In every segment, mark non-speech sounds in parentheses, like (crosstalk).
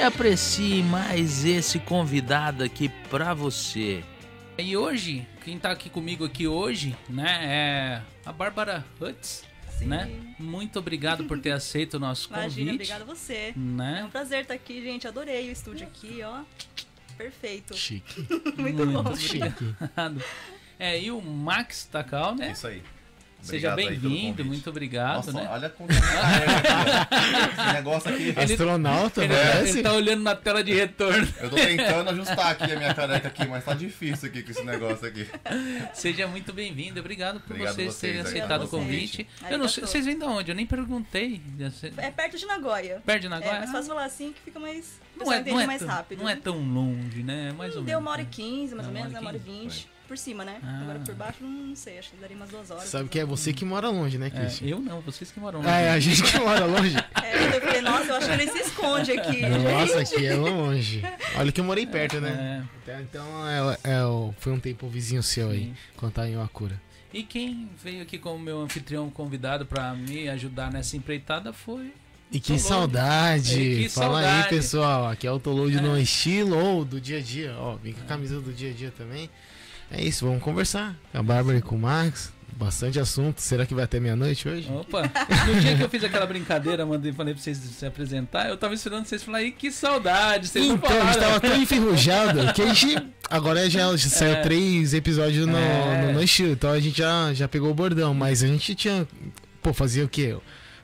e aprecie mais esse convidado aqui pra você. E hoje, quem tá aqui comigo aqui hoje, né, é a Bárbara Hutz, Sim. né? Muito obrigado por ter aceito o nosso Imagina, convite. obrigada a você. É Né? um prazer estar aqui, gente. Adorei o estúdio aqui, ó. Perfeito. Chique. (laughs) Muito bom. obrigado. É, e o Max Takal, né? Isso aí. Seja bem-vindo, muito obrigado, Nossa, né? olha como (laughs) Esse negócio aqui. Astronauta, Ele, parece. ele tá olhando na tela de retorno. Eu tô tentando ajustar aqui a minha careca aqui, mas tá difícil aqui com esse negócio aqui. Seja muito bem-vindo, obrigado por Obrigado vocês, vocês terem aceitado o convite. vocês. Eu não Aí, sei, tá vocês vêm de onde? Eu nem perguntei. É perto de Nagoya. Perto de É, Nagoya? mas fácil falar assim que fica mais. não é, não, é mais tão, rápido. não é tão longe, né? Mais ou Hum, menos. Deu uma hora e né? quinze, mais É, ou menos, né? Uma hora e vinte. Por cima, né? Ah. Agora por baixo, não sei. Acho que daria umas duas horas. Sabe que é você que mora longe, né, É, Christian? eu não, vocês que moram Ah, é lá. a gente que mora longe. (laughs) É, eu falei, nossa, eu acho que ele se esconde aqui. Nossa, gente. aqui é longe. Olha que eu morei perto, né? É. Então, Então é, é o- foi um tempo vizinho seu aí, Sim. quando tá em Wakura. E quem veio aqui como meu anfitrião convidado pra me ajudar nessa empreitada foi. E que Toload. saudade! E que Fala saudade. aí, pessoal. Aqui é o Toload É. no estilo ou do dia a dia. Ó, vem com a camisa do dia a dia também. É isso, vamos conversar a Bárbara e com o Max. Bastante assunto. Será que vai até meia-noite hoje? Opa! No dia que eu fiz aquela brincadeira, mandei, falei pra vocês se apresentar, eu tava esperando vocês falarem, "Ih, que saudade! Vocês não Então, a gente tava tão enferrujado que a gente. Agora já, já saiu É. três episódios no, É. no, no estilo, então a gente já, já pegou o bordão, mas a gente tinha. Pô, fazia o quê?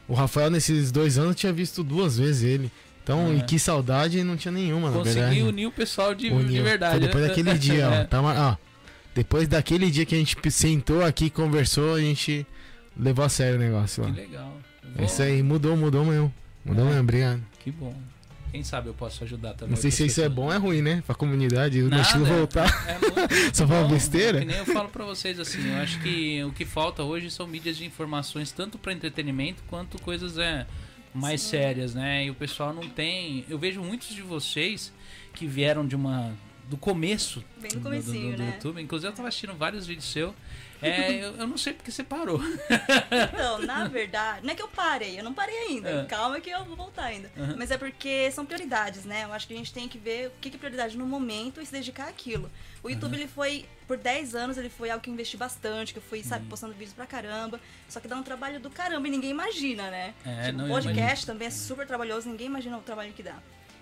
O Rafael, nesses dois anos, tinha visto duas vezes ele. Então, É. e que saudade não tinha nenhuma, na Consegui verdade. unir o pessoal de, de verdade. Foi depois né? daquele dia, ó. (laughs) É. Tá, ó. Depois daquele dia que a gente sentou aqui, conversou, a gente levou a sério o negócio, ó. Que legal. É vou- isso aí, mudou, mudou mesmo. Mudou É. mesmo, obrigado. Que bom. Quem sabe eu posso ajudar também. Não sei se isso é bom ou é ruim, né? Pra comunidade, o estilo voltar. É muito (laughs) Só fala besteira? Que nem eu falo pra vocês assim, eu acho que o que falta hoje são mídias de informações tanto pra entretenimento quanto coisas é, mais Sim. sérias, né? E o pessoal não tem. Eu vejo muitos de vocês que vieram de uma do começo Bem do, do, comecinho, do né? YouTube. Inclusive eu tava assistindo vários vídeos seus. É, (laughs) eu, eu não sei porque você parou. Então, na verdade, não é que eu parei, eu não parei ainda. É. Calma que eu vou voltar ainda. Uhum. Mas é porque são prioridades, né? Eu acho que a gente tem que ver o que é prioridade no momento e se dedicar àquilo. O YouTube, ele foi, por 10 anos, ele foi algo que eu investi bastante, que eu fui, Uhum. sabe, postando vídeos pra caramba. Só que dá um trabalho do caramba e ninguém imagina, né? É, tipo, não, podcast também é super trabalhoso, ninguém imagina o trabalho que dá.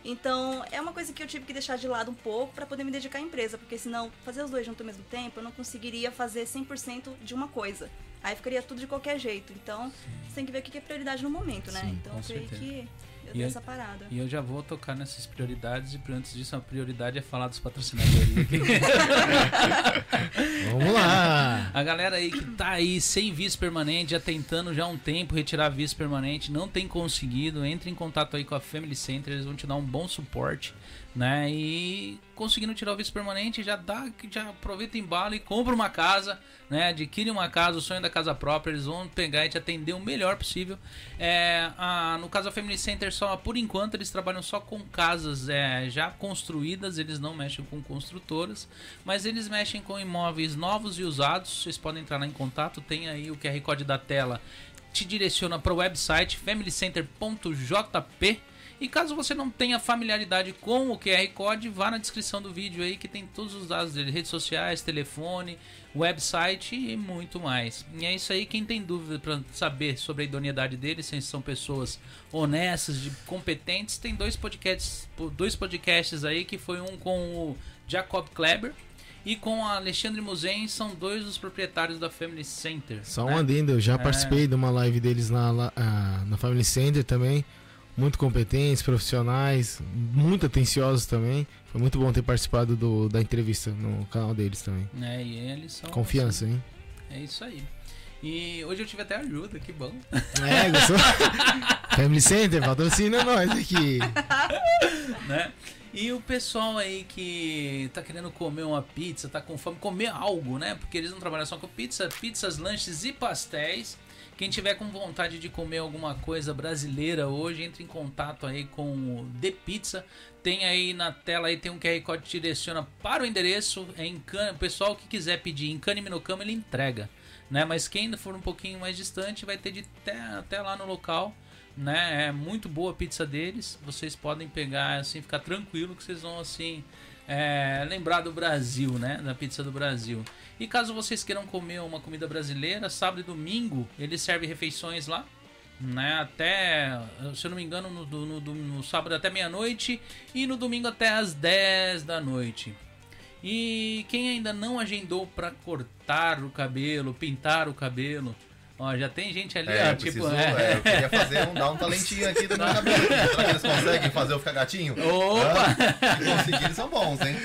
Então, é uma coisa que eu tive que deixar de lado um pouco pra poder me dedicar à empresa, porque senão, fazer os dois juntos ao mesmo tempo, eu não conseguiria fazer 100% de uma coisa. Aí ficaria tudo de qualquer jeito. Então, você tem que ver o que é prioridade no momento, né? Sim, então, eu creio que E dei eu- essa parada. E eu já vou tocar nessas prioridades, e antes disso, a prioridade é falar dos patrocinadores aqui. (laughs) Vamos lá! A galera aí que tá aí sem vice permanente, já tentando já há um tempo retirar vice permanente, não tem conseguido, entre em contato aí com a Family Center, eles vão te dar um bom suporte, né? E conseguindo tirar o vice permanente, já dá, já aproveita em bala e compra uma casa, né? Adquire uma casa, o sonho da casa própria, eles vão pegar e te atender o melhor possível. É, a- no caso da Family Center, só por enquanto eles trabalham só com casas é, já construídas, eles não mexem com construtoras, mas eles mexem com imóveis novos e usados. Vocês podem entrar lá em contato, tem aí o QR Code da tela, te direciona para o website familycenter.jp. E caso você não tenha familiaridade com o QR Code, vá na descrição do vídeo aí que tem todos os dados dele, redes sociais, telefone, website e muito mais. E é isso aí, quem tem dúvida para saber sobre a idoneidade deles, se são pessoas honestas, de competentes, tem dois podcasts, dois podcasts aí que foi um com o Jacob Kleber e com o Alexandre Muzen, são dois dos proprietários da Family Center. Só né? um adendo, eu já É. participei de uma live deles na, ah, na Family Center também. Muito competentes, profissionais, muito atenciosos também. Foi muito bom ter participado do- da entrevista no canal deles também. né? E eles são Confiança, hein? É isso aí. E hoje eu tive até ajuda, que bom. É, gostou? (laughs) Family Center, patrocina nós aqui. (laughs) né? E o pessoal aí que tá querendo comer uma pizza, tá com fome, comer algo, né? Porque eles não trabalham só com pizza, pizzas, lanches e pastéis. Quem tiver com vontade de comer alguma coisa brasileira hoje, entre em contato aí com o The Pizza. Tem aí na tela aí tem um QR Code que te direciona para o endereço. É em Can... O pessoal que quiser pedir em Cane Minocama, ele entrega. Né? Mas quem for um pouquinho mais distante vai ter de até, até lá no local. Né? É muito boa a pizza deles. Vocês podem pegar assim, ficar tranquilo que vocês vão assim é, lembrar do Brasil, né? Da pizza do Brasil. E caso vocês queiram comer uma comida brasileira, sábado e domingo ele serve refeições lá. Né, até, se eu não me engano, no, no, no, no sábado até meia-noite e no domingo até as 10 da noite. E quem ainda não agendou para cortar o cabelo, pintar o cabelo, Ó, já tem gente ali, É, ó, tipo, preciso, é. é, eu queria fazer um, dar um talentinho aqui do meu cabelo. Será que eles conseguem fazer eu ficar gatinho? Opa! Hã? Se conseguir, eles são bons, hein?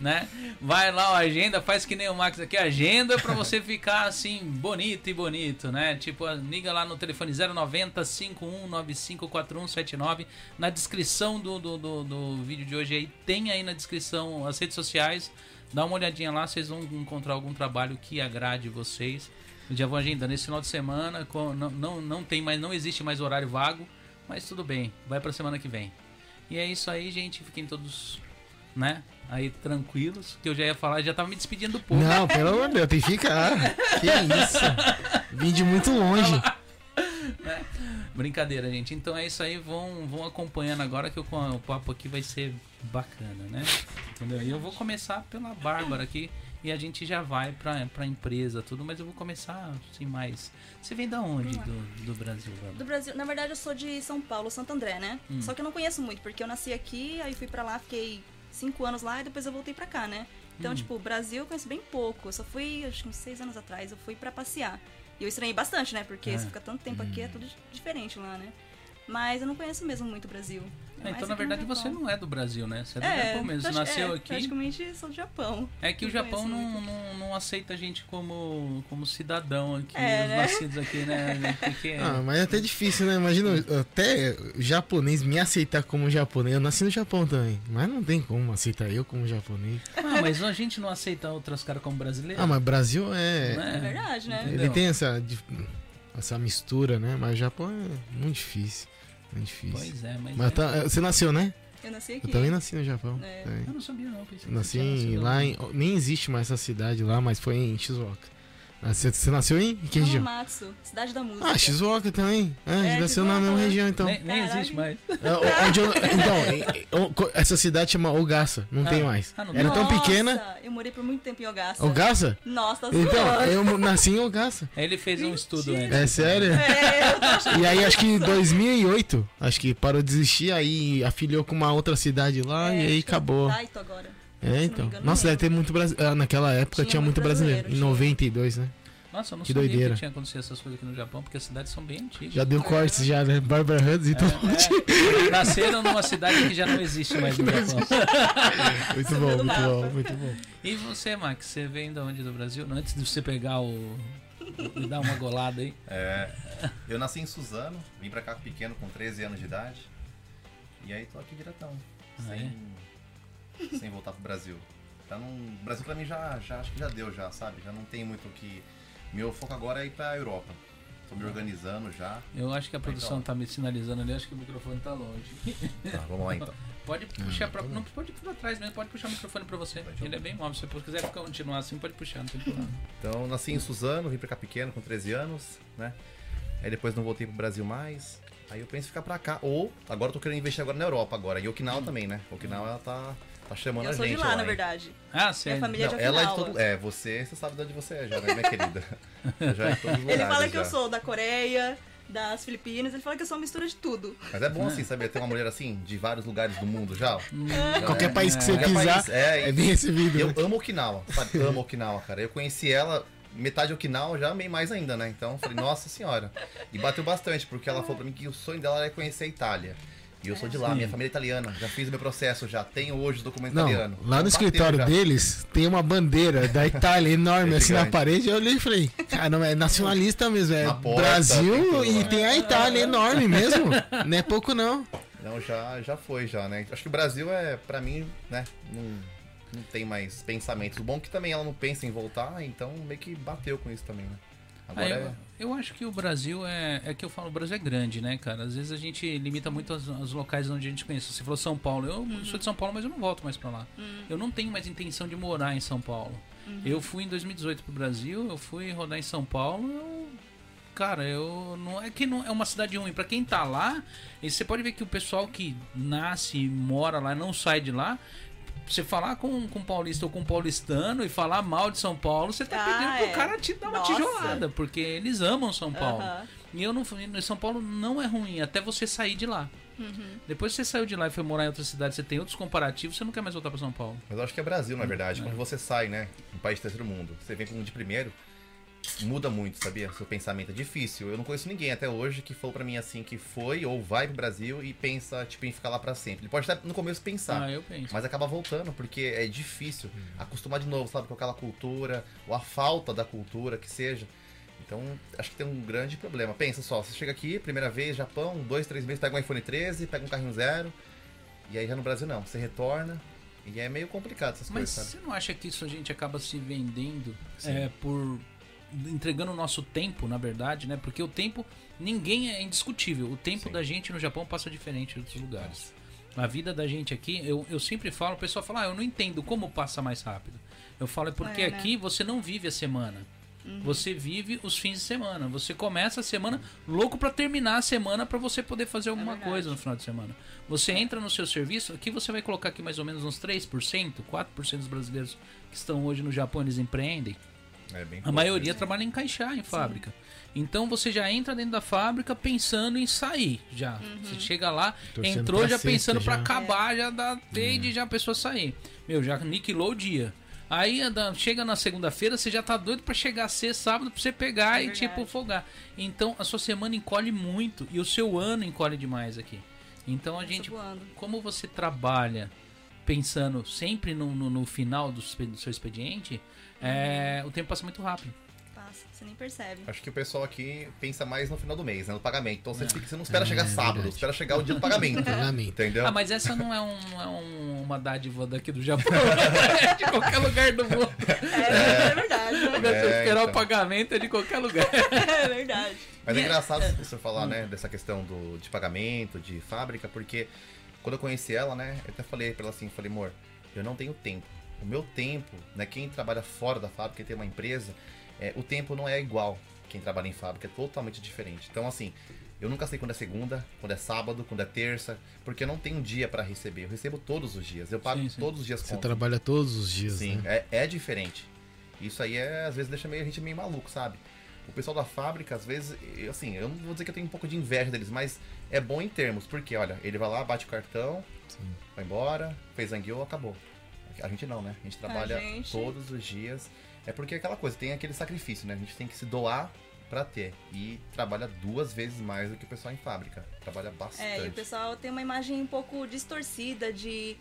né? Vai lá, ó, agenda, faz que nem o Max aqui, agenda pra você ficar assim, bonito e bonito, né? Tipo, liga lá no telefone 090 51954179 na descrição do, do, do, do vídeo de hoje aí, tem aí na descrição as redes sociais, dá uma olhadinha lá, vocês vão encontrar algum trabalho que agrade vocês. Já vou agendando esse final de semana, não, não, não tem mais, não existe mais horário vago, mas tudo bem, vai pra semana que vem. E é isso aí, gente, fiquem todos né? Aí tranquilos, que eu já ia falar, já tava me despedindo do povo. Não, pelo amor de Deus, tem que ficar. Que isso? Vim de muito longe. (laughs) Né? Brincadeira, gente. Então é isso aí, vão, vão acompanhando agora que o, o papo aqui vai ser bacana, né? Entendeu? E eu vou começar pela Bárbara aqui e a gente já vai pra, pra empresa, tudo, mas eu vou começar assim mais. Você vem da onde do, do Brasil? Do Brasil, na verdade eu sou de São Paulo, Santo André, né? Hum. Só que eu não conheço muito, porque eu nasci aqui, aí fui pra lá, fiquei cinco anos lá e depois eu voltei pra cá, né? Então, Hum. tipo, o Brasil eu conheço bem pouco. Eu só fui, acho que uns seis anos atrás, eu fui pra passear. E eu estranhei bastante, né? Porque É. você fica tanto tempo aqui, é tudo diferente lá, né? Mas eu não conheço mesmo muito o Brasil. É É, então, na verdade, você não é do Brasil, né? Você é do É, Japão mesmo. Você prati- nasceu é, aqui. Praticamente sou do Japão. É que o Japão não, não, não aceita a gente como, como cidadão aqui, É, os né? nascidos aqui, né? (laughs) Porque Ah, mas é até difícil, né? Imagina até o japonês me aceitar como japonês. Eu nasci no Japão também. Mas não tem como aceitar eu como japonês. Ah, mas a gente não aceita outros caras como brasileiro? Ah, mas Brasil é. Não É verdade, né? Entendeu? Ele tem essa, essa mistura, né? Mas o Japão é muito difícil. Muito difícil. Pois é, mas. Mas é. tá- você nasceu, né? Eu nasci aqui. Eu também nasci no Japão. É. Eu não sabia, não. Pensei que Nasci nascido lá em. Nem existe mais essa cidade lá, mas foi em Shizuoka. Ah, Você, você nasceu em que região? Hamamatsu, cidade da música. Ah, Shizuoka também. É, É, nasceu na mesma né? região então. Nem, nem existe mais. É, onde eu- então, (laughs) é, é, essa cidade chama Ogassa, não Ah. tem mais. Ah, não Era tão Nossa, pequena. Eu morei por muito tempo em Ogassa. Ogassa? Nossa, Então, eu nasci em Ogassa. Aí ele fez um estudo antes. É sério? É. E aí acho que em 2008, acho que parou de existir, aí afiliou com uma outra cidade lá É, e aí é acabou. Taito agora. É, então. engano, Nossa, deve ter muito brasileiro. Naquela época Tinha tinha, muito brasileiro. brasileiro, Em tinha. 92, né? Nossa, eu não Que sabia doideira. que tinha acontecido essas coisas aqui no Japão, porque as cidades são bem antigas. Já deu cortes já, né? Barbara Hudson e tudo. É, nasceram numa cidade que já não existe mais no Japão. (laughs) Muito bom, muito bom, muito bom. E você, Max, você vem de onde do Brasil? Antes de você pegar o. Me dar uma golada aí. É, eu nasci em Suzano, vim pra cá pequeno com 13 anos de idade. E aí tô aqui diretão. Ah, sem, sem voltar pro Brasil. Tá num, o Brasil pra mim já, já acho que já deu já, sabe? Já não tem muito o que. Meu foco agora é ir pra Europa. Tô me organizando já. Eu acho que a produção Então. tá me sinalizando ali, acho que o microfone tá longe. Tá, vamos lá então. (laughs) Pode puxar pra. Não pode ir pra trás mesmo, pode puxar o microfone pra você. Pode. Ele é bem móvel. Se você quiser continuar assim, pode puxar, não tem problema. Então nasci em Suzano, vim pra cá pequeno com 13 anos, né? Aí depois não voltei pro Brasil mais. Aí eu penso em ficar pra cá. Ou, agora eu tô querendo investir agora na Europa agora. E Okinawa também, né? Okinawa ela tá, tá chamando Eu a sou gente de lá, na hein? verdade. Ah, sério. família- Não, de ela é de Okinawa. todo. É, você, você sabe de onde você é já, né, minha querida? (laughs) já é todos os Ele lugares fala que já. eu sou da Coreia, das Filipinas, ele fala que eu sou uma mistura de tudo. Mas é bom assim, saber ter uma mulher assim, de vários lugares do mundo já. Já Qualquer é- país que você Qualquer pisar país, é, é bem recebido. Eu né? amo Okinawa, sabe? Amo Okinawa, cara. Eu conheci ela, metade Okinawa, já amei mais ainda, né? Então, falei, nossa senhora. E bateu bastante, porque ela falou pra mim que o sonho dela era conhecer a Itália. E eu sou de lá, Sim. minha família é italiana. Já fiz o meu processo, já tenho hoje o documento Não, italiano. lá no Bateu escritório já. deles tem uma bandeira da (laughs) Itália enorme É assim na parede. Eu olhei e falei, caramba, é nacionalista mesmo. É Na porta, tem Brasil tudo e tem a Itália enorme mesmo. Não é pouco não. Não, já, já foi, já, né? Acho que o Brasil é, pra mim, né? Não, não tem mais pensamentos. O bom é que também ela não pensa em voltar, então meio que bateu com isso também, né? Agora Ah, eu, é. Eu acho que o Brasil é. É que eu falo, o Brasil é grande, né, cara? Às vezes a gente limita muito os, os locais onde a gente conhece. Você falou São Paulo. Eu sou de São Paulo, mas eu não volto mais pra lá. Eu não tenho mais intenção de morar em São Paulo. Eu fui em 2018 pro Brasil, eu fui rodar em São Paulo. Eu, cara, eu. Não é que não é uma cidade ruim. Pra quem tá lá, você pode ver que o pessoal que nasce e mora lá não sai de lá. Você falar com, com paulista ou com paulistano e falar mal de São Paulo, você tá Ah, pedindo pro é. cara te dar uma Nossa. tijolada, porque eles amam São Paulo. Aham. E eu não fui. São Paulo não é ruim, até você sair de lá. Uhum. Depois que você saiu de lá e foi morar em outra cidade, você tem outros comparativos, você não quer mais voltar pra São Paulo. Mas eu acho que é Brasil, na verdade. Quando você sai, né? Um país de terceiro mundo, você vem com um de primeiro, muda muito, sabia? Seu pensamento é difícil. Eu não conheço ninguém até hoje que falou pra mim assim que foi ou vai pro Brasil e pensa, tipo, em ficar lá pra sempre. Ele pode até no começo pensar. Ah, eu penso. Mas acaba voltando, porque é difícil acostumar de novo, sabe, com aquela cultura, ou a falta da cultura que seja. Então, acho que tem um grande problema. Pensa só, você chega aqui, primeira vez, Japão, dois, três meses, pega um iPhone 13, pega um carrinho zero, e aí já no Brasil não, você retorna, e é meio complicado essas Mas coisas, sabe? você não acha que isso a gente acaba se vendendo é, por entregando o nosso tempo, na verdade, né? Porque o tempo, ninguém é indiscutível. O tempo Sim. da gente no Japão passa diferente de outros lugares. A vida da gente aqui, eu, eu sempre falo, o pessoal fala, ah, eu não entendo como passa mais rápido. Eu falo, é porque É, né? aqui você não vive a semana. Você vive os fins de semana. Você começa a semana louco pra terminar a semana pra você poder fazer alguma verdade. coisa no final de semana. Você entra no seu serviço, aqui você vai colocar aqui mais ou menos uns 3%, 4% dos brasileiros que estão hoje no Japão, eles empreendem. É bem A maioria mesmo. trabalha em encaixar em fábrica. Então você já entra dentro da fábrica pensando em sair já. Você chega lá, Torcendo entrou já pensando pra já. acabar, já dá desde já a pessoa sair. Meu, já aniquilou o dia. Aí anda- chega na segunda-feira, você já tá doido pra chegar a ser sábado pra você pegar É e verdade. tipo folgar. Então a sua semana encolhe muito e o seu ano encolhe demais aqui. Então a gente Tô voando. como você trabalha pensando sempre no, no, no final do, do seu expediente, é, o tempo passa muito rápido. Passa, você nem percebe. Acho que o pessoal aqui pensa mais no final do mês, né? No pagamento. Então você, fica- você não espera É, chegar sábado, verdade. espera chegar o dia do pagamento. (laughs) Pagamento. entendeu? Ah, mas essa não é, um, é um- uma dádiva daqui do Japão, (laughs) é de qualquer lugar do mundo. É, é verdade. né? Você esperar o então. pagamento é de qualquer lugar. (laughs) É verdade. Mas é engraçado você falar, né, dessa questão do, de pagamento, de fábrica, porque quando eu conheci ela, né, eu até falei pra ela assim, falei, amor, eu não tenho tempo. O meu tempo, né, quem trabalha fora da fábrica, quem tem uma empresa, é, o tempo não é igual quem trabalha em fábrica, é totalmente diferente. Então, assim, eu nunca sei quando é segunda, quando é sábado, quando é terça, porque eu não tenho um dia pra receber. Eu recebo todos os dias, eu pago Sim, sim. todos os dias Você conta. trabalha todos os dias, Sim, né? é, é diferente. Isso aí é, às vezes deixa meio, a gente meio maluco, sabe? O pessoal da fábrica, às vezes, eu, assim, eu não vou dizer que eu tenho um pouco de inveja deles, mas é bom em termos, porque, olha, ele vai lá, bate o cartão, vai embora, fez zangueou, acabou. A gente não, né? A gente trabalha gente- todos os dias. É porque é aquela coisa, tem aquele sacrifício, né? A gente tem que se doar pra ter. E trabalha duas vezes mais do que o pessoal em fábrica. Trabalha bastante. É, e o pessoal tem uma imagem um pouco distorcida de,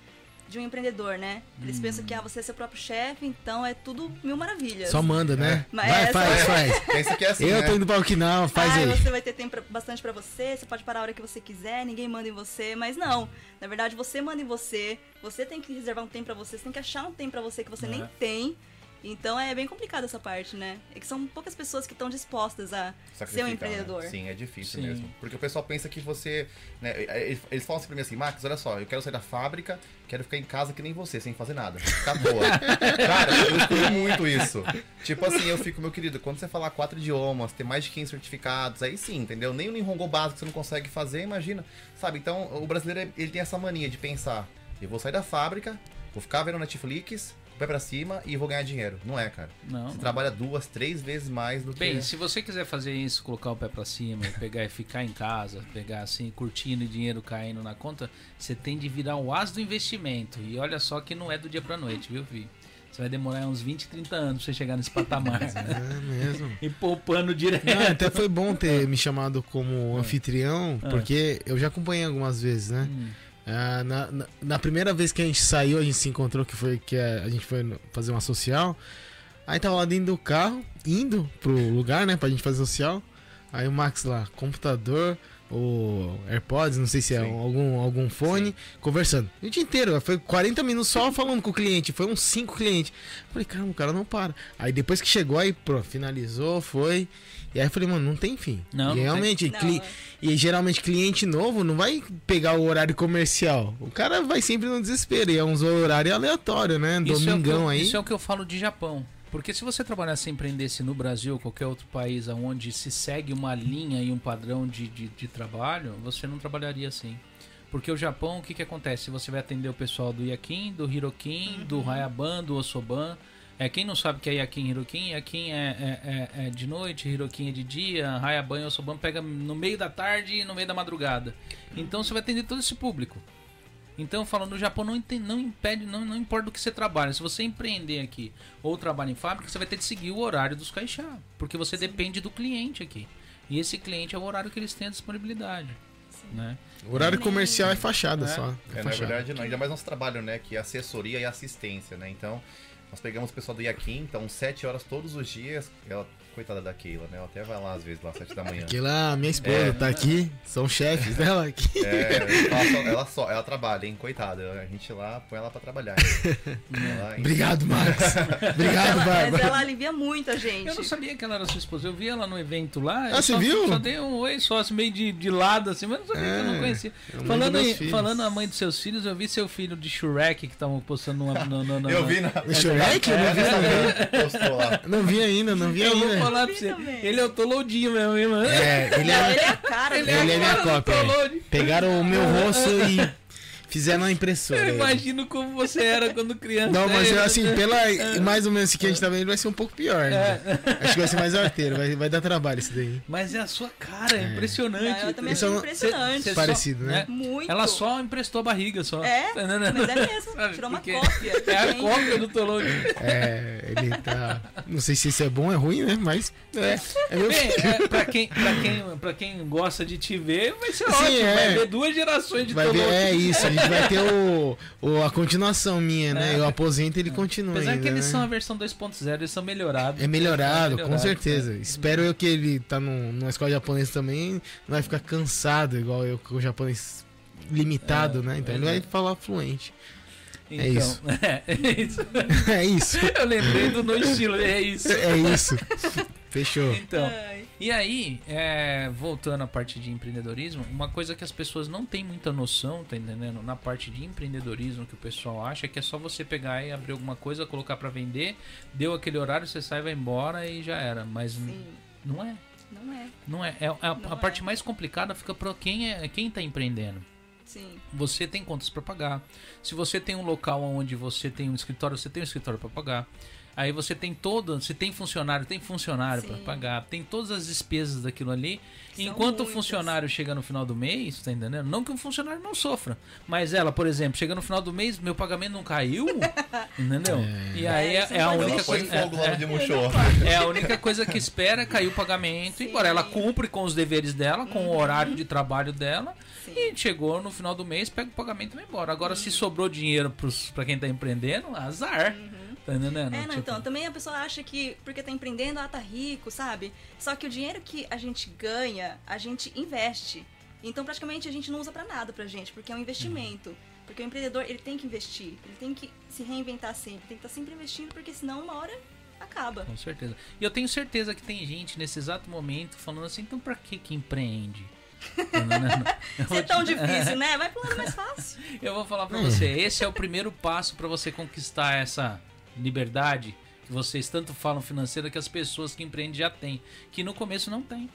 de um empreendedor, né? Eles pensam que ah, você é seu próprio chefe, então é tudo mil maravilhas. Só manda, né? Mas Vai, essa- faz, faz. (laughs) Pensa que é assim, Eu né? tô indo pra Okinawa, faz ah, aí. você vai ter tempo bastante pra você, você pode parar a hora que você quiser, ninguém manda em você, mas não. Na verdade, você manda em você, você tem que reservar um tempo pra você, você tem que achar um tempo pra você que você É. nem tem. Então é bem complicado essa parte, né? É que são poucas pessoas que estão dispostas a ser um né? empreendedor. Sim, é difícil Sim. mesmo. Porque o pessoal pensa que você. Né, eles, falam assim pra mim assim, Max, olha só, eu quero sair da fábrica, quero ficar em casa que nem você, sem fazer nada. Ficar boa. (laughs) Cara, eu escuto muito isso. Tipo assim, eu fico, meu querido, quando você falar quatro idiomas, ter mais de 15 certificados, aí sim, entendeu? Nem o Nihongo básico você não consegue fazer, imagina. Sabe? Então, o brasileiro, ele tem essa mania de pensar, eu vou sair da fábrica, vou ficar vendo Netflix, pé pra cima e vou ganhar dinheiro. Não é, cara. Não. Você não. trabalha duas, três vezes mais do Bem, que. se você quiser fazer isso, colocar o pé pra cima, e pegar e ficar em casa, pegar assim, curtindo e dinheiro caindo na conta, você tem de virar o as do investimento. E olha só que não é do dia pra noite, viu, Vi? Você vai demorar uns 20, 30 anos pra você chegar nesse patamar. (laughs) É mesmo. e poupando direto. Não, até foi bom ter me chamado como anfitrião, Ah. porque eu já acompanhei algumas vezes, né? Hum, Ah, na, na, na primeira vez que a gente saiu, a gente se encontrou, que foi que a, a gente foi fazer uma social. Aí tava lá dentro do carro, indo pro lugar, né, pra gente fazer social. Aí o Max lá, computador, o AirPods, não sei se é Sim. algum, algum fone, conversando. O dia inteiro, foi 40 minutos só falando com o cliente, foi uns 5 clientes. Falei, caramba, o cara não para. Aí depois que chegou, aí, pô, finalizou, foi. E aí eu falei, mano, não tem fim. Não, e não tem. realmente, Não, cli- é. e geralmente cliente novo não vai pegar o horário comercial. O cara vai sempre no desespero. E é uns horário aleatório, né? Isso é, Domingão eu, aí. isso é o que eu falo de Japão. Porque se você trabalhasse e empreendesse no Brasil ou qualquer outro país onde se segue uma linha e um padrão de, de, de trabalho, você não trabalharia assim. Porque o Japão, o que, que acontece? Você vai atender o pessoal do Yakin, do Hirokin, do Hayaban, do Osoban. É, quem não sabe que é Yakin Hirokin, Yakin é, é, é, é de noite, Hirokin é de dia, Hayaban e Osoban pega no meio da tarde e no meio da madrugada. Então você vai atender todo esse público. Então, falando no Japão, não, não impede, não, não importa do que você trabalha. Se você empreender aqui ou trabalha em fábrica, você vai ter que seguir o horário dos caixá. Porque você depende do cliente aqui. E esse cliente é o horário que eles têm a disponibilidade. Né? O horário comercial é fachada É. só. É, na fachada. verdade, não. ainda mais nosso trabalho, né? Que é assessoria e assistência, né? Então, nós pegamos o pessoal do Iaquim, então, 7 horas todos os dias. Ela, coitada da Keila, né? Ela até vai lá às vezes, lá às 7 da manhã. Lá, minha esposa É. tá aqui, são chefes dela aqui. É, ela só, ela só, ela trabalha, hein? Coitada. A gente lá põe ela pra trabalhar. Ela, Obrigado, Max. Obrigado, Ela- mas ela alivia muito a gente. Eu não sabia que ela era sua esposa. Eu vi ela no evento lá. Ah, você só, viu? Só dei um oi só, assim, meio de, de lado, assim, mas não sabia que eu não É, conhecia. é Falando, em, falando a mãe dos seus filhos, eu vi seu filho de Shrek que estavam postando no, no, no, no- Eu vi na. O Shrek? Eu não vi, não vi. Postou lá. Não vi ainda, não vi ainda. Falar pra você. Ele é o Tolodinho mesmo, hein, mano? É, ele é, ele é a cara Ele dele. é minha cópia, é. Pegaram o meu rosto e fizeram na impressora. Eu imagino como você era quando criança. Não, mas eu, assim, pela (laughs) mais ou menos que a gente tá vendo, vai ser um pouco pior. né? Acho que vai ser mais arteiro, vai, vai dar trabalho isso daí. Mas é a sua cara, é impressionante. Não, eu também Isso achei é impressionante. Cê- cê Parecido, né? Muito. Ela só emprestou a barriga, só. É, (laughs) Tá entendendo? mas é mesmo. Sabe, Tirou uma porque cópia. É a cópia do Tolode. É, ele tá. Não sei se isso é bom ou é ruim, né? Mas. É, é meu Bem, é, pra, quem, pra, quem, pra quem gosta de te ver, vai ser Sim, ótimo. é. Vai ver duas gerações de Vai Tolode. ver, é isso, a gente vai ter o, o- a continuação minha, né? É. Eu aposento e ele continua. Apesar ainda, que eles né? são a versão 2.0, eles são melhorados. É melhorado, São com melhorados, certeza. né? Espero eu que ele tá num, numa escola japonesa também, não vai ficar cansado, igual eu com o japonês limitado, É, né? Então ele é. vai falar fluente. Então, (laughs) É isso. É, é isso. É isso. Eu lembrei do no estilo, é isso. É isso. Fechou. Então, Ai, e aí, é, voltando à parte de empreendedorismo, uma coisa que as pessoas não têm muita noção, tá entendendo? Na parte de empreendedorismo que o pessoal acha é que é só você pegar e abrir alguma coisa, colocar pra vender, deu aquele horário, você sai, vai embora e já era. Mas sim, não é. não é. Não é. É- a, a Não é. parte mais complicada fica pra quem é quem tá empreendendo. Sim. Você tem contas para pagar. Se você tem um local onde você tem um escritório, você tem um escritório para pagar. Aí você tem todo, se tem funcionário, tem funcionário para pagar, tem todas as despesas daquilo ali. São Enquanto o funcionário chega no final do mês, tá entendendo? Não que o funcionário não sofra, mas ela, por exemplo, chega no final do mês, meu pagamento não caiu, (laughs) entendeu? E aí É, é, é a única coisa. é- é- é a única coisa que espera é cair o pagamento, Sim. embora ela cumpre com os deveres dela, com o horário de trabalho dela, Sim. e chegou no final do mês, pega o pagamento e vai embora. Agora, se sobrou dinheiro pra quem tá empreendendo, azar. Tá entendendo? É, não, Tipo, então, também a pessoa acha que porque tá empreendendo, ah, tá rico, sabe? Só que o dinheiro que a gente ganha, a gente investe. Então, praticamente, a gente não usa pra nada pra gente, porque é um investimento. Porque o empreendedor, ele tem que investir, ele tem que se reinventar sempre, tem que estar sempre investindo, porque senão uma hora acaba. Com certeza. E eu tenho certeza que tem gente nesse exato momento falando assim, então pra que que empreende? (laughs) Tá? Eu Se vou é tão te- difícil, (laughs) né? Vai pro lado mais fácil. Eu vou falar pra você, esse é o primeiro passo pra você conquistar essa liberdade que vocês tanto falam financeira que as pessoas que empreendem já têm, que no começo não tem,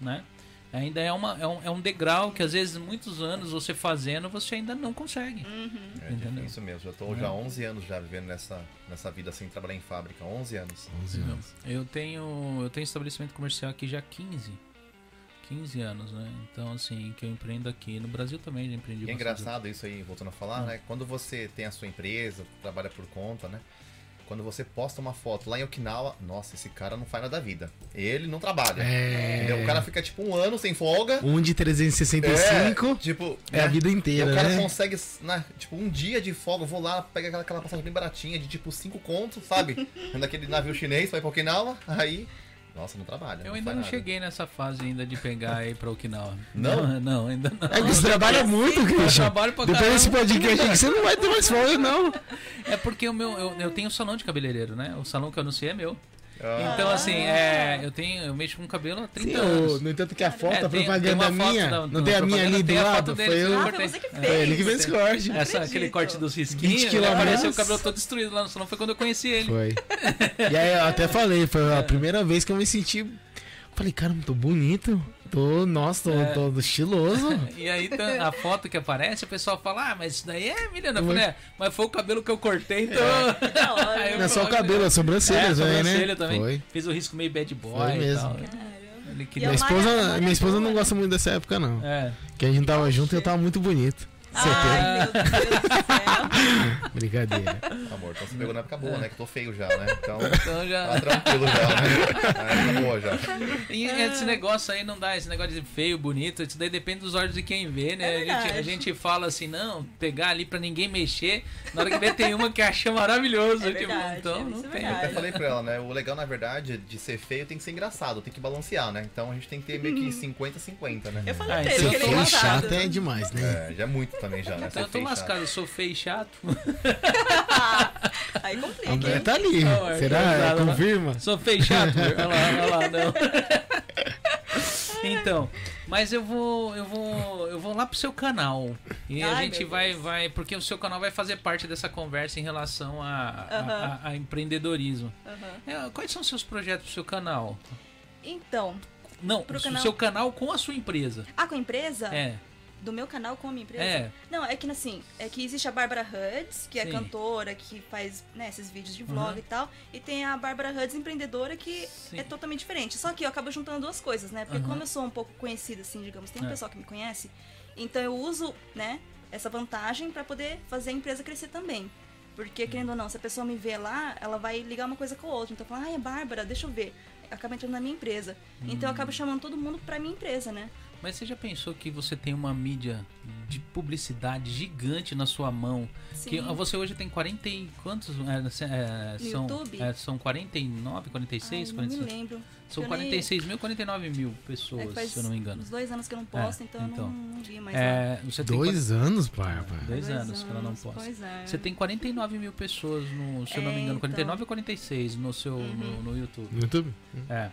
né? Ainda é, uma, é, um, é um degrau que às vezes muitos anos você fazendo você ainda não consegue. É Entendeu? isso mesmo. Eu tô já há 11 anos já vivendo nessa, nessa vida sem trabalhar em fábrica. 11 anos. 11 anos. Eu tenho eu tenho estabelecimento comercial aqui já há 15 15 anos, né? Então assim, que eu empreendo aqui no Brasil também já empreendi E é engraçado isso aí, voltando a falar, Hum. né? Quando você tem a sua empresa, trabalha por conta, né? Quando você posta uma foto lá em Okinawa, nossa, esse cara não faz nada da vida. Ele não trabalha. É. Entendeu? O cara fica tipo um ano sem folga. Um de 365 É, tipo, é, a né? vida E inteira, o cara né? consegue, né, tipo, um dia de folga, eu vou lá, pega aquela, aquela passagem bem baratinha, de tipo 5 contos, sabe? (laughs) Naquele navio chinês, vai pra Okinawa, aí. Nossa, não trabalha. Eu ainda faz não nada. cheguei nessa fase ainda de pegar aí pra Okinawa. (laughs) Não? Não, ainda não. É que você trabalha muito, Eu Christian. trabalho pra Depois desse podcast aqui, você não vai ter mais folga, não. É porque o meu, eu, eu tenho um salão de cabeleireiro, né? O salão que eu anunciei é meu. Ah, Então, assim, é, eu tenho, eu mexo com cabelo há 30 Sim, anos. no entanto que a foto, É, a tem- propaganda tem foto minha, da- não tem a minha ali do tem lado? Foi eu. Ah, foi você que É. fez. Foi ele que fez corte. Essa, aquele corte dos 20 risquinhos, ele quilômetros. apareceu o cabelo todo destruído lá no salão, foi quando eu conheci ele. Foi. (laughs) E aí eu até falei, foi a primeira vez que eu me senti. Falei, cara, tô bonito. Tô, nossa, tô, É. tô estiloso. (laughs) E aí tá- a foto que aparece, o pessoal fala, ah, mas isso daí é Milena. Eu falei, é, mas foi o cabelo que eu cortei, então... (laughs) Eu Não é só o cabelo, a sobrancelha, é, também, sobrancelha né? também. Foi. Fiz o risco meio bad boy Foi e mesmo. tal. Caramba. Ele queria... a Minha esposa, malha minha esposa não né? gosta muito dessa época, não. É. Que a gente tava junto e eu tava muito bonito. Certeza. Ai, meu Deus do céu. (laughs) Brincadeira. Amor, então você pegou na época boa, né? Que eu tô feio já, né? Então, Então já... tá tranquilo já, né? Época boa já. E esse negócio aí não dá, esse negócio de feio, bonito, isso daí depende dos olhos de quem vê, né? É a, gente, a gente fala assim, não, pegar ali pra ninguém mexer, na hora que vê tem uma que acha maravilhoso. É tipo, verdade, então isso não é tem. verdade. Até falei pra ela, né? O legal, na verdade, de ser feio tem que ser engraçado, tem que balancear, né? Então a gente tem que ter meio que 50-50, né? Eu falei Ah, pra então ele eu que ele é chato é demais, né? É, já é muito também já, né? Então eu tô lascado, eu sou feio e chato. Aí complica, André tá ali. Não, é Será? verdade, né? Confirma? Sou feio e chato? olha lá, olha lá, não. (laughs) Então, mas eu vou, eu vou, eu vou lá pro seu canal e a Ai, gente meu vai, Deus. vai, porque o seu canal vai fazer parte dessa conversa em relação a, a- Aham. a- a empreendedorismo. Aham. É, quais são os seus projetos pro seu canal? Então, Não, Pro o canal- seu canal com a sua empresa. ah, com a empresa? É, Do meu canal com a minha empresa? é. Não, é que assim, é que existe a Bárbara Huds, que é Sim. cantora, que faz né, esses vídeos de vlog Uhum. e tal. E tem a Bárbara Huds, empreendedora, que Sim. é totalmente diferente. Só que eu acabo juntando duas coisas, né? Porque Uhum. como eu sou um pouco conhecida, assim, digamos, tem um É. pessoal que me conhece, então eu uso, né, essa vantagem pra poder fazer a empresa crescer também. Porque, Uhum. querendo ou não, se a pessoa me vê lá, ela vai ligar uma coisa com a outra. Então, fala, ah, é Bárbara, deixa eu ver. Acaba entrando na minha empresa. Então, eu Hum. acabo chamando todo mundo pra minha empresa, né? Mas você já pensou que você tem uma mídia de publicidade gigante na sua mão? Sim. Que você hoje tem 40 e quantos? É, é, No são, YouTube? é, são 49, 46, Ai, não me 46? lembro. São Eu nem- 46 mil, 49 mil É pessoas, faz se eu não me engano. uns dois anos que eu não posto, É, então, eu então. não, não vi mais. É, você tem Dois anos, Bárbara. Dois anos que ela não posta. Pois é. Você tem 49 mil pessoas no, se eu não me É, engano, então. 49 ou 46 no seu Uhum. no, no YouTube. No YouTube? É.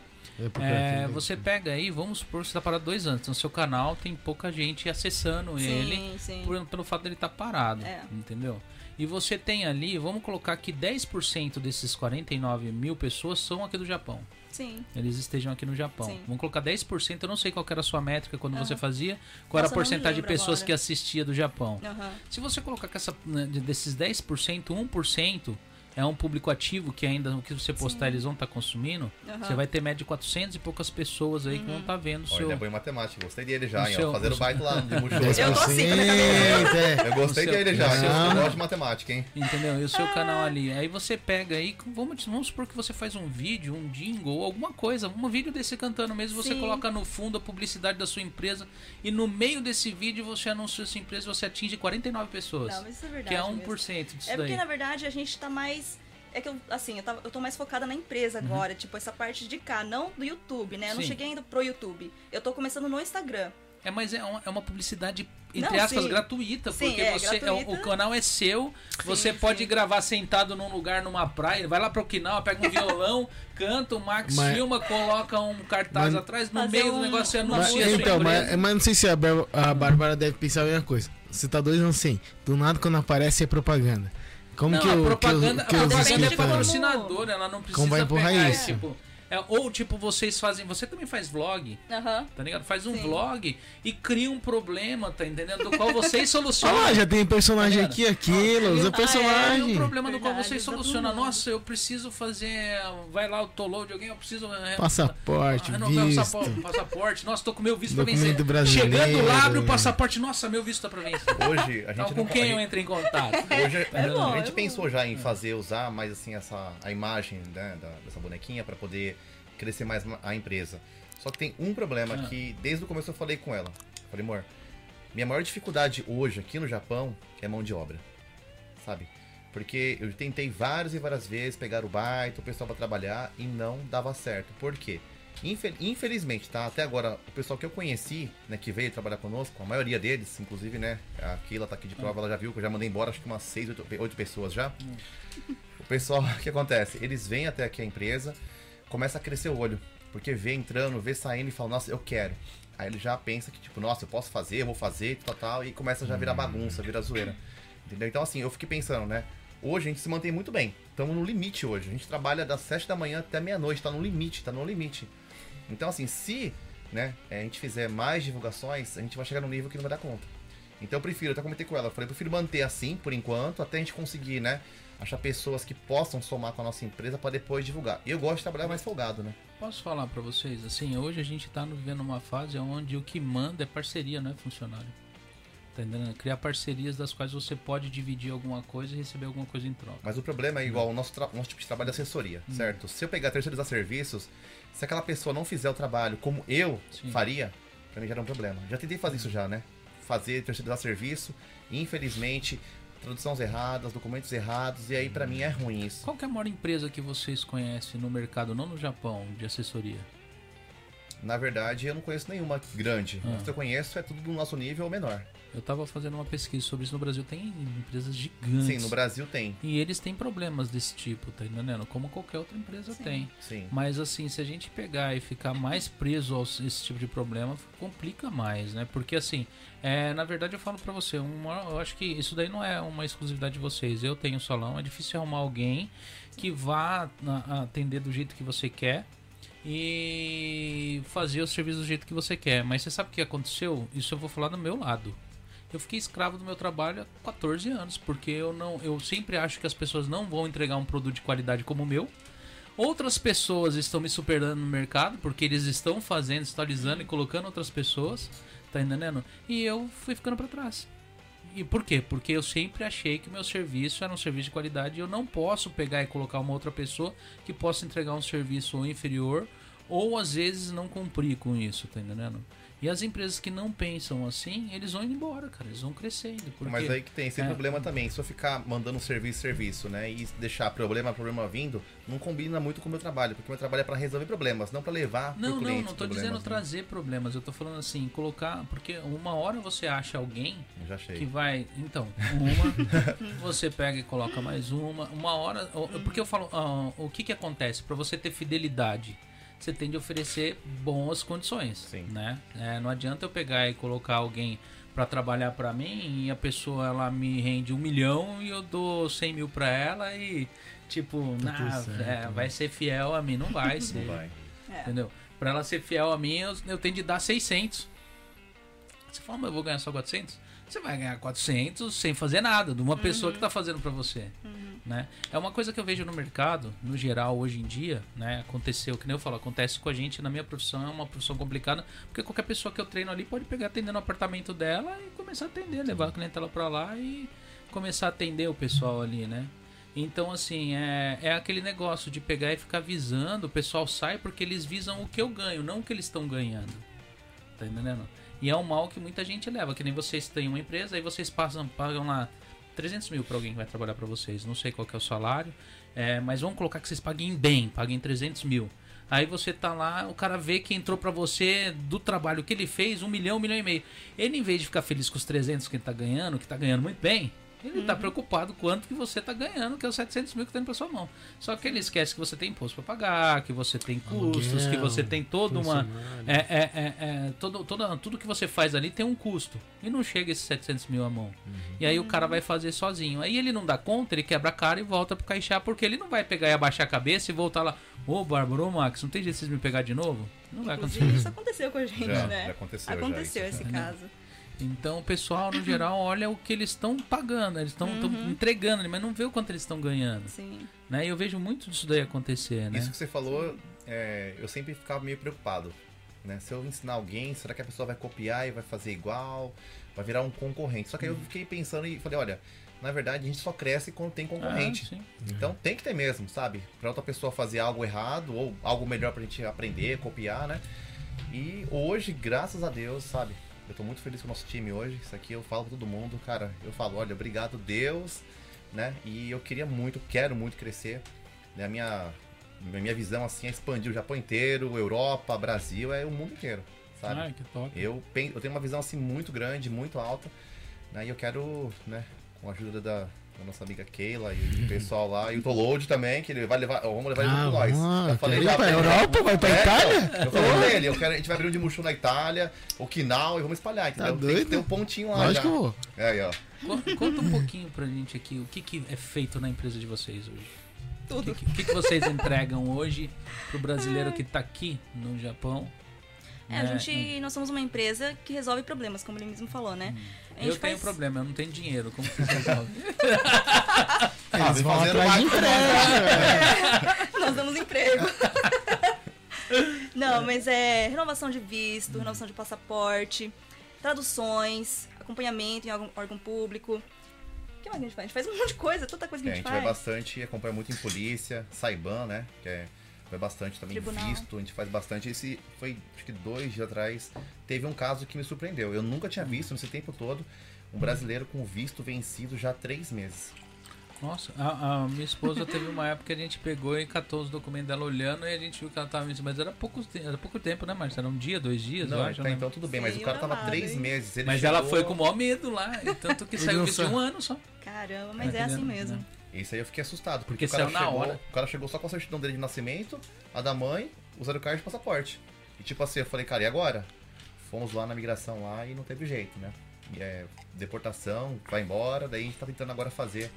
É, É, você pega aí, vamos supor que você tá parado dois anos. Então, seu canal tem pouca gente acessando sim, ele sim. por- pelo fato dele estar parado, É. entendeu? E você tem ali, vamos colocar que 10% desses 49 mil pessoas são aqui do Japão. Sim. Eles estejam aqui no Japão. Sim. Vamos colocar 10%, eu não sei qual era a sua métrica quando você fazia, qual era a Nossa, não me porcentagem de pessoas agora. que assistia do Japão. Aham. Se você colocar que essa, né, de- desses 10%, 1% é um público ativo que ainda o que você postar Sim. eles vão estar consumindo, Aham. você vai ter média de 400 e poucas pessoas aí que vão estar vendo o Olha, seu... ele é bom em matemática, gostei dele já, hein? seu- ó, fazendo o baita lá de (laughs) Mushu. 10%, Eu tô assim, tá é. Eu gostei O seu- dele já, seu- Eu gosto de matemática, hein? Entendeu? E o seu canal ali. Aí você pega aí, vamos, vamos supor que você faz um vídeo, um jingle, alguma coisa, um vídeo desse cantando mesmo, você Sim. coloca no fundo a publicidade da sua empresa e no meio desse vídeo você anuncia sua empresa e você atinge 49 pessoas. Não, mas isso é verdade. que é mesmo. 1% disso É porque, daí. na verdade, a gente tá mais. É que eu, assim, eu, tava, eu tô mais focada na empresa agora, tipo, essa parte de cá, não do YouTube, né? Eu não Uhum. Sim. cheguei ainda pro YouTube. Eu tô começando no Instagram. É, mas é uma, é uma publicidade, entre Não, aspas, sim. gratuita, Sim, porque é, você é o- o gratuita. canal é seu, você Sim, pode gravar sentado num lugar, numa praia, vai lá pro Okinawa, pega um violão, (laughs) canta, o Max Mas- filma, coloca um cartaz Mas- atrás, no meio do um- negócio você uma Mas, anuncia sua então, mas, mas não sei se a, Bar- a Bárbara deve pensar a mesma coisa. Você tá dois anos sem. Do nada, quando aparece, é propaganda. Como não, que a o propaganda, que, o- que a propaganda é patrocinadora, ela não precisa Como vai empurrar pegar, isso? tipo, É, ou tipo, vocês fazem. Você também faz vlog, Aham. tá ligado? Faz um Sim. vlog e cria um problema, tá entendendo? Do qual vocês (laughs) solucionam. Ah, já tem personagem Tá aqui, aquilo, usa Ah, é, É personagem. um problema do qual Verdade, você usa soluciona. pro mundo. Nossa, eu preciso fazer. Vai lá, o download de alguém, eu preciso. é, Passaporte, renovar o visto. passaporte, passaporte. Nossa, tô com meu visto pra vencer. Documento brasileiro. Chegando lá, abre o passaporte. Nossa, meu visto tá pra vencer. Hoje a gente Então, não com quem a eu gente- entro em contato? (laughs) Hoje É bom, a gente é pensou já em fazer, usar mais assim essa a imagem né, da- dessa bonequinha para poder crescer mais a empresa. Só que tem um problema Ah. que desde o começo eu falei com ela. Falei, amor, minha maior dificuldade hoje aqui no Japão é mão de obra. Sabe? Porque eu tentei várias e várias vezes pegar o baita, o pessoal para trabalhar e não dava certo. Por quê? Infel- Infelizmente, tá? Até agora, o pessoal que eu conheci, né, que veio trabalhar conosco, a maioria deles, inclusive, né, a Keila tá aqui de prova, ela já viu que eu já mandei embora, acho que umas 6, 8, oito pessoas já. O pessoal, (laughs) o que acontece? Eles vêm até aqui a empresa, começa a crescer o olho, porque vê entrando, vê saindo e fala, nossa, eu quero. Aí ele já pensa que, tipo, nossa, eu posso fazer, eu vou fazer, tal, tal, e começa já a virar bagunça, virar zoeira. Entendeu? Então, assim, eu fiquei pensando, né? Hoje a gente se mantém muito bem. Estamos no limite hoje. A gente trabalha das 7 da manhã até meia-noite, tá no limite, tá no limite. Então, assim, se né, a gente fizer mais divulgações, a gente vai chegar num nível que não vai dar conta. Então eu prefiro, eu até comentei com ela, eu falei, eu prefiro manter assim por enquanto, até a gente conseguir, né? Achar pessoas que possam somar com a nossa empresa para depois divulgar. E eu gosto de trabalhar mais folgado, né? Posso falar pra vocês, assim, hoje a gente tá vivendo uma fase onde o que manda é parceria, não é funcionário. Tá entendendo? Criar parcerias das quais você pode dividir alguma coisa e receber alguma coisa em troca. Mas o problema é igual o nosso, nosso tipo de trabalho de assessoria, certo? Se eu pegar terceirizar serviços, se aquela pessoa não fizer o trabalho como eu Sim. faria, pra mim já era um problema. Já tentei fazer isso já, né? Fazer terceirizar serviço, infelizmente, traduções erradas, documentos errados, e aí pra mim é ruim isso. Qual que é a maior empresa que vocês conhecem no mercado, não no Japão, de assessoria? Na verdade, eu não conheço nenhuma grande. Ah. As que eu conheço é tudo do nosso nível ou menor. Eu tava fazendo uma pesquisa sobre isso no Brasil, tem empresas gigantes. Sim, no Brasil tem. E eles têm problemas desse tipo, tá entendendo? Como qualquer outra empresa Sim. tem. Sim. Mas assim, se a gente pegar e ficar mais preso a esse tipo de problema, complica mais, né? Porque assim, é, na verdade eu falo pra você, uma, eu acho que isso daí não é uma exclusividade de vocês. Eu tenho salão, é difícil arrumar alguém que vá atender do jeito que você quer e fazer o serviço do jeito que você quer. Mas você sabe o que aconteceu? Isso eu vou falar do meu lado. Eu fiquei escravo do meu trabalho há 14 anos, porque eu não, eu sempre acho que as pessoas não vão entregar um produto de qualidade como o meu. Outras pessoas estão me superando no mercado, porque eles estão fazendo, atualizando e colocando outras pessoas, tá entendendo? E eu fui ficando pra trás. E por quê? Porque eu sempre achei que o meu serviço era um serviço de qualidade e eu não posso pegar e colocar uma outra pessoa que possa entregar um serviço inferior ou às vezes não cumprir com isso, tá entendendo? E as empresas que não pensam assim, eles vão indo embora, cara, eles vão crescendo. Porque... Mas aí que tem esse É. problema também. Se eu ficar mandando serviço, serviço, né? E deixar problema, problema vindo, não combina muito com o meu trabalho. Porque o meu trabalho é pra resolver problemas, não pra levar Não, não, não tô dizendo né? trazer problemas, eu tô falando assim, colocar. Porque uma hora você acha alguém que vai. Então, uma, (laughs) você pega e coloca mais uma. Uma hora. Porque eu falo, ah, o que que acontece? Pra você ter fidelidade, você tem de oferecer boas condições. Sim. Né? É, não adianta eu pegar e colocar alguém pra trabalhar pra mim e a pessoa ela me rende um milhão e eu dou 100 mil pra ela e. Tipo, Tá nah, certo, é, né? vai ser fiel a mim, não vai (laughs) ser. Não vai. É. Entendeu? Pra ela ser fiel a mim, eu, eu tenho de dar 600. Você fala, mas eu vou ganhar só 400? Você vai ganhar 400 sem fazer nada, de uma pessoa que tá fazendo pra você. Né? É uma coisa que eu vejo no mercado, no geral, hoje em dia, né? Aconteceu, que nem eu falo, acontece com a gente na minha profissão, é uma profissão complicada, porque qualquer pessoa que eu treino ali pode pegar atender no apartamento dela e começar a atender, levar a clientela pra lá e começar a atender o pessoal ali, né? Então, assim, é, é aquele negócio de pegar e ficar visando, o pessoal sai porque eles visam o que eu ganho, não o que eles estão ganhando. Tá entendendo? E é um mal que muita gente leva, que nem vocês têm uma empresa, aí vocês passam, pagam lá 300 mil pra alguém que vai trabalhar pra vocês. Não sei qual é o salário, é, mas vamos colocar que vocês paguem bem, paguem 300 mil. Aí você tá lá, o cara vê que entrou pra você do trabalho que ele fez, um milhão, um milhão e meio. Ele, em vez de ficar feliz com os 300 que ele tá ganhando, que tá ganhando muito bem, ele tá preocupado quanto que você tá ganhando, que é os 700 mil que tá indo pra sua mão. Só que ele esquece que você tem imposto pra pagar, que você tem custos, que Aluguel, você tem toda uma... É, é, é, é, todo, toda, tudo que você faz ali tem um custo. E não chega esses 700 mil à mão. E aí o cara vai fazer sozinho. Aí ele não dá conta, ele quebra a cara e volta pro caixá, porque ele não vai pegar e abaixar a cabeça e voltar lá. Ô, Bárbara, ô, Max, não tem jeito de vocês me pegar de novo? Não vai acontecer. Isso aconteceu com a gente, Já, né? já aconteceu. já Aconteceu isso. esse caso. Então o pessoal, no (clears throat) geral, olha o que eles estão pagando, eles estão Uhum. entregando, mas não vê o quanto eles estão ganhando. Sim. Né? E eu vejo muito disso daí acontecer, né? Isso que você falou, é, eu sempre ficava meio preocupado. Né? Se eu ensinar alguém, será que a pessoa vai copiar e vai fazer igual? Vai virar um concorrente. Só que aí eu fiquei pensando e falei, olha, na verdade a gente só cresce quando tem concorrente. Ah, sim. Então tem que ter mesmo, sabe? Pra outra pessoa fazer algo errado ou algo melhor pra gente aprender, copiar, né? E hoje, graças a Deus, sabe? Eu tô muito feliz com o nosso time hoje. Isso aqui eu falo pra todo mundo, cara. Eu falo, olha, obrigado Deus, né? E eu queria muito, quero muito crescer. Né? A minha, a minha visão assim é expandir o Japão inteiro, Europa, Brasil, é o mundo inteiro, sabe? Ai, que top. Eu, eu tenho uma visão assim muito grande, muito alta, né? E eu quero, né, com a ajuda da, da nossa amiga Keila e o pessoal lá, e o Tolode também, que ele vai levar, vamos levar ele Ah, junto com nós. vamos, Já falei já pra pra. Europa? Vai pra É, Itália? então, eu falei pra ele, eu quero, a gente vai abrir um de Mushu na Itália, Okinawa e vamos espalhar, entendeu? Tem que Tá doido? ter um pontinho lá Lógico já. que eu vou. É, aí, ó. Co- Conta um pouquinho pra gente aqui o que, que é feito na empresa de vocês hoje. O Tudo. que, que, que vocês entregam hoje pro brasileiro que tá aqui no Japão? É, a né? gente, nós somos uma empresa que resolve problemas, como ele mesmo falou, né? Gente Eu tenho faz- problema, eu não tenho dinheiro. Como que vocês resolvem? (laughs) Ah, Eles vão fazendo atrás de emprego. Nós damos emprego. (laughs) Não, mas é renovação de visto, renovação de passaporte, traduções, acompanhamento em algum órgão público. O que mais a gente faz? A gente faz um monte de coisa, tanta coisa que É, a a gente gente vai faz. bastante, acompanha muito em polícia, Saiban, né? Que é, vai bastante também Tribunal. visto, a gente faz bastante. Esse foi, acho que dois dias atrás, teve um caso que me surpreendeu. Eu nunca tinha visto nesse tempo todo um brasileiro com visto vencido já há três meses. Nossa, a, a minha esposa (laughs) teve uma época que a gente pegou e catou os documentos dela olhando e a gente viu que ela tava isso, mas era pouco, era pouco tempo, né, Marcia? Era um dia, dois dias, eu Não, acho. tá, né? então tudo bem, mas Sim, o cara tava babado, três hein? meses. ele Mas ela chegou- foi com o maior medo lá, e tanto que (laughs) saiu visto de um ano só. Caramba, mas é assim mesmo. Né? Isso aí eu fiquei assustado, porque, Porque o cara saiu na chegou, hora. o cara chegou só com a certidão dele de nascimento, a da mãe, o zero card e o passaporte. E tipo assim, eu falei, cara, e agora? Fomos lá na migração lá e não teve jeito, né? E é deportação, vai embora, daí a gente tá tentando agora fazer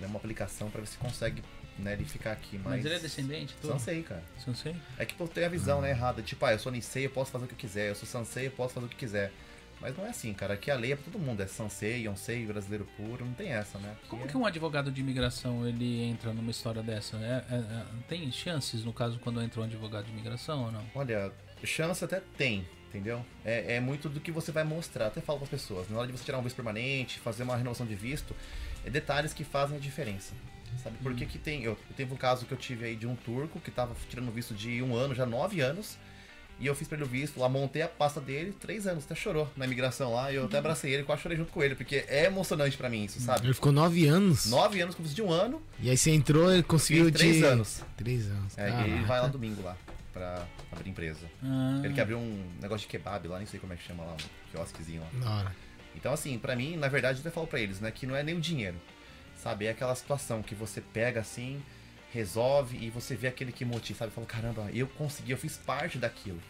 né, uma aplicação pra ver se consegue né, ele ficar aqui, mas... Mas ele é descendente, tudo? Sansei, cara. Sansei? É que pô, tem a visão, né, errada. Tipo, ah, eu sou Nisei, eu posso fazer o que eu quiser. Eu sou Sansei, eu posso fazer o que quiser. Mas não é assim, cara. Aqui a lei é pra todo mundo. É Sansei, Yonsei, brasileiro puro. Não tem essa, né? Aqui Como é- que um advogado de imigração ele entra numa história dessa? É- é- é- tem chances, no caso, quando entra um advogado de imigração ou não? Olha, chance até tem, entendeu? É, é muito do que você vai mostrar. Até falo para as pessoas. Na hora de você tirar um visto permanente, fazer uma renovação de visto, é detalhes que fazem a diferença. Sabe? Porque que tem. Eu, eu teve um caso que eu tive aí de um turco que tava tirando visto de um ano, já nove anos. E eu fiz pra ele o visto, lá montei a pasta dele, três anos, até chorou na imigração lá, e eu até abracei ele, quase chorei junto com ele, porque é emocionante pra mim isso, sabe? Ele ficou nove anos. Nove anos com visto de um ano, E aí você entrou, ele conseguiu e três de... anos. Três anos. É, e Caraca. ele vai lá domingo lá, pra abrir empresa. Ah, Ele quer abrir um negócio de kebab lá, nem sei como é que chama lá, um quiosquezinho lá. Da hora. Então, assim, pra mim, na verdade, eu até falo pra eles, né, que não é nem o dinheiro, sabe? É aquela situação que você pega assim, resolve e você vê aquele que motiva, sabe? Fala, caramba, eu consegui, eu fiz parte daquilo.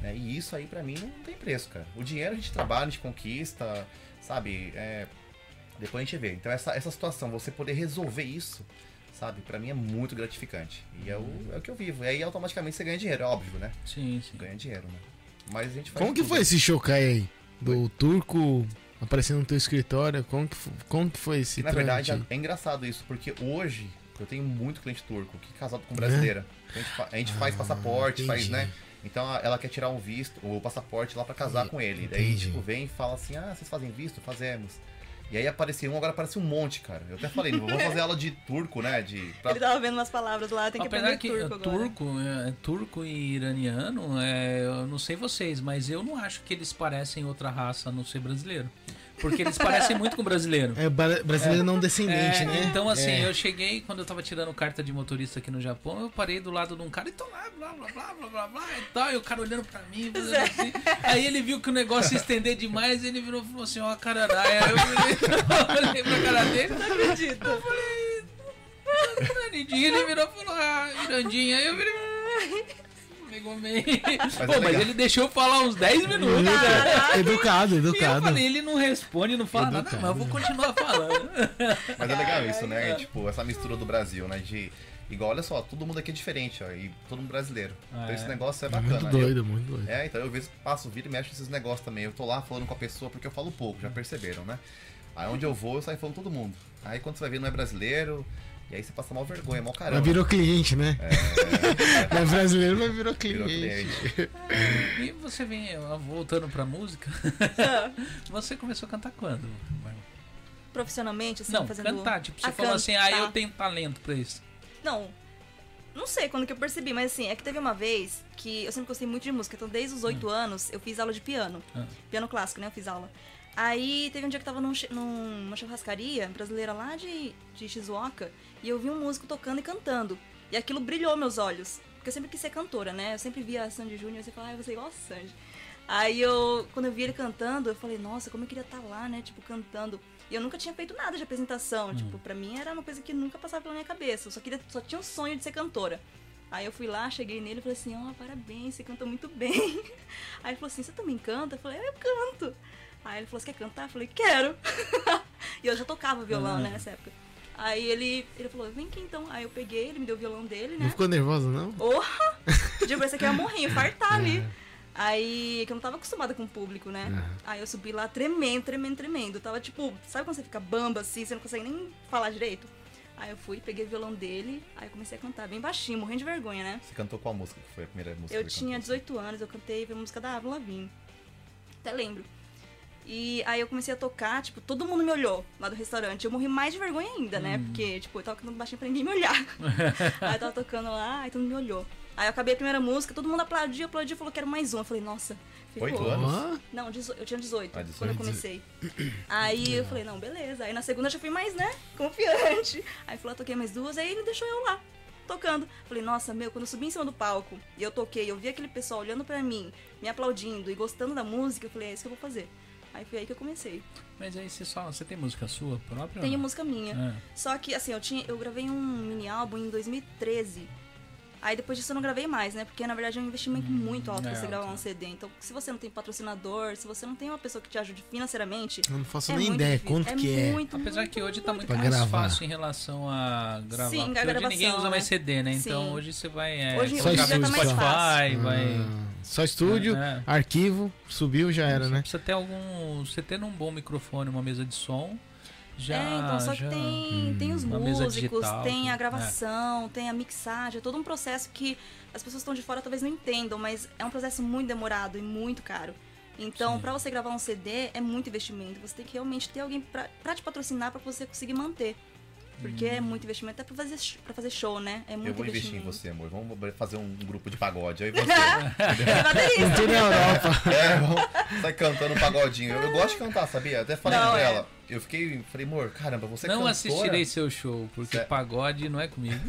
Né? E isso aí pra mim não tem preço, cara. O dinheiro a gente trabalha, a gente conquista, sabe? É, Depois a gente vê. Então, essa, essa situação, você poder resolver isso, sabe? Pra mim é muito gratificante. E é o, é o que eu vivo. E aí, automaticamente, você ganha dinheiro, é óbvio, né? sim, sim. Ganha dinheiro, né? Mas a gente faz Como que tudo. foi esse Shokai aí? Do turco aparecendo no teu escritório? Como que, como que foi esse Na verdade, é engraçado isso, porque hoje eu tenho muito cliente turco que é casado com brasileira. A gente, fa- a gente faz Ah, passaporte, faz, entendi. né? Então ela quer tirar um visto, o passaporte lá pra casar Entendi. com ele. Daí, tipo, vem e fala assim: ah, vocês fazem visto? Fazemos. E aí apareceu um, agora aparece um monte, cara. Eu até falei, vou fazer aula de turco, né? De, pra- Ele tava vendo umas palavras lá, tem que Apesar aprender que turco é, agora. turco, é, turco e iraniano, é, eu não sei vocês, mas eu não acho que eles parecem outra raça a não ser brasileiro. Porque eles parecem muito com brasileiro. É, bra- brasileiro não descendente, É, né? Então, assim, É. eu cheguei, quando eu tava tirando carta de motorista aqui no Japão, eu parei do lado de um cara e tô lá, blá, blá, blá, blá, blá, blá, e tal, e o cara olhando pra mim, fazendo É. assim. Aí ele viu que o negócio ia estender demais, ele virou e falou assim, ó, cararaia. Aí eu olhei pra cara dele, Não acredito. Irandinha, ele virou e falou, ah, Irandinha. Aí eu virei. Pegou meio. Pô, mas legal. ele deixou eu falar uns 10 minutos. né? Caraca. Educado, E eu educado. falei, ele não responde, não fala nada, Educado. mas eu vou continuar falando. Mas é legal isso, né? Tipo, essa mistura do Brasil, né? De, Igual, olha só, todo mundo aqui é diferente, ó, e todo mundo brasileiro. Ah, então esse é? negócio é É bacana. muito Eu- doido, muito doido. é, então eu vezes passo vida e mexo nesses negócios também. Eu tô lá falando com a pessoa porque eu falo pouco, já perceberam, né? Aí onde eu vou, eu saio falando todo mundo. Aí quando você vai ver, não é brasileiro, e aí você passa mal vergonha, mal Mas caramba. virou cliente, né? Não é (laughs) brasileiro, mas virou Virou cliente. cliente. E você vem, voltando pra música, (laughs) você começou a cantar quando? Profissionalmente, assim, Não, fazendo. cantar, tipo, você a falou assim, ah, eu tenho talento pra isso. Não. Não sei quando que eu percebi, mas assim, é que teve uma vez que eu sempre gostei muito de música. Então, desde os oito anos, eu fiz aula de piano. Ah. Piano clássico, né? Eu fiz aula. Aí teve um dia que eu tava num, numa churrascaria brasileira lá de, de Shizuoka e eu vi um músico tocando e cantando. E aquilo brilhou meus olhos. Porque eu sempre quis ser cantora, né? Eu sempre via a Sandy Júnior e você falava, ah, vou ser igual a Sandy. Aí eu, quando eu vi ele cantando, eu falei, nossa, como eu queria estar lá, né? Tipo, cantando. E eu nunca tinha feito nada de apresentação. Tipo, pra mim era uma coisa que nunca passava pela minha cabeça. Eu só, queria, só tinha um sonho de ser cantora. Aí eu fui lá, cheguei nele e falei assim, ó, parabéns, você canta muito bem. (laughs) Aí ele falou assim, você também canta? Eu falei, eu canto. Aí ele falou, você quer cantar? Eu falei, quero. (laughs) e eu já tocava violão, né, nessa época. Aí ele, ele falou, vem aqui então. Aí eu peguei, ele me deu o violão dele, né? Não ficou nervosa, não? Porra! Podia parecer que eu ia morrer, fartar ali. Aí, que eu não tava acostumada com o público, né? Aham. Aí eu subi lá tremendo, tremendo, tremendo. Eu tava tipo, sabe quando você fica bamba assim, você não consegue nem falar direito? Aí eu fui, peguei o violão dele, aí eu comecei a cantar bem baixinho, morrendo de vergonha, né? Você cantou qual música que foi a primeira música Eu que tinha cantou? 18 anos, eu cantei a música da Avril Lavigne. Até lembro. E aí eu comecei a tocar, tipo, todo mundo me olhou lá do restaurante. Eu morri mais de vergonha ainda, né? Porque, tipo, eu tava cantando baixinho pra ninguém me olhar. (laughs) aí eu tava tocando lá, aí todo mundo me olhou. Aí eu acabei a primeira música, todo mundo aplaudiu, aplaudiu, falou que era mais um. Eu falei, nossa, ferrou. Oito anos? Não, eu tinha 18, Ah, 18. quando eu comecei. Aí eu falei, não, beleza. Aí na segunda eu já fui mais, né, confiante. Aí falou, toquei mais duas, aí ele deixou eu lá, tocando. Falei, nossa, meu, quando eu subi em cima do palco e eu toquei, eu vi aquele pessoal olhando pra mim, me aplaudindo e gostando da música, eu falei, é isso que eu vou fazer. Aí foi aí que eu comecei. Mas aí você só, você tem música sua própria? Tenho música minha. Ah. Só que, assim, eu, tinha, eu gravei um mini álbum em 2013. Aí depois disso eu não gravei mais, né? Porque na verdade é um investimento muito alto é pra você gravar alto. um CD. Então, se você não tem patrocinador, se você não tem uma pessoa que te ajude financeiramente. eu não faço é nem ideia difícil. quanto que é. Muito, Apesar muito, que hoje tá muito mais gravar. fácil em relação a gravar. Sim, a porque hoje gravação, ninguém usa mais né? CD, né? Então Sim. hoje você vai é, Hoje- hoje já tá mais Spotify, fácil. vai... Ah, só estúdio, É. arquivo, subiu, já era, Você né? precisa ter algum. Você tendo um bom microfone, uma mesa de som. Já, é, então, só que já- tem, tem os Uma mesa músicos, digital, tem a tudo. gravação, tem a mixagem, é todo um processo que as pessoas que estão de fora talvez não entendam, mas é um processo muito demorado e muito caro. Então, pra você gravar um CD, é muito investimento. Você tem que realmente ter alguém pra, pra te patrocinar pra você conseguir manter. Porque é muito investimento, até pra fazer, pra fazer show, né? É muito Eu vou investir em você, amor. Vamos fazer um grupo de pagode. Aí você. (laughs) Você vai ter isso. Tudo na Europa. é, vamos sair cantando um pagodinho. Eu gosto de cantar, sabia? Até falei Não, pra é. ela. Eu fiquei. Falei, amor, caramba, você Não cantora? assistirei seu show, porque Cé- pagode não é comigo. (laughs)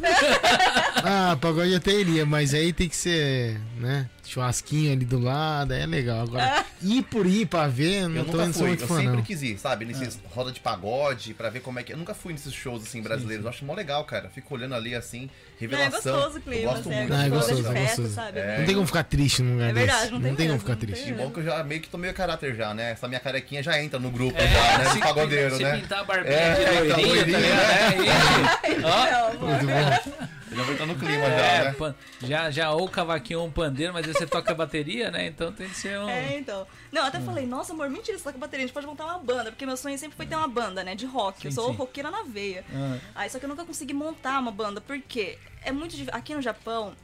Ah, pagode até iria, mas aí tem que ser, né? Churrasquinho ali do lado, aí é legal. Agora, (laughs) ir por ir pra ver, não Eu tô nunca fui, muito eu fã, sempre não. quis ir, sabe? Nesses roda de pagode, pra ver como é que. Eu nunca fui nesses shows assim brasileiros. Eu acho mó legal, cara. Fico olhando ali assim, Não, é revelação. gostoso o eu clima, gosto assim, é muito. Ah, é gostoso, é festa, gostoso. sabe? É. Não tem como ficar triste num lugar É verdade, desse. não tem tem como ficar não triste. Que bom que eu já meio que tomei caráter já, né? Essa minha carequinha já entra no grupo É, já, né? se De pagodeiro, se né? pintar a barbinha É, de então, loirinha, tá loirinha, ligado? É, isso. Não, amor. Muito bom. Já vai estar no clima É, já, né? pan- já, já ou cavaquinho ou um pandeiro, mas aí você toca bateria, né? Então tem que ser um. É, então. Não, eu até falei, nossa, amor, mentira, você com bateria, a gente pode montar uma banda, porque meu sonho sempre foi ter uma banda, né, de rock. eu Sim, sou sim. roqueira na veia. Ah, Aí só que eu nunca consegui montar uma banda, porque é muito. Aqui no Japão,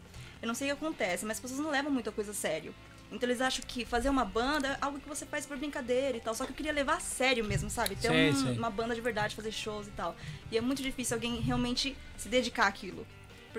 eu não sei o que acontece, mas as pessoas não levam muita coisa a sério. Então eles acham que fazer uma banda é algo que você faz por brincadeira e tal. Só que eu queria levar a sério mesmo, sabe? Ter Sei, um- sei. uma banda de verdade, fazer shows e tal. E é muito difícil alguém realmente se dedicar àquilo.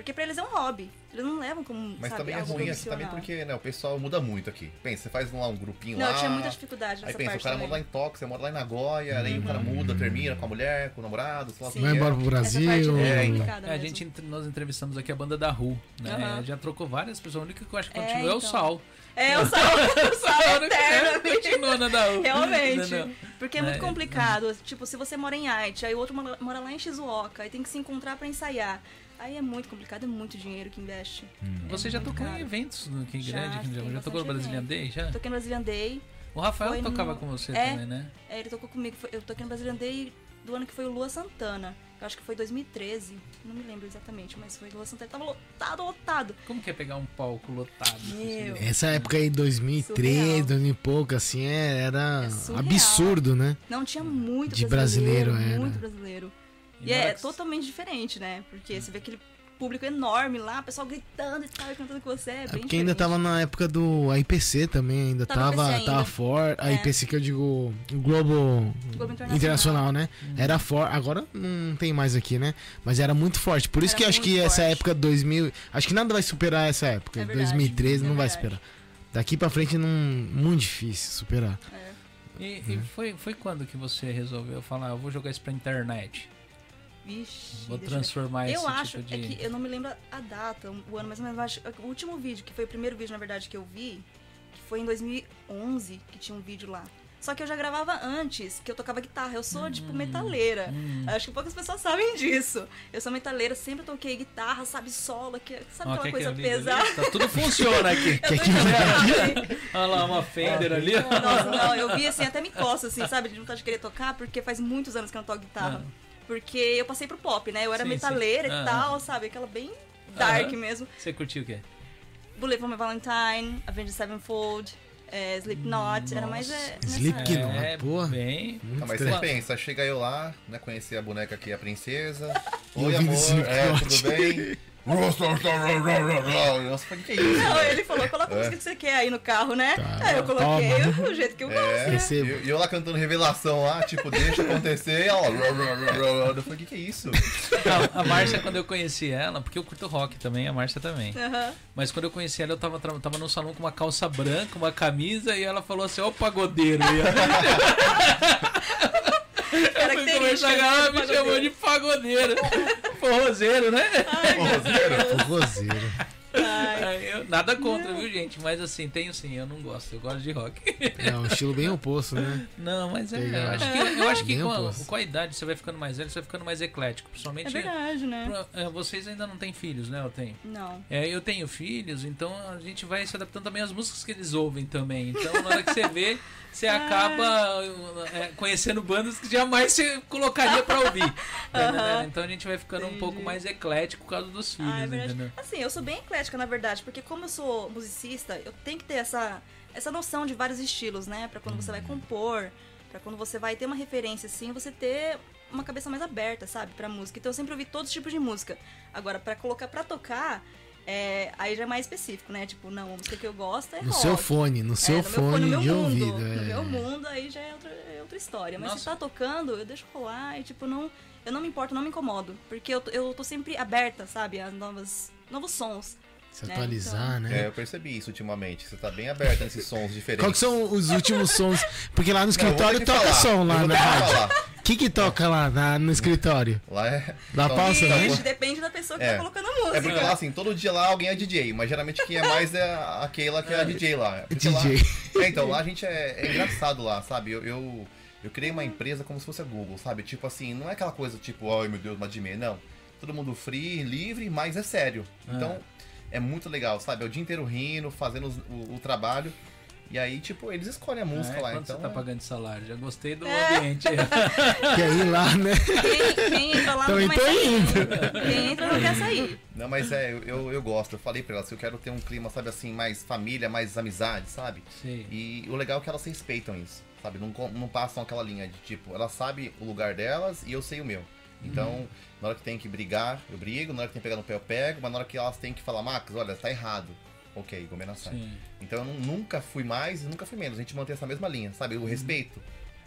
Porque pra eles é um hobby. Eles não levam como. Mas sabe, também é ruim aqui também porque, né, o pessoal muda muito aqui. Pensa, você faz lá um grupinho Não, lá. eu tinha muita dificuldade Aí nessa pensa, parte. o cara também. mora lá em Tóquio, você mora lá em Nagoya, aí o cara muda, termina com a mulher, com o namorado, sei lá o. Vai é. embora pro Essa parte Brasil. é, É, é então. É, a gente, nós entrevistamos aqui a banda da Ru, né? Aham. Já trocou várias pessoas. A única que eu acho que É, continua é o então. Sal. É, o sal, (laughs) o sal A única que eterno. continua na da Ru. Realmente. Não, não. Porque é muito É, complicado. Tipo, se você mora em Haiti, aí o outro mora, mora lá em Shizuoka, aí tem que se encontrar pra ensaiar. Aí é muito complicado, é muito dinheiro que investe. Você É já muito tocou em caro. eventos aqui Já, grande aqui no tem Japão? Já tocou no Brazilian Day? Já? Toquei no Brazilian Day, O Rafael Foi tocava no- com você É. também, né? é, ele tocou comigo. Eu toquei no Brazilian Day do ano que foi o Lua Santana. Eu acho que foi 2013, não me lembro exatamente, mas foi Lua Santana. Tava lotado, lotado. Como que é pegar um palco lotado? Meu. Essa época aí, 2003, Surreal. 2000 e pouco, assim, é- era É absurdo, né? Não tinha muito De brasileiro, era. Muito brasileiro. E E é que- totalmente diferente, né? Porque você vê aquele público enorme lá, o pessoal gritando e tal, e cantando com você. É, É porque ainda tava na época do IPC também, ainda Tava tava, ainda. forte. A É. IPC que eu digo, o Globo, Globo Internacional. Internacional, né? Era forte. Agora não tem mais aqui, né? Mas era muito forte. Por isso Era que eu acho que essa forte. época 2000. Acho que nada vai superar essa época. É verdade, 2013 é não vai superar. Daqui pra frente não. Muito difícil superar. É. E, e foi, foi quando que você resolveu falar, eu vou jogar isso pra internet? Vixe. Vou deixa eu transformar esse Eu acho, tipo de... é que eu não me lembro a data, o ano, mas eu acho, o último vídeo, que foi o primeiro vídeo, na verdade, que eu vi, que foi em 2011, que tinha um vídeo lá. Só que eu já gravava antes, que eu tocava guitarra. Eu sou, tipo, metaleira. Hum. Acho que poucas pessoas sabem disso. Eu sou metaleira, sempre toquei guitarra, sabe, solo, que, sabe Ó, aquela que coisa ligue ali? pesada? Tá, tudo funciona (laughs) aqui. Eu tô que- encantada. Olha lá, uma Fender ali. ó. Nossa, não, eu vi assim, até me coça, assim, sabe, de vontade de querer tocar, porque faz muitos anos que eu não toco guitarra. Porque eu passei pro pop, né? Eu era Sim, metaleira sim. e tal, sabe? Aquela bem dark mesmo. Você curtiu o quê? Bullet for My Valentine, Avenged Sevenfold, é, Slipknot, era mais é, Slipknot. é, porra. bem... Não, mas você pensa, chega eu lá, né? Conheci a boneca aqui, a princesa. (laughs) Oi, amor. É, tudo bem? (laughs) Nossa, que, é isso? Não, ele falou, coloca a É. música que você quer aí no carro, né? Tá. Aí eu coloquei Toma. (laughs) o jeito que eu É, gosto, né? E e eu lá cantando revelação lá, tipo, deixa acontecer, e ela. Eu falei, o que, que é isso? Não, a Márcia, quando eu conheci ela, porque eu curto rock também, a Márcia também. Aham. Mas quando eu conheci ela, eu tava, tava no salão com uma calça branca, uma camisa, e ela falou assim, ó o pagodeiro. E eu (laughs) Característica. né, me chamou de pagodeiro. (laughs) Forrozeiro, né? Forrozeiro. Ai, Aí eu- nada contra, viu, gente? Mas assim, tenho sim, eu não gosto, eu gosto de rock. É um estilo bem oposto, né? Não, mas é, eu Legal. acho que, eu acho que com, a, com a idade você vai ficando mais velho, você vai ficando mais eclético. é Principalmente. verdade, né? pra- é, vocês ainda não têm filhos, né? Eu tenho. Não. É, eu tenho filhos, então a gente vai se adaptando também às músicas que eles ouvem também. Então, na hora que você vê, você acaba é, conhecendo bandas que jamais você colocaria pra ouvir. (laughs) tá entendendo? Então a gente vai ficando um pouco mais eclético por causa dos filhos, Ah, é? Assim, eu sou bem na verdade, porque como eu sou musicista, eu tenho que ter essa, essa noção de vários estilos, né? Pra quando você vai compor, pra quando você vai ter uma referência, assim, você ter uma cabeça mais aberta, sabe? Pra música. Então eu sempre ouvi todos os tipos de música. Agora, pra colocar pra tocar, é, aí já é mais específico, né? Tipo, não, a música que eu gosto é No rock. seu fone, no É, seu no meu fone no meu de mundo, ouvido. No é. meu mundo, aí já é outra, é outra história. Mas se Nossa. tá tocando, eu deixo rolar e, tipo, não, eu não me importo, não me incomodo. Porque eu, tô- eu tô sempre aberta, sabe, a novas, novos sons. Se né, atualizar, É, né? eu percebi isso ultimamente. Você tá bem aberto nesses sons diferentes. Qual que são os últimos sons? Porque lá no escritório toca falar. som lá na rádio. O que que toca lá na- no escritório? Lá é. Lá Então, passa, tá né? Depende, da pessoa que É. tá colocando a música. É porque lá, assim, todo dia lá alguém é DJ, mas geralmente quem é mais é a Keila que é a DJ lá. (laughs) Porque lá- DJ. É, então, lá a gente é, é engraçado lá, sabe? Eu, eu, eu criei uma empresa como se fosse a Google, sabe? Tipo assim, não é aquela coisa tipo, ai meu Deus, uma de meia, não. Todo mundo free, livre, mas é sério. Então, é muito legal, sabe? É o dia inteiro rindo, fazendo os- o, o trabalho. E aí, tipo, eles escolhem a música É, lá. quanto Então, você tá pagando de salário? Já gostei do É. ambiente. (laughs) Quer ir lá, né? Quem, quem entra lá Também não quer sair. Quem entra não quer sair. Não, mas é, eu, eu, eu gosto. Eu falei pra elas que eu quero ter um clima, sabe assim, mais família, mais amizade, sabe? Sim. E o legal é que elas respeitam isso, sabe? Não, não passam aquela linha de tipo, elas sabem o lugar delas e eu sei o meu. Então, Uhum. na hora que tem que brigar, eu brigo, na hora que tem que pegar no pé, eu pego, mas na hora que elas têm que falar, Max, olha, tá errado. Ok, combina sai. Sim. Então eu nu- nunca fui mais e nunca fui menos. A gente mantém essa mesma linha, sabe? Uhum. O respeito.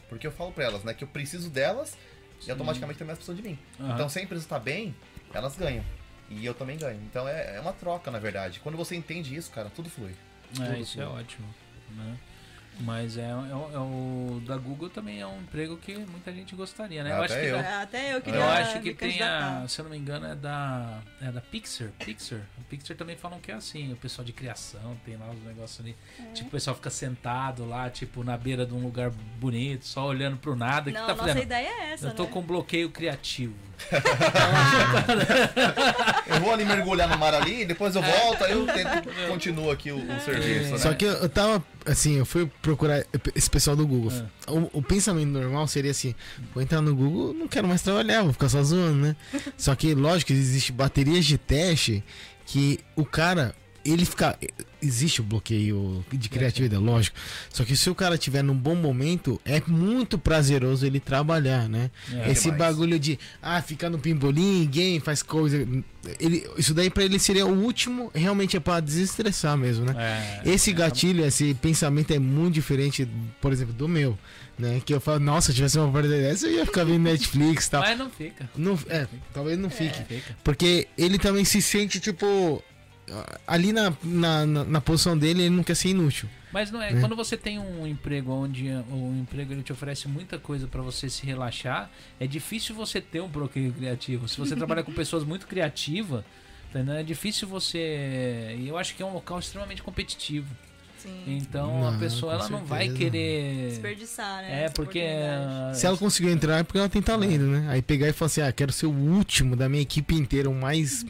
Porque eu falo pra elas, né, que eu preciso delas e automaticamente também elas precisam de mim. Aham. Então se a empresa tá bem, elas ganham. E eu também ganho. Então é, é uma troca, na verdade. Quando você entende isso, cara, tudo flui. É, Tudo isso é flui. ótimo. Né? Mas é, é, o- é o da Google também é um emprego que muita gente gostaria, né? eu Até acho que eu. Até eu queria Eu acho que tem a, se eu não me engano, é da, é da Pixar. Pixar. A Pixar também falam que é assim, o pessoal de criação tem lá os negócios ali. É. Tipo, o pessoal fica sentado lá, tipo, na beira de um lugar bonito, só olhando pro nada. O que Não, tá nossa fazendo? ideia é essa, Eu tô né? com bloqueio criativo. (laughs) Eu vou ali mergulhar no mar ali, depois eu volto, aí eu tento, continuo aqui o, o serviço, né? Só que eu, eu tava, assim, eu fui procurar esse pessoal do Google. Ah. O, o pensamento normal seria assim: vou entrar no Google, não quero mais trabalhar, vou ficar só zoando, né? Só que, lógico, existe baterias de teste que o cara, ele fica. Existe o bloqueio de criatividade, lógico. Só que se o cara tiver num bom momento, é muito prazeroso ele trabalhar, né? É. Esse demais. bagulho de, ah, ficar no pimbolim, game, faz coisa. Ele, isso daí pra ele seria o último, realmente é pra desestressar mesmo, né? É, Esse é, gatilho, esse pensamento é muito diferente, por exemplo, do meu, né? Que eu falo, nossa, se tivesse uma partida dessa, eu ia ficar vendo Netflix e tal. Mas não fica. Não, é, talvez não fique. Fica. Porque ele também se sente, tipo, ali na, na, na, na posição dele, ele não quer ser inútil. Mas não é, Né? quando você tem um emprego onde o emprego ele te oferece muita coisa pra você se relaxar, é difícil você ter um bloqueio criativo. Se você trabalha com (laughs) pessoas muito criativas, tá entendendo? é difícil você. E eu acho que é um local extremamente competitivo. Sim. Então a Não, pessoa ela não vai querer. Desperdiçar, né? É, porque. Se ela conseguiu entrar é porque ela tem talento, né? Aí pegar e falar assim, ah, quero ser o último da minha equipe inteira, o mais,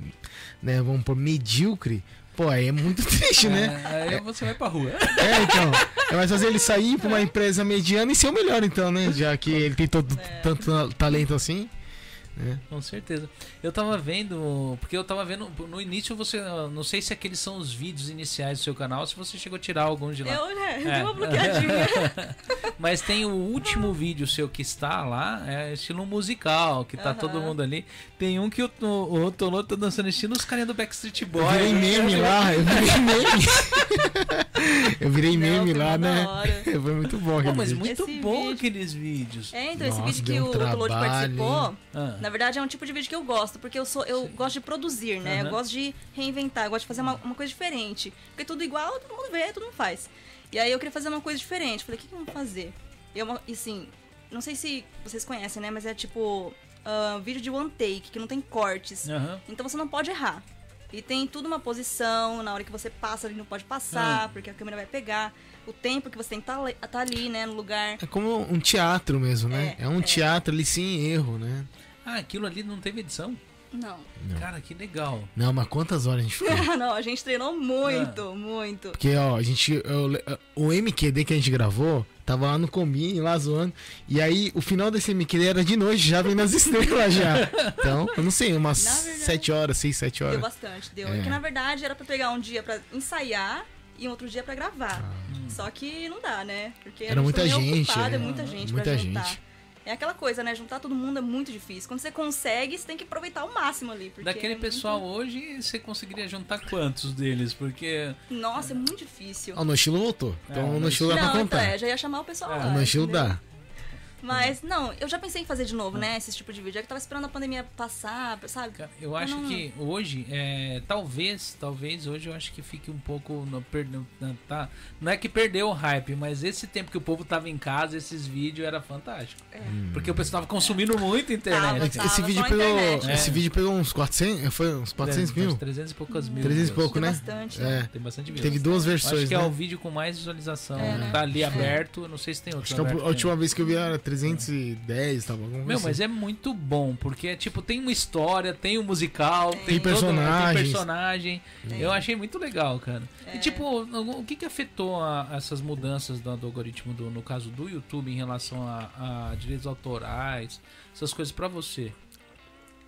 né, vamos por medíocre. Pô, aí é muito (laughs) triste, né? É, aí você vai pra rua. É, então. É mais fazer ele sair pra uma empresa mediana e ser o melhor, então, né? Já que ele tem todo, tanto talento assim. Né? Com certeza. Eu tava vendo, porque eu tava vendo no início você, não sei se aqueles são os vídeos iniciais do seu canal, se você chegou a tirar alguns de lá. Eu, né? Eu É. dei uma bloqueadinha. (laughs) Mas tem o último vídeo seu que está lá, é estilo musical, que tá Aham. todo mundo ali. Tem um que o, o, o Tolô tá dançando estilo os carinha do Backstreet Boy. Eu virei meme lá, eu virei (laughs) meme. eu virei meme lá, né? (laughs) Foi muito bom Pô, mas muito Esse bom vídeo- aqueles vídeos. É, então esse Nossa, vídeo que um o trabalho, participou, Ah. Na verdade é um tipo de vídeo que eu gosto, porque eu sou eu gosto de produzir, né? Aham. Eu gosto de reinventar, eu gosto de fazer uma, uma coisa diferente. Porque tudo igual, todo mundo vê, todo mundo faz. E aí eu queria fazer uma coisa diferente. Falei, o que, que vamos fazer? E, eu, e assim, não sei se vocês conhecem, né? Mas é tipo ah, vídeo de one take, que não tem cortes. Aham. Então você não pode errar. E tem tudo uma posição, na hora que você passa ali não pode passar, porque a câmera vai pegar. O tempo que você tem que estar ali, né, no lugar. É como um teatro mesmo, né? É, É, um é. teatro ali sem erro, né? Ah, aquilo ali não teve edição? Não. Não. Cara, que legal. Não, mas quantas horas a gente ficou? (laughs) não, a gente treinou muito, muito. Porque, ó, a gente. eu- o MQD que a gente gravou tava lá no Combine, lá zoando. E aí, o final desse MQD era de noite, já vendo as (laughs) estrelas já. Então, eu não sei, umas verdade- 7 horas, 6, 7 Deu horas. bastante, deu. É. É que na verdade era pra pegar um dia pra ensaiar e outro dia pra gravar. Hum. Só que não dá, né? Porque Era gente muita é gente, ocupado, é. é muita gente Muita pra juntar. gente. É aquela coisa, né? Juntar todo mundo é muito difícil. Quando você consegue, você tem que aproveitar o máximo ali. Porque Daquele é muito- pessoal hoje, você conseguiria juntar quantos deles? Porque. Nossa, é muito difícil. Ó, o No Estilo voltou. É, Então, o o No No Estilo dá pra não, então contar. é, já ia chamar o pessoal É, lá. O No Estilo entendeu? dá. Mas, não, eu já pensei em fazer de novo, né? Esse tipo de vídeo. É que eu tava esperando a pandemia passar, sabe? Cara, eu acho não- que hoje, é, talvez, talvez hoje eu acho que fique um pouco no, per- no- na- tá, não é que perdeu o hype, mas esse tempo que o povo tava em casa, esses vídeos era fantástico. É. Porque o pessoal tava consumindo muito a internet. Tava, Esse, tava, esse vídeo pegou. internet. É. Esse vídeo pegou uns 400. Foi uns 400 mil? Uns 300 e poucas mil. 300 e pouco, né? bastante. É. Tem bastante vídeo. Teve duas Eu Acho versões, que né? é o vídeo com mais visualização. É, né? Tá ali É. aberto, não sei se tem outro. Acho que a, última vez que eu vi era 310, tava alguma Meu, mas assim. é muito bom, porque é tipo, tem uma história, tem um musical, tem, Tem todo- personagens. tem personagem. Eu achei muito legal, cara. E É. tipo, o o que que afetou a- essas mudanças do, do algoritmo, do, no caso do YouTube, em relação a, a direitos autorais, essas coisas pra você?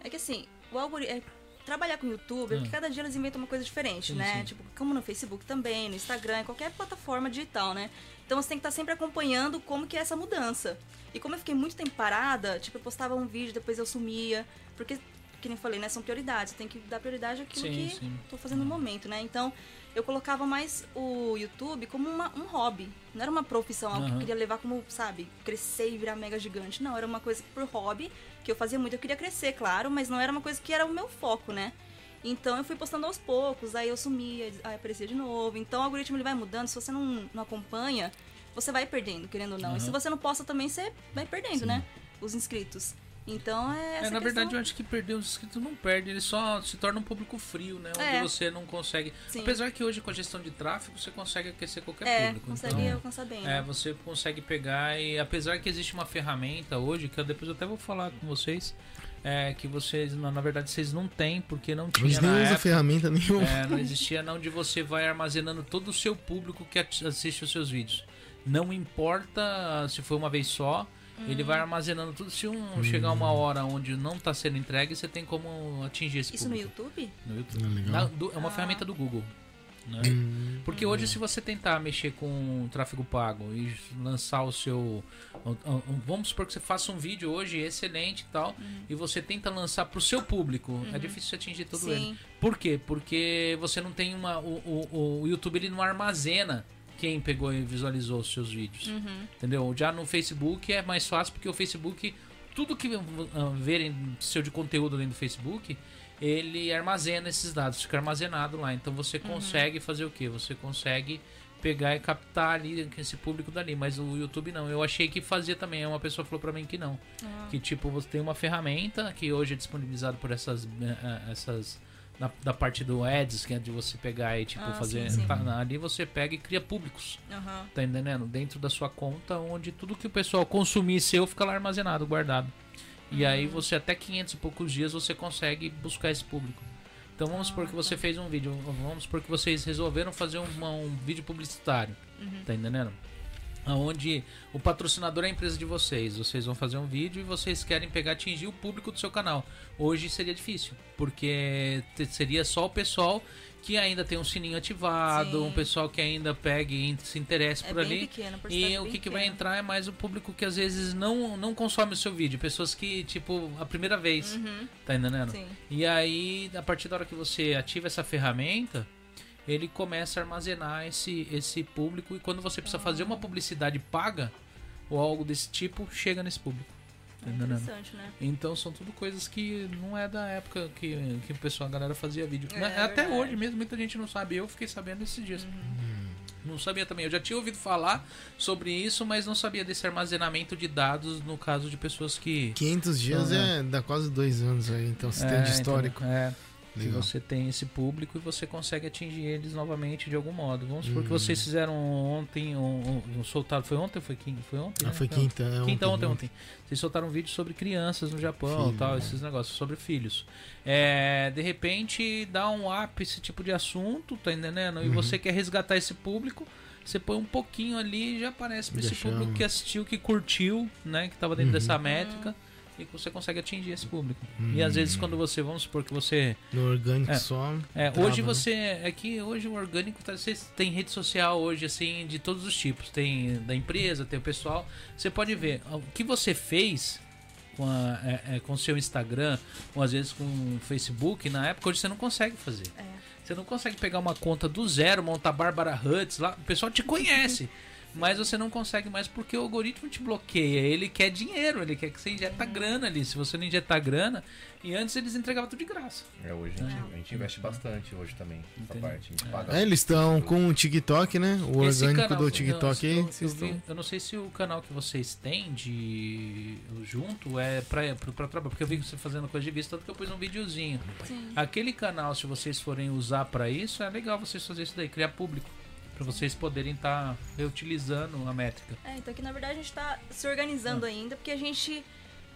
É que assim, o algoritmo. trabalhar com YouTube, é porque cada dia eles inventam uma coisa diferente, Sim, né? sim. Tipo, como no Facebook também, no Instagram, em qualquer plataforma digital, né? Então você tem que estar sempre acompanhando como que é essa mudança. E como eu fiquei muito tempo parada, tipo, eu postava um vídeo, depois eu sumia. Porque, que nem falei, né? São prioridades. Tem que dar prioridade àquilo Sim, que sim. tô fazendo no momento, né? Então, eu colocava mais o YouTube como uma- um hobby. Não era uma profissão, algo que Aham. eu queria levar como, sabe, crescer e virar mega gigante. Não, era uma coisa por hobby, que eu fazia muito. Eu queria crescer, claro, mas não era uma coisa que era o meu foco, né? Então eu fui postando aos poucos, aí eu sumia, aí aparecia de novo. Então o algoritmo ele vai mudando, se você não, não acompanha, você vai perdendo, querendo ou não. E se você não posta também, você vai perdendo, né? Os inscritos. Então é. É, na questão- verdade, eu acho que perder os inscritos não perde, ele só se torna um público frio, né? Onde É. você não consegue. Sim. Apesar que hoje, com a gestão de tráfego, você consegue aquecer qualquer É, público. consegue então, alcançar bem. É, né? você consegue pegar e apesar que existe uma ferramenta hoje, que eu depois eu até vou falar com vocês, é, que vocês, na na verdade, vocês não têm, porque não tinha Hoje nem na usa época. ferramenta nenhuma. É, não existia não onde você vai armazenando todo o seu público que assiste os seus vídeos. Não importa se for uma vez só, ele vai armazenando tudo. Se um, chegar uma hora onde não está sendo entregue, você tem como atingir esse Isso no público. YouTube? No YouTube. Ah, legal. Na- do- é uma Ah. ferramenta do Google. Né? Hum, Porque hoje, se você tentar mexer com tráfego pago e lançar o seu. Vamos supor que você faça um vídeo hoje excelente e tal, e você tenta lançar para o seu público. É difícil você atingir todo ele. Sim. Por quê? Porque você não tem uma. O, o, o YouTube ele não armazena quem pegou e visualizou os seus vídeos. Uhum. Entendeu? Já no Facebook é mais fácil porque o Facebook, tudo que ah, verem seu de conteúdo dentro do Facebook, ele armazena esses dados, fica armazenado lá. Então você consegue fazer o quê? Você consegue pegar e captar ali esse público dali, mas o YouTube não. Eu achei que fazia também, uma pessoa falou pra mim que não. Ah. Que tipo, você tem uma ferramenta que hoje é disponibilizada por essas eh, eh, essas na, da parte do ads, que é de você pegar e tipo Ah, fazer sim, sim. tá, ali você pega e cria públicos. Aham. Tá entendendo? Dentro da sua conta, onde tudo que o pessoal consumir seu fica lá armazenado, guardado. E aí você até 500 e poucos dias você consegue buscar esse público. Então vamos supor que você fez um vídeo, vamos supor que vocês resolveram fazer uma- um vídeo publicitário, Uhum. tá entendendo? Onde o patrocinador é a empresa de vocês, vocês vão fazer um vídeo e vocês querem pegar atingir o público do seu canal. Hoje seria difícil, porque seria só o pessoal que ainda tem um sininho ativado, Sim. um pessoal que ainda pegue e se interesse É por ali. pequeno, a E o que, que vai entrar é mais o público que às vezes não, não consome o seu vídeo. Pessoas que, tipo, a primeira vez, Uhum. tá entendendo? Sim. E aí, a partir da hora que você ativa essa ferramenta, ele começa a armazenar esse, esse público. E quando você precisa fazer uma publicidade paga ou algo desse tipo, chega nesse público. Tá É interessante, né? Então são tudo coisas que não é da época que, que o pessoal, a galera fazia vídeo. É, Né? Até verdade. hoje mesmo, muita gente não sabe. Eu fiquei sabendo esses dias. Uhum. Não sabia também. Eu já tinha ouvido falar sobre isso, mas não sabia desse armazenamento de dados no caso de pessoas que. 500 dias Então, é, dá quase dois anos aí, então você tem de histórico. entendeu? É, que Legal. você tem esse público e você consegue atingir eles novamente de algum modo. Vamos supor que Uhum. vocês fizeram ontem, um, um, um soltado. Foi ontem ou foi quinta? Foi ontem? Ah, né? foi quinta. é Quinta, ontem, ontem. Vocês soltaram um vídeo sobre crianças no Japão Filho, tal, né? esses negócios, sobre filhos. É, de repente, dá um up esse tipo de assunto, tá entendendo? E Uhum. você quer resgatar esse público, você põe um pouquinho ali e já aparece pra Já esse público que assistiu, que curtiu, né? Que tava dentro Uhum. dessa métrica. E que você consegue atingir esse público. E Uhum. às vezes quando você, vamos supor que você No orgânico É. só. é, trava, hoje né? você. É que hoje o orgânico tá, você tem rede social hoje, assim, de todos os tipos. Tem da empresa, tem o pessoal. Você pode ver o que você fez com a, é, é, com o seu Instagram, ou às vezes com o Facebook, na época hoje você não consegue fazer. É. Você não consegue pegar uma conta do zero, montar Bárbara Huts lá. O pessoal te conhece. (laughs) Mas você não consegue mais porque o algoritmo te bloqueia. Ele quer dinheiro, ele quer que você injeta grana ali. Se você não injetar grana, e antes eles entregavam tudo de graça. É, hoje a gente, a gente investe bastante hoje também nessa parte. A gente paga. É, eles estão com o TikTok, né? O Esse orgânico canal, do TikTok eu, aí. eu, eu, vi- estão- eu não sei se o canal que vocês têm de junto é pra, pra, pra trabalho, porque eu vi você fazendo coisa de vista, tanto que eu pus um videozinho. Sim. Aquele canal, se vocês forem usar pra isso, é legal vocês fazerem isso daí, criar público. Pra vocês poderem estar reutilizando a métrica. É, então aqui na verdade a gente tá se organizando ainda, porque a gente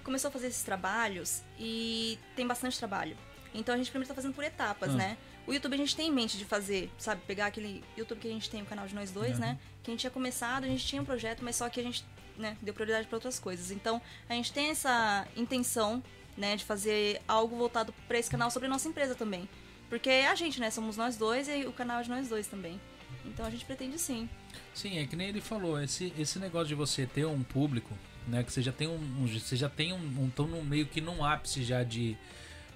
começou a fazer esses trabalhos e tem bastante trabalho. Então a gente primeiro tá fazendo por etapas, Ah. né? O YouTube a gente tem em mente de fazer, sabe, pegar aquele YouTube que a gente tem, o canal de nós dois, né? Que a gente tinha começado, a gente tinha um projeto, mas só que a gente, né, deu prioridade para outras coisas. Então a gente tem essa intenção, né, de fazer algo voltado para esse canal sobre a nossa empresa também. Porque é a gente, né? Somos nós dois e o canal é de nós dois também. Então a gente pretende sim. Sim, é que nem ele falou, esse, esse negócio de você ter um público, né? Que você já tem um. um- você já tem um. um tão no meio que num ápice já de.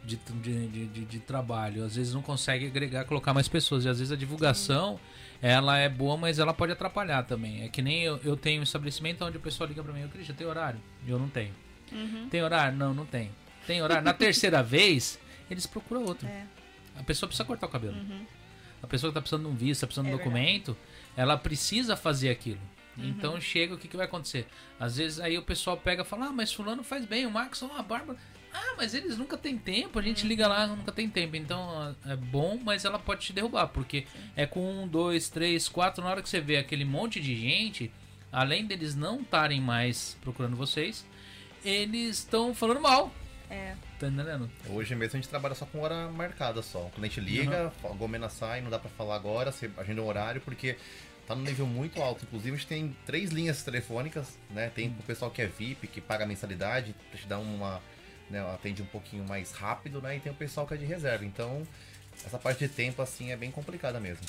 De, de, de, de- trabalho, às vezes não consegue agregar, colocar mais pessoas, e às vezes a divulgação ela é boa, mas ela pode atrapalhar também. É que nem eu, eu tenho um estabelecimento onde o pessoal liga pra mim, eu Christian, tem horário? Eu não tenho. Uhum. Tem horário? Não, não tem. Tem horário? Na terceira (laughs) vez, eles procuram outro. É. A pessoa precisa cortar o cabelo. Uhum. A pessoa que tá precisando de um visto, tá precisando de um É documento, ela precisa fazer aquilo. Uhum. Então chega, o que, que vai acontecer? Às vezes aí o pessoal pega e fala, ah, mas fulano faz bem, o Max, a Bárbara. Ah, mas eles nunca tem tempo, a Uhum. gente liga lá, nunca tem tempo. Então é bom, mas ela pode te derrubar, porque é com um, dois, três, quatro, na hora que você vê aquele monte de gente, além deles não estarem mais procurando vocês, eles estão falando mal. É. Tá entendendo? Hoje mesmo a gente trabalha só com hora marcada só. O cliente liga, a gomena sai, não dá pra falar agora, você agenda um horário, porque tá num nível muito alto. Inclusive a gente tem três linhas telefônicas, né? Tem o pessoal que é VIP, que paga mensalidade, pra te dar uma. Né, atende um pouquinho mais rápido, né? E tem o pessoal que é de reserva. Então, essa parte de tempo assim é bem complicada mesmo.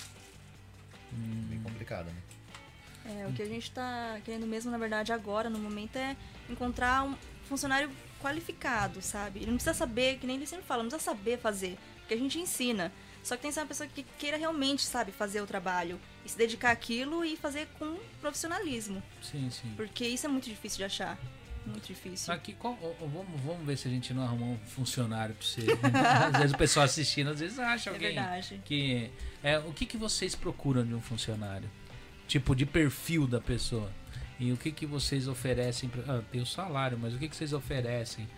Bem complicada, né? É, o que a gente tá querendo mesmo, na verdade, agora, no momento, é encontrar um funcionário qualificado, sabe? Ele não precisa saber, que nem ele sempre fala, não precisa saber fazer, porque a gente ensina. Só que tem que ser uma pessoa que queira realmente, sabe, fazer o trabalho e se dedicar àquilo e fazer com profissionalismo. Sim, sim. Porque isso é muito difícil de achar. Muito difícil. Aqui, qual- ó, ó, vamos, vamos ver se a gente não arrumou um funcionário pra você. (laughs) às vezes o pessoal assistindo, às vezes acha É alguém verdade. que. É, o que, que vocês procuram de um funcionário? Tipo, de perfil da pessoa. E o que, que vocês oferecem? Pra, ah, tem o salário, mas o que, que vocês oferecem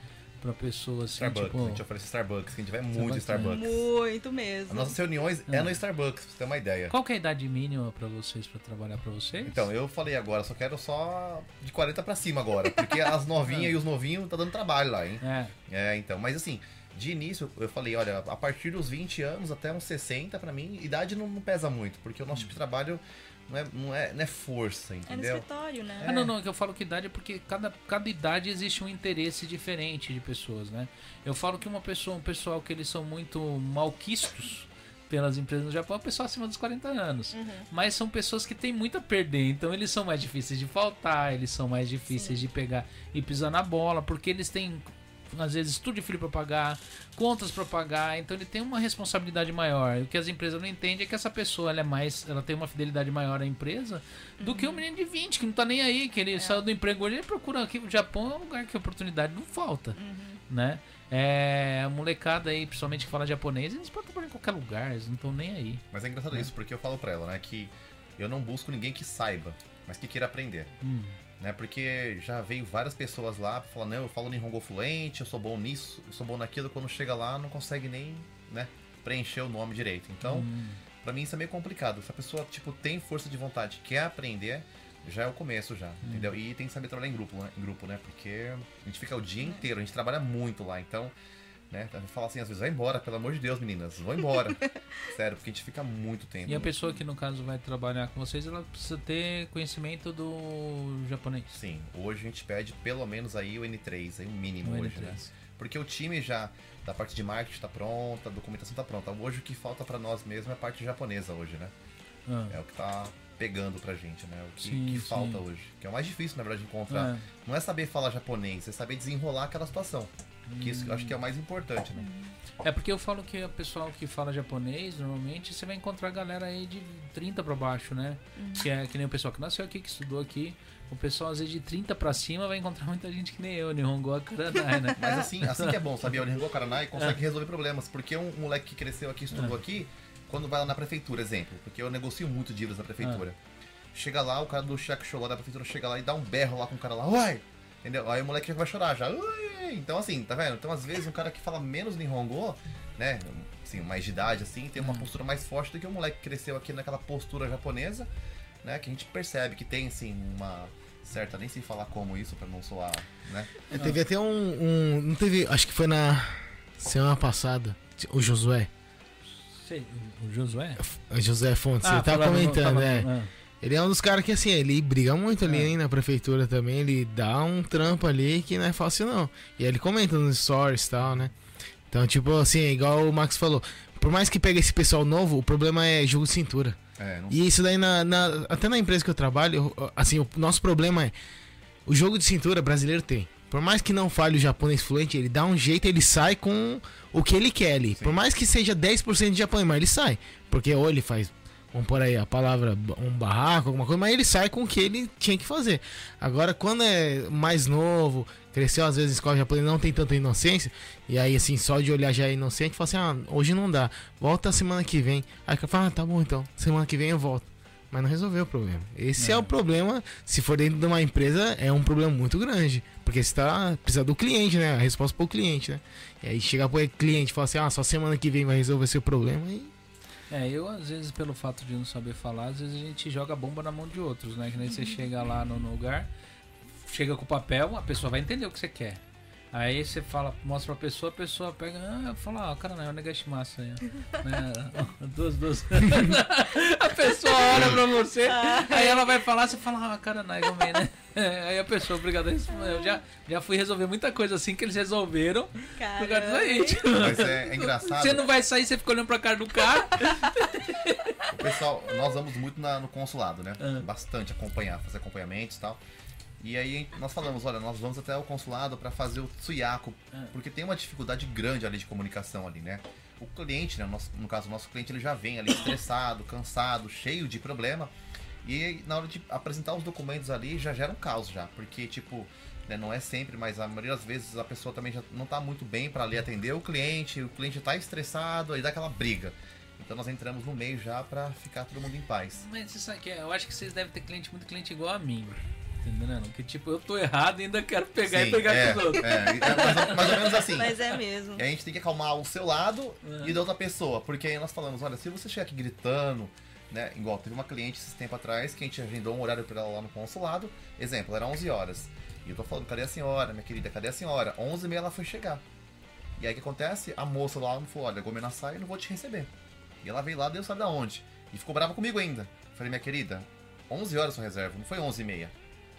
pra pessoa assim? Starbucks, tipo, a gente oferece Starbucks, que a gente vai muito Starbucks, Starbucks. Muito mesmo. As nossas reuniões é no Starbucks, pra você ter uma ideia. Qual que é a idade mínima pra vocês, pra trabalhar pra vocês? Então, eu falei agora, só quero só de 40 pra cima agora, porque as (laughs) novinhas e os novinhos tá dando trabalho lá, hein? É, É, então, mas assim, de início eu falei, olha, a partir dos 20 anos até uns 60, pra mim, idade não, não pesa muito, porque o nosso tipo de trabalho não é, não é, não é força, É no entendeu? escritório, né? Ah, não, não, que eu falo que idade é porque cada, cada idade existe um interesse diferente de pessoas, né? Eu falo que uma pessoa, um pessoal que eles são muito malquistos pelas empresas no Japão é um pessoal acima dos 40 anos. Mas são pessoas que têm muito a perder, então eles são mais difíceis de faltar, eles são mais difíceis de pegar e pisar na bola, porque eles têm às vezes tudo de filho para pagar, contas para pagar, então ele tem uma responsabilidade maior. E o que as empresas não entendem é que essa pessoa ela é mais, ela tem uma fidelidade maior à empresa do que um menino de 20 que não tá nem aí, que ele saiu do emprego hoje, ele procura aqui o Japão é um lugar que a oportunidade não falta, né? É, a molecada aí, principalmente que fala japonês, eles podem trabalhar em qualquer lugar, eles não estão nem aí. Mas é engraçado isso, porque eu falo pra ela, né, que eu não busco ninguém que saiba, mas que queira aprender. Hum. Né, porque já veio várias pessoas lá pra falar, não, eu falo Nihongo fluente, eu sou bom nisso, eu sou bom naquilo, quando chega lá não consegue nem, né, preencher o nome direito. Então, Hum. Pra mim isso é meio complicado. Se a pessoa, tipo, tem força de vontade, quer aprender, já é o começo já, entendeu? E tem que saber trabalhar em grupo, né? Em grupo, né? Porque a gente fica o dia inteiro, a gente trabalha muito lá, então, né? A gente fala assim, às vezes, vai embora, pelo amor de Deus, meninas, vão embora. (laughs) Sério, porque a gente fica muito tempo. E a pessoa que no caso vai trabalhar com vocês, ela precisa ter conhecimento do japonês. Sim, hoje a gente pede pelo menos aí o N3, aí o mínimo O hoje, N3. né? Porque o time já, da parte de marketing tá pronta, a documentação tá pronta. Hoje o que falta pra nós mesmo é a parte japonesa hoje, né? Ah, É o que tá pegando pra gente, né? O que, Sim, que sim. falta hoje. Que é o mais difícil, na verdade, de encontrar. É. Não é saber falar japonês, é saber desenrolar aquela situação. Que isso eu acho que é o mais importante, né? É porque eu falo que o pessoal que fala japonês, normalmente você vai encontrar galera aí de 30 pra baixo, né? Que é que nem o pessoal que nasceu aqui, que estudou aqui. O pessoal, às vezes, de 30 pra cima vai encontrar muita gente que nem eu, Nihongo Akaranai, né? (laughs) Mas assim, assim que é bom, sabia? O Nihongo Karanai consegue resolver problemas. Porque um moleque que cresceu aqui, estudou aqui, quando vai lá na prefeitura, exemplo, porque eu negocio muito dívidas na prefeitura. Chega lá, o cara do cheque show lá da prefeitura chega lá e dá um berro lá com o cara lá, uai! Entendeu? Aí o moleque já vai chorar já. Então assim, tá vendo? Então às vezes um cara que fala menos Nihongo, né? Assim, mais de idade, assim, tem uma postura mais forte do que o moleque que cresceu aqui naquela postura japonesa, né? Que a gente percebe que tem, assim, uma certa, nem sei falar como isso pra não soar, né? É, teve até um, um- Não teve. Acho que foi na semana passada. O Josué. Sei, o Josué? O José Fontes. ele tava comentando, tava- é. ah. Ele é um dos caras que, assim, ele briga muito ali, É. hein, na prefeitura também. Ele dá um trampo ali que não é fácil, não. E ele comenta nos stories e tal, né? Então, tipo, assim, igual o Max falou. Por mais que pegue esse pessoal novo, o problema é jogo de cintura. É, não E isso daí, na, na- até na empresa que eu trabalho, assim, o nosso problema é. O jogo de cintura brasileiro tem. Por mais que não fale o japonês fluente, ele dá um jeito, ele sai com o que ele quer ali. Sim. Por mais que seja 10% de japonês, mas ele sai. Porque ou ele faz, vamos por aí a palavra, um barraco, alguma coisa, mas ele sai com o que ele tinha que fazer. Agora, quando é mais novo, cresceu às vezes escola japonesa, não tem tanta inocência, e aí assim, só de olhar já é inocente, fala assim, ah, hoje não dá, volta semana que vem. Aí o fala, ah, tá bom então, semana que vem eu volto. Mas não resolveu o problema. Esse é. É. o problema, se for dentro de uma empresa, é um problema muito grande. Porque você tá, precisa do cliente, né? A resposta pro cliente, né? E aí chega pro cliente e fala assim, ah, só semana que vem vai resolver seu problema e É, eu às vezes, pelo fato de não saber falar, às vezes a gente joga bomba na mão de outros, né? Que nem você chega lá no, no lugar, chega com o papel, a pessoa vai entender o que você quer. Aí você fala, mostra pra pessoa, a pessoa pega, ah, fala, ah, cara, não, é o Negashimasu aí. ó. (laughs) né? (laughs) Duas, duas. (laughs) a pessoa olha pra você, aí ela vai falar, você fala, ah, cara, não, é também, né? Aí a pessoa, obrigado, eu já, já fui resolver muita coisa assim que eles resolveram. Por causa disso aí. tipo, Mas é, é engraçado. Você não vai sair, você fica olhando pra cara do cara. O pessoal, nós vamos muito na- no consulado, né? Ah. Bastante acompanhar, fazer acompanhamentos e tal. E aí nós falamos, olha, nós vamos até o consulado para fazer o tsuyako, Ah. porque tem uma dificuldade grande ali de comunicação ali, né? O cliente, né, nosso- no caso o nosso cliente, ele já vem ali estressado, (coughs) cansado, cheio de problema. E na hora de apresentar os documentos ali já gera um caos já, porque tipo, né, não é sempre, mas a maioria das vezes a pessoa também já não tá muito bem para ali atender o cliente, o cliente tá estressado, aí dá aquela briga. Então nós entramos no meio já pra ficar todo mundo em paz. Mas sabe que é, eu acho que vocês devem ter cliente, muito cliente igual a mim. Entendendo? Que tipo, eu tô errado e ainda quero pegar Sim, e pegar é, com os outros. é, é mais, ou, mais ou menos assim. (laughs) Mas é mesmo. E a gente tem que acalmar o seu lado É. e da outra pessoa. Porque aí nós falamos, olha, se você chegar aqui gritando, né? Igual, teve uma cliente esse tempo atrás que a gente agendou um horário pra ela lá no consulado. Exemplo, era 11 horas. E eu tô falando, cadê a senhora, minha querida, cadê a senhora? 11 e meia ela foi chegar. E aí o que acontece? A moça lá me falou, olha, Gomena sai, eu não vou te receber. E ela veio lá, Deus sabe da onde. E ficou brava comigo ainda. Falei, minha querida, 11 horas sua reserva, não foi 11 e meia.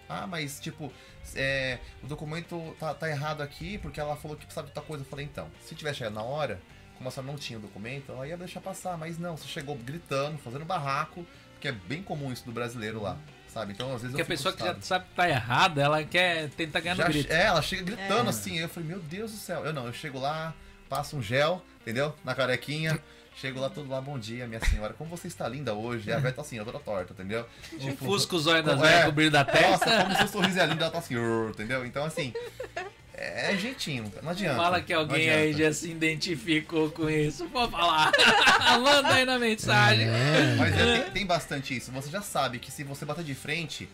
Ah, mas tipo, é, o documento tá, tá errado aqui porque ela falou que precisava de tal coisa. Eu falei, então, se tivesse chegado na hora, como a senhora não tinha o documento, ela ia deixar passar. Mas não, você chegou gritando, fazendo barraco, que é bem comum isso do brasileiro lá, sabe? Então, às vezes Porque eu a pessoa que fico já sabe que tá errada, ela quer tentar ganhar no já, grito. é, ela chega gritando É. assim. aí Eu falei, meu Deus do céu. Eu não, eu chego lá, passo um gel, entendeu? Na carequinha. Chego lá todo lá, bom dia, minha senhora. Como você está linda hoje? E a velha tá assim, ó, toda torta, entendeu? Tipo, Fusca os olhos das é, velhas, com o brilho da testa. Nossa, como seu sorriso é lindo, ela tá assim, entendeu? Então, assim, é jeitinho, não adianta. Fala que alguém aí já se identificou com isso. Pode falar. (laughs) Manda aí na mensagem. É, Mas é, tem, tem bastante isso. Você já sabe que se você bater de frente,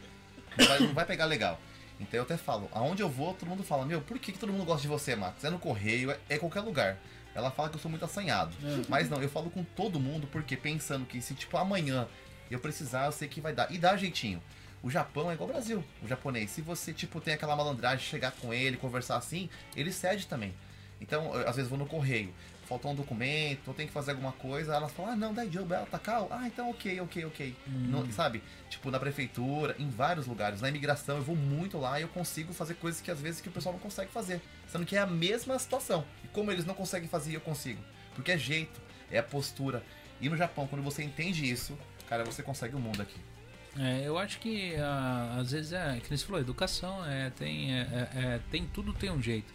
não vai, não vai pegar legal. Então eu até falo, aonde eu vou, todo mundo fala, meu, por que, que todo mundo gosta de você, Max? É no correio, é, é qualquer lugar. Ela fala que eu sou muito assanhado. Mas não, eu falo com todo mundo porque pensando que se tipo amanhã eu precisar, eu sei que vai dar. E dá jeitinho. O Japão é igual ao Brasil, o japonês. Se você, tipo, tem aquela malandragem, de chegar com ele, conversar assim, ele cede também. Então, eu, às vezes vou no correio, faltou um documento, eu tenho que fazer alguma coisa, ela fala, ah, não, dá job, ela tá cal. Ah, então ok, ok, ok. Não- sabe? Tipo, na prefeitura, em vários lugares. Na imigração, eu vou muito lá e eu consigo fazer coisas que às vezes que o pessoal não consegue fazer. Sendo que é a mesma situação. E como eles não conseguem fazer, eu consigo. Porque é jeito, é a postura. E no Japão, quando você entende isso, cara, você consegue o mundo aqui. É, eu acho que ah, às vezes é, que você falou, educação é, tem, é, é, é, tem tudo tem um jeito.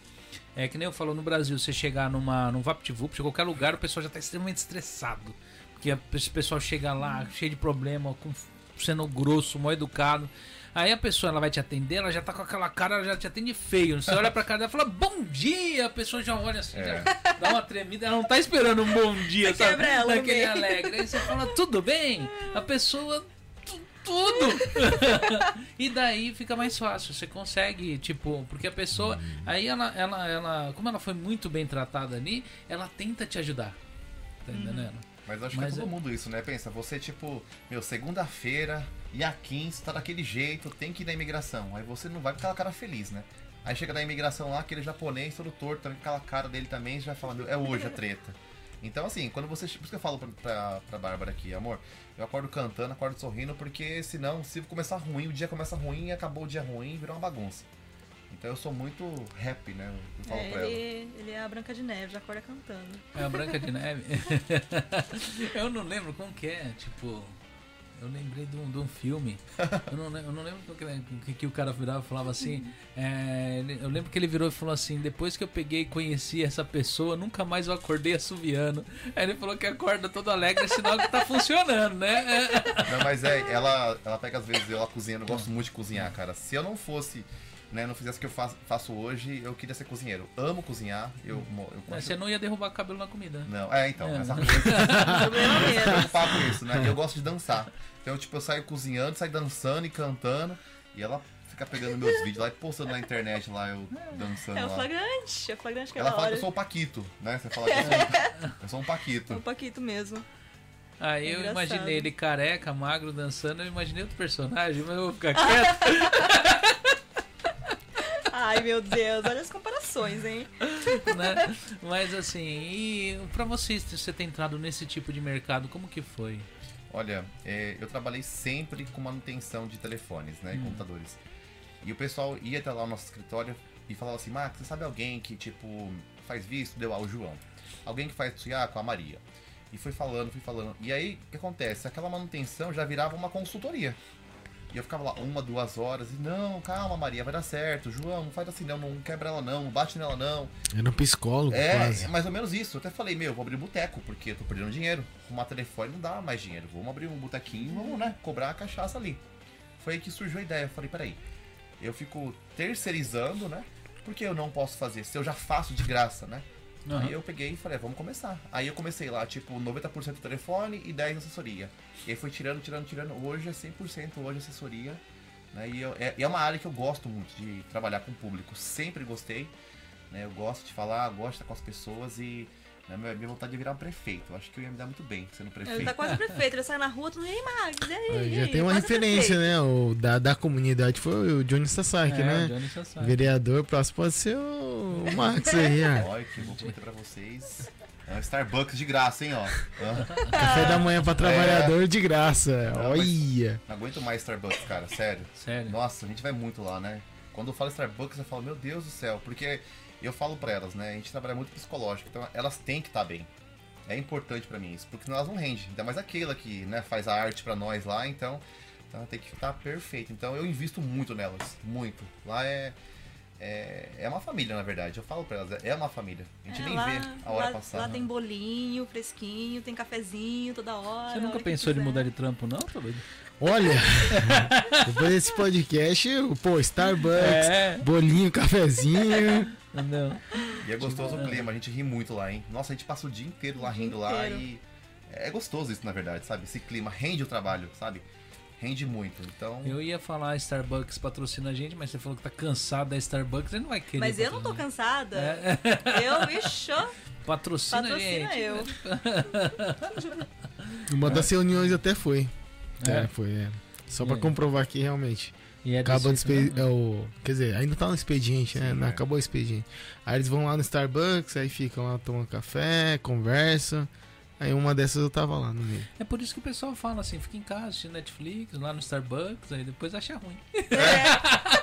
É que nem eu falo no Brasil, você chegar numa, num VaptVupt, em qualquer lugar, o pessoal já tá extremamente estressado. Porque esse pessoal chega lá cheio de problema, com, sendo grosso, mal educado. Aí a pessoa ela vai te atender, ela já tá com aquela cara, ela já te atende feio. Você olha pra cara dela e fala, bom dia! A pessoa já olha assim, É. já dá uma tremida, ela não tá esperando um bom dia, sabe? no Daquele meio. alegre. Aí você fala, tudo bem? A pessoa tudo. (laughs) e daí fica mais fácil. Você consegue, tipo, porque a pessoa. Aí ela, ela, ela. Como ela foi muito bem tratada ali, ela tenta te ajudar. Tá entendendo? Mas eu acho Mas que é todo é- mundo isso, né? Pensa, você, tipo, meu, segunda-feira, dia 15, tá daquele jeito, tem que ir na imigração. Aí você não vai com aquela cara feliz, né? Aí chega na imigração lá, aquele japonês todo torto, também com aquela cara dele também, já fala, meu, é hoje a treta. Então, assim, quando você. Por isso que eu falo pra, pra, pra Bárbara aqui, amor, eu acordo cantando, acordo sorrindo, porque senão, se começar ruim, o dia começa ruim, acabou o dia ruim, virou uma bagunça. Então eu sou muito happy, né? Eu falo É, pra ela. ele, ele é a Branca de Neve, já acorda cantando. É a Branca de (laughs) Neve. (laughs) eu não lembro como que é, tipo. Eu lembrei de um, de um filme. Eu não, eu não lembro que, que, o cara virava falava assim. é, eu lembro que ele virou e falou assim: depois que eu peguei e conheci essa pessoa, nunca mais eu acordei assoviando. Aí ele falou que acorda todo alegre, é sinal que tá funcionando, né? Não, mas é, ela, ela pega às vezes, ela cozinhando, eu gosto muito de cozinhar, cara. Se eu não fosse, né, não fizesse o que eu faço, faço hoje, eu queria ser cozinheiro. Amo cozinhar, eu, mo- eu Mas gosto- Você não ia derrubar cabelo na comida. Não, é, então, É. essa coisa. (laughs) Problema Eu mesmo. preocupar com isso, né? Eu gosto de dançar. Então, tipo, eu saio cozinhando, saio dançando e cantando, e ela fica pegando meus vídeos lá e postando na internet lá, eu dançando É o lá. flagrante, é o flagrante que Ela ela fala que eu sou o Paquito, né? Você fala que eu sou, um- eu sou um É o Paquito. Paquito mesmo. Aí eu Engraçado. imaginei ele careca, magro, dançando, eu imaginei outro personagem, mas eu vou ficar quieto. (laughs) Ai, meu Deus, olha as comparações. hein? né? Mas assim, e pra vocês, você ter entrado nesse tipo de mercado, como que foi? Olha, é, eu trabalhei sempre com manutenção de telefones, né? e Hum. Computadores. E o pessoal ia até lá no nosso escritório e falava assim, Max, você sabe alguém que, tipo, faz visto? Deu ah, o João. Alguém que faz Tsuyaku, a Maria. E fui falando, fui falando. E aí, o que acontece? Aquela manutenção já virava uma consultoria. E eu ficava lá uma, duas horas e, não, calma, Maria, vai dar certo. João, não faz assim não, não quebra ela não, não bate nela não. Era um psicólogo, É, quase. é mais ou menos isso. Eu até falei, meu, vou abrir um boteco, porque eu tô perdendo dinheiro. Arrumar telefone não dá mais dinheiro. Vamos abrir um botequinho e vamos, né, cobrar a cachaça ali. Foi aí que surgiu a ideia. Eu falei, peraí, eu fico terceirizando, né? Porque eu não posso fazer, se eu já faço de graça, né? Aham. Aí eu peguei e falei, "Ah, vamos começar. Aí eu comecei lá, tipo, 90% telefone e 10% assessoria. E aí foi tirando, tirando, tirando. Hoje é 100% hoje assessoria. Né? E eu- é, é uma área que eu gosto muito de trabalhar com o público. Sempre gostei. Né? Eu gosto de falar, gosto de estar com as pessoas e né, minha, vontade é virar um prefeito. Eu acho que eu ia me dar muito bem sendo Ele prefeito. tá quase prefeito, ele sai na rua, tu nem Max, e aí? Aí e Já tem uma referência, prefeito. né? O da, da comunidade foi o Johnny Sasaki, É, o né? Johnny Sassari. Vereador, próximo pode ser o o Max aí, (laughs) ó. Olha que eu vou prometer pra vocês. É um Starbucks de graça, hein, ó. (laughs) Café da manhã pra trabalhador de graça. Não, Olha. Não aguento mais Starbucks, cara, sério. Sério. Nossa, a gente vai muito lá, né? Quando eu falo Starbucks, eu falo, meu Deus do céu, porque eu falo pra elas, né? A gente trabalha muito psicológico, então elas têm que estar bem. É importante pra mim isso, porque senão elas não rendem. Ainda mais aquela que né, faz a arte pra nós lá, então, então tem que estar perfeito. Então eu invisto muito nelas, muito. Lá é, é, é uma família, na verdade. Eu falo pra elas, é uma família. A gente É, nem lá, vê a hora lá, passar. Lá tem bolinho fresquinho, tem cafezinho toda hora. Você nunca pensou em mudar de trampo, não, tá doido? Olha. (laughs) Depois desse podcast, pô, Starbucks, É. bolinho, cafezinho. Não. E é gostoso o clima, a gente ri muito lá, hein? Nossa, a gente passa o dia inteiro lá O rindo lá inteiro. e. É gostoso isso, na verdade, sabe? Esse clima rende o trabalho, sabe? Rende muito. Então. Eu ia falar Starbucks patrocina a gente, mas você falou que tá cansado da Starbucks, ele não vai querer. Mas eu não tô cansada. É. Eu, ixi, ó, Patrocina, a patrocina gente. eu. Uma das reuniões até foi. É. É, foi, é. Só pra É. comprovar que realmente. É Acaba o desse jeito, expediente. né? É o, quer dizer, ainda tá no expediente, né? Sim, é. acabou o expediente. Aí eles vão lá no Starbucks, aí ficam lá tomando café, conversam. Aí uma dessas eu tava lá no meio. É por isso que o pessoal fala assim, fica em casa assistindo Netflix, lá no Starbucks, aí depois acha ruim.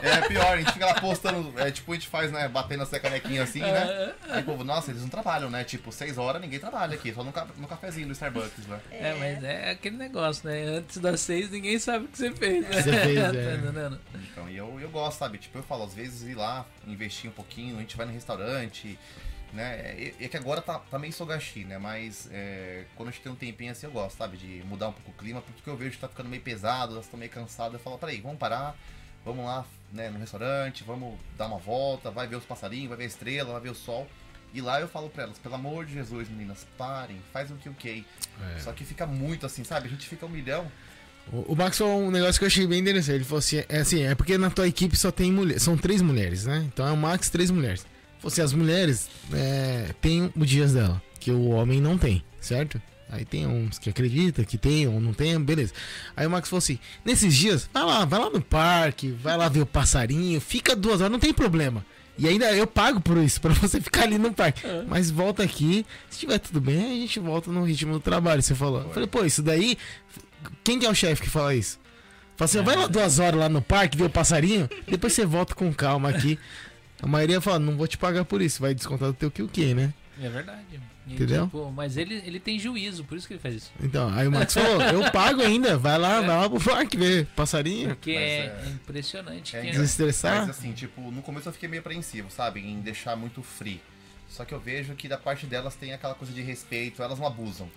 É pior, a gente fica lá postando. É tipo, a gente faz, né? Batendo essa canequinha assim, né? Aí o povo, nossa, eles não trabalham, né? Tipo, seis horas ninguém trabalha aqui, só no, ca- no cafezinho do Starbucks, né? É, mas é aquele negócio, né? Antes das seis ninguém sabe o que você fez, né? Você fez, (laughs) Tá é. entendendo? Então, e eu, eu gosto, sabe? Tipo, eu falo, às vezes ir lá, investir um pouquinho, a gente vai no restaurante, né? E, e é que agora tá, tá meio sogashi, né? Mas é, quando a gente tem um tempinho assim, eu gosto, sabe? De mudar um pouco o clima, porque eu vejo que tá ficando meio pesado, elas estão meio cansadas. Eu falo, peraí, vamos parar, vamos lá, né, no restaurante, vamos dar uma volta, vai ver os passarinhos, vai ver a estrela, vai ver o sol. E lá eu falo pra elas, pelo amor de Jesus, meninas, parem, faz o que o que. Só que fica muito assim, sabe? A gente fica um milhão. O, o Max falou um negócio que eu achei bem interessante. Ele falou assim: é assim, é porque na tua equipe só tem mulher, são três mulheres, né? Então é o Max, três mulheres. Assim: as mulheres é, têm os dias dela, que o homem não tem, certo? Aí tem uns que acreditam que tem ou não tem, beleza. Aí o Max falou assim: nesses dias, vai lá, vai lá no parque, vai lá ver o passarinho, fica duas horas, não tem problema. E ainda eu pago por isso, pra (laughs) você ficar ali no parque. Mas volta aqui, se tiver tudo bem, a gente volta no ritmo do trabalho, você falou. Eu falei, pô, isso daí. Quem que é o chefe que fala isso? Fala assim, vai lá duas horas lá no parque, ver o passarinho, depois você volta com calma aqui. A maioria fala, não vou te pagar por isso, vai descontar do teu que o que, né? É verdade. E, Entendeu? tipo, mas ele, ele tem juízo, por isso que ele faz isso. Então, aí o Max falou, eu pago ainda, vai lá, (laughs) vai lá pro parque ver passarinho, Porque Mas é, é- impressionante. é que- desestressar. Mas assim, tipo, no começo eu fiquei meio apreensivo, sabe? Em deixar muito free. Só que eu vejo que da parte delas tem aquela coisa de respeito, elas não abusam,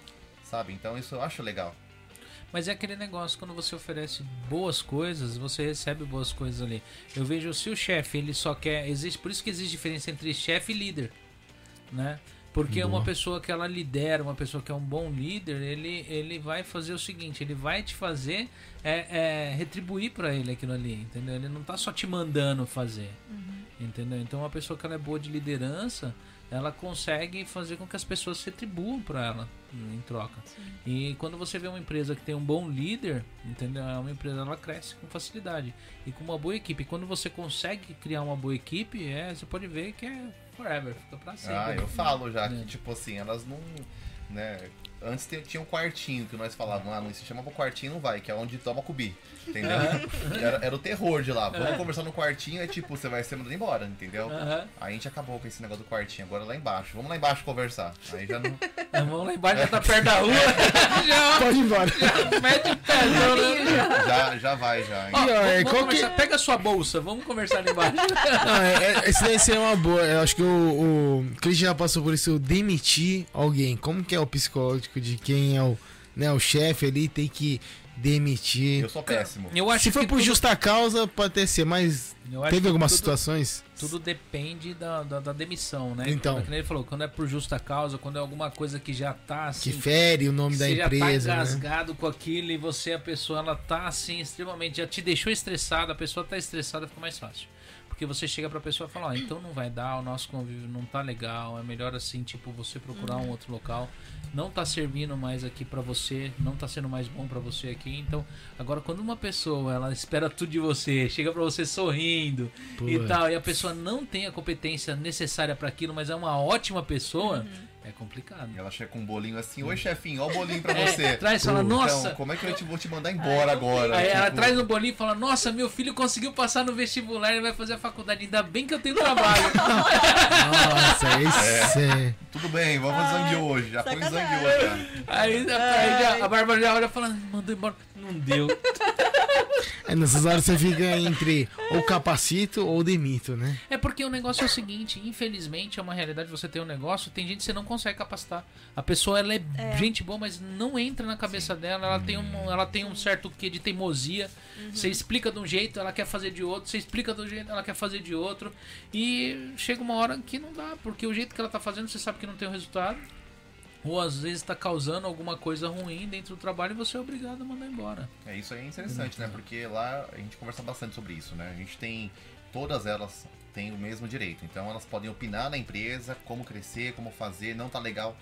sabe? Então isso eu acho legal. Mas é aquele negócio, quando você oferece boas coisas, você recebe boas coisas ali. Eu vejo se o chefe, ele só quer. Existe, por isso que existe diferença entre chefe e líder. Né? Porque Boa. uma pessoa que ela lidera, uma pessoa que é um bom líder, ele, ele vai fazer o seguinte, ele vai te fazer é, é, retribuir pra ele aquilo ali, entendeu? Ele não tá só te mandando fazer. Entendeu? Então uma pessoa que ela é boa de liderança, ela consegue fazer com que as pessoas se retribuam para ela em troca. E quando você vê uma empresa que tem um bom líder, entendeu? É uma empresa ela cresce com facilidade e com uma boa equipe. Quando você consegue criar uma boa equipe, é, você pode ver que é forever, fica pra sempre. Ah, eu falo já É. que, tipo assim, elas não. Né, antes te- tinha um quartinho que nós falávamos, ah, não se chama pro quartinho, não vai, que é onde toma cubi. Entendeu? Era, era o terror de lá. Vamos conversar no quartinho, é tipo, você vai ser mandado embora, entendeu? Aí a gente acabou com esse negócio do quartinho, agora lá embaixo. Vamos lá embaixo conversar. Aí já não. (laughs) Vamos lá embaixo, já tá perto da rua. (laughs) já Pode ir embora. mete o pezão, né? Já, já vai, já. Ó, E, é, vamos que-. Pega a sua bolsa, vamos conversar ali embaixo. (laughs) Não, é, é, esse daí seria uma boa. Eu acho que o, o Chris já passou por isso, demitir alguém. Como que é o de quem é o, né, o chefe ali, tem que demitir. Eu sou péssimo. Eu acho Se for que por tudo- justa causa, pode até ser, mas teve que algumas tudo- situações. Tudo depende da, da, da demissão, né? Então. Quando, que nem ele falou, quando é por justa causa, quando é alguma coisa que já tá assim. Que fere o nome da você empresa, já tá né? engasgado com aquilo e você, a pessoa, ela tá assim, extremamente. Já te deixou estressada, a pessoa tá estressada, fica mais fácil. Porque você chega pra pessoa e fala, ó, então não vai dar, o nosso convívio não tá legal, é melhor assim, tipo, você procurar um outro local. Não tá servindo mais aqui pra você, não tá sendo mais bom pra você aqui. Então, agora quando uma pessoa, ela espera (laughs) tudo de você, chega pra você sorrindo e tal, e a pessoa não tem a competência necessária pra aquilo, mas é uma ótima pessoa, é complicado. E ela chega com um bolinho assim, oi chefinho, ó o bolinho pra É, você. traz e fala, Então, nossa, como é que eu te- vou te mandar embora agora? Aí ela Tipo, traz no bolinho e fala: Nossa, meu filho conseguiu passar no vestibular e vai fazer a faculdade. Ainda bem que eu tenho trabalho. Nossa, (laughs) esse é. Tudo bem, vamos fazer hoje. Já põe zangue hoje, já. aí, aí já- a Bárbara já olha e fala: Mandou embora. Não deu. (laughs) é. Nessas horas você fica entre ou capacito ou demito, né? É porque o negócio é o seguinte: infelizmente é uma realidade. Você tem um negócio, tem gente que você não consegue capacitar. A pessoa ela é, gente boa, mas não entra na cabeça dela. Ela tem, um, ela tem um certo quê de teimosia. Você explica de um jeito, ela quer fazer de outro. Você explica de um jeito, ela quer fazer de outro. E chega uma hora que não dá, porque o jeito que ela tá fazendo, você sabe que não tem o resultado. Ou às vezes tá causando alguma coisa ruim dentro do trabalho e você é obrigado a mandar embora. É, isso aí é interessante, né? Porque lá a gente conversa bastante sobre isso, né? A gente tem. Todas elas têm o mesmo direito. Então elas podem opinar na empresa, como crescer, como fazer, não tá legal.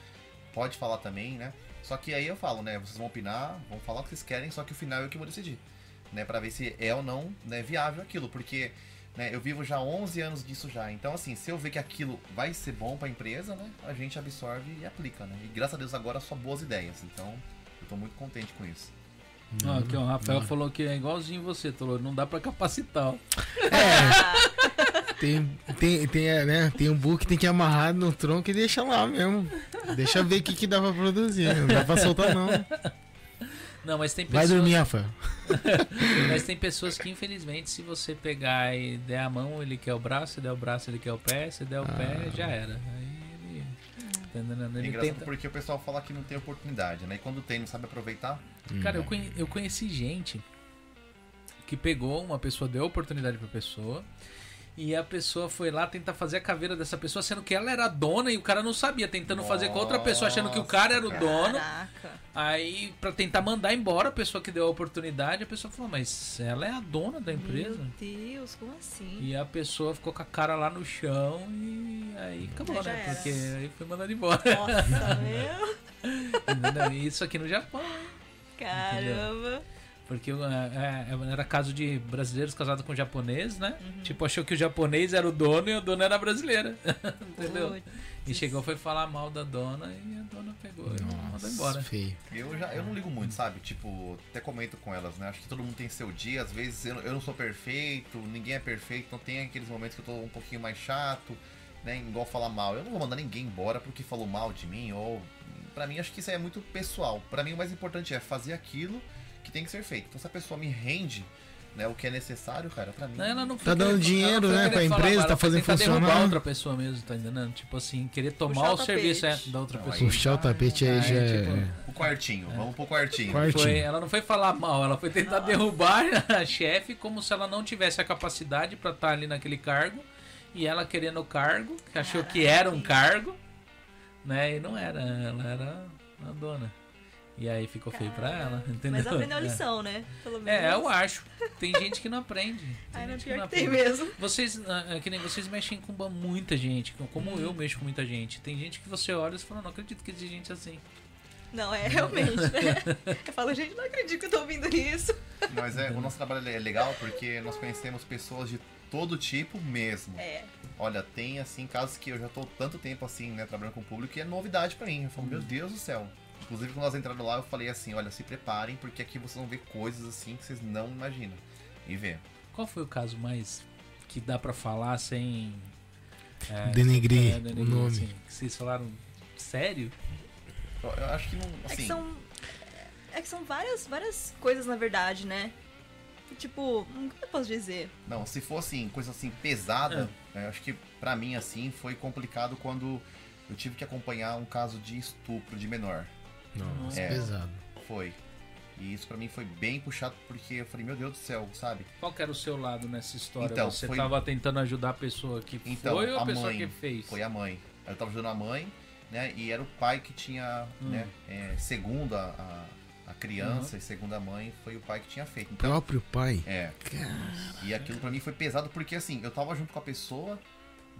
Pode falar também, né? Só que aí eu falo, né? Vocês vão opinar, vão falar o que vocês querem, só que o final é o que eu vou decidir. Né? Pra ver se é ou não né, viável aquilo. Porque né, eu vivo já 11 anos disso já. Então, assim, se eu ver que aquilo vai ser bom pra empresa, né? A gente absorve e aplica, né? E graças a Deus agora só boas ideias. Então, eu tô muito contente com isso. Ó, aqui, ó, o Rafael falou que é igualzinho você, Tolor. Não dá pra capacitar. ó. Tem, tem, tem, é, né? tem um book tem que amarrar no tronco e deixa lá mesmo. Deixa ver o que, que dá pra produzir. Não dá pra soltar, não. Não, mas tem Vai pessoas. dormir, Rafael. (laughs) Mas tem pessoas que, infelizmente, se você pegar e der a mão, ele quer o braço, se der o braço, ele quer o pé, se der o pé, já era. Aí ele. tá entendendo? É Ele engraçado tenta. porque o pessoal fala que não tem oportunidade, né? E quando tem, não sabe aproveitar. Cara, eu, conhe- eu conheci gente que pegou uma pessoa, deu oportunidade pra pessoa. E a pessoa foi lá tentar fazer a caveira dessa pessoa, sendo que ela era a dona e o cara não sabia, tentando fazer com outra pessoa, achando que o cara era o dono. Caraca. Aí, pra tentar mandar embora a pessoa que deu a oportunidade, a pessoa falou: Mas ela é a dona da empresa. Meu Deus, como assim? E a pessoa ficou com a cara lá no chão e aí acabou, né? era. Porque aí foi mandado embora. Nossa, (laughs) meu. Entendeu? Isso aqui no Japão, hein? Caramba. Porque é, é, era caso de brasileiros casados com japonês, né? Uhum. Tipo, achou que o japonês era o dono e o dono era a brasileira. (laughs) Entendeu? Putz. E chegou, foi falar mal da dona e a dona pegou e mandou Nossa, embora. feio. Eu já eu não ligo muito, sabe? Tipo, até comento com elas, né? Acho que todo mundo tem seu dia, às vezes eu, eu não sou perfeito, ninguém é perfeito, então tem aqueles momentos que eu tô um pouquinho mais chato, né? Igual falar mal. Eu não vou mandar ninguém embora porque falou mal de mim, ou. Pra mim, acho que isso aí é muito pessoal. Pra mim, o mais importante é fazer aquilo que tem que ser feito. Então, se a pessoa me rende né, o que é necessário, cara, pra mim. Não, ela não Tá dando dinheiro, né, pra empresa, mal, tá fazendo funcionar. outra pessoa mesmo, tá entendendo? Tipo assim, querer tomar Puxar o o serviço é, da outra Não, pessoa. Puxar o tapete aí É, já é. tipo, O quartinho, vamos pro quartinho. Quartinho. Foi, ela não foi falar mal, ela foi tentar derrubar (laughs) a chefe como se ela não tivesse a capacidade pra estar ali naquele cargo. E ela querendo o cargo, que achou que era um cargo, né? E não era, ela era a dona. E aí ficou feio pra ela, entendeu? Mas aprendeu a É. lição, né? Pelo menos. É, eu acho. Tem gente que não aprende. Tem Ai, gente pior não que tem aprende. mesmo. Vocês, ah, é que nem vocês mexem com muita gente, como eu mexo com muita gente. Tem gente que você olha e fala, não acredito que existe gente assim. Não, é realmente, né? (laughs) Eu falo, gente, não acredito que eu tô ouvindo isso. Mas é, o nosso trabalho é legal porque nós conhecemos pessoas de todo tipo mesmo. É. Olha, tem assim casos que eu já tô tanto tempo assim, né, trabalhando com o público e é novidade pra mim. Eu falo, meu Deus do céu. Inclusive, quando nós entramos lá, eu falei assim: olha, se preparem, porque aqui vocês vão ver coisas assim que vocês não imaginam. E vê. Qual foi o caso mais que dá pra falar sem. é, Denegrir é, o nome. assim, que vocês falaram sério? Eu, eu acho que não. É que Assim, são. É que são várias, várias coisas, na verdade, né? Tipo, como eu posso dizer? Não, se fosse assim, coisa assim pesada, né, eu acho que pra mim assim foi complicado quando eu tive que acompanhar um caso de estupro de menor. Nossa, É. pesado. Foi. E isso pra mim foi bem puxado porque eu falei, meu Deus do céu, sabe? Qual que era o seu lado nessa história? Então, Você foi- tava tentando ajudar a pessoa que Então, foi ou a, a pessoa mãe que fez? Foi a mãe. Eu tava ajudando a mãe, né? E era o pai que tinha, Hum. né? É, segundo a, a, a criança Uhum. e segundo a mãe, foi o pai que tinha feito. O Então, próprio pai. é. E aquilo pra mim foi pesado porque assim, eu tava junto com a pessoa,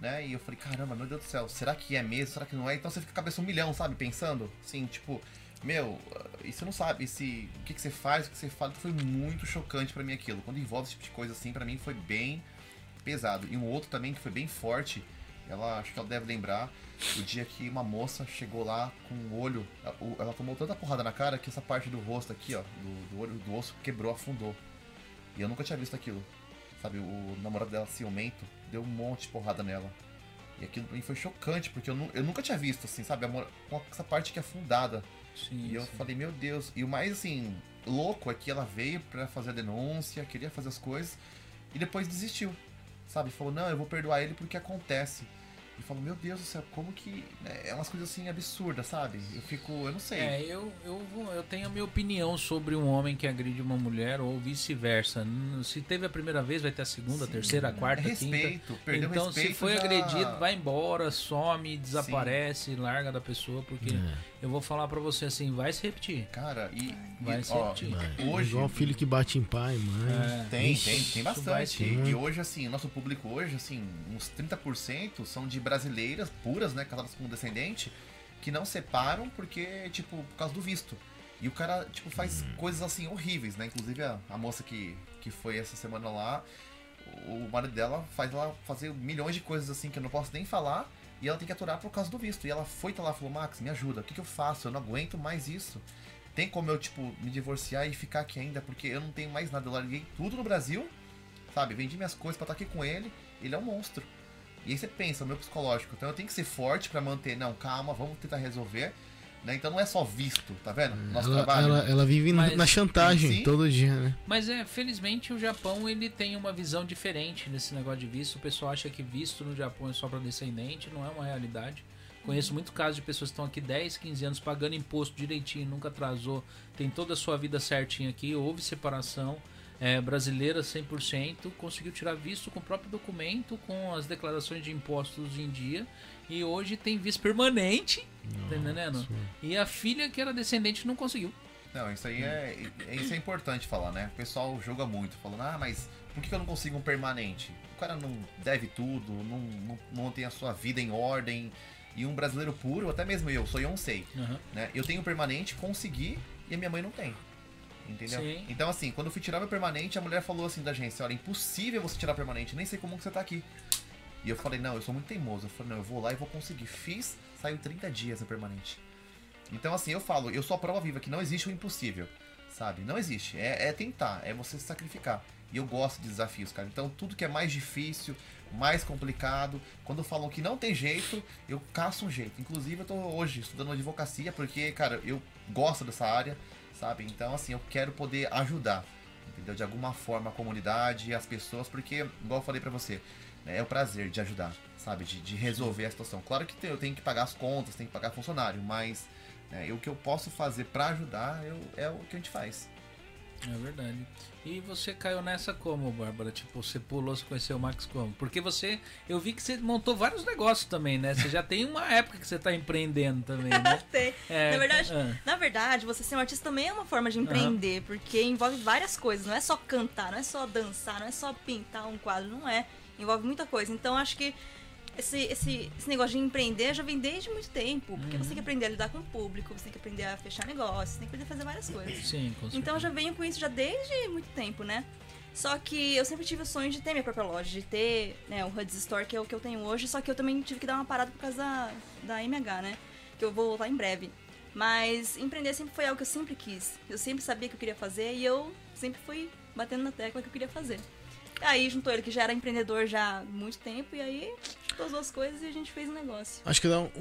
né? E eu falei, caramba, meu Deus do céu, será que é mesmo? Será que não é? Então você fica com a cabeça um milhão, sabe? Pensando, assim, tipo, meu, e você não sabe se, o que, que você faz, o que você fala. Foi muito chocante pra mim aquilo. Quando envolve esse tipo de coisa assim, pra mim foi bem pesado. E um outro também que foi bem forte, ela acho que ela deve lembrar, o dia que uma moça chegou lá com o olho, o- ela tomou tanta porrada na cara que essa parte do rosto aqui, ó, do, do olho do osso quebrou, afundou. E eu nunca tinha visto aquilo. Sabe, o namorado dela, ciumento, deu um monte de porrada nela. E aquilo pra mim foi chocante, porque eu, eu nunca tinha visto, assim, sabe, com essa parte aqui afundada. Sim, E eu sim. falei, meu Deus. E o mais, assim, louco é que ela veio pra fazer a denúncia, queria fazer as coisas, e depois desistiu. Sabe? Falou, não, eu vou perdoar ele porque acontece. E falou, meu Deus do céu, como que. né, É umas coisas assim absurdas, sabe? Eu fico, eu não sei. É, eu, eu, vou- eu tenho a minha opinião sobre um homem que agride uma mulher ou vice-versa. Se teve a primeira vez, vai ter a segunda, a Sim. terceira, a quarta, a quinta. respeito, perdeu Então, respeito. se foi já- agredido, vai embora, some, desaparece, larga da pessoa, porque É. eu vou falar pra você assim, vai se repetir. Cara, e. Vai e, se ó, repetir. hoje. Igual filho que bate em pai, mãe. É. Tem, Ixi, tem, tem bastante. E hoje, assim, o nosso público hoje, assim, uns 30% são de brasileiras puras, né, casadas com um descendente, que não separam porque, tipo, por causa do visto. E o cara, tipo, faz coisas, assim, horríveis, né? Inclusive, a, a moça que, que foi essa semana lá, o marido dela faz ela fazer milhões de coisas, assim, que eu não posso nem falar, e ela tem que aturar por causa do visto. E ela foi tá lá e falou, Max, me ajuda, o que, que eu faço? Eu não aguento mais isso. Tem como eu, tipo, me divorciar e ficar aqui ainda, porque eu não tenho mais nada. Eu larguei tudo no Brasil, sabe? Vendi minhas coisas pra estar aqui com ele. Ele é um monstro. E aí você pensa, o meu psicológico. Então eu tenho que ser forte pra manter. Não, calma, vamos tentar resolver. Né? Então não é só visto, tá vendo? Nosso Ela, trabalho. ela, ela vive na- Mas- na chantagem Sim. todo dia, né? Mas é, felizmente o Japão ele tem uma visão diferente nesse negócio de visto. O pessoal acha que visto no Japão é só para descendente, não é uma realidade. Conheço muito casos de pessoas que estão aqui 10, 15 anos pagando imposto direitinho, nunca atrasou, tem toda a sua vida certinha aqui, houve separação. É, brasileira 100%, conseguiu tirar visto com o próprio documento, com as declarações de impostos em dia, e hoje tem visto permanente, tá entendendo? E a filha que era descendente não conseguiu. Não, isso aí é, é- Isso é importante falar, né? O pessoal julga muito, falando, ah, mas por que eu não consigo um permanente? O cara não deve tudo, não, não, não tem a sua vida em ordem. E um brasileiro puro, até mesmo eu, sou Yonsei, Aham. né? Eu tenho permanente, consegui, e a minha mãe não tem. Entendeu? Sim. Então, assim, quando eu fui tirar meu permanente, a mulher falou assim da agência: olha, impossível você tirar permanente, nem sei como que você tá aqui. E eu falei: não, eu sou muito teimoso. Eu falei: não, eu vou lá e vou conseguir. Fiz, saiu 30 dias no permanente. Então, assim, eu falo: eu sou a prova viva que não existe o impossível, sabe? Não existe. É, é tentar, é você se sacrificar. E eu gosto de desafios, cara. Então, tudo que é mais difícil, mais complicado, quando falam que não tem jeito, eu caço um jeito. Inclusive, eu tô hoje estudando advocacia porque, cara, eu gosto dessa área, sabe? Então, assim, eu quero poder ajudar, entendeu? De alguma forma a comunidade, as pessoas, porque, igual eu falei pra você, né, é o prazer de ajudar, sabe? De, de resolver a situação. Claro que tem- eu tenho que pagar as contas, tenho que pagar funcionário, mas né, o que eu posso fazer pra ajudar eu- é o que a gente faz. É verdade. E você caiu nessa como, Bárbara? Tipo, você pulou, você conheceu o Max como? Porque você, eu vi que você montou vários negócios também, né? Você já tem uma (laughs) época que você tá empreendendo também, né? (laughs) Tem. É, na, verdade, ah. na verdade, você ser um artista também é uma forma de empreender, porque envolve várias coisas. Não é só cantar, não é só dançar, não é só pintar um quadro, não é. Envolve muita coisa. Então, acho que esse, esse, esse negócio de empreender já vem desde muito tempo. Porque Uhum. você tem que aprender a lidar com o público, você tem que aprender a fechar negócios, você tem que aprender a fazer várias coisas. Sim, com certeza. Então eu já venho com isso já desde muito tempo, né? Só que eu sempre tive o sonho de ter minha própria loja, de ter né, o Huds Store, que é o que eu tenho hoje, só que eu também tive que dar uma parada por causa da, da MH, né? Que eu vou voltar em breve. Mas empreender sempre foi algo que eu sempre quis. Eu sempre sabia que eu queria fazer e eu sempre fui batendo na tecla que eu queria fazer. Aí juntou ele que já era empreendedor já há muito tempo e aí juntou as duas coisas e a gente fez um negócio. Acho que não,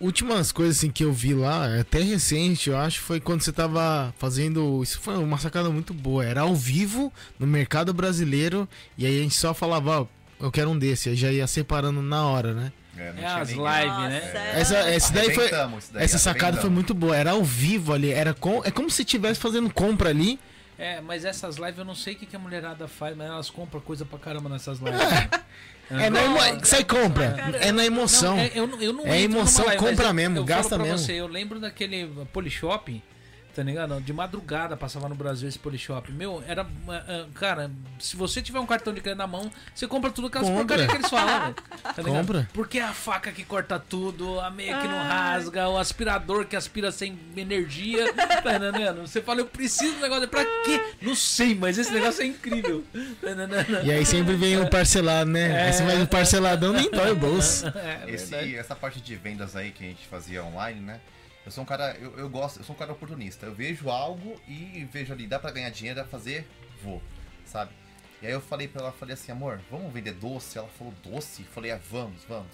últimas coisas assim que eu vi lá, é até recente, eu acho, foi quando você tava fazendo. Isso foi uma sacada muito boa. Era ao vivo no mercado brasileiro. E aí a gente só falava, ó, eu quero um desse. Aí já ia separando na hora, né? É, não É tinha as ninguém. live, Nossa, né? é. Essa, essa daí foi. Daí, Essa sacada foi muito boa. Era ao vivo ali. Era com, é como se estivesse fazendo compra ali. É, mas essas lives eu não sei o que, que a mulherada faz, mas elas compram coisa pra caramba nessas lives. né? (laughs) É na emo... Sai compra. É na emoção. Não, é, eu, eu não É emoção, compra mesmo, eu gasta mesmo. Você, eu lembro daquele Polishop, tá ligado? De madrugada passava no Brasil esse Polishop. Meu, era. ah, ah, Cara, se você tiver um cartão de crédito na mão, você compra tudo aquelas porcaria que eles falam. (laughs) Tá ligado? Compra. Porque é a faca que corta tudo, a meia que não Ai. rasga, o aspirador que aspira sem energia. Tá entendendo? Você fala, eu preciso do negócio. Pra quê? Não sei, mas esse negócio é incrível. Tá entendendo? E aí sempre vem o parcelado, né? Aí você vai no parceladão, nem dói o bolso. (laughs) É, Esse, essa parte de vendas aí que a gente fazia online, né? Eu sou um cara, eu, eu gosto, eu sou um cara oportunista. Eu vejo algo e vejo ali, dá pra ganhar dinheiro, dá pra fazer, vou, sabe? E aí eu falei pra ela, falei assim, amor, vamos vender doce? Ela falou, doce? Eu falei, ah, vamos, vamos.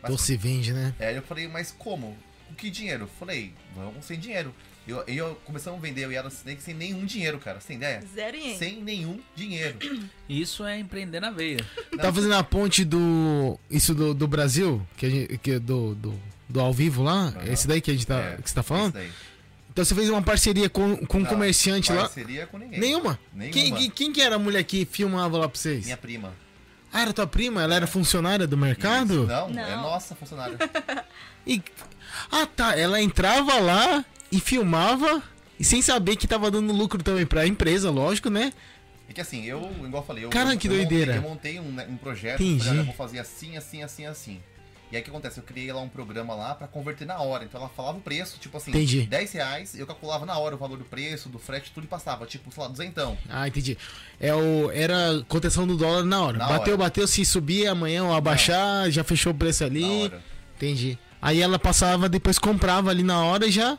Mas, Doce vende, né? É, eu falei, mas como? Com que dinheiro? Eu falei, vamos sem dinheiro. Eu, e eu começamos a vender, eu e ela sem, sem nenhum dinheiro, cara, sem ideia? Zero em Sem nenhum dinheiro. (clears throat) Isso é empreender na veia. Tá fazendo a ponte do. Isso do, do Brasil, que a gente. Que, do, do, do ao vivo lá. Aham. Esse daí que a gente tá. É, que você tá falando? daí. Então você fez uma parceria com, com um Não, comerciante lá. Parceria com ninguém. Nenhuma? Nenhuma. Quem, quem, quem que era a mulher que filmava lá pra vocês? Minha prima. Ah, era tua prima? Ela era funcionária do mercado? Não, Não. é nossa funcionária. (laughs) E... Ah, tá. Ela entrava lá e filmava. E sem saber que tava dando lucro também pra empresa, lógico, né? É que assim, eu, igual eu falei, eu, Cara, eu, que eu doideira. Montei, eu montei um, né, um projeto, Entendi. eu vou fazer assim, assim, assim, assim. E aí o que acontece? Eu criei lá um programa lá pra converter na hora. Então ela falava o preço, tipo assim, Entendi. 10 reais, eu calculava na hora o valor do preço, do frete, tudo e passava, tipo, sei lá, duzentão. Ah, entendi. É o, era cotação do dólar na hora. Na bateu, hora. bateu. Se subir amanhã ou abaixar, já fechou o preço Na ali. hora. Entendi. Aí ela passava, depois comprava ali na hora e já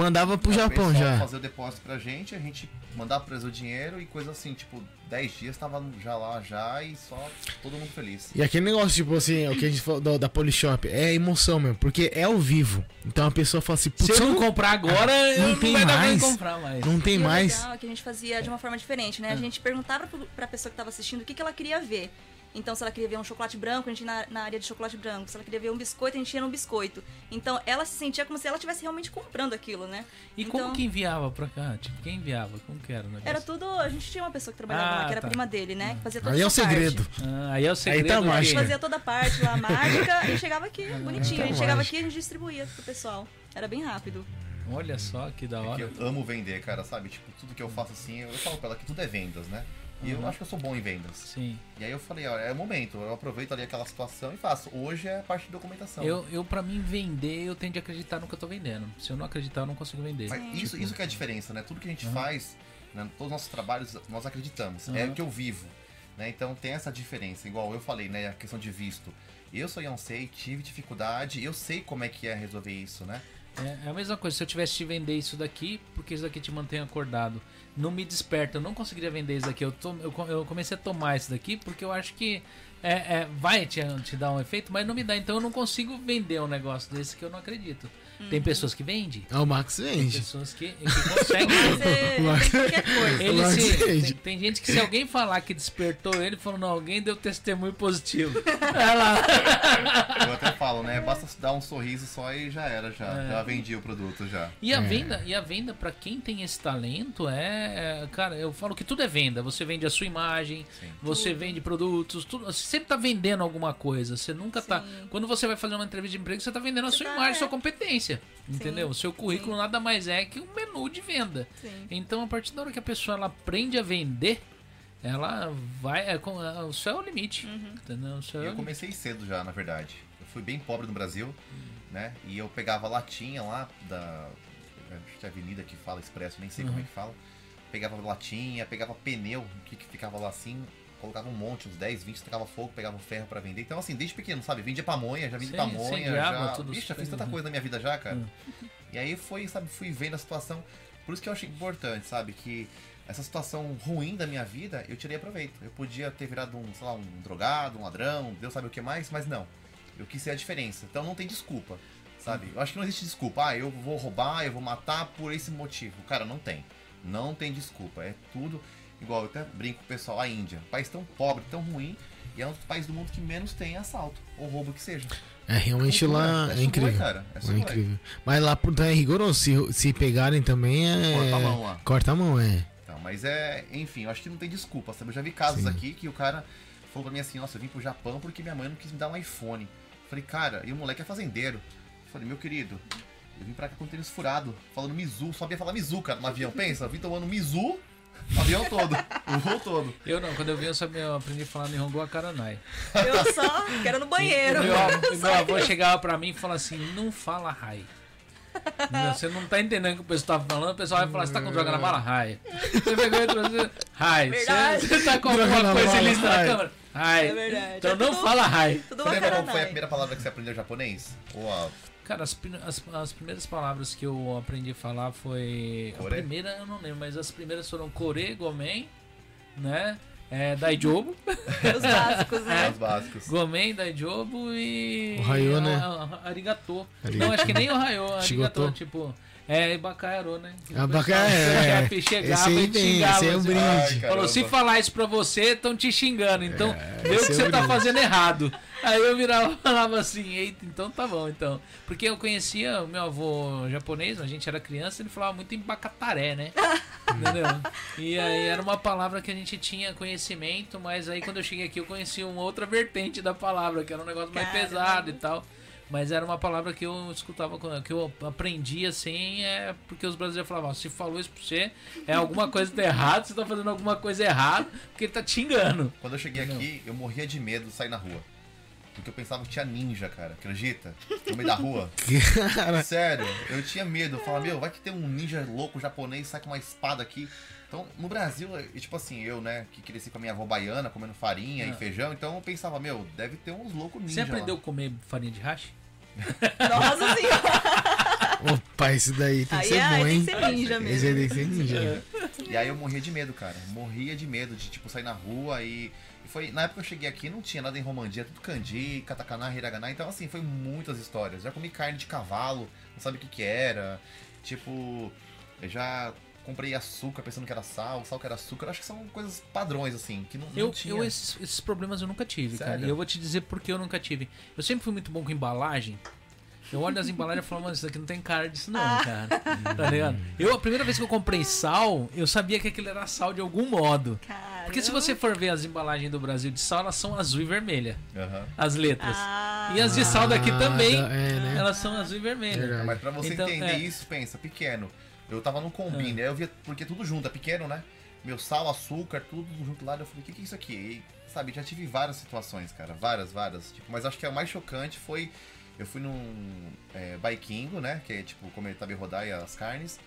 mandava pro Aí o Japão já. fazer o depósito pra gente, a gente mandava pra eles o dinheiro e coisa assim, tipo, 10 dias tava já lá já e só todo mundo feliz. E aquele negócio, tipo assim, o que a gente falou do- da Polishop, é emoção mesmo, porque é ao vivo. Então a pessoa fala assim, Se putz, eu eu não comprar agora, eu não não tem vai dar pra mais. comprar mais. não tem E o mais. legal é que a gente fazia de uma forma diferente, né? A gente perguntava pra pessoa que tava assistindo o que, que ela queria ver. Então, se ela queria ver um chocolate branco, a gente ia na, na área de chocolate branco. Se ela queria ver um biscoito, a gente ia no biscoito. Então, ela se sentia como se ela estivesse realmente comprando aquilo, né? E Então, como que enviava pra cá? Tipo, quem enviava? Como que era o negócio? Era tudo... A gente tinha uma pessoa que trabalhava Ah, lá, que era tá. prima dele, né? Que fazia toda Aí é o segredo. Ah, aí é o segredo. tá a mágica. Fazia toda a parte lá, mágica, e chegava aqui, bonitinho. tá A gente chegava mágica. aqui e a gente distribuía pro pessoal. Era bem rápido. Olha só que da É que hora. eu amo vender, cara, sabe? Tipo, tudo que eu faço assim, eu falo pra ela que tudo é vendas, né? E eu acho que eu sou bom em vendas. Sim. E aí eu falei, ó, é o momento, eu aproveito ali aquela situação e faço. Hoje é a parte de documentação. Eu, eu, pra mim, vender, eu tenho de acreditar no que eu tô vendendo. Se eu não acreditar, eu não consigo vender. Mas isso, isso que é a diferença, né? Tudo que a gente faz, né, todos os nossos trabalhos, nós acreditamos. É Uhum. o que eu vivo. Né? Então tem essa diferença. Igual eu falei, né? A questão de visto. Eu sou Yansei, tive dificuldade, eu sei como é que é resolver isso, né? É, é a mesma coisa, se eu tivesse te vender isso daqui, porque isso daqui te mantém acordado. Não me desperta, eu não conseguiria vender isso daqui. Eu, to- eu, eu comecei a tomar isso daqui porque eu acho que é, é, vai te, te dar um efeito, mas não me dá. Então eu não consigo vender um negócio desse que eu não acredito. Tem pessoas que vendem, Ah, o Max tem vende. pessoas que, que conseguem. Você (laughs) tem qualquer coisa. Ele Max se, vende. tem, tem gente que se alguém falar que despertou ele, falou, não, alguém deu testemunho positivo. (laughs) Olha lá. Eu até falo, né? Basta dar um sorriso só e já era, já. É. Já vendi o produto já. E a É. venda, e a venda para quem tem esse talento é, é, cara, eu falo que tudo é venda. Você vende a sua imagem, Sim. você vende produtos, tudo, você sempre tá vendendo alguma coisa. Você nunca tá, Sim. quando você vai fazer uma entrevista de emprego, você tá vendendo a Você sua tá, imagem, é. sua competência, entendeu? O seu currículo Sim. nada mais é que um menu de venda. Sim. Então, a partir da hora que a pessoa ela aprende a vender, ela vai, é, com- é, o céu é o limite, Uhum. entendeu? O céu é Eu comecei cedo já, na verdade. Eu fui bem pobre no Brasil, né? E eu pegava latinha lá da. Acho que é Avenida que fala Expresso, nem sei como Uhum. é que fala. Pegava latinha, pegava pneu, que, que ficava lá assim, colocava um monte, uns 10, 20, tacava fogo, pegava ferro pra vender. Então, assim, desde pequeno, sabe? Vendia pamonha, já vendi Sim, pamonha, sim, água, já. Ixi, já fiz tanta coisa na minha vida já, cara. Hum. E aí foi, sabe, fui vendo a situação. Por isso que eu achei importante, sabe? Que essa situação ruim da minha vida, eu tirei proveito. Eu podia ter virado um, sei lá, um drogado, um ladrão, Deus sabe o que mais, mas não. Eu quis ser a diferença. Então não tem desculpa, sabe? Eu acho que não existe desculpa. Ah, eu vou roubar, eu vou matar por esse motivo. Cara, não tem. Não tem desculpa. É tudo igual. Eu até brinco com o pessoal, a Índia. País tão pobre, tão ruim. E é um dos países do mundo que menos tem assalto. Ou roubo que seja. É, realmente Cultura, lá é é incrível. cara. É É incrível. Mas lá por- é rigoroso. Se, se pegarem também é. Corta a mão lá. Corta a mão, é. Então, mas é, enfim, eu acho que não tem desculpa, sabe? Eu já vi casos Sim. aqui que o cara falou pra mim assim, nossa, eu vim pro Japão porque minha mãe não quis me dar um iPhone. Eu falei, cara, e o moleque é fazendeiro. Eu falei, meu querido, eu vim pra cá com tênis furado, falando Mizu, só sabia falar Mizu, cara, no avião. Pensa, eu vim tomando Mizu o avião todo, o voo todo. Eu não, quando eu vim eu, sabia, eu aprendi a falar Nihongo Akaranai. Eu só quero no banheiro. E (laughs) meu, avô- meu avô chegava pra mim e falava assim, não fala rai. Não, Você não tá entendendo o que o pessoal tá falando, o pessoal vai falar, você tá com droga na bala? Rai. Você pegou e trouxe, rai. Você, você tá com Droga alguma coisa lista na câmera? Rai. É verdade. Então É não tudo- fala rai. Você lembra qual foi a primeira palavra que você aprendeu japonês? Ou a... Cara, as, as, as primeiras palavras que eu aprendi a falar foi. A Core? primeira eu não lembro, mas as primeiras foram Kore, Gomen, né? É, Daijobu. (laughs) Os básicos, né? Os básicos. Gomen, Daijobu e. O Hayo, né? a- a- Arigato. Arigato. Não, acho que nem o. Arigato, Shigoto. tipo. É, Bacaiaro, né? O é. chegava Esse aí e te tem, xingava. esse é o assim, brinde. Ai, Falou, se falar isso pra você, estão te xingando. Então, vê o que é você tá brinde. fazendo errado. Aí eu virava e (laughs) falava assim, eita, então tá bom, então. Porque eu conhecia o meu avô japonês, a gente era criança, ele falava muito em bacataré, né? (laughs) Entendeu? E aí era uma palavra que a gente tinha conhecimento, mas aí quando eu cheguei aqui eu conheci uma outra vertente da palavra, que era um negócio mais Caramba. pesado e tal. Mas era uma palavra que eu escutava, com- que eu aprendi assim, é porque os brasileiros falavam, "Ó, se falou isso pra você, é alguma coisa tá errada, você tá fazendo alguma coisa errada, porque ele tá te xingando. Quando eu cheguei aqui, eu morria de medo de sair na rua. Porque eu pensava que tinha ninja, cara. Acredita? No meio da rua. Cara, Sério, eu tinha medo. Eu falava, meu, vai que tem um ninja louco japonês sai com uma espada aqui. Então, no Brasil, e tipo assim, eu, né, que cresci com a minha avó baiana, comendo farinha Ah. e feijão, então eu pensava, meu, deve ter uns loucos ninja. Você aprendeu lá. a comer farinha de hash? Nossa senhora. opa, esse daí tem que Aí, ser é- bom, aí tem hein? que ser ninja Esse mesmo. aí tem que ser ninja. E aí eu morria de medo, cara. Morria de medo de, tipo, sair na rua e. e foi, na época que eu cheguei aqui, não tinha nada em Romandia, tudo kanji, katakana, hiragana. Então, assim, foi muitas histórias. Já comi carne de cavalo, não sabe o que que era. Tipo, eu já comprei açúcar pensando que era sal, sal que era açúcar. Eu acho que são coisas padrões, assim, que não, não Eu, tinha. eu esses, esses problemas eu nunca tive, cara. Sério? E eu vou te dizer por que eu nunca tive. Eu sempre fui muito bom com embalagem. Eu olho as embalagens e falo, mano, isso daqui não tem cara disso não, Ah. cara. Tá ligado? Eu, a primeira vez que eu comprei sal, eu sabia que aquilo era sal de algum modo. Caramba. Porque se você for ver as embalagens do Brasil de sal, elas são azul e vermelha. Aham. As letras. Ah, E as de sal daqui Ah, também, é, né? elas são azul e vermelha. Verdade. Mas pra você Então, entender é. isso, pensa, pequeno. Eu tava no combine, aí eu via, porque tudo junto, é pequeno, né? Meu sal, açúcar, tudo junto lá. Eu falei, o que, que é isso aqui? E, sabe, já tive várias situações, cara. Várias, várias. Tipo, mas acho que a mais chocante foi. Eu fui num é, baikingo, né? Que é tipo comer tabe rodai as carnes.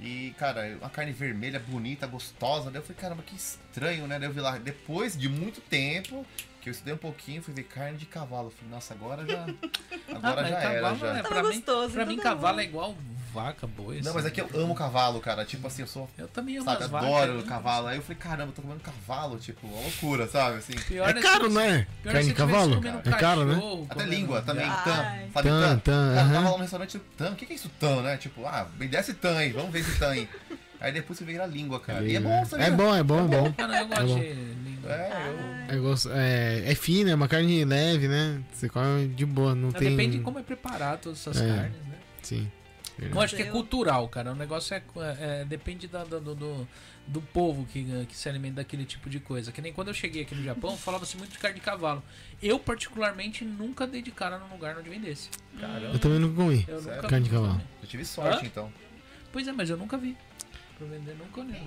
E, cara, uma carne vermelha, bonita, gostosa. Daí eu falei, caramba, que estranho, né? Daí eu vi lá, depois de muito tempo, que eu estudei um pouquinho, fui ver carne de cavalo. Eu falei, nossa, agora já. (laughs) Agora Ah, já era, cavalo já. é- pra mim, gostoso, pra mim cavalo é igual vaca, boi. Não, mas é que eu amo cavalo, cara. Tipo assim, eu sou. Eu também amo Sabe, as vacas. adoro né? cavalo. Aí eu falei, caramba, eu tô comendo cavalo, tipo, uma loucura, sabe? Assim. Pior É caro, é? pior Carne se de cavalo? É caro, né? Até língua também. Ai. Sabe, Tan, tan? tan, Cara, aham. tava lá no restaurante, tan. O que que é isso, tan, né? Tipo, ah, me desce tan aí, vamos ver esse tan aí. Aí depois você vê a língua, cara. E é bom, sabia? É bom, é bom, é bom. Cara, eu gosto É bom. de língua. É, eu... É, gosto- é, é fina, é uma carne leve, né? Você come de boa, não tem. Depende de como é preparado todas essas É. carnes, né? Sim. Eu acho que é cultural, cara. O negócio é, é- é- depende da- da- do, do, do povo que, que se alimenta daquele tipo de coisa. Que nem quando eu cheguei aqui no Japão, (laughs) falava-se muito de carne de cavalo. Eu, particularmente, nunca dei de cara num lugar onde vendesse. Caramba. Eu também nunca comi. Eu nunca Carne de cavalo. também. Eu tive sorte, Hã? então. Pois é, mas eu nunca vi. Pra vender, nunca olhei.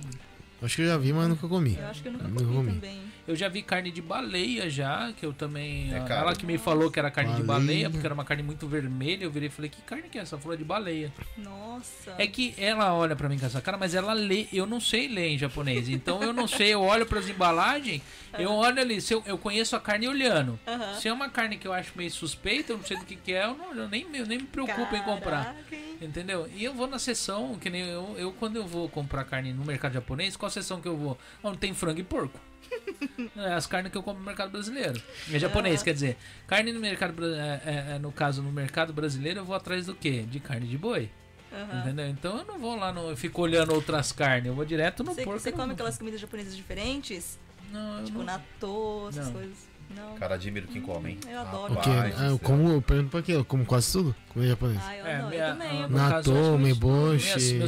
Acho que eu já vi, mas nunca comi. Eu acho que eu nunca Nunca comi, comi. também. Eu já vi carne de baleia já, que eu também. É ela caro. que me falou que era carne de Baleia. baleia, porque era uma carne muito vermelha. Eu virei e falei, que carne que é essa? Ela falou de baleia. Nossa. É que ela olha pra mim com essa cara, mas ela lê. Eu não sei ler em japonês. Então eu não sei, eu olho pras embalagens, eu olho ali, se eu, eu conheço a carne olhando. Se é uma carne que eu acho meio suspeita, eu não sei do que, que é, eu, não, eu nem, eu nem me preocupo em comprar. Entendeu? E eu vou na seção, que nem eu, eu quando eu vou comprar carne no mercado japonês, qual seção que eu vou? Onde tem frango e porco. (laughs) É as carnes que eu compro no mercado brasileiro. É japonês, Ah. quer dizer. Carne no mercado, é, é, é, no caso, no mercado brasileiro, eu vou atrás do quê? De carne de boi. Aham. Entendeu? Então eu não vou lá, no, eu fico olhando outras carnes, eu vou direto no Você, porco. você come aquelas comidas japonesas diferentes? Não, Tipo não. natô, essas Não. coisas? Não. Cara, admiro quem come, hein? Eu adoro. Porque ah, eu como, eu pergunto pra quê? Eu como quase tudo. Comida japonesa. Ah, eu É, minha- eu também. eu Natô, meboshi,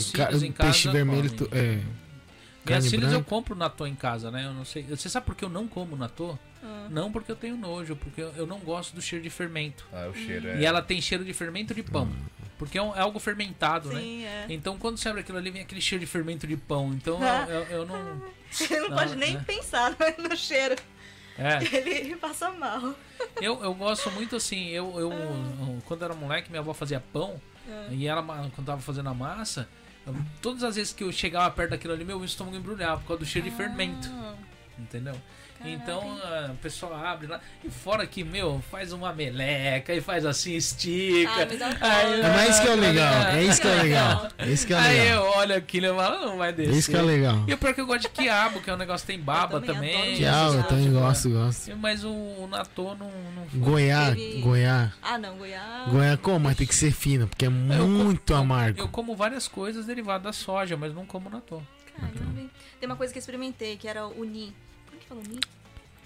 em peixe vermelho, tu- é, Minhas filhas eu compro natô em casa, né? Eu não sei. Você sabe por que eu não como natô? Ah. Não porque eu tenho nojo, porque eu não gosto do cheiro de fermento. Ah, o cheiro é. E ela tem cheiro de fermento de pão. Porque é, um- é algo fermentado, né? Sim, é. Então quando você abre aquilo ali, vem aquele cheiro de fermento de pão. Então Ah. eu, eu- eu não. (laughs) Você não, Não, pode nem é. pensar (laughs) no cheiro. É. (laughs) Ele passa mal. Eu, eu gosto muito assim, eu, eu, eu- quando era moleque, minha avó fazia pão, Ah. e ela, quando tava fazendo a massa, eu- todas as vezes que eu chegava perto daquilo ali, meu estômago embrulhava por causa do cheiro de fermento, Ah, entendeu? Caraca, então ah, o pessoal abre lá, e fora que, meu, faz uma meleca, e faz assim, estica. Ah, mas é um Aí, pão. É, mas isso que é (laughs) legal, é isso que é legal. É isso que é Aí legal. eu olho aquilo e falo, não vai É descer. isso que é legal. E o pior é que eu gosto de quiabo, que é um negócio que tem baba Eu também também. ah, eu também gosto, gosto. Mas o, o natô não, não foi. Goiá, Ele- Goiá. Ah, não, Goiás. Goiá como? Mas tem que ser fino, porque é muito Eu amargo. como várias coisas derivadas da soja, mas não como natô. Caramba. hein? Tem uma coisa que eu experimentei, que era o Ni. Ni?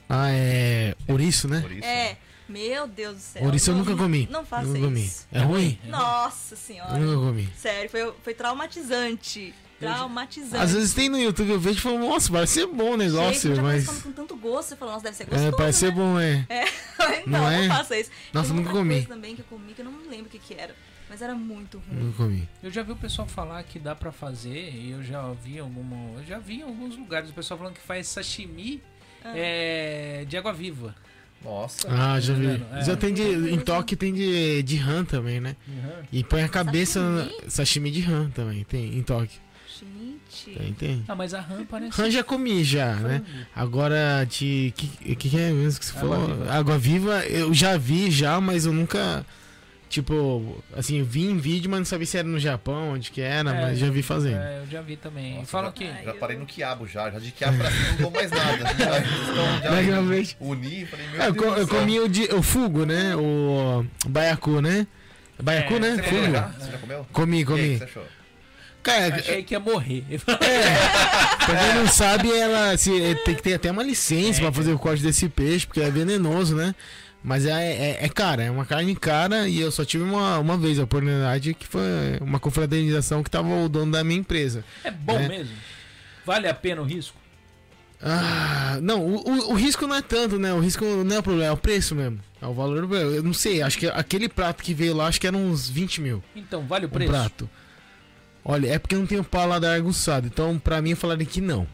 Ah, é. Ouriço, né? Por isso. É. Meu Deus do céu. Ouriço eu nunca comi. Não faça Eu nunca comi. isso. É ruim? Nossa Eu senhora. nunca comi. Sério, foi, foi traumatizante. Traumatizante. Às vezes tem no YouTube, eu vejo e falo, nossa, parece ser bom o negócio, Gente, já mas. come com tanto gosto. Você fala, nossa, deve ser gostoso, É, parece ser né? bom, é. É, (laughs) Não não, não, é? faça isso. Nossa, nunca comi. coisa também que eu comi, que eu não me lembro o que que era. Mas era muito ruim. Comi. Eu já vi o pessoal falar que dá pra fazer, e eu já vi alguma, eu já vi em alguns lugares o pessoal falando que faz sashimi Ah. é, de água viva. Nossa. Ah, já vi. É. Já tem de. Em Tóquio tem de, de rã também, né? E põe a cabeça. Sashimi? Sashimi de rã também, tem em Tóquio. Gente. Tem, tem. Ah, mas a rã parece Rã já comi já, né? Agora de. Que, que, que é mesmo que você Água falou? viva. Água viva, eu já vi já, mas eu nunca. Tipo, assim, eu vi em vídeo, mas não sabia se era no Japão, onde que era, É, mas já vi fazendo. É, eu já vi também. Nossa, Falam já- que Já eu- parei no quiabo já. Já de quiabo pra cima não dou mais nada. Já, então, já Legalmente. uni, falei, meu É, eu, Deus co- do eu céu. comi o, de, o fugo, né? O baiacu, né? Baiacu, É, né? Você Fugo. já? Você já comeu? Comi, E aí, o que comi. você achou? Cara, achei que ia morrer. (laughs) pra quem não sabe, ela se, tem que ter até uma licença pra fazer o corte desse peixe, porque é venenoso, né? Mas é, é, é cara, é uma carne cara e eu só tive uma, uma vez a oportunidade que foi uma confraternização que tava o dono da minha empresa. É bom É. mesmo? Vale a pena o risco? Ah, não, o, o, o risco não é tanto, né? O risco não é o problema, é o preço mesmo. É o valor do Eu não sei, acho que aquele prato que veio lá, acho que era uns 20 mil. Então, vale o Um preço? prato. Olha, é porque eu não tenho paladar aguçado, então pra mim eu falaria que não.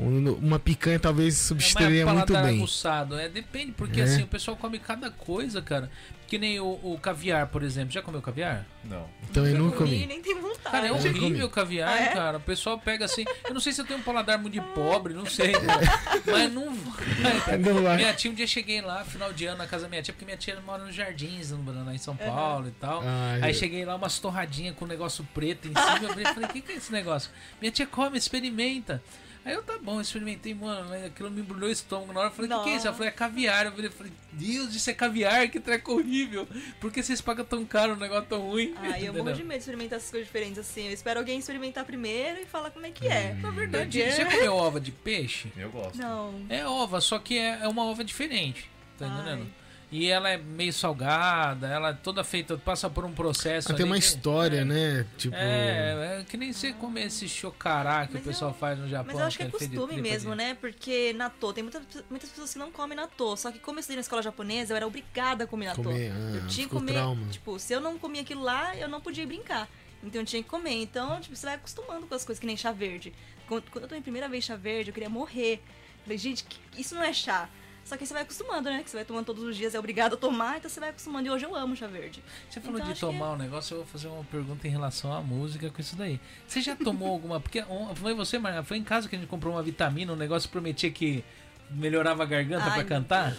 Um- Uma picanha talvez substituiria é muito paladar bem. aguçado. É, depende, porque É. assim, o pessoal come cada coisa, cara. Que nem o, o caviar, por exemplo. Já comeu caviar? Não. Então eu nunca comi, nem tem vontade. Cara, é horrível o caviar, Ah, é? cara. O pessoal pega assim. Eu não sei se eu tenho um paladar muito de pobre, não sei. (laughs) Mas não vai. Não vai. Minha tia, um dia cheguei lá, final de ano, na casa da minha tia, porque minha tia mora nos jardins, no- lá em São Paulo e tal. Ai, Aí eu- cheguei lá, umas torradinhas com um negócio preto em cima. Eu falei, o que, que é esse negócio? Minha tia come, experimenta. Aí eu, tá bom, experimentei, mano, mas aquilo me embrulhou o estômago. Na hora eu falei, o que, que é isso? Ela falou, é caviar. Eu falei, falei, Deus, isso é caviar, que treco horrível. Por que vocês pagam tão caro um negócio tão ruim? Ai, eu morro de medo de experimentar essas coisas diferentes assim. Eu espero alguém experimentar primeiro e falar como é que é. Na verdade, Porque- já comeu ova de peixe? Eu gosto. Não. É ova, só que é, é uma ova diferente. Tá Ai. entendendo? E ela é meio salgada, ela é toda feita, passa por um processo. Ela tem ali uma que- história, é. né? Tipo. É, é que nem você comer esse chocará que Mas o pessoal eu- faz no Japão. Mas eu acho que é de costume de- mesmo, né? Porque natô, tem muita- muitas pessoas que não comem natô. Só que como eu estudei na escola japonesa, eu era obrigada a comer natô. Comer, ah, eu tinha que comer. trauma. Tipo, se eu não comia aquilo lá, eu não podia ir brincar. Então eu tinha que comer. Então, tipo, você vai acostumando com as coisas que nem chá verde. Quando, quando eu tomei a primeira vez chá verde, eu queria morrer. Falei, gente, que- isso não é chá. Só que aí você vai acostumando, né? Que você vai tomando todos os dias, é obrigado a tomar, então você vai acostumando. E hoje eu amo chá verde. Você falou Então, de que tomar um negócio, eu vou fazer uma pergunta em relação à música com isso daí. Você já tomou alguma. Porque foi você, Maria? Foi em casa que a gente comprou uma vitamina, um negócio que prometia que melhorava a garganta Ai, pra meu cantar?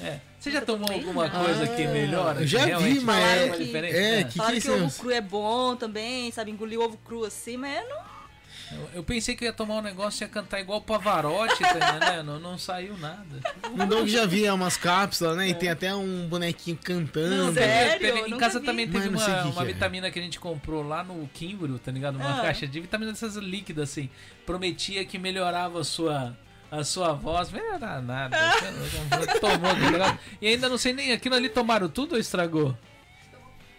É. Você já tomou alguma coisa que Ah, melhora? eu já que vi, realmente mas é- uma diferença? é, É. que- Falaram que, que é ovo cru é bom também, sabe? Engolir ovo cru assim, mas eu não. Eu, eu pensei que eu ia tomar um negócio e ia cantar igual o Pavarotti, tá entendendo? Não saiu nada. No Dog já via umas cápsulas, né? E tem até um bonequinho cantando. Não, Sério? Teve- em casa vi. também teve Mas não uma, que uma que é. vitamina que a gente comprou lá no Kimbro, tá ligado? Uma Ah. caixa de vitamina dessas líquidas, assim. Prometia que melhorava a sua, a sua voz. Melhorar nada. (laughs) Tomou aquele negócio. E ainda não sei nem. Aquilo ali tomaram tudo ou estragou?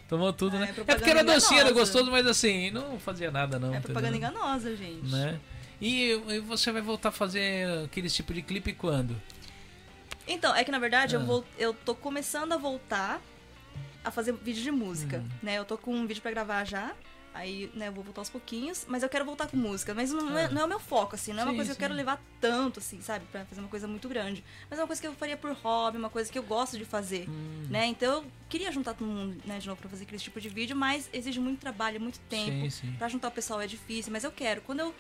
Tomou tudo, né? é É propaganda porque era docinho, era gostoso, mas assim, não fazia nada, não. É propaganda entendeu? enganosa, gente. Né? E, e você vai voltar a fazer aquele tipo de clipe quando? Então, é que na verdade Ah. eu, vou, eu tô começando a voltar a fazer vídeo de música, Hum. né? Eu tô com um vídeo pra gravar já, aí, né, eu vou voltar aos pouquinhos, mas eu quero voltar com música, mas não, é, Ah. não é o meu foco, assim, não é uma Sim, coisa que sim. eu quero levar tanto, assim, sabe? Pra fazer uma coisa muito grande. Mas é uma coisa que eu faria por hobby, uma coisa que eu gosto de fazer, Hum. né? Então eu queria juntar todo mundo, né, de novo pra fazer aquele tipo de vídeo, mas exige muito trabalho, muito tempo. Sim, sim. Pra juntar o pessoal é difícil, mas eu quero. Quando eu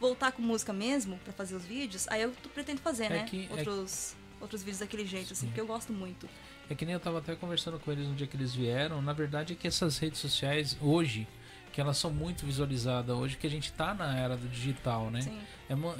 voltar com música mesmo, pra fazer os vídeos, aí eu pretendo fazer, É né? que- é outros, outros vídeos daquele jeito, assim, porque eu gosto muito. É que nem eu tava até conversando com eles no dia que eles vieram. Na verdade é que essas redes sociais hoje, que elas são muito visualizadas hoje, que a gente tá na era do digital, né? Sim.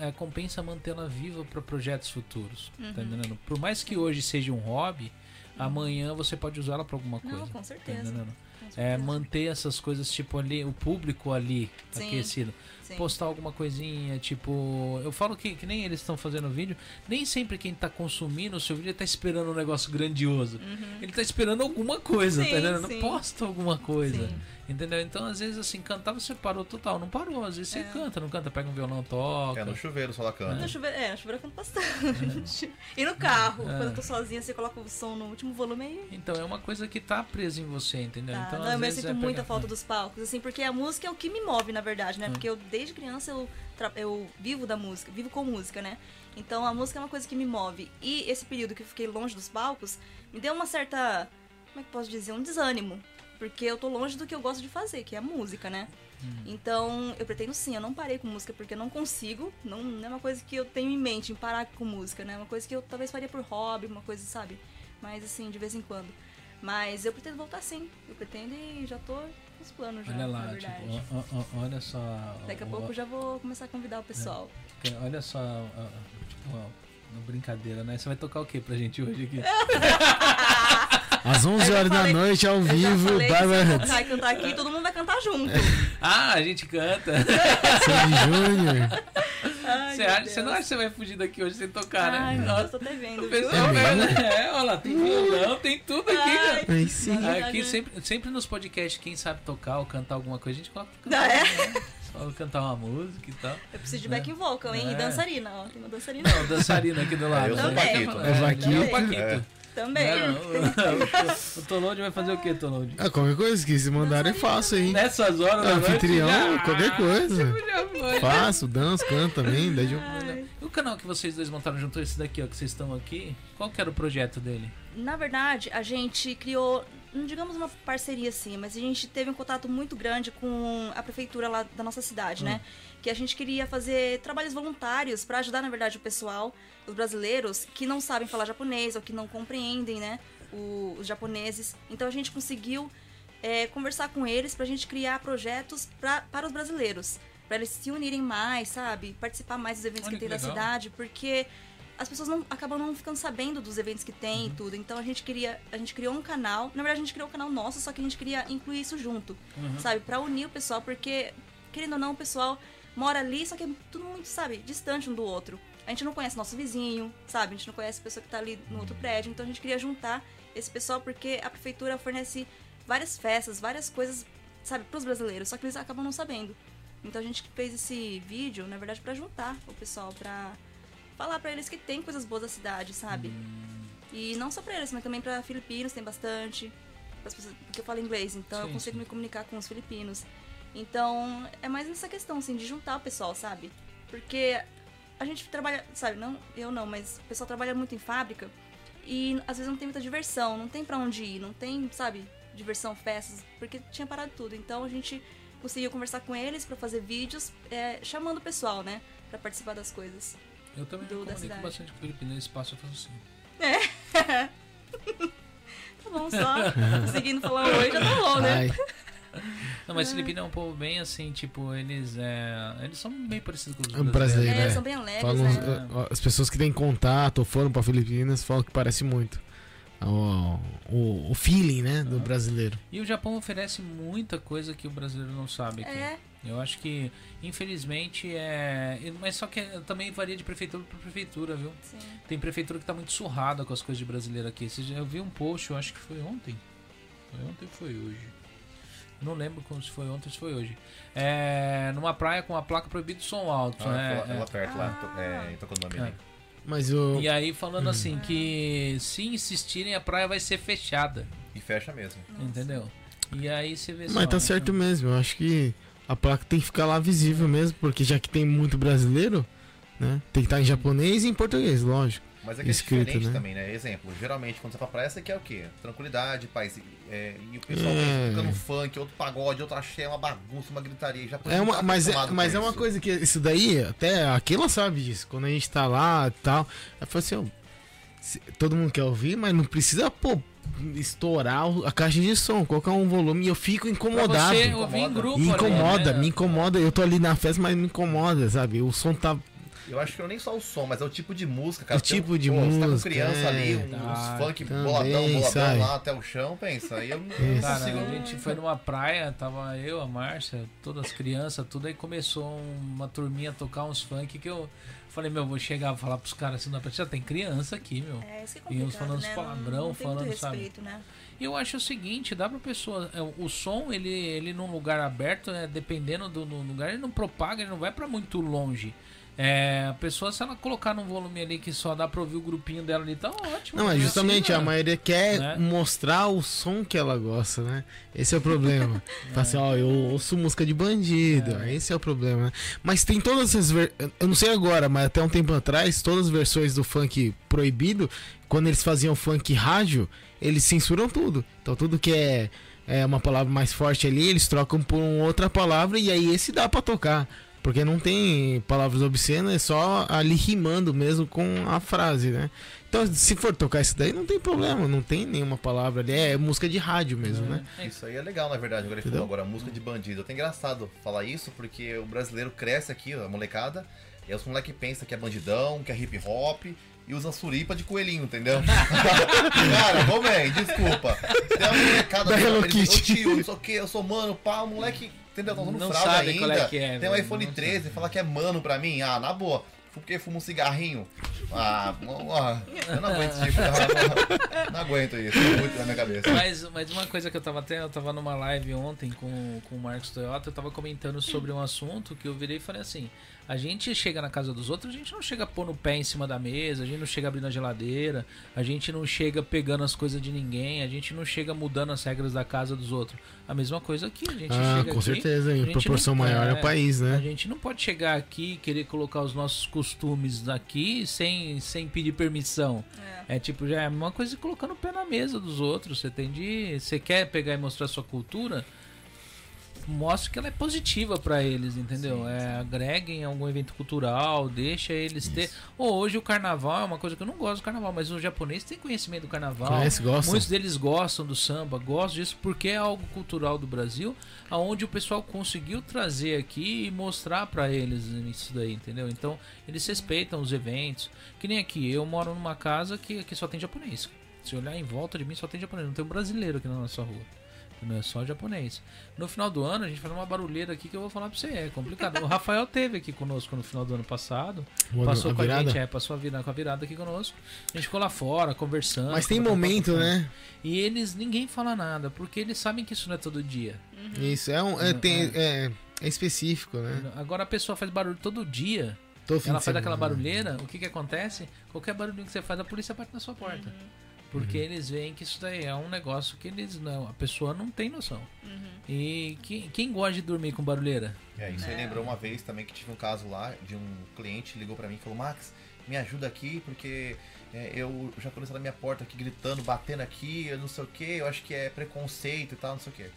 É, é compensa mantê-la viva para projetos futuros. Uhum. Tá entendendo? Por mais que hoje seja um hobby, amanhã você pode usá-la para alguma coisa. Não, com Tá certeza. entendendo? com É certeza. manter essas coisas, tipo, ali, o público ali Sim. aquecido. Sim. Postar alguma coisinha, tipo. Eu falo que, que nem eles estão fazendo vídeo, nem sempre quem tá consumindo o seu vídeo tá esperando um negócio grandioso. Ele tá esperando alguma coisa, Uhum. Tá entendendo? Posta alguma coisa. Sim. Entendeu? Então, às vezes, assim, cantar você parou total. Não parou, às vezes você É. canta, não canta, pega um violão, toca. É, no chuveiro só ela canta. No chuveiro, é, no chuveiro eu canto bastante. (laughs) E no carro, É. quando eu tô sozinha, você coloca o som no último volume aí. Então, é uma coisa que tá presa em você, entendeu? Tá. Então, não, às eu me vezes sinto é muita pegar- falta dos palcos, assim, porque a música é o que me move, na verdade, né? Hum. Porque eu, desde criança, eu, tra- eu vivo da música, vivo com música, né? Então a música é uma coisa que me move. E esse período que eu fiquei longe dos palcos, me deu uma certa. Como é que posso dizer? Um desânimo. Porque eu tô longe do que eu gosto de fazer, que é a música, né? Hum. Então, eu pretendo sim, eu não parei com música porque eu não consigo, não, não é uma coisa que eu tenho em mente, em parar com música, né? É uma coisa que eu talvez faria por hobby, uma coisa, sabe? Mas assim, de vez em quando. Mas eu pretendo voltar sim, eu pretendo e já tô com os planos já, Olha na lá, verdade. tipo, ó, ó, olha só. Daqui a ó, pouco eu já vou começar a convidar o pessoal. Olha só, tipo, no brincadeira, né? Você vai tocar o que pra gente hoje aqui? (laughs) Às 11 horas da falei- noite, ao Eu já vivo, falei que se eu Bárbara e cantar aqui, todo mundo vai cantar junto. Ah, a gente canta. Sandy Júnior. Ai, Você, acha, você não acha que você vai fugir daqui hoje sem tocar, Ai, né? meu Ó, Deus, tô até vendo. o pessoal né? É, olha lá, tem violão, tem tudo aqui, Ai, cara. Sim. Ai, Aqui ai, sempre, sempre nos podcasts, quem sabe tocar ou cantar alguma coisa, a gente coloca Ah, cantar. é? né? Só cantar uma música e tal. Eu preciso de back vocal, hein? É. E dançarina, ó. Tem uma dançarina. Não, o dançarino aqui do lado. É, eu sou o né? Paquito, né? É, É o Paquito. É (laughs) o. É. Também. Não, o, o Tolode vai fazer o que, Tolode? Ah, qualquer coisa que se mandarem, faço aí. Nessas horas da noite, Anfitrião, já- qualquer coisa. Faço, danço, canto também. Daí eu... E o canal que vocês dois montaram junto, esse daqui, ó, que vocês estão aqui, qual que era o projeto dele? Na verdade, a gente criou, não digamos uma parceria assim, mas a gente teve um contato muito grande com a prefeitura lá da nossa cidade, né? Que a gente queria fazer trabalhos voluntários para ajudar, na verdade, o pessoal, os brasileiros que não sabem falar japonês ou que não compreendem, né? o- os japoneses. Então a gente conseguiu é, conversar com eles pra gente criar projetos pra, para os brasileiros. Pra eles se unirem mais, sabe? Participar mais dos eventos Olha que tem que da legal. cidade, porque as pessoas não acabam não ficando sabendo dos eventos que tem e tudo. Então a gente queria, a gente criou um canal. Na verdade a gente criou um canal nosso, só que a gente queria incluir isso junto, sabe, Pra unir o pessoal, porque querendo ou não, o pessoal mora ali, só que é tudo muito, sabe, distante um do outro. A gente não conhece nosso vizinho, sabe? A gente não conhece a pessoa que tá ali no outro prédio. Então a gente queria juntar esse pessoal porque a prefeitura fornece várias festas, várias coisas, sabe, pros brasileiros, só que eles acabam não sabendo. Então a gente fez esse vídeo, na verdade, pra juntar o pessoal, pra falar pra eles que tem coisas boas da cidade, sabe? E não só pra eles, mas também pra filipinos tem bastante. pessoas- Porque eu falo inglês, então eu Sim, consigo sim. me comunicar com os filipinos. Então, é mais nessa questão, assim, de juntar o pessoal, sabe? Porque a gente trabalha, sabe, não, eu não, mas o pessoal trabalha muito em fábrica e às vezes não tem muita diversão, não tem pra onde ir, não tem, sabe, diversão, festas, porque tinha parado tudo. Então a gente conseguiu conversar com eles pra fazer vídeos, é, chamando o pessoal, né, Pra participar das coisas. Eu também do- comunico bastante com o Felipe nesse espaço, eu faço assim. (laughs) Tá bom, só (laughs) conseguindo falar oi já tá bom, né? Ai, (laughs) Não, mas Filipino é um povo bem assim, tipo, eles é. Eles são bem parecidos com os É brasileiros. brasileiro, É, né? são bem alegres, falam, né? ó, as pessoas que têm contato ou foram pra Filipinas falam que parece muito. O, o, o feeling, né, do brasileiro. E o Japão oferece muita coisa que o brasileiro não sabe aqui. É, Eu acho que, infelizmente, é. Mas só que também varia de prefeitura para prefeitura, viu? sim. Tem prefeitura que tá muito surrada com as coisas de brasileiro aqui. Eu vi um post, eu acho que foi ontem. Foi ontem ou foi hoje? Não lembro como se foi ontem ou se foi hoje. É, numa praia com a placa proibido som alto, Ah, né? lá, É. lá perto, lá, to- é, em. É. Mas o. E aí falando assim que se insistirem a praia vai ser fechada, E fecha mesmo. entendeu? E aí você vê Mas só, tá né? certo mesmo. Eu acho que a placa tem que ficar lá visível mesmo, porque já que tem muito brasileiro, né? Tem que estar em japonês e em português, lógico. Mas é que é Escrito, diferente né? também, né? Exemplo, geralmente quando você vai pra praia, você quer o quê? Tranquilidade, paz. É, e o pessoal É. fica no funk, outro pagode, outro axé, uma bagunça, uma gritaria. Já É uma, mas é, mas é uma coisa que isso daí, até aquela sabe disso. Quando a gente tá lá e tal, falo assim, ó, se- todo mundo quer ouvir, mas não precisa, pô, estourar a caixa de som, colocar um volume e eu fico Pra incomodado. você ouvir em Incomoda. grupo. Me incomoda, né? me incomoda. Eu tô ali na festa, mas me incomoda, sabe? O som tá. Eu acho que não é nem só o som, mas é o tipo de música, cara. O tipo de pô, Você tá com música, criança é. ali, um- Tá, uns funk também, boladão, boladão sabe? lá até o chão, pensa. Aí eu não. (laughs) Cara, consigo. a gente foi numa praia, tava eu, a Márcia, todas as crianças, tudo, aí começou uma turminha a tocar uns funk que eu falei, meu, vou chegar e falar pros caras assim, não, já tem criança aqui, meu. É, isso que é E uns falando né? palavrão, não, não tem falando, sabe? respeito, né? E eu acho o seguinte, dá pra pessoa. é, O som, ele, ele num lugar aberto, né, dependendo do, do lugar, ele não propaga, ele não vai pra muito longe. É, a pessoa, se ela colocar num volume ali que só dá pra ouvir o grupinho dela ali, tá ótimo. Não, é né? justamente Assim, a maioria quer né? mostrar o som que ela gosta, né? Esse é o problema. (laughs) Fala assim, ó, eu ouço música de bandido. Esse é o problema, né? Mas tem todas essas. Ver... Eu não sei agora, mas até um tempo atrás, todas as versões do funk proibido, quando eles faziam funk rádio, eles censuram tudo. Então tudo que é, é uma palavra mais forte ali, eles trocam por outra palavra e aí esse dá pra tocar. Porque não tem palavras obscenas, é só ali rimando mesmo com a frase, né? Então, se for tocar isso daí, não tem problema, não tem nenhuma palavra ali. É música de rádio mesmo, né? É, Isso aí é legal, na verdade. Agora ele falou agora, música de bandido. Até engraçado falar isso, porque o brasileiro cresce aqui, a molecada, e os moleques pensam que é bandidão, que é hip hop, e usa suripa de coelhinho, entendeu? (laughs) Cara, vou bem, desculpa. Tem uma molecada Da que Hello Kitty. "Ô, tio, isso aqui, eu sou mano, pá, o moleque, entendeu? Tá usando Não fralda sabe ainda. qual é que é, tem um iPhone não 13, fala que é mano pra mim. Ah, na boa. Porque fuma um cigarrinho. Ah, eu não aguento tipo. Não, não aguento isso, é muito na minha cabeça. Mas, mas uma coisa que eu tava até, eu tava numa live ontem com, com o Marcos Toyota, eu tava comentando sobre um assunto que eu virei e falei assim, a gente chega na casa dos outros, a gente não chega pondo o pé em cima da mesa, a gente não chega abrindo a geladeira, a gente não chega pegando as coisas de ninguém, a gente não chega mudando as regras da casa dos outros. A mesma coisa aqui, a gente Ah, chega com aqui, certeza, a em proporção não- maior é o é, país, A né? gente não pode chegar aqui e querer colocar os nossos costumes aqui sem, sem pedir permissão. É. É tipo, já é uma coisa colocando o pé na mesa dos outros. Você tem de. Você quer pegar e mostrar sua cultura? Mostre que ela é positiva pra eles, entendeu? é, agreguem algum evento cultural, deixa eles ter. Ou hoje o carnaval é uma coisa que eu não gosto do carnaval, mas o japonês tem conhecimento do carnaval. Conhece, gosta? Muitos deles gostam do samba, gostam disso porque é algo cultural do Brasil, aonde o pessoal conseguiu trazer aqui e mostrar pra eles isso daí, entendeu? Então, eles respeitam os eventos. Que nem aqui, eu moro numa casa que, que só tem japonês. Se olhar em volta de mim, só tem japonês, não tem um brasileiro aqui na nossa rua. Não é só japonês. No final do ano, a gente faz uma barulheira aqui que eu vou falar pra você. É complicado. O Rafael teve aqui conosco no final do ano passado. Ano- Passou a com a virada? gente, é, passou a virada, com a virada aqui conosco. A gente ficou lá fora, conversando. Mas tem momento, né? E eles, ninguém fala nada, porque eles sabem que isso não é todo dia. Isso, é, um, é, tem, é, é específico, né? Agora a pessoa faz barulho todo dia, Todo ela faz aquela semana. barulheira, o que que acontece? Qualquer barulhinho que você faz, a polícia bate na sua porta. Porque eles veem que isso daí é um negócio que eles não, a pessoa não tem noção. E quem, quem gosta de dormir com barulheira? É, isso aí lembrou uma vez também que tive um caso lá de um cliente ligou pra mim e falou: Max, me ajuda aqui porque é, eu já tô na minha porta aqui gritando, batendo aqui, eu não sei o que, eu acho que é preconceito e tal, não sei o que.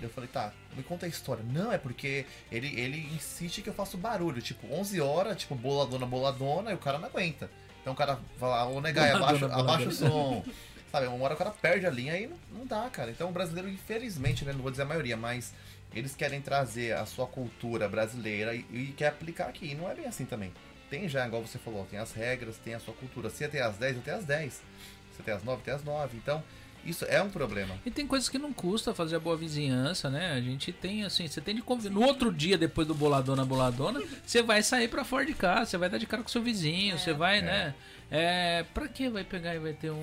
Eu falei, tá, me conta a história. Não, é porque ele, ele insiste que eu faço barulho. Tipo, 11 horas, tipo, boladona, boladona, e o cara não aguenta. Então o cara fala, ô negai, abaixa, o som. Sabe, uma hora o cara perde a linha e não, não dá, cara. Então o brasileiro, infelizmente, né, não vou dizer a maioria, mas eles querem trazer a sua cultura brasileira e, e quer aplicar aqui. E não é bem assim também. Tem já, igual você falou, tem as regras, tem a sua cultura. Se até às 10, até às 10. Se até às 9, até às 9. Então, isso é um problema. E tem coisas que não custa fazer a boa vizinhança, né? A gente tem assim, você tem de conviver. No outro dia, depois do boladona, boladona, você vai sair pra fora de casa, você vai dar de cara com seu vizinho, você vai, né? É, pra que vai pegar e vai ter um,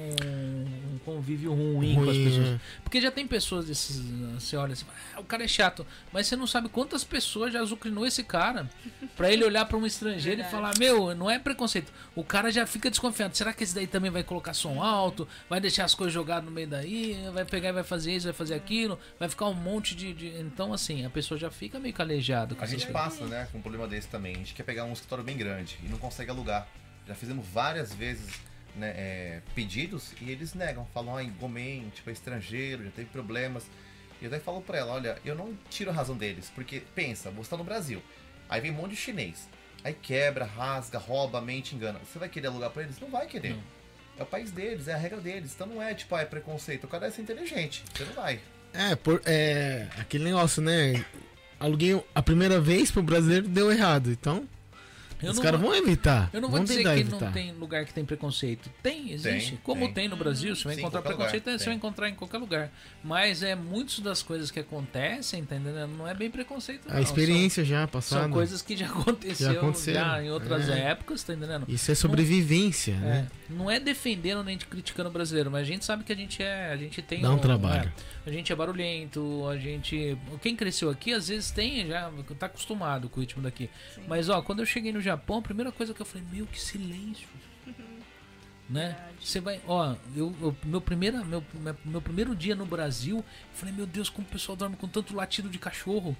um convívio ruim, com as Ruim, pessoas? é. Porque já tem pessoas desses. Você olha assim, ah, o cara é chato. Mas você não sabe quantas pessoas já azucrinou esse cara pra ele olhar pra um estrangeiro e Verdade. falar: Meu, não é preconceito. O cara já fica desconfiado. Será que esse daí também vai colocar som alto? Vai deixar as coisas jogadas no meio daí? Vai pegar e vai fazer isso, vai fazer aquilo? Vai ficar um monte de. de- Então, assim, a pessoa já fica meio calejada com A gente coisas. passa, né, com um problema desse também. A gente quer pegar um escritório bem grande e não consegue alugar. Já fizemos várias vezes né, é, pedidos e eles negam. Falam, ah, gomen, tipo, é estrangeiro, já teve problemas. E eu daí falo pra ela, olha, eu não tiro a razão deles, porque pensa, você tá no Brasil, aí vem um monte de chinês, aí quebra, rasga, rouba, mente, engana. Você vai querer alugar pra eles? Não vai querer. Não. É o país deles, é a regra deles. Então não é tipo, ah, é preconceito. O cara é ser inteligente. Você não vai. É, por, é aquele negócio, né? Aluguei a primeira vez pro brasileiro deu errado. Então, Eu os não caras vou- vão evitar. Eu não vou vão dizer que evitar. não tem lugar que tem preconceito. Tem, existe. Tem, Como tem. tem. no Brasil, você vai Sim, encontrar preconceito, lugar, você tem. vai encontrar em qualquer lugar. Mas é muitas das coisas que acontecem, tá entendendo? Não é bem preconceito. A não. experiência já São, passada. são coisas que já (laughs) aconteceu Já aconteceram. já em outras É. épocas, tá entendendo? Isso é sobrevivência, né? É, não é defendendo nem criticando o brasileiro, mas a gente sabe que a gente é, a gente tem Dá um trabalho. é, a gente é barulhento, a gente, quem cresceu aqui às vezes tem já tá acostumado com o ritmo daqui. Mas ó, quando eu cheguei no Japão, a primeira coisa que eu falei, meu que silêncio. (laughs) Né? Você vai, ó, eu, eu- meu primeiro meu, meu, meu primeiro dia no Brasil, eu falei, meu Deus, como o pessoal dorme com tanto latido de cachorro.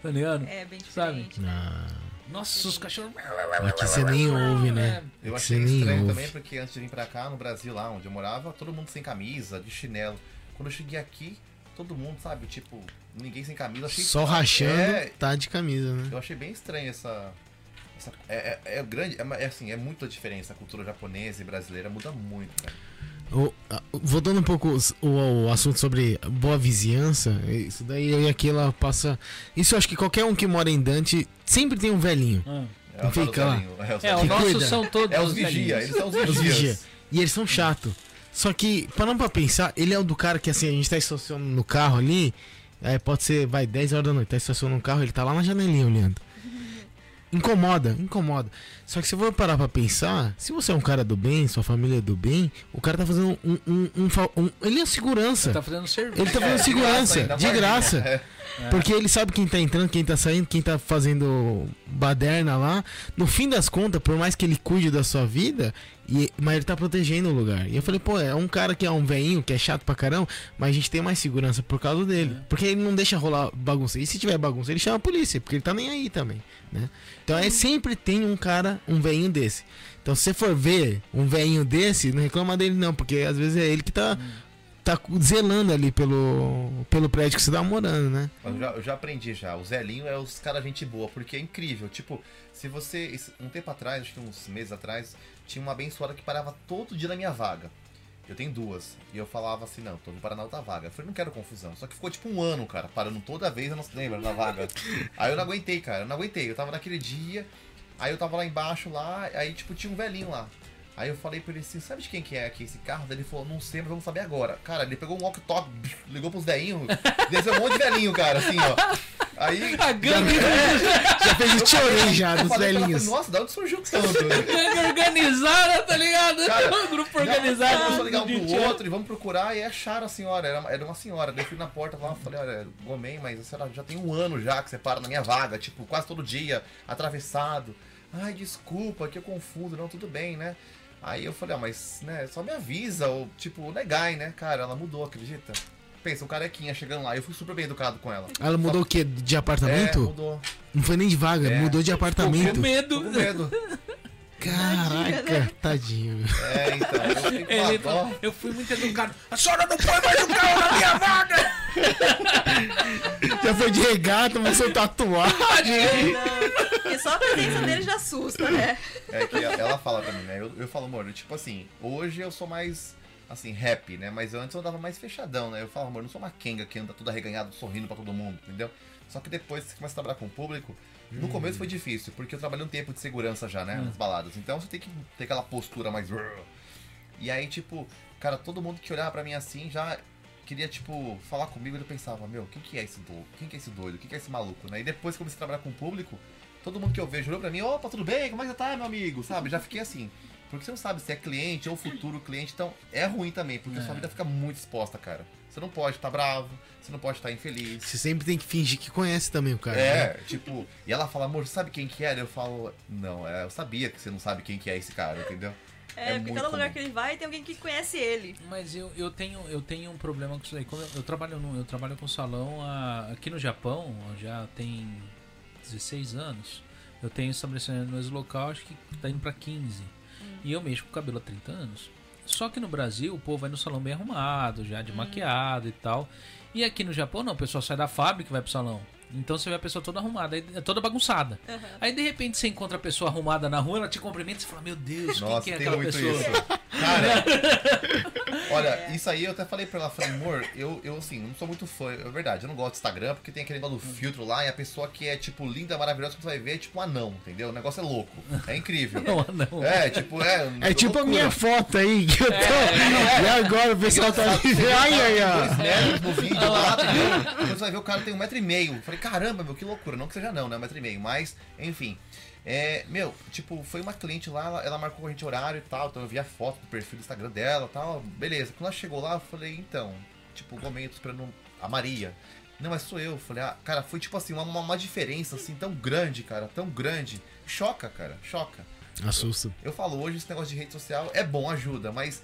Tá ligado? É bem Sabe? diferente. né? Ah, Nossa, os cachorros. aqui você nem ouve, né? Eu Aqui achei você nem estranho ouve. também porque antes de vir pra cá, no Brasil, lá onde eu morava, todo mundo sem camisa, de chinelo. Quando eu cheguei aqui, todo mundo, sabe, tipo, ninguém sem camisa. Achei Só rachando, É, tá de camisa, né? eu achei bem estranho essa. Essa- é, é, é grande, é, é assim, é muita diferença. A cultura japonesa e brasileira muda muito, cara. O- a- voltando um pouco os- o, o assunto sobre boa vizinhança, isso daí eu e aquela passa. Isso eu acho que qualquer um que mora em Dante sempre tem um velhinho. Ah. É, Fica lá. velhinho, é, os É, o Que nosso cuida. são todos é os vigia, eles são os Os vigias. vigia. E eles são chatos. Só que, parando pra pensar, ele é o do cara que assim, a gente tá estacionando no carro ali. é, pode ser, vai, 10 horas da noite, tá estacionando no carro, ele tá lá na janelinha olhando. Incomoda, incomoda. Só que se for parar pra pensar, se você é um cara do bem, sua família é do bem, o cara tá fazendo um. um, um, um- ele é segurança. Tá fazendo serviço. Ele tá fazendo É, de segurança, graça ainda, de mais graça. É. Porque ele sabe quem tá entrando, quem tá saindo, quem tá fazendo baderna lá. No fim das contas, por mais que ele cuide da sua vida, e, mas ele tá protegendo o lugar. E eu falei, pô, é um cara que é um veinho, que é chato pra caramba, mas a gente tem mais segurança por causa dele. É. Porque ele não deixa rolar bagunça. E se tiver bagunça, ele chama a polícia, porque ele tá nem aí também, né? Então é sempre tem um cara, um veinho desse. Então se você for ver um veinho desse, não reclama dele não, porque às vezes é ele que tá, tá zelando ali pelo, pelo prédio que você tá morando, né? Eu já, eu já aprendi já. O Zelinho é os caras gente boa, porque é incrível. Tipo, se você. Um tempo atrás, acho que uns meses atrás, tinha uma abençoada que parava todo dia na minha vaga. Eu tenho duas. E eu falava assim, não, tô vou parar na outra vaga. Eu falei, não quero confusão. Só que ficou tipo um ano, cara, parando toda vez, eu não se lembra, na vaga. (laughs) Aí eu não aguentei, cara, eu não aguentei. Eu tava naquele dia, aí eu tava lá embaixo lá, aí tipo tinha um velhinho lá. Aí eu falei pra ele assim, sabe de quem que é aqui esse carro? Daí ele falou, não sei, mas vamos saber agora. Cara, ele pegou um walk-talk, ligou pros velhinhos, desceu um monte de velhinho, cara, assim, ó. Aí... (laughs) A gangue, Já (laughs) fez o tchorei já dos ela, velhinhos. Nossa, da onde surgiu tanto? (laughs) gangue organizada, tá ligado? Cara, o grupo organizado. Começou a ligar um pro tchau. outro e vamos procurar e acharam a senhora, era, era uma senhora. Daí eu fui na porta lá e falei, olha, Gomen, mas a senhora já tem um ano já que você para na minha vaga, tipo, quase todo dia, atravessado. Ai, desculpa, que eu confundo, não, tudo bem, né? Aí eu falei, ah, mas, né, só me avisa, ou, tipo, negai, né? Cara, ela mudou, acredita? Pensa, um carequinha chegando lá, eu fui super bem educado com ela. Ela mudou o quê? De É, apartamento? mudou. Não foi nem de vaga, É. mudou de Com apartamento. medo. Tô com medo. (laughs) Caraca, tadinho. É, então, eu Ele eu fui muito educado. A senhora não põe mais o carro na minha vaga! Já foi de regata, começou a tatuar. Não, porque (laughs) só a presença dele já assusta, né? É que ela fala pra mim, né? Eu, eu falo, amor, tipo assim, hoje eu sou mais, assim, rap, né? Mas antes eu andava mais fechadão, né? Eu falo, amor, eu não sou uma kenga que anda tudo arreganhado, sorrindo pra todo mundo, entendeu? Só que depois que você começa a trabalhar com o público, no começo foi difícil, porque eu trabalhei um tempo de segurança já, né? Nas baladas. Então você tem que ter aquela postura mais. E aí, tipo, cara, todo mundo que olhava pra mim assim já queria, tipo, falar comigo e eu pensava, meu, quem que é esse doido? Quem que é esse doido? Quem que é esse maluco, né? E depois que eu comecei a trabalhar com o público, todo mundo que eu vejo olhou pra mim, opa, tudo bem? Como é que você tá, meu amigo? Sabe? Já fiquei assim. Porque você não sabe se é cliente ou futuro cliente, então é ruim também, porque É. sua vida fica muito exposta, cara. Você não pode estar bravo, você não pode estar infeliz. Você sempre tem que fingir que conhece também o cara. né? É, tipo, e ela fala, amor, sabe quem que era? Eu falo, não, é, eu sabia que você não sabe quem que é esse cara, entendeu? É, porque muito cada lugar comum. que ele vai tem alguém que conhece ele. Mas eu, eu, tenho, eu tenho um problema com isso aí. Como eu, eu trabalho no, eu trabalho com salão ah, aqui no Japão, já tem 16 anos. Eu tenho estabelecimento no mesmo local, acho que tá indo pra 15. E eu mexo com cabelo há 30 anos. Só que no Brasil o povo vai no salão bem arrumado, já de maquiado e tal. E aqui no Japão não, o pessoal sai da fábrica e vai pro salão. Então você vê a pessoa toda arrumada, aí- toda bagunçada. Aí de repente você encontra a pessoa arrumada na rua, ela te cumprimenta e você fala: Meu Deus, Nossa, quem que é tem aquela muito pessoa? isso. Cara, (laughs) olha, isso aí eu até falei pra ela, falei, amor, eu, eu assim, não sou muito fã, é verdade, eu não gosto do Instagram, porque tem aquele negócio do filtro lá, e a pessoa que é, tipo, linda, maravilhosa, que você vai ver, é tipo um anão, entendeu? O negócio é louco, é incrível. (laughs) Não, não. É, tipo, é... É tipo a loucura. minha foto aí, que eu tô. E agora o pessoal tá ali. Ai, ai, Dois ai. metros no vídeo lá, entendeu? Quando você vai ver o cara tem um metro e meio. Eu Falei, caramba, meu, que loucura. Não que seja não, né? Um metro e meio. Mas, enfim. É, meu, tipo, foi uma cliente lá, ela, ela marcou com a gente horário e tal. Então eu vi a foto do perfil do Instagram dela e tal. Beleza. Quando ela chegou lá, eu falei, então, tipo, o momento esperando a Maria. Não, mas sou eu. Eu Falei, ah, cara, foi tipo assim, uma, uma, diferença assim tão grande, cara, tão grande. Choca, cara, choca. Assusta. Eu falo hoje, esse negócio de rede social é bom, ajuda, mas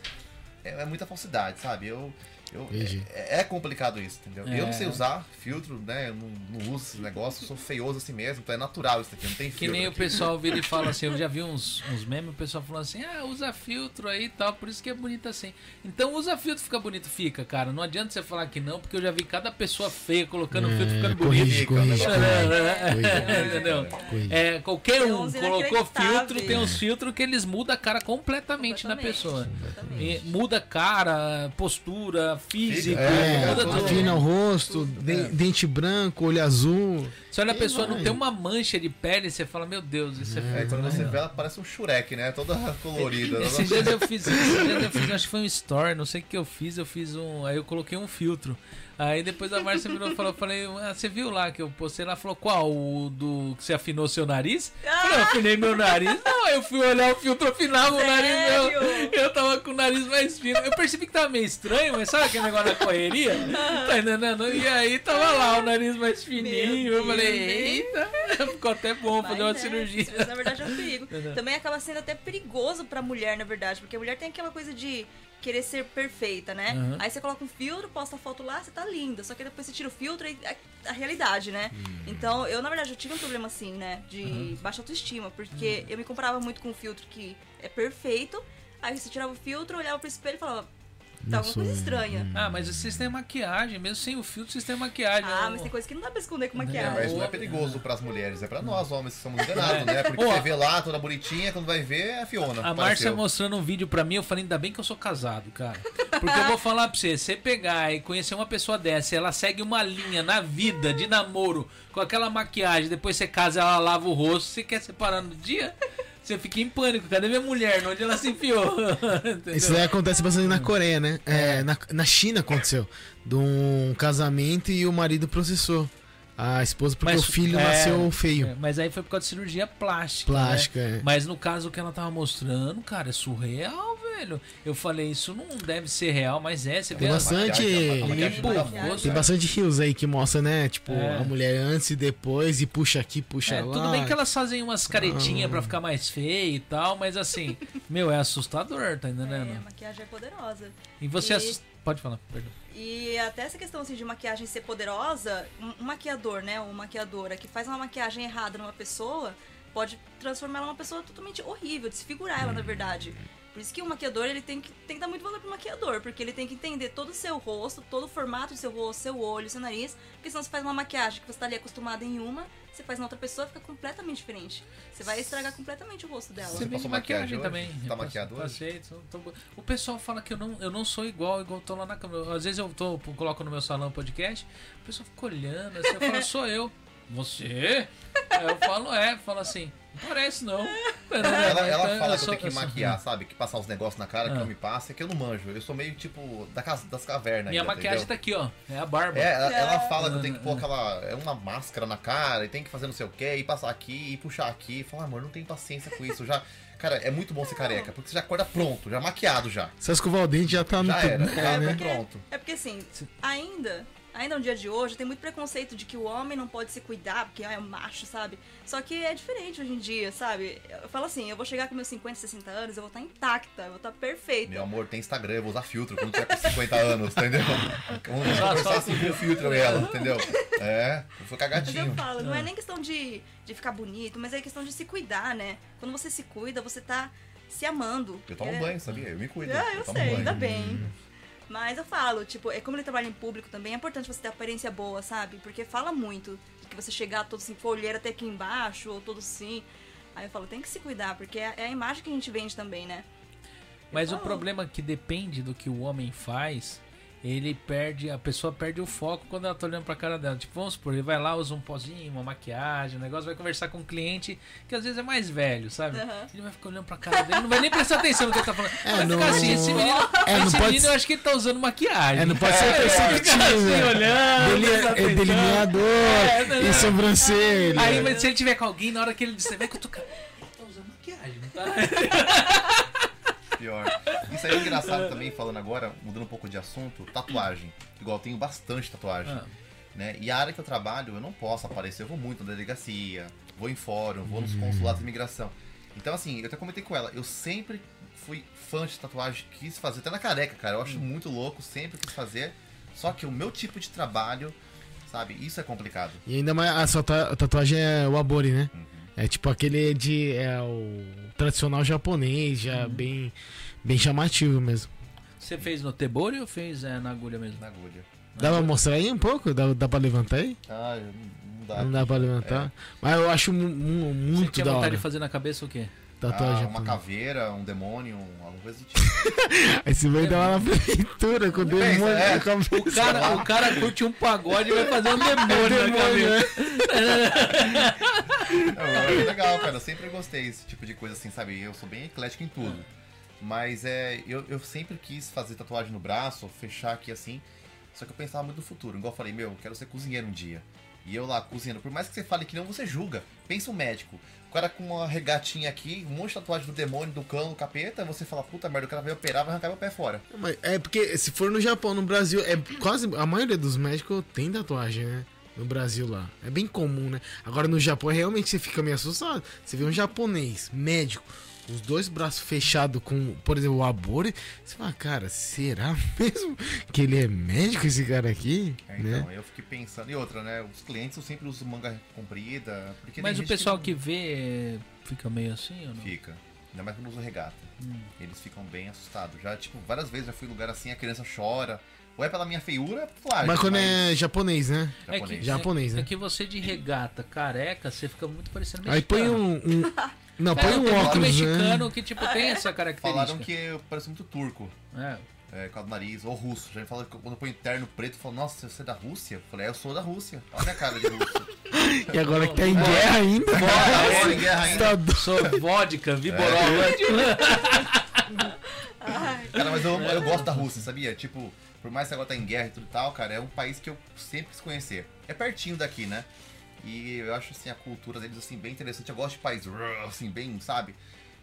é, é muita falsidade, sabe? Eu. Eu Entendi. é, é complicado isso, entendeu? É. Eu não sei usar filtro, né? Eu não, não uso esses negócios, eu sou feioso assim mesmo, então é natural isso aqui, não tem Que filtro. nem o aqui. pessoal vira e (laughs) fala assim, eu já vi uns, uns memes, o pessoal falando assim, ah, usa filtro aí e tal, por isso que é bonito assim. Então usa filtro, fica bonito, fica, cara. Não adianta você falar que não, porque eu já vi cada pessoa feia colocando É, filtro ficando corrige, bonito. corrige. É, Entendeu? Corrige. É, qualquer um colocou filtro, tem uns filtros que eles mudam a cara completamente, da Completamente, pessoa. completamente. E muda a cara, postura, físico, É, muda tudo. tudo. afina o rosto, de- dente branco, olho azul. Você olha a E pessoa, não tem uma mancha de pele, você fala, meu Deus, isso é, É, quando você vê, ela parece um Shurek, né? Toda (laughs) colorida. né? Esses dias eu fiz, esses dias eu fiz, acho que foi um story, não sei o que eu fiz, eu fiz um. Aí eu coloquei um filtro. Aí depois a Márcia virou e falou, falei, ah, você viu lá que eu postei lá? Falou, qual? O do que você afinou seu nariz? Eu falei, eu afinei meu nariz. Não, eu fui olhar o filtro, afinava o nariz meu. Eu tava com o nariz mais fino. Eu percebi que tava meio estranho, mas sabe aquele negócio da correria? Tá entendendo? E aí tava lá o nariz mais fininho. Eu falei, eita, ficou até bom Mas fazer uma é, cirurgia. Mas na verdade é um perigo. Entendeu? Também acaba sendo até perigoso pra mulher, na verdade, porque a mulher tem aquela coisa de querer ser perfeita, né? Uhum. Aí você coloca um filtro, posta a foto lá, você tá linda. Só que depois você tira o filtro e a, a realidade, né? Então, eu, na verdade, eu tive um problema assim, né? De baixa autoestima, porque eu me comparava muito com um filtro que é perfeito. Aí você tirava o filtro, olhava pro espelho e falava, tá alguma coisa estranha. Ah, mas vocês têm maquiagem, mesmo sem o filtro, vocês têm maquiagem. Ah, Ó, mas tem coisa que não dá pra esconder com É, maquiagem. mas não é perigoso pras mulheres, é pra nós homens que somos enganados, (laughs) né? Porque Ó. você vê lá toda bonitinha, quando vai ver é a Fiona. A Márcia mostrando um vídeo pra mim, eu falei, ainda bem que eu sou casado, cara. (laughs) Porque eu vou falar pra você, você pegar e conhecer uma pessoa dessa, e ela segue uma linha na vida de namoro com aquela maquiagem, depois você casa ela lava o rosto, você quer separar no dia? Você fica em pânico. Cadê minha mulher? Onde ela se enfiou? (laughs) Isso daí acontece bastante na Coreia, né? É, na, na China aconteceu. De um casamento e o marido processou a esposa porque Mas- o filho é, nasceu feio. É, mas aí foi por causa de cirurgia plástica. né? Plástica, é. Mas no caso que ela tava mostrando, cara, é surreal, velho. Eu falei, isso não deve ser real, mas é. Você Tem a- bastante. maquiagem- a maquiagem. Tem né? bastante rios aí que mostra, né? Tipo, É. a mulher antes e depois, e puxa aqui, puxa É, lá. tudo bem que elas fazem umas caretinhas Ah. pra ficar mais feia e tal, mas assim, (laughs) meu, é assustador, tá É, entendendo? a maquiagem é poderosa. E você E- assus- Pode falar, perdão. E até essa questão assim, de maquiagem ser poderosa, um, maquiador, né, ou maquiadora que faz uma maquiagem errada numa pessoa, pode transformar ela numa pessoa totalmente horrível, desfigurar ela, na verdade. Por isso que o maquiador, ele tem que, tem que dar muito valor pro maquiador, porque ele tem que entender todo o seu rosto, todo o formato do seu rosto, seu olho, seu nariz, porque senão você faz uma maquiagem que você tá ali acostumado em uma, você faz na outra pessoa, fica completamente diferente. Você vai estragar completamente o rosto dela. Você passou maquiagem maquiagem também. hoje? Tá maquiado passei, tô- tô- O pessoal fala que eu não, eu não sou igual, igual tô lá na câmera. Às vezes eu tô, coloco no meu salão podcast, o pessoal fica olhando, assim, eu falo, sou eu. Você? Aí eu falo, é, fala assim, parece não. Ela, ela Então, fala que eu tenho que maquiar, sabe? Que passar uns negócios na cara que Ah. eu me passo, é que eu não manjo. Eu sou meio tipo da casa, das cavernas. Minha ainda, maquiagem entendeu? tá aqui, ó. É a barba. É, ela, ela É. fala que eu tenho que pôr Ah, aquela. É uma máscara na cara e tem que fazer não sei o que, e passar aqui e puxar aqui. E falar, amor, não tenho paciência com isso. Já, (laughs) cara, é muito bom ser careca, porque você já acorda pronto, já maquiado já. Se escovar o dente já tá no Já era, tudo, já é, tô né? pronto. É porque assim, ainda, ainda no dia de hoje, tem muito preconceito de que o homem não pode se cuidar, porque é macho, sabe? Só que é diferente hoje em dia, sabe? Eu falo assim, eu vou chegar com meus 50, 60 anos, eu vou estar intacta, eu vou estar perfeita. Meu amor, tem Instagram, eu vou usar filtro quando tiver com 50 anos, entendeu? (laughs) Vamos só assim com o filtro e ela, entendeu? É, eu Mas sou eu cagadinho. falo, não é nem questão de, de ficar bonito, mas é questão de se cuidar, né? Quando você se cuida, você tá se amando. Eu tomo É- banho, sabia? Eu me cuido. Ah, eu tomo sei, ainda bem. Mas eu falo, tipo, é como ele trabalha em público também, é importante você ter aparência boa, sabe? Porque fala muito de que você chegar todo assim, com a olheira até aqui embaixo, ou todo assim. Aí eu falo, tem que se cuidar, porque é é a imagem que a gente vende também, né? Mas o problema é que depende do que o homem faz, ele perde, a pessoa perde o foco quando ela tá olhando pra cara dela. Tipo, vamos supor, ele vai lá, usa um pozinho, uma maquiagem, um negócio, vai conversar com um cliente que às vezes é mais velho, sabe? Aham. Ele vai ficar olhando pra cara dele, não vai nem prestar atenção no que ele tá falando. vai não- ficar assim, esse menino, É, não esse pode menino ser- eu acho que ele tá usando maquiagem. É, não pode ser Ele fica perceptível. assim, olhando, Deli- prestando é atenção. delineador É, não, e não. sobrancelha. Aí, mas se ele tiver com alguém, na hora que ele disser, vai que eu tô. Ele tá usando maquiagem, não tá? Pior. Isso aí é engraçado também, falando agora, mudando um pouco de assunto, tatuagem. Igual, eu tenho bastante tatuagem. Ah. Né? E a área que eu trabalho, eu não posso aparecer. Eu vou muito na delegacia, vou em fórum, vou Uhum. nos consulados de imigração. Então, assim, eu até comentei com ela, eu sempre fui fã de tatuagem, quis fazer, até na careca, cara. Eu acho Uhum. muito louco, sempre quis fazer. Só que o meu tipo de trabalho, sabe, isso é complicado. E ainda mais, a sua ta- tatuagem é o abori, né? Uhum. É tipo aquele de. É o tradicional japonês, já bem, bem chamativo mesmo. Você fez no Tebori ou fez é, na agulha mesmo? Na agulha. Dá pra mostrar aí um pouco? Dá, dá pra levantar aí? Ah, não dá. Não dá pra levantar. Mas eu acho mu- mu- Você muito tinha da vontade hora. de fazer na cabeça o quê? Tatuagem Ah, uma caveira, um demônio, um- alguma coisa do (laughs) tipo. Aí você vai dar lá na prefeitura com o demônio é. na cabeça. O cara, o cara curte um pagode e vai fazer um (laughs) demônio na cabeça. Não, eu acho legal, cara. Eu sempre gostei desse tipo de coisa assim, sabe? Eu sou bem eclético em tudo. Mas é. Eu, eu sempre quis fazer tatuagem no braço, fechar aqui assim. Só que eu pensava muito no futuro. Igual eu falei, meu, eu quero ser cozinheiro um dia. E eu lá cozinhando. Por mais que você fale que não, você julga. Pensa um médico. O cara com uma regatinha aqui, um monte de tatuagem do demônio, do cão, do capeta, você fala, puta merda, o cara vai operar, vai arrancar meu pé fora. É porque se for no Japão, no Brasil, é quase. A maioria dos médicos tem tatuagem, né? No Brasil lá. É bem comum, né? Agora no Japão realmente você fica meio assustado. Você vê um japonês, médico, os dois braços fechados com, por exemplo, o abore. Você fala, cara, será (laughs) mesmo que ele é médico, esse cara aqui? É, né? então, eu fiquei pensando. E outra, né? Os clientes eu sempre usam manga comprida. Porque Mas o pessoal não- que vê fica meio assim ou não? Fica. Ainda mais quando usa regata. Hum. Eles ficam bem assustados. Já, tipo, várias vezes já fui em lugar assim, a criança chora. Ou é pela minha feiura, claro. Mas quando é japonês, né? É japonês. que, Japonês, é, né? é que você de regata, careca, você fica muito parecendo Aí põe mexicano. um. um- (laughs) Não, É, põe um óculos, mexicano né? que tipo tem essa característica. Falaram que eu pareço muito turco. É. é, com do nariz, ou russo. Já me fala que quando põe terno preto, fala, nossa, você é da Rússia? Eu falei, é, eu sou da Rússia. Olha a minha cara de russo. (laughs) E agora que tá em guerra ainda. Agora em guerra ainda. Tá Sou vodka, viborol. Ai, Cara, mas eu, eu gosto da Rússia, sabia? Tipo, por mais que agora tá em guerra e tudo e tal, cara, é um país que eu sempre quis conhecer. É pertinho daqui, né? E eu acho, assim, a cultura deles, assim, bem interessante. Eu gosto de país, assim, bem, sabe?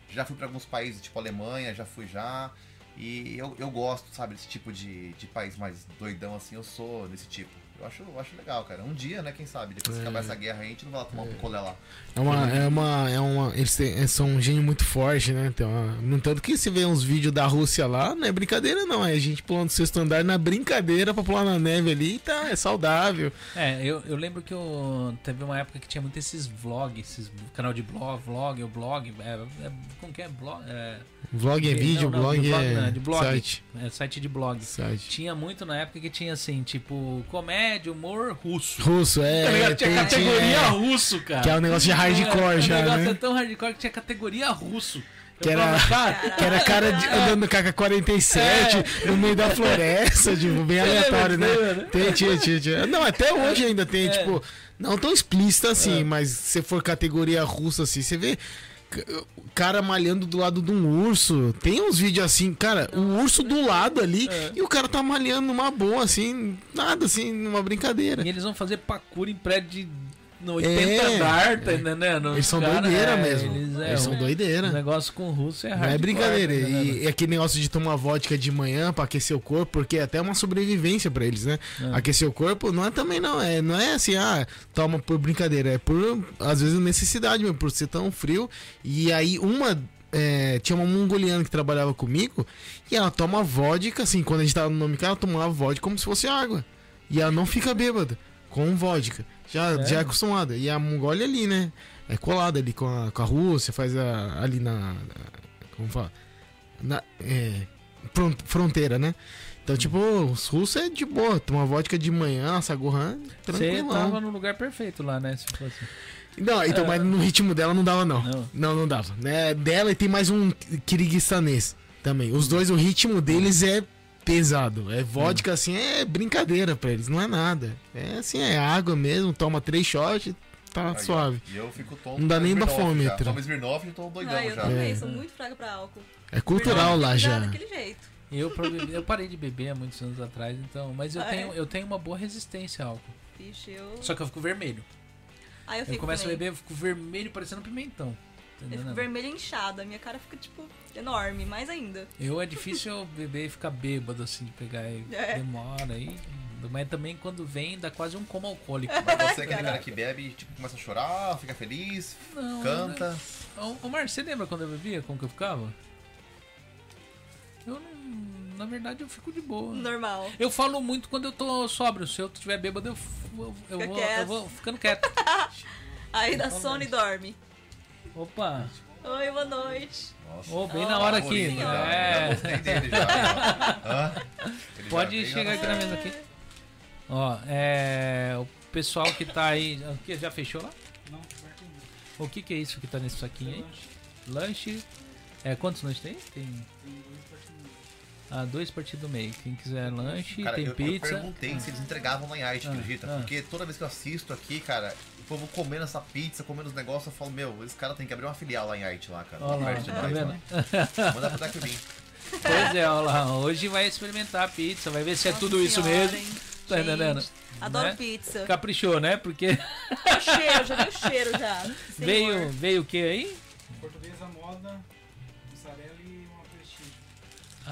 Já fui pra alguns países, tipo Alemanha, já fui já. E eu, eu gosto, sabe, desse tipo de, de país mais doidão, assim, eu sou desse tipo. Eu acho, eu acho legal, cara. Um dia, né, quem sabe, depois que acabar essa guerra aí, a gente não vai lá tomar um picolé lá. É uma, é uma, é uma, eles têm- são um gênio muito forte, né? Então, no tanto que se vê uns vídeos da Rússia lá, não é brincadeira não, é gente pulando do sexto andar na brincadeira pra pular na neve ali, tá, é saudável. É, eu, eu lembro que eu, teve uma época que tinha muito esses vlogs, esses canal de blog, vlog, o blog, é, é, como que é? Blog, é, Vlog é Não, vídeo, não, blog de blog é não, é de blog. site. é site de blog. site. Tinha muito na época que tinha assim, tipo, comédia, humor russo. Russo, é. Tá tinha tem- categoria tinha- russo, cara. Que é um negócio de hardcore o já, negócio né? é tão hardcore que tinha categoria russo. Que era- Que era cara de, (laughs) andando com a AK-47 no meio da floresta, tipo, bem aleatório, né? né? Tem, tinha, tinha, tinha. Não, até hoje ainda tem, É. tipo, não tão explícito assim, mas se for categoria russa assim, você vê o cara malhando do lado de um urso. Tem uns vídeos assim, cara, o urso do lado ali É. e o cara tá malhando numa boa, assim, nada assim, numa brincadeira. E eles vão fazer parkour em prédio de no 80 É, andar, tá entendendo? Eles são Cara, doideira é, mesmo. Eles, é, Eles são doideira. O negócio com o russo é Não hardcore. é brincadeira. tá? E, e aquele negócio de tomar vodka de manhã pra aquecer o corpo, porque é até uma sobrevivência pra eles, né? É. Aquecer o corpo não é também não, é não é assim, ah, toma por brincadeira, é por às vezes necessidade mesmo, por ser tão frio. E aí uma é, tinha uma mongoliana que trabalhava comigo e ela toma vodka, assim, quando a gente tava no nome ela tomava vodka como se fosse água. E ela não fica bêbada com vodka. Já, É? já é acostumada. E a Mongólia ali, né? É colada ali com a, com a Rússia, faz a, ali na. Como fala? Na, é, fron- fronteira, né? Então, tipo, os russos é de boa. Toma vodka de manhã, sagorran, Você tranquilo. tava no lugar perfeito lá, né? Se fosse. Não, então, mas no ritmo dela não dava, não. Não. Não, não dava. Né? Dela e tem mais um kirguistanês também. Os dois, o ritmo deles é pesado. É vodka, assim, é brincadeira pra eles, não é nada. É assim, é água mesmo, toma três shots, tá Aí, suave. E eu fico tonto. Não dá nem bafômetro. Toma Smirnoff e eu tô doidão Ai, eu já. também, É. sou muito fraca pra álcool. É cultural lá já. daquele jeito. Eu, eu parei de beber há muitos anos atrás, então. Mas eu, Ah, tenho, é? eu tenho uma boa resistência ao álcool. Vixe, eu. Só que eu fico vermelho. Aí eu Eu, fico. começo a também. beber, eu fico vermelho parecendo pimentão. Tá Eu fico entendendo? vermelha inchada. Minha cara fica, tipo, enorme, mais ainda. Eu é difícil eu beber e ficar bêbado, assim, de pegar e É. demora aí. Mas também quando vem dá quase um coma alcoólico. Mas você é aquele cara que bebe e tipo, começa a chorar, fica feliz, Não, canta. né? Ô, Mar, você lembra quando eu bebia? Como que eu ficava? Eu não. Na verdade eu fico de boa. Normal. Eu falo muito quando eu tô sóbrio. Se eu estiver bêbado, eu, eu, eu vou, eu vou ficando quieto. (laughs) Aí dá sono e dorme. Opa! Oi, boa noite. Nossa. Ô, bem Oh, na hora aqui. Já, já É. dele já. (laughs) Hã? Ele já Pode chegar aqui na mesa aqui. Ó, é. O pessoal que tá aí. O que, já fechou lá? Não. O que, que é isso que tá nesse saquinho aí? Lanche. É, quantos lanches tem? Tem. Tem dois partidos. Ah, dois partidos do meio. Quem quiser lanche, Cara, tem eu, eu pizza. perguntei se eles entregavam lá em arte, Ah, acredita? ah. Porque toda vez que eu assisto aqui, cara, o povo comendo essa pizza, comendo os negócios, eu falo, meu, esse cara tem que abrir uma filial lá em arte lá, cara. Ó lá, Perto de tá nós, vendo? lá. Manda pro. (laughs) Pois é, ó lá. Hoje vai experimentar a pizza, vai ver se é Nossa tudo isso senhora, mesmo. hein? Tá Gente, entendendo? Adoro Né? pizza. Caprichou, né? Porque O cheiro, já vi o cheiro já. veio, veio o que aí? Portuguesa moda,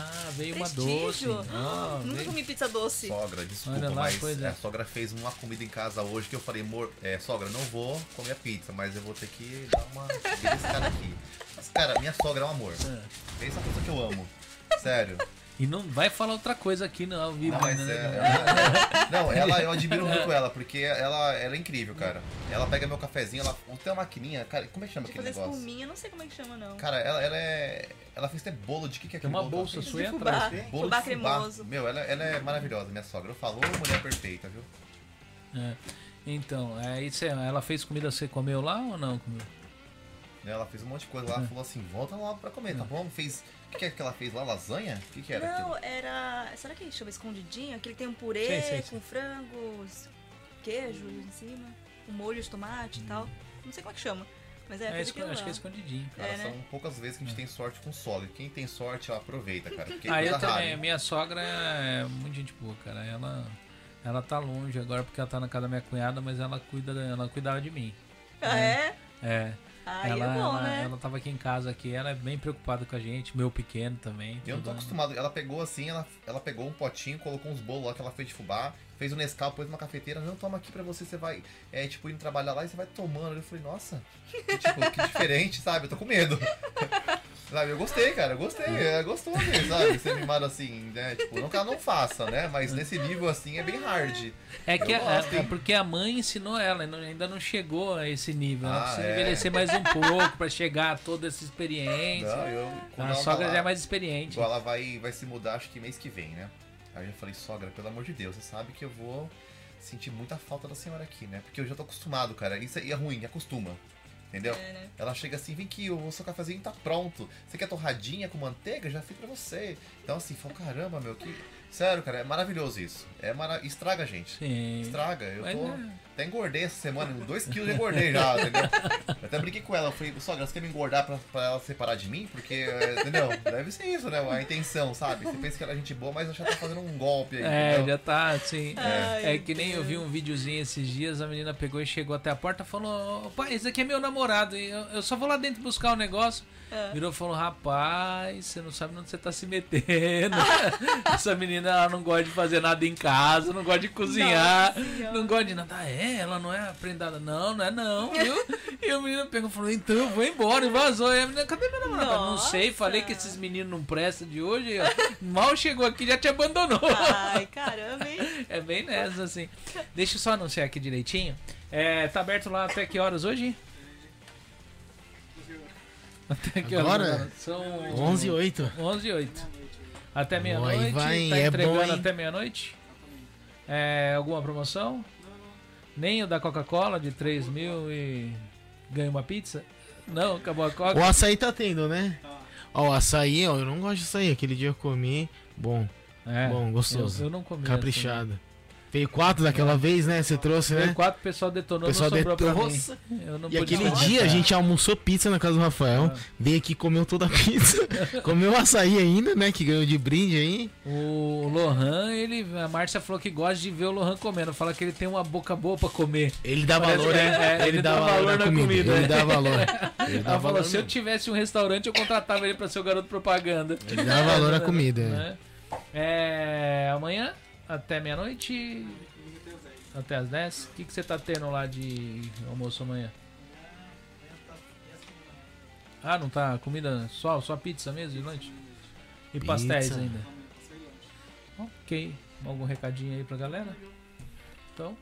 Ah, veio uma doce. Ah, Nunca veio- comi pizza doce. Sogra, desculpa, Olha lá, mas é. a sogra fez uma comida em casa hoje que eu falei, amor, é, sogra, não vou comer a pizza, mas eu vou ter que dar uma beliscada aqui. Mas, cara, minha sogra é um amor. É. Pensa a coisa que eu amo. Sério. E não vai falar outra coisa aqui não, ao vivo. Não, mas né? é, ela, não, ela, eu admiro (laughs) muito ela, porque ela, ela é incrível, cara. Ela pega meu cafezinho, ela tem uma maquininha, cara, como é que chama De aquele fazer negócio? espuminha, não sei como é que chama, não. Cara, ela, ela é. Ela fez até bolo de que que é Tem aquele uma bolo bolsa que ela fez? sua aí De atrás. fubá. Bolo Fubá de fubá. cremoso. Meu, ela, ela é maravilhosa, minha sogra. Falou, mulher perfeita, viu? É. Então, é isso aí. Ela fez comida, você comeu lá ou não comeu? Ela fez um monte de coisa lá, falou assim, volta lá pra comer, tá bom? Fez. O que, que é que ela fez lá? Lasanha? O que, que era Não, aquilo? era. Será que chama escondidinho? Aquele que tem um purê Sei, sei, sei. com frangos, queijo em cima, um molho de tomate e tal. Não sei como é que chama. Mas é, É, acho que é lá. escondidinho. Cara, é, né? são poucas vezes que a gente tem sorte com solo. E quem tem sorte, ela aproveita, cara. Porque é Ah, eu rara. também. Minha sogra é muito gente boa, cara. Ela, ela tá longe agora porque ela tá na casa da minha cunhada, mas ela cuida, ela cuidava de mim. Ah, é? É. Aí ela, é bom, ela, né? ela tava aqui em casa aqui, ela é bem preocupada com a gente, meu pequeno também. Eu não tô acostumado. Ela pegou assim, ela, ela pegou um potinho, colocou uns bolos lá que ela fez de fubá, fez o Nescau, pôs numa cafeteira, não, toma aqui pra você, você vai, é, tipo, indo trabalhar lá e você vai tomando. Eu falei, nossa, que, tipo, que (laughs) diferente, sabe? Eu tô com medo. Sabe, eu gostei, cara, eu gostei, é gostoso, sabe? Ser mimado assim, né? Tipo, não que ela não faça, né? Mas nesse nível assim é bem hard. É que é, gosto, é porque a mãe ensinou ela, ainda não chegou a esse nível. Ela Ah, precisa é. envelhecer mais um pouco pra chegar a toda essa experiência. Não, eu, a ela sogra tá já é lá- mais experiente. Ela vai, vai se mudar, acho que mês que vem, né? Aí eu já falei, sogra, pelo amor de Deus, você sabe que eu vou sentir muita falta da senhora aqui, né? Porque eu já tô acostumado, cara. Isso aí é ruim, acostuma. Entendeu? É, né? Ela chega assim, vem aqui, o seu cafezinho tá pronto. Você quer torradinha com manteiga? Já fiz pra você. Então assim, fala, caramba, meu, que. Sério, cara, é maravilhoso isso. É mara... Estraga a gente. Sim. Estraga. Eu Mas tô. é. Até engordei essa semana, 2 quilos já engordei já, entendeu? Eu até brinquei com ela, eu falei, sogra, você quer me engordar pra, pra ela separar de mim? Porque, é, entendeu? Deve ser isso, né? A intenção, sabe? Você pensa que ela é gente boa, mas já tá fazendo um golpe aí, É, entendeu? já tá assim. Ai, É que nem eu vi um videozinho esses dias, a menina pegou e chegou até a porta e falou: Pai, esse aqui é meu namorado, e eu, eu só vou lá dentro buscar o negócio. É. Virou e falou: Rapaz, você não sabe onde você tá se metendo. (laughs) Essa menina ela não gosta de fazer nada em casa, não gosta de cozinhar, Nossa Senhora. não gosta de nada. Ah, é? Ela não é prendada? Não, não é não, viu? E o menino pegou e falou: Então eu vou embora e vazou. E a menina, cadê meu namorado? Não sei, falei que esses meninos não prestam de hoje. ó. Mal chegou aqui já te abandonou. Ai, caramba, hein? (laughs) É bem nessa, assim. Deixa eu só anunciar aqui direitinho. É, tá aberto lá até que horas hoje? Até que Agora? horas? São 11 e 8. 11 e 8. Até Oi, meia-noite. vai, tá é entregando bom, até meia-noite. É, alguma promoção? Nem o da Coca-Cola de 3 mil e ganha uma pizza? Não, acabou a Coca. O açaí tá tendo, né? Ó, o açaí, ó, eu não gosto de açaí. Aquele dia eu comi. Bom, É, bom, gostoso. Eu, eu não comi. caprichado. Veio quatro daquela vez, né? Você trouxe, Veio né? quatro, o pessoal detonou, O pessoal detonou. mim. Eu não E aquele tomar. dia a gente almoçou pizza na casa do Rafael. Ah. Veio aqui, comeu toda a pizza. (laughs) comeu açaí ainda, né? Que ganhou de brinde aí. O Lohan, ele, a Márcia falou que gosta de ver o Lohan comendo. Fala que ele tem uma boca boa pra comer. Ele dá Parece valor, né? é, é, ele, dá, valor na comida. Ele né? dá valor. Ele dá Ela falou, valor, se eu tivesse um restaurante, eu contratava ele pra ser o garoto propaganda. Ele dá valor à (laughs) comida. é. Né? É, amanhã, até meia-noite, até as 10. O que, que você tá tendo lá de almoço amanhã? Ah, não tá comida só, só pizza mesmo de noite? E Pizza. pastéis ainda? Ok. Algum recadinho aí pra galera? Então,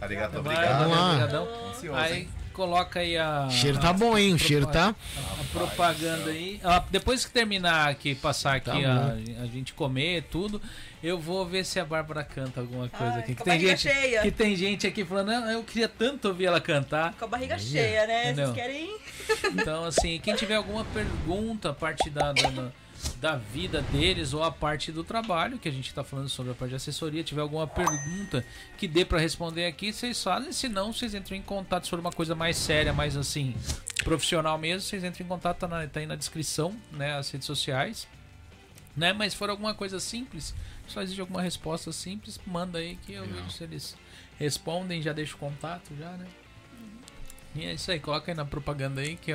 Arigato, obrigado. Lá. obrigadão. Aí? Coloca aí a. O cheiro tá bom, hein? O cheiro tá. a propaganda aí. Ah, depois que terminar aqui, passar aqui Tá a, a gente comer tudo, eu vou ver se a Bárbara canta alguma coisa Ai, aqui. com Que a tem, barriga gente, cheia. que tem gente aqui falando, "Ah, eu queria tanto ouvir ela cantar. Com a barriga cheia, né? Entendeu? Vocês querem. Então, assim, quem tiver alguma pergunta a parte da, da, da- da vida deles ou a parte do trabalho, que a gente está falando sobre a parte de assessoria, tiver alguma pergunta que dê para responder aqui, vocês fazem. Se não, vocês entram em contato sobre uma coisa mais séria, mais assim, profissional mesmo. Vocês entram em contato, tá, na- tá aí na descrição, né? As redes sociais. Né? Mas se for alguma coisa simples, só existe alguma resposta simples, manda aí que eu vejo se eles respondem, já deixo o contato já, né? E é isso aí, coloca aí na propaganda aí que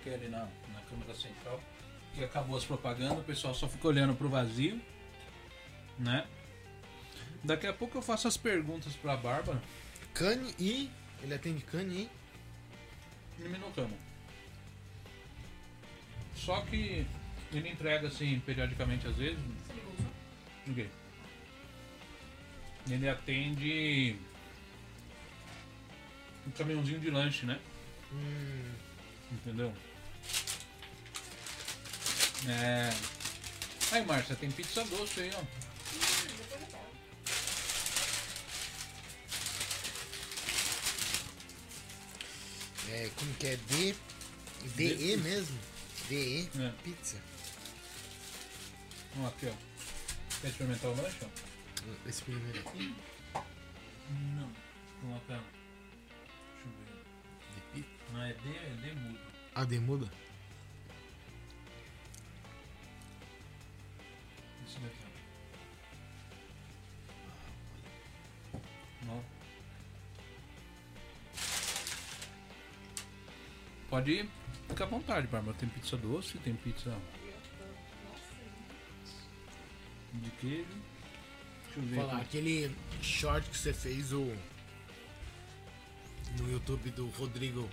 coloquei ali na, na câmera central. Que acabou as propagandas, o pessoal só fica olhando pro vazio. Né? Daqui a pouco eu faço as perguntas pra Bárbara Cane e. Ele atende cane e. e. Só que ele entrega assim periodicamente às vezes. Ninguém. Ele atende um caminhãozinho de lanche, né? Hum, Entendeu? É. Aí, Márcia, tem pizza doce aí, ó. é, como que é? D. DE mesmo? DE É. Pizza. Ó, aqui, ó. Quer experimentar o lanche, ó? Esse primeiro aqui. Não. Coloca. Deixa eu ver. De pizza. Não, é D, é D mudo. A D muda? Pode ir, fica à vontade, Bárbara. Tem pizza doce, tem pizza de queijo. Deixa eu ver Falar, aqui. aquele short que você fez o. No YouTube do Rodrigo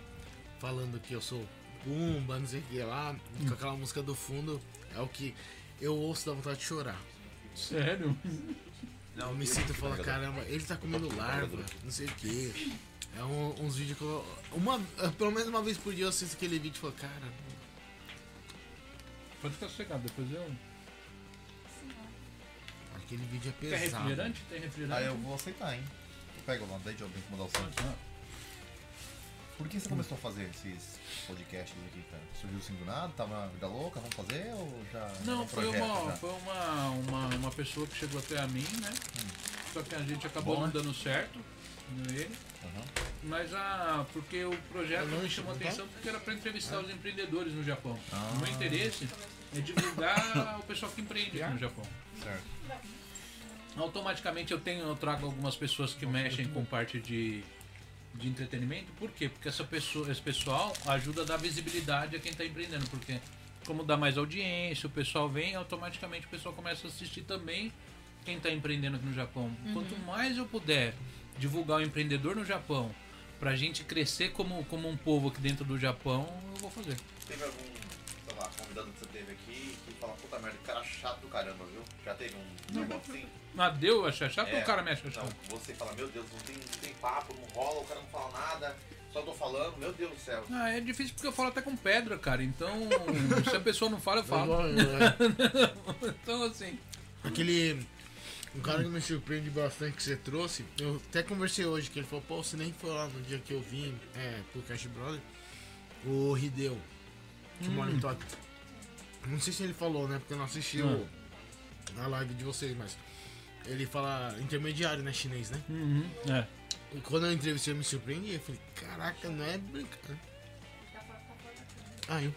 falando que eu sou Pumba, não sei o que lá, com aquela música do fundo, é o que eu ouço da vontade de chorar. Sério? Eu me sinto e falo, caramba, ele tá comendo larva, não sei o que. É um- uns vídeos que eu. Uma, pelo menos uma vez por dia eu assisto aquele vídeo e falo, cara, Pode ficar sossegado, depois eu. aquele vídeo é pesado. refrigerante? Tem refrigerante? Ah, eu vou aceitar, hein? Pega o Joe, tem que mudar o som. Ah, Por que você começou a fazer esses podcasts aqui, cara? Surgiu assim do nada? Tava na vida louca? Vamos fazer ou já. era Não, um foi, projeto uma, já? foi uma, uma, uma pessoa que chegou até a mim, né? Só que a gente acabou Bom, não né? dando certo nele. Aham. Mas a. Porque o projeto não me chamou tá? atenção porque era para entrevistar os empreendedores no Japão. Ah. O meu interesse é divulgar o pessoal que empreende aqui no Japão. Certo. Automaticamente eu tenho, eu trago algumas pessoas que mexem com parte de, de entretenimento. Por quê? Porque essa pessoa, esse pessoal ajuda a dar visibilidade a quem está empreendendo. Porque como dá mais audiência, o pessoal vem, automaticamente o pessoal começa a assistir também quem está empreendendo aqui no Japão. Quanto mais eu puder divulgar o empreendedor no Japão, pra gente crescer como, como um povo aqui dentro do Japão, eu vou fazer. Teve algum, sei lá, convidado que você teve aqui que fala, puta merda, que cara chato do caramba, viu? Já teve um negócio assim? Ah, deu achar chato ou É, o cara me acha Não, chato? você fala, meu Deus, não tem, não tem papo, não rola, o cara não fala nada, só tô falando, meu Deus do céu. Ah, é difícil porque eu falo até com pedra, cara. Então, (laughs) se a pessoa não fala, eu falo. (laughs) Então, assim. Aquele. Um cara que me surpreende bastante que você trouxe, eu até conversei hoje, que ele falou, pô, você nem foi lá no dia que eu vim é, pro Cash Brother, o Hideo, que mora em Tóquio. Não sei se ele falou, né? Porque eu não assisti o- a live de vocês, mas ele fala intermediário, né? Chinês, né? Uhum, é. E quando eu entrevistei, eu me surpreendi. Eu falei, caraca, não é brincadeira. Aí.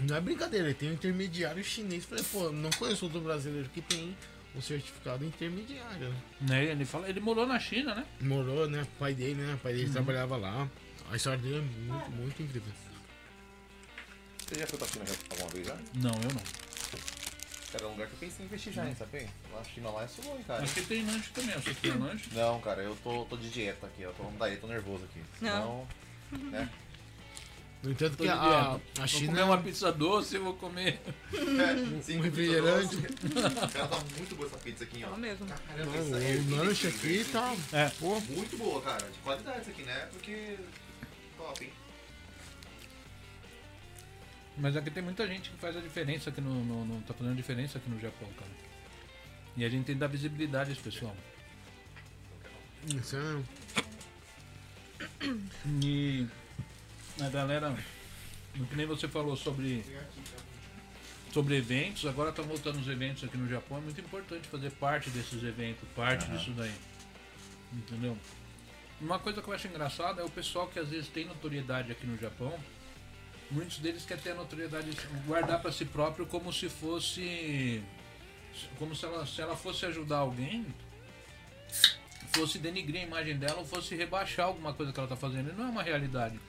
Não é brincadeira, ele tem um intermediário chinês. Falei, pô, não conheço outro brasileiro que tem um certificado intermediário, né? Né, Ele, fala, ele morou na China, né? Morou, né? O pai dele, né? O pai dele trabalhava lá. A história dele é muito, muito incrível. Você já foi pra China já alguma vez já? Não, eu não. Cara, é um lugar que eu pensei em investir já, hein, sabe? A China lá é sua, hein, cara. Acho que tem lanche também. Você tem (clears throat) lanche? Não, cara, eu tô, tô de dieta aqui, eu tô, daí, tô nervoso aqui. Não. Senão, né? No entanto, Tô que a, a Vou China. comer uma pizza doce, eu vou comer. Sim, (laughs) Um refrigerante. Cara, tá muito boa essa pizza aqui, ó. Fala mesmo. Caramba, Não, é o lanche aqui tá. É. Pô, Muito boa, cara. De qualidade isso aqui, né? Porque. Top, hein? Mas aqui tem muita gente que faz a diferença aqui no, no, no- Tá fazendo diferença aqui no Japão, cara. E a gente tem que dar visibilidade a esse pessoal. isso é. E a galera, no que nem você falou sobre sobre eventos, agora tá voltando os eventos aqui no Japão, é muito importante fazer parte desses eventos, parte disso daí. Entendeu? Uma coisa que eu acho engraçada é o pessoal que às vezes tem notoriedade aqui no Japão, muitos deles querem ter a notoriedade, guardar para si próprio como se fosse como se ela, se ela fosse ajudar alguém, fosse denigrir a imagem dela ou fosse rebaixar alguma coisa que ela tá fazendo. E não é uma realidade.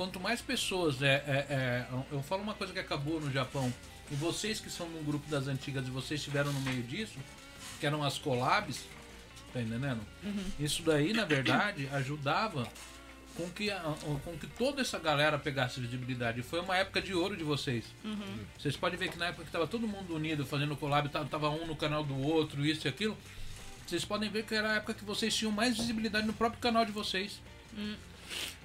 Quanto mais pessoas. É, é, é, eu falo uma coisa que acabou no Japão. E vocês que são no grupo das antigas e vocês estiveram no meio disso, que eram as collabs, tá entendendo? Isso daí, na verdade, ajudava com que, com que toda essa galera pegasse visibilidade. Foi uma época de ouro de vocês. Vocês podem ver que na época que tava todo mundo unido fazendo collab, tava, tava um no canal do outro, isso e aquilo. Vocês podem ver que era a época que vocês tinham mais visibilidade no próprio canal de vocês.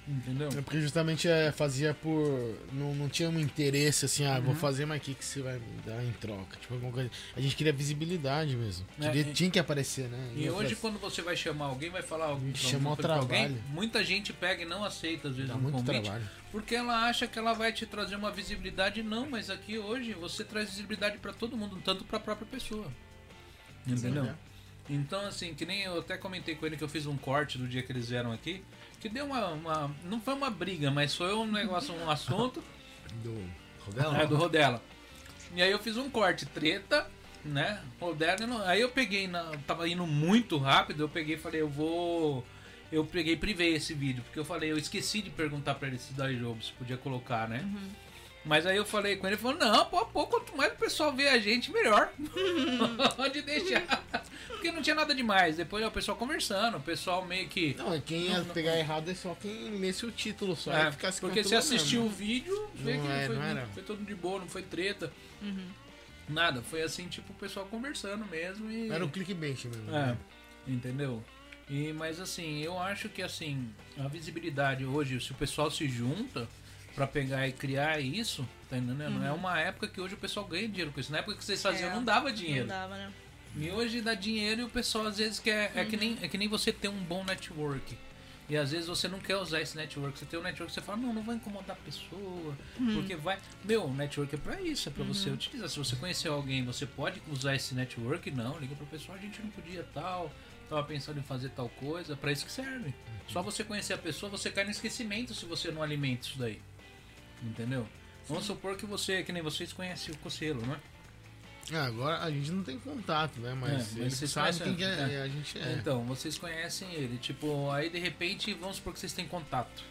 Entendeu? É porque justamente é, fazia por. Não, não tinha um interesse assim, ah, Uhum. vou fazer, mas o que, que você vai me dar em troca? Tipo, alguma coisa. A gente queria visibilidade mesmo. É, Queria- e- tinha que aparecer, né? E outra- hoje, quando você vai chamar alguém, vai falar algum Chamar o pra alguém, trabalho. muita gente pega e não aceita, às vezes, Dá um muito convite. trabalho. Porque ela acha que ela vai te trazer uma visibilidade. Não, mas aqui hoje você traz visibilidade pra todo mundo, tanto pra própria pessoa. Entendeu? Sim. Então, assim, que nem eu até comentei com ele que eu fiz um corte do dia que eles vieram aqui, que deu uma. uma- não foi uma briga, mas foi um negócio, um assunto Do Rodela? é, do Rodela. E aí eu fiz um corte, treta, né? Rodela, não- aí eu peguei, na, tava indo muito rápido, eu peguei e falei, eu vou. Eu peguei e privei esse vídeo, porque eu falei, eu esqueci de perguntar pra ele se da jogo se podia colocar, né? Mas aí eu falei com ele, ele falou, não, pô, pô, quanto mais o pessoal vê a gente, melhor. (laughs) Pode deixar. Porque não tinha nada demais. Depois é o pessoal conversando, o pessoal meio que. Não, é quem ia pegar errado é só quem lesse o título só É, ficasse porque se assistiu o vídeo, vê Não que é, não foi, não foi todo de boa, não foi treta. Nada, foi assim, tipo, o pessoal conversando mesmo e. Era o clickbait mesmo. É, né? entendeu? E, mas assim, eu acho que assim, a visibilidade hoje, se o pessoal se junta pra pegar e criar isso, tá entendendo? É uma época que hoje o pessoal ganha dinheiro com isso. Na época que vocês faziam É, não dava dinheiro. Não dava, né? E hoje dá dinheiro e o pessoal às vezes quer. É, que nem, é que nem você ter um bom network. E às vezes você não quer usar esse network. Você tem um network você fala, não, não vai incomodar a pessoa. Porque vai. Meu, o network é pra isso, é pra você utilizar. Se você conhecer alguém, você pode usar esse network? Não, liga pro pessoal, a gente não podia tal. Tava pensando em fazer tal coisa, pra isso que serve. Só você conhecer a pessoa, você cai no esquecimento se você não alimenta isso daí. Entendeu? Vamos supor que você, que nem vocês conhecem o Cocelo, né? Ah, agora a gente não tem contato, né? Mas, É, mas ele vocês sabe conhecem, quem que é, né? a gente é. Então, vocês conhecem ele, tipo, aí de repente, vamos supor que vocês têm contato.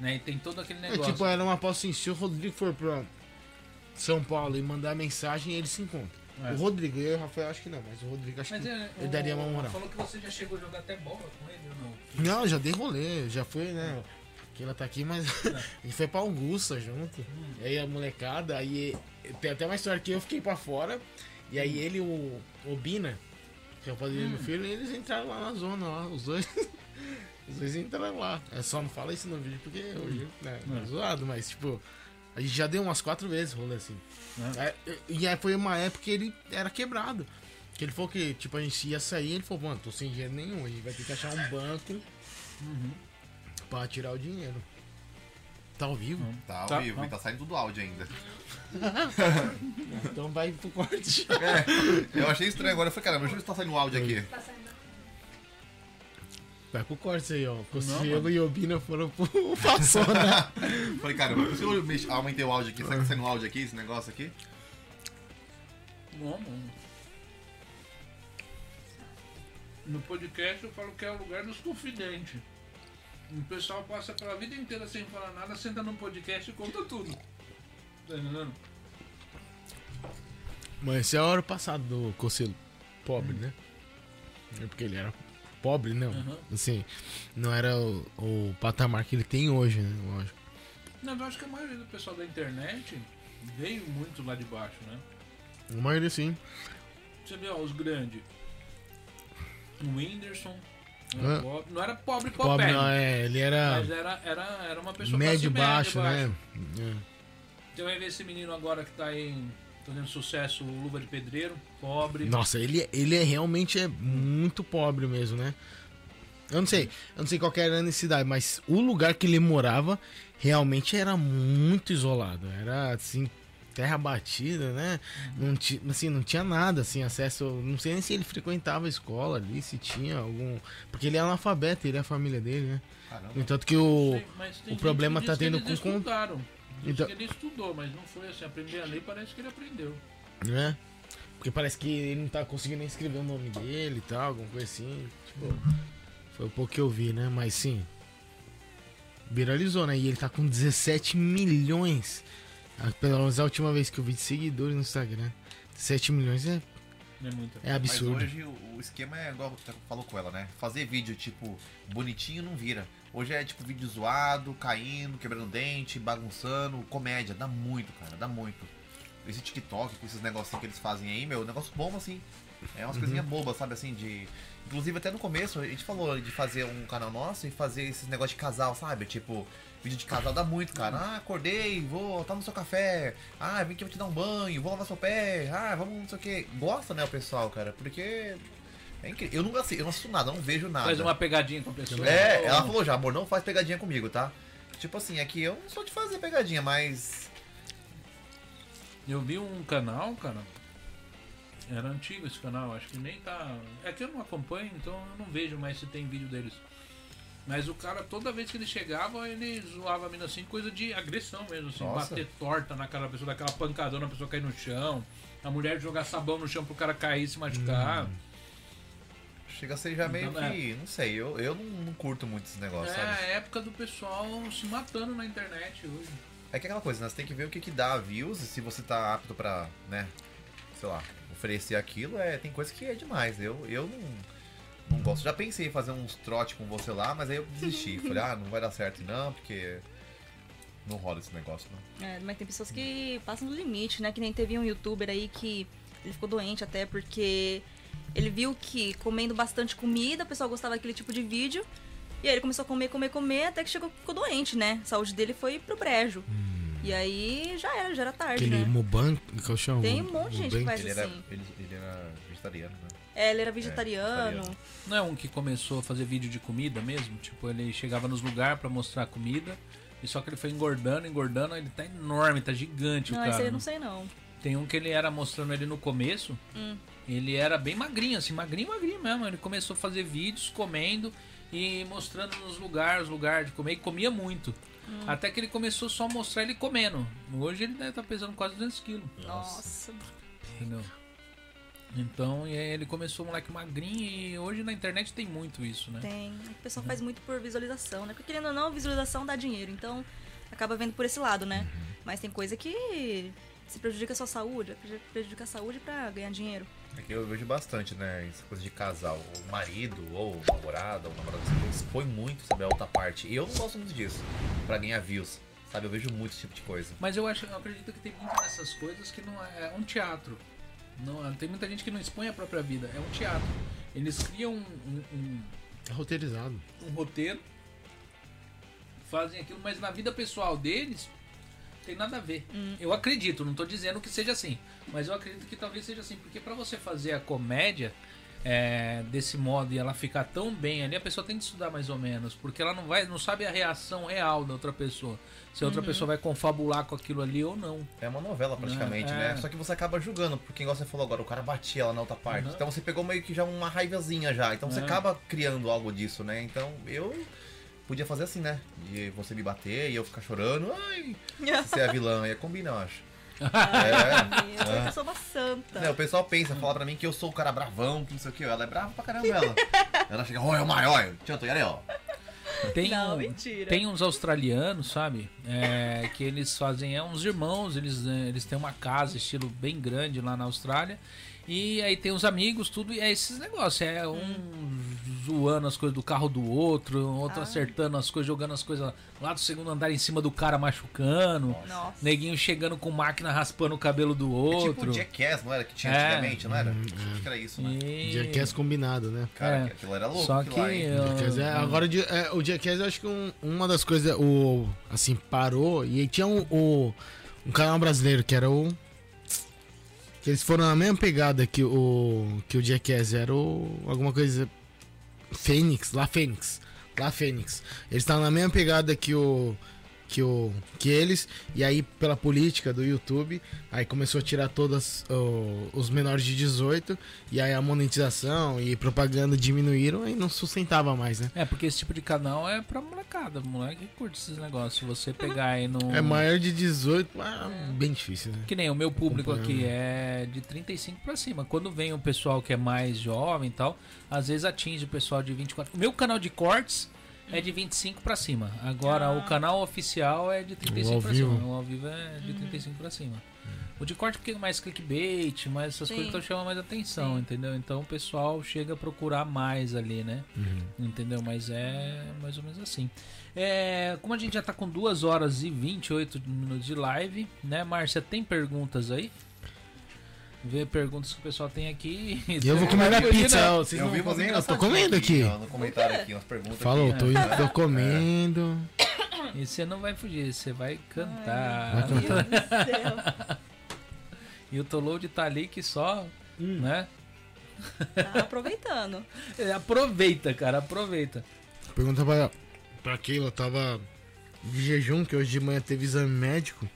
Né? E tem todo aquele É, negócio. tipo, era uma aposta assim, se o Rodrigo for pra São Paulo e mandar mensagem, eles se encontram. É. O Rodrigo, eu e o Rafael acho que não, mas o Rodrigo acho Mas que é, ele o- daria uma moral. Falou que você já chegou a jogar até bola com ele ou não? Não, já dei rolê, já foi, né? Que ela tá aqui, mas (laughs) foi pra Augusta junto. E aí a molecada, aí tem até uma história que eu fiquei pra fora. E aí ele e o, o Bina, que é o padrinho do filho, eles entraram lá na zona, lá, os dois. (laughs) os dois entraram lá. É só não fala isso no vídeo porque hoje né, é zoado, mas tipo, a gente já deu umas quatro vezes rolê assim. É, e aí foi uma época que ele era quebrado. Que ele falou que, tipo, a gente ia sair, ele falou, mano, tô sem dinheiro nenhum, a gente vai ter que achar um banco pra tirar o dinheiro. Tá ao vivo? Tá ao Tá, vivo, não. e tá saindo do áudio ainda. Então vai pro corte. Eu achei estranho agora, eu falei, caramba, deixa eu ver se tá saindo o áudio aqui. Vai pro corte aí, ó. Cossielo e Obina foram pro (laughs) passou, né? Falei, caramba, se eu mexer- aumentei o áudio aqui, será que tá saindo o áudio aqui, esse negócio aqui? Não, mano. No podcast eu falo que é o lugar dos confidentes. O pessoal passa pela vida inteira sem falar nada, senta num podcast e conta tudo. Tá entendendo? Mas esse é a hora passada do Cossielo. Pobre, né? É porque ele era pobre, não. Uhum. Assim, não era o, o patamar que ele tem hoje, né? Lógico. Não, eu acho que a maioria do pessoal da internet veio muito lá de baixo, né? A maioria sim. Você vê, ó, os grandes. O Whindersson. Não era pobre, não era pobre, Pobre não, é. Ele era mas era, era, era uma pessoa médio baixo, média, né? Você vai ver esse menino agora que tá aí fazendo sucesso, Luva de Pedreiro, pobre. É. Nossa, ele, ele é realmente é muito pobre mesmo, né? Eu não sei, eu não sei qual era a necessidade, mas o lugar que ele morava realmente era muito isolado. Era assim, terra batida, né? Não, ti, assim, não tinha nada, assim, acesso. Não sei nem se ele frequentava a escola ali, se tinha algum. Porque ele é analfabeto, ele é a família dele, né? Caramba. No entanto que o. O problema que tá tendo com- estudaram. Diz Então- que ele estudou, mas não foi assim. Aprender a ler parece que ele aprendeu. né? Porque parece que ele não tá conseguindo nem escrever o nome dele e tal, alguma coisa assim. Tipo, foi o pouco que eu vi, né? Mas sim. viralizou, né? E ele tá com 17 milhões. Ah, Pelo menos a última vez que eu vi de seguidores no Instagram. 17 milhões é, É muito. é absurdo. Mas hoje o, esquema é igual você falou com ela, né? Fazer vídeo, tipo, bonitinho não vira. Hoje é tipo vídeo zoado, caindo, quebrando dente, bagunçando, comédia. Dá muito, cara, dá muito. Esse TikTok, com esses negocinhos que eles fazem aí, meu, negócio bom assim. É umas coisinhas bobas, sabe, assim, de. Inclusive até no começo a gente falou de fazer um canal nosso e fazer esses negócios de casal, sabe? Tipo, vídeo de casal dá muito, cara. Ah, acordei, vou tomar seu café. Ah, vim aqui eu te dar um banho, vou lavar seu pé. Ah, vamos não sei o que. Gosta, né, o pessoal, cara? Porque. É incrível. Eu não, assi- eu não assisto nada, eu não vejo nada. Faz uma pegadinha com a pessoa. É, ela falou já, amor, não faz pegadinha comigo, tá? Tipo assim, aqui eu não sou de fazer pegadinha, mas. Eu vi um canal, cara. Era antigo esse canal, acho que nem tá. É que eu não acompanho, então eu não vejo mais se tem vídeo deles. Mas o cara, toda vez que ele chegava, ele zoava a mina assim, coisa de agressão mesmo, assim, Nossa. bater torta na cara da pessoa, daquela pancadona, a pessoa cair no chão, a mulher jogar sabão no chão pro cara cair e se machucar. Chega a ser já meio Então, que. Não sei, eu, eu não, não curto muito esses negócios, É sabe? a época do pessoal se matando na internet hoje. É que aquela coisa, né? Você tem que ver o que, que dá views e se você tá apto pra, né? Sei lá, oferecer aquilo, é, tem coisa que é demais. Eu, eu não, não gosto. Já pensei em fazer uns trote com você lá, mas aí eu desisti. (laughs) Falei, ah, não vai dar certo não, porque não rola esse negócio, não. É, mas tem pessoas que passam do limite, né? Que nem teve um youtuber aí que ele ficou doente até porque ele viu que comendo bastante comida, o pessoal gostava daquele tipo de vídeo. E aí ele começou a comer, comer, comer, até que chegou, ficou doente, né? A saúde dele foi pro brejo. E aí já era, já era tarde, Aquele né? Muban, que eu chamo. Tem um monte de gente que Mubank. faz Ele era, assim. ele, ele era vegetariano, né? É, ele era vegetariano. vegetariano. Não é um que começou a fazer vídeo de comida mesmo? Tipo, ele chegava nos lugares pra mostrar comida. E só que ele foi engordando, engordando, ele tá enorme, tá gigante não, o esse cara. aí eu não sei não. Tem um que ele era mostrando ele no começo. Hum. Ele era bem magrinho, assim, magrinho, magrinho mesmo. Ele começou a fazer vídeos comendo e mostrando nos lugares, lugar de comer, e comia muito. Hum. Até que ele começou só a mostrar ele comendo. Hoje ele deve estar pesando quase 200 quilos. Nossa. Entendeu? Então, e aí ele começou moleque magrinho e hoje na internet tem muito isso, né? Tem. O pessoal faz muito por visualização, né? Porque querendo ou não, visualização dá dinheiro. Então acaba vendo por esse lado, né? Mas tem coisa que se prejudica a sua saúde, prejudica a saúde pra ganhar dinheiro. É que eu vejo bastante, né? Essa coisa de casal. O marido, ou o namorado, ou o namorado, assim, expõe muito, sabe, a outra parte. E eu não gosto muito disso. Pra ganhar views. Sabe, eu vejo muito esse tipo de coisa. Mas eu acho, eu acredito que tem muito dessas coisas que não é, é um teatro. Não, tem muita gente que não expõe a própria vida, é um teatro. Eles criam um, um- um- É roteirizado. um roteiro, fazem aquilo, mas na vida pessoal deles tem nada a ver. Eu acredito, não tô dizendo que seja assim, mas eu acredito que talvez seja assim, porque pra você fazer a comédia é, desse modo e ela ficar tão bem ali, a pessoa tem que estudar mais ou menos, porque ela não vai, não sabe a reação real da outra pessoa, se a outra pessoa vai confabular com aquilo ali ou não. É uma novela praticamente, É. né? Só que você acaba julgando, porque igual você falou agora, o cara batia lá na outra parte. Uhum. Então você pegou meio que já uma raivazinha já. Então você É. acaba criando algo disso, né? Então eu podia fazer assim, né? De você me bater e eu ficar chorando. Ai, (laughs) você é a vilã. Ia combinar, eu acho. É. Eu sou uma santa. Né, o pessoal pensa, fala pra mim que eu sou o cara bravão, que não sei o que. Ela é brava pra caramba, ela. (laughs) ela chega, oi, é o maior. Aí, ó. Tem, Não, um- mentira. tem uns australianos, sabe? É, que eles fazem, é uns irmãos, eles, é, eles têm uma casa, estilo bem grande lá na Austrália. E aí tem os amigos, tudo, e é esses negócios. É um zoando as coisas do carro do outro, um outro Ah. acertando as coisas, jogando as coisas lá do segundo andar em cima do cara machucando. Nossa. Neguinho chegando com máquina raspando o cabelo do É tipo outro. o Jackass, não era? Que tinha É. antigamente, não era? Acho que era isso, né? E- Jackass combinado, né? Cara, É. aquilo era louco. Só que lá, hein? eu- é- agora o Dia- é, o Jackass eu acho que um- uma das coisas, o assim, parou e tinha um, o, um canal brasileiro que era o que eles foram na mesma pegada que o que o Jackass era o alguma coisa Fênix, lá Fênix, lá Fênix. Eles estavam na mesma pegada que o que o que eles e aí pela política do YouTube, aí começou a tirar todas o- os menores de 18 e aí a monetização e propaganda diminuíram e não sustentava mais, né? É, porque esse tipo de canal é pra molecada. Moleque curte esses negócios. Você pegar aí no. É maior de 18, ah, bem difícil, né? Que nem o meu público aqui é de 35 pra cima. Quando vem o pessoal que é mais jovem e tal, às vezes atinge o pessoal de 24. O meu canal de cortes é de 25 pra cima. Agora Ah. o canal oficial é de 35 ao pra vivo. cima. O ao vivo é de 35 pra cima. O de corte porque é mais clickbait, mais essas Sim. coisas então chama mais atenção, Sim. entendeu? Então o pessoal chega a procurar mais ali, né? Entendeu? Mas é mais ou menos assim. É, como a gente já tá com 2 horas e 28 minutos de live, né, Márcia? Tem perguntas aí? Vê perguntas que o pessoal tem aqui. E (laughs) eu vou comer minha pizza. ó, Vocês Eu não vi vão umas comer? Eu tô comendo aqui. ó, no comentário aqui, umas perguntas Falou, aqui. tô, né? tô (laughs) comendo. E você não vai fugir, você vai Vai cantar. Meu Deus do céu. (laughs) E o Toload tá ali que só, né? Tá aproveitando. É, Aproveita, cara, aproveita. Pergunta pra, pra Keila, tava de jejum, que hoje de manhã teve exame médico.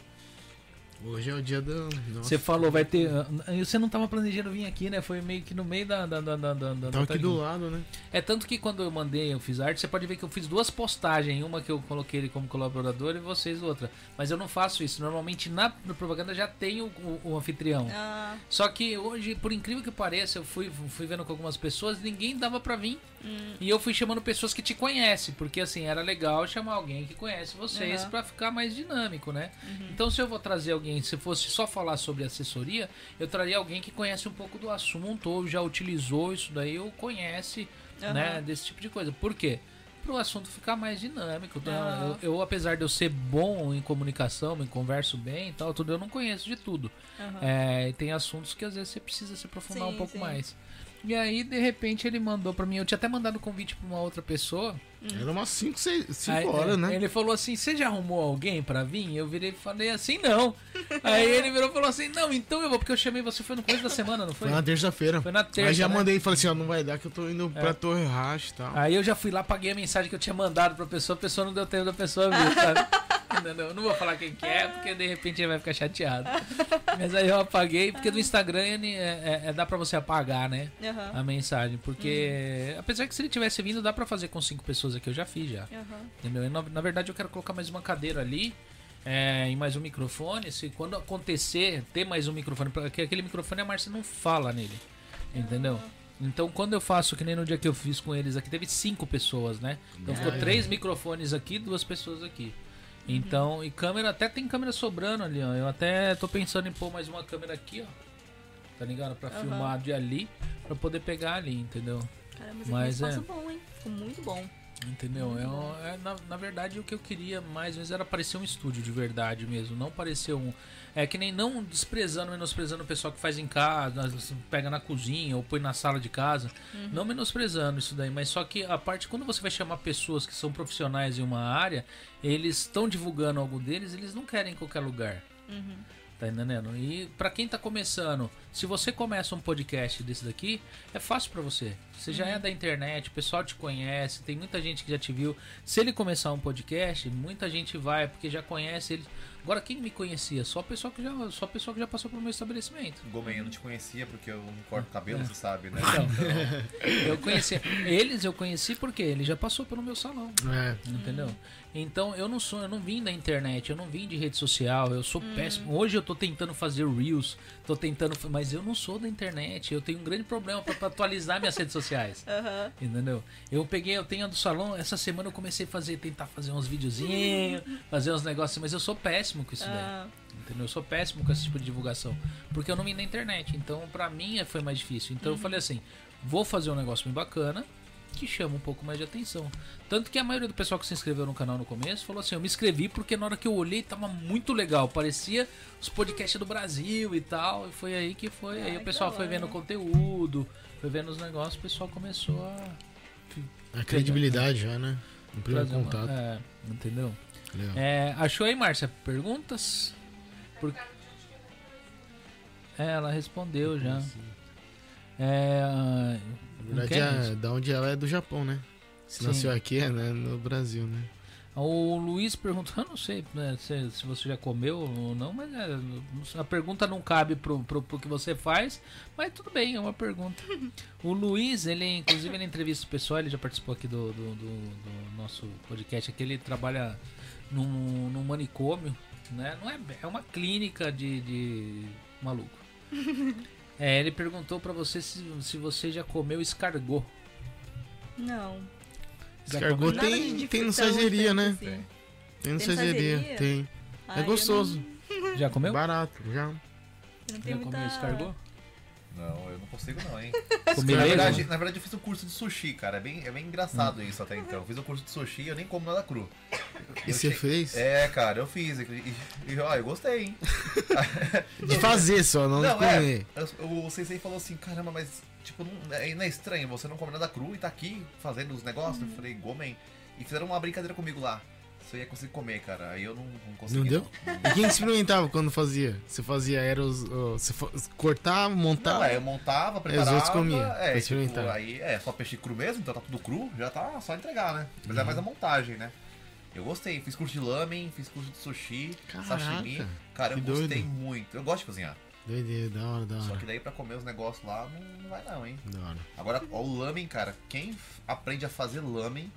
Hoje é o dia do. Nossa, Você falou, vai ter. ah, Você não tava planejando vir aqui, né? Foi meio que no meio da. da, da, da, da- Tava da- aqui do lado, né? É tanto que quando eu mandei, eu fiz arte, você pode ver que eu fiz duas postagens. Uma que eu coloquei ele como colaborador e vocês outra. Mas eu não faço isso. Normalmente na, propaganda já tem o, o- o anfitrião. Ah, Só que hoje, por incrível que pareça, eu fui, fui vendo com algumas pessoas, ninguém dava pra vir. Hum. E eu fui chamando pessoas que te conhecem, porque assim, era legal chamar alguém que conhece vocês Aham. pra ficar mais dinâmico, né? Uhum. Então, se eu vou trazer alguém, se fosse só falar sobre assessoria, eu traria alguém que conhece um pouco do assunto ou já utilizou isso daí ou conhece, Aham. né, desse tipo de coisa. Por quê? Para o assunto ficar mais dinâmico. Então, Aham. eu, eu, apesar de eu ser bom em comunicação, me converso bem e tal, tudo, eu não conheço de tudo. aham. É, e tem assuntos que às vezes você precisa se aprofundar Sim, um pouco sim. mais. E aí, de repente, ele mandou pra mim. Eu tinha até mandado convite pra uma outra pessoa. Era umas 5, 6, Aí, horas, né? Ele falou assim: Você já arrumou alguém pra vir? Eu virei e falei assim: Não. (laughs) aí ele virou e falou assim: Não, então eu vou, porque eu chamei você. Foi no começo da semana, não foi? Foi na terça-feira. Foi na terça, Aí já né? mandei e falei assim, ó, não vai dar que eu tô indo É. pra Torre Racha e tal. Aí eu já fui lá, paguei a mensagem que eu tinha mandado pra pessoa, a pessoa não deu tempo da pessoa vir, sabe? (laughs) Entendeu? Eu Não vou falar quem que é, porque de repente ele vai ficar chateado. Mas aí eu apaguei, porque no Instagram é, é- é- dá pra você apagar, né? Aham. A mensagem, porque apesar que se ele tivesse vindo, dá pra fazer com cinco pessoas aqui, eu já fiz já. Aham. Entendeu? Na, na verdade eu quero colocar mais uma cadeira ali. é, e mais um microfone. Se quando acontecer, ter mais um microfone, porque aquele microfone a Márcia não fala nele. Entendeu? Então quando eu faço, que nem no dia que eu fiz com eles aqui, teve cinco pessoas, né? Então ficou três microfones aqui, duas pessoas aqui. Então, e câmera, até tem câmera sobrando ali, ó. Eu até tô pensando em pôr mais uma câmera aqui, ó. Tá ligado? Pra Aham. filmar de ali, pra poder pegar ali, entendeu? Caramba, mas, é um é. espaço bom, hein? Ficou muito bom. Entendeu? É, um- é, na, na verdade, o que eu queria mais vezes era parecer um estúdio de verdade mesmo. Não parecer um. É que nem não desprezando, menosprezando o pessoal que faz em casa, pega na cozinha ou põe na sala de casa. Não menosprezando isso daí, mas só que a parte, quando você vai chamar pessoas que são profissionais em uma área, eles estão divulgando algo deles, eles não querem em qualquer lugar. Tá entendendo? E pra quem tá começando, se você começa um podcast desse daqui, é fácil pra você. Você já é da internet, o pessoal te conhece, tem muita gente que já te viu. Se ele começar um podcast, muita gente vai porque já conhece ele. Agora quem me conhecia? Só a pessoa que já, só a pessoa que já passou pelo meu estabelecimento. Gomen, eu não te conhecia porque eu não corto cabelo, você sabe, né? Então, eu conhecia eles, eu conheci porque ele já passou pelo meu salão. É. Entendeu? Então eu não sou, eu não vim da internet, eu não vim de rede social, eu sou péssimo. Hoje eu tô tentando fazer reels, tô tentando, mas eu não sou da internet, eu tenho um grande problema pra pra atualizar minhas redes sociais. (laughs) Aham. Entendeu? Eu peguei, eu tenho a do salão, essa semana eu comecei a fazer, tentar fazer uns videozinhos, (laughs) fazer uns negócios, mas eu sou péssimo com isso daí. Ah, Entendeu? Eu sou péssimo com esse tipo de divulgação. Porque eu não vim da internet. Então, pra mim, foi mais difícil. Então, eu falei assim: vou fazer um negócio bem bacana que chama um pouco mais de atenção. Tanto que a maioria do pessoal que se inscreveu no canal no começo falou assim: eu me inscrevi porque na hora que eu olhei tava muito legal. Parecia os podcasts do Brasil e tal. E foi aí que foi. aí Ah, o pessoal foi vendo o conteúdo, foi vendo os negócios, o pessoal começou a. A credibilidade já, né? No primeiro contato. É, entendeu? Legal. É, achou aí, Márcia? Perguntas? Por... É, ela respondeu já. É, ah, Na verdade, é, isso? da onde ela é do Japão, né? Se Sim. nasceu aqui, é né, no Brasil, né? o Luiz perguntou, eu não sei né, se, se você já comeu ou não, mas é, a pergunta não cabe pro, pro, pro que você faz, mas tudo bem, é uma pergunta. (laughs) O Luiz, ele inclusive ele entrevista o pessoal, ele já participou aqui do, do, do- do nosso podcast aqui, ele trabalha num, num manicômio, né? Não é, é uma clínica de, de maluco. (laughs) É, ele perguntou pra você se, se você já comeu escargot. não. Escargot tem, de tem no sageria, tanto né? assim. Tem. Tem no Tem sageria, sageria? tem. Ai, É gostoso. Já comeu? Barato, já. Não, não Já tenho comeu muita... escargot? Não, eu não consigo não, hein? (laughs) Comi Na mesmo? verdade, na verdade, eu fiz um curso de sushi, cara. É bem, é bem engraçado isso até então. Eu fiz um curso de sushi e eu nem como nada cru. E Eu você che- fez? É, cara, eu fiz. E, e, e, ó, eu gostei, hein? (laughs) De fazer só, não, de Não, comer. é. O Sensei falou assim, caramba, mas tipo, não é, não é estranho, você não come nada cru e tá aqui fazendo os negócios. Eu falei, gomem. E fizeram uma brincadeira comigo lá. Você ia conseguir comer, cara. Aí eu não, não consegui. Não deu? E quem experimentava quando fazia? Você fazia, era os. Você cortava, montava. Não, é, eu montava, os preparava. outros comiam, é, tipo, experimentar. aí é só peixe cru mesmo, então tá tudo cru, já tá só entregar, né? Mas é mais a montagem, né? Eu gostei, fiz curso de lamen, fiz curso de sushi, Caraca, sashimi. Cara, eu que gostei doido. muito. Eu gosto de cozinhar. Doideira, da hora, da Só hora. que daí pra comer os negócios lá não, não vai não, hein? Da hora. Agora, ó, o lamen, cara, quem aprende a fazer lamen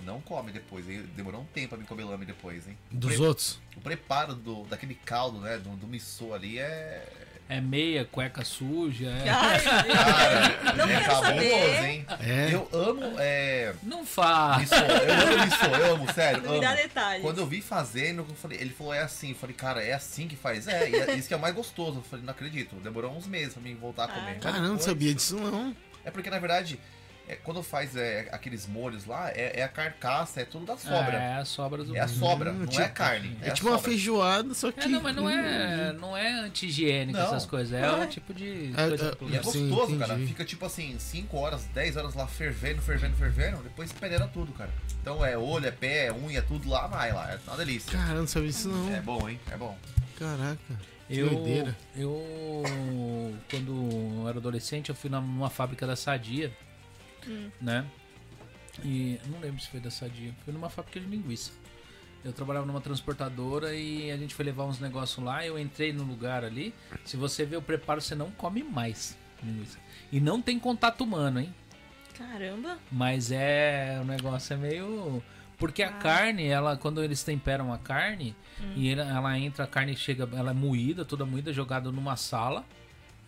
não come depois. hein? Demorou um tempo pra mim comer lamen depois, hein? O Dos pre- outros? O preparo do, daquele caldo, né, do, do miso ali é... É meia, cueca suja. É... Ai, Cara, Não é quero cabuloso, saber. hein? É. Eu amo é, Não faz. miso, eu amo miso, eu amo, sério, não me dá amo. detalhes. Quando eu vi fazendo, eu falei, ele falou, é assim. Eu falei, cara, é assim que faz? É, e é isso que é o mais gostoso. Eu falei, não acredito. Demorou uns meses pra mim voltar a comer. Ah. Caramba, não sabia disso não. É porque, na verdade, é, quando faz é, aqueles molhos lá, é, é a carcaça, é tudo da sobra. É, as sobras do É a sobra, Hum, não tipo- é carne. É, a tipo uma sobra. feijoada, só que. É, não, mas não é, não é anti-higiênico essas coisas. É um tipo de É, coisa é, E é Sim, gostoso, cara. Fica tipo assim, 5 horas, 10 horas lá fervendo, fervendo, fervendo. Depois peneira tudo, cara. Então é olho, é pé, é unha, tudo lá, vai lá. É uma delícia. Caramba, não sabia disso não. É bom, hein? É bom. Caraca. Que Eu, doideira. eu, quando eu era adolescente, eu fui numa fábrica da Sadia, né? E não lembro se foi da Sadia, fui numa fábrica de linguiça. Eu trabalhava numa transportadora e a gente foi levar uns negócios lá. Eu entrei no lugar ali. Se você vê o preparo, você não come mais linguiça. E não tem contato humano, hein? Caramba. Mas é. O negócio é meio. Porque a Ah. carne, ela, quando eles temperam a carne, e ela, ela entra, a carne chega, ela é moída, toda moída, jogada numa sala.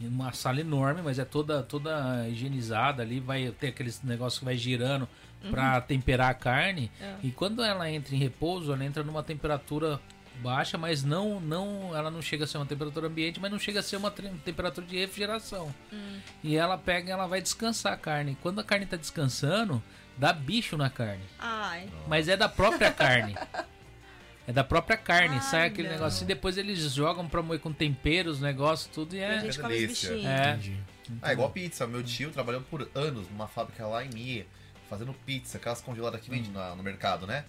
Uma sala enorme, mas é toda, toda higienizada ali, vai ter aqueles negócios que vai girando pra temperar a carne. É. E quando ela entra em repouso, ela entra numa temperatura baixa, mas não, não, ela não chega a ser uma temperatura ambiente, mas não chega a ser uma temperatura de refrigeração. E ela pega, ela vai descansar a carne. Quando a carne tá descansando, dá bicho na carne. Ai. Mas é da própria carne. (laughs) É da própria carne, Ai, sai aquele não. negócio. E depois eles jogam pra moer com temperos, negócio, tudo e E a é. gente É come delícia. bichinhos. É. Entendi. Ah, igual pizza. Meu tio trabalhou por anos numa fábrica lá em Mie, fazendo pizza, aquelas congeladas que vende na- no mercado, né?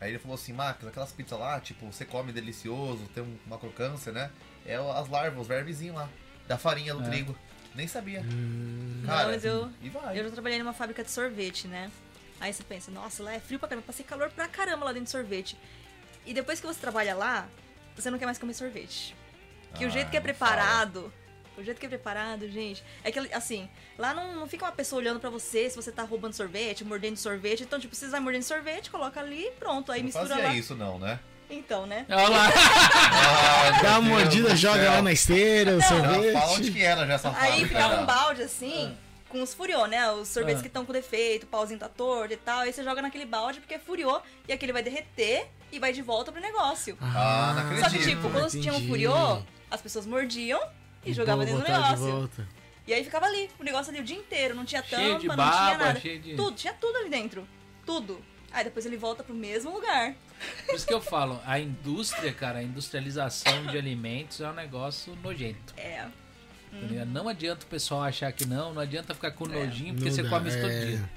Aí ele falou assim, Marcos, aquelas pizzas lá, tipo, você come delicioso, tem um- uma crocância, né? É as larvas, os vermezinhos lá, da farinha do É. trigo. Nem sabia. Hum, Cara, Não, mas eu, e vai. eu já trabalhei numa fábrica de sorvete, né? Aí você pensa, nossa, lá é frio pra caramba, passei calor pra caramba lá dentro de sorvete. E depois que você trabalha lá, você não quer mais comer sorvete. Que o Ah, jeito que é não preparado, o jeito que é preparado, gente, é que assim, lá não, não fica uma pessoa olhando pra você se você tá roubando sorvete, mordendo sorvete. Então, tipo, você vai mordendo sorvete, coloca ali e pronto. Aí não mistura fazia lá. isso não, né? Então, né? Olha lá. (laughs) Ah, Dá uma mordida, joga lá na esteira, o Já fala onde sorvete. que era já essa Aí ficava um (laughs) balde assim, com os furiô, né? Os sorvetes Ah. que estão com defeito, o pauzinho tá torto e tal. Aí você joga naquele balde porque é furiô e aquele vai derreter e vai de volta pro negócio. Ah, não Só que, acredito. tipo, quando tinha um furiô, as pessoas mordiam e, jogavam depois dentro do negócio. volta. E aí ficava ali, o negócio ali o dia inteiro. Não tinha tampa, Cheio não baba, tinha nada. cheio de- Tudo, tinha tudo ali dentro. Tudo. Aí depois ele volta pro mesmo lugar. Por isso que eu falo, a indústria, cara, a industrialização de (laughs) alimentos é um negócio nojento. É. tá ligado? Não adianta o pessoal achar que não, não adianta ficar com nojinho, porque Não você dá, come isso todo é. dia.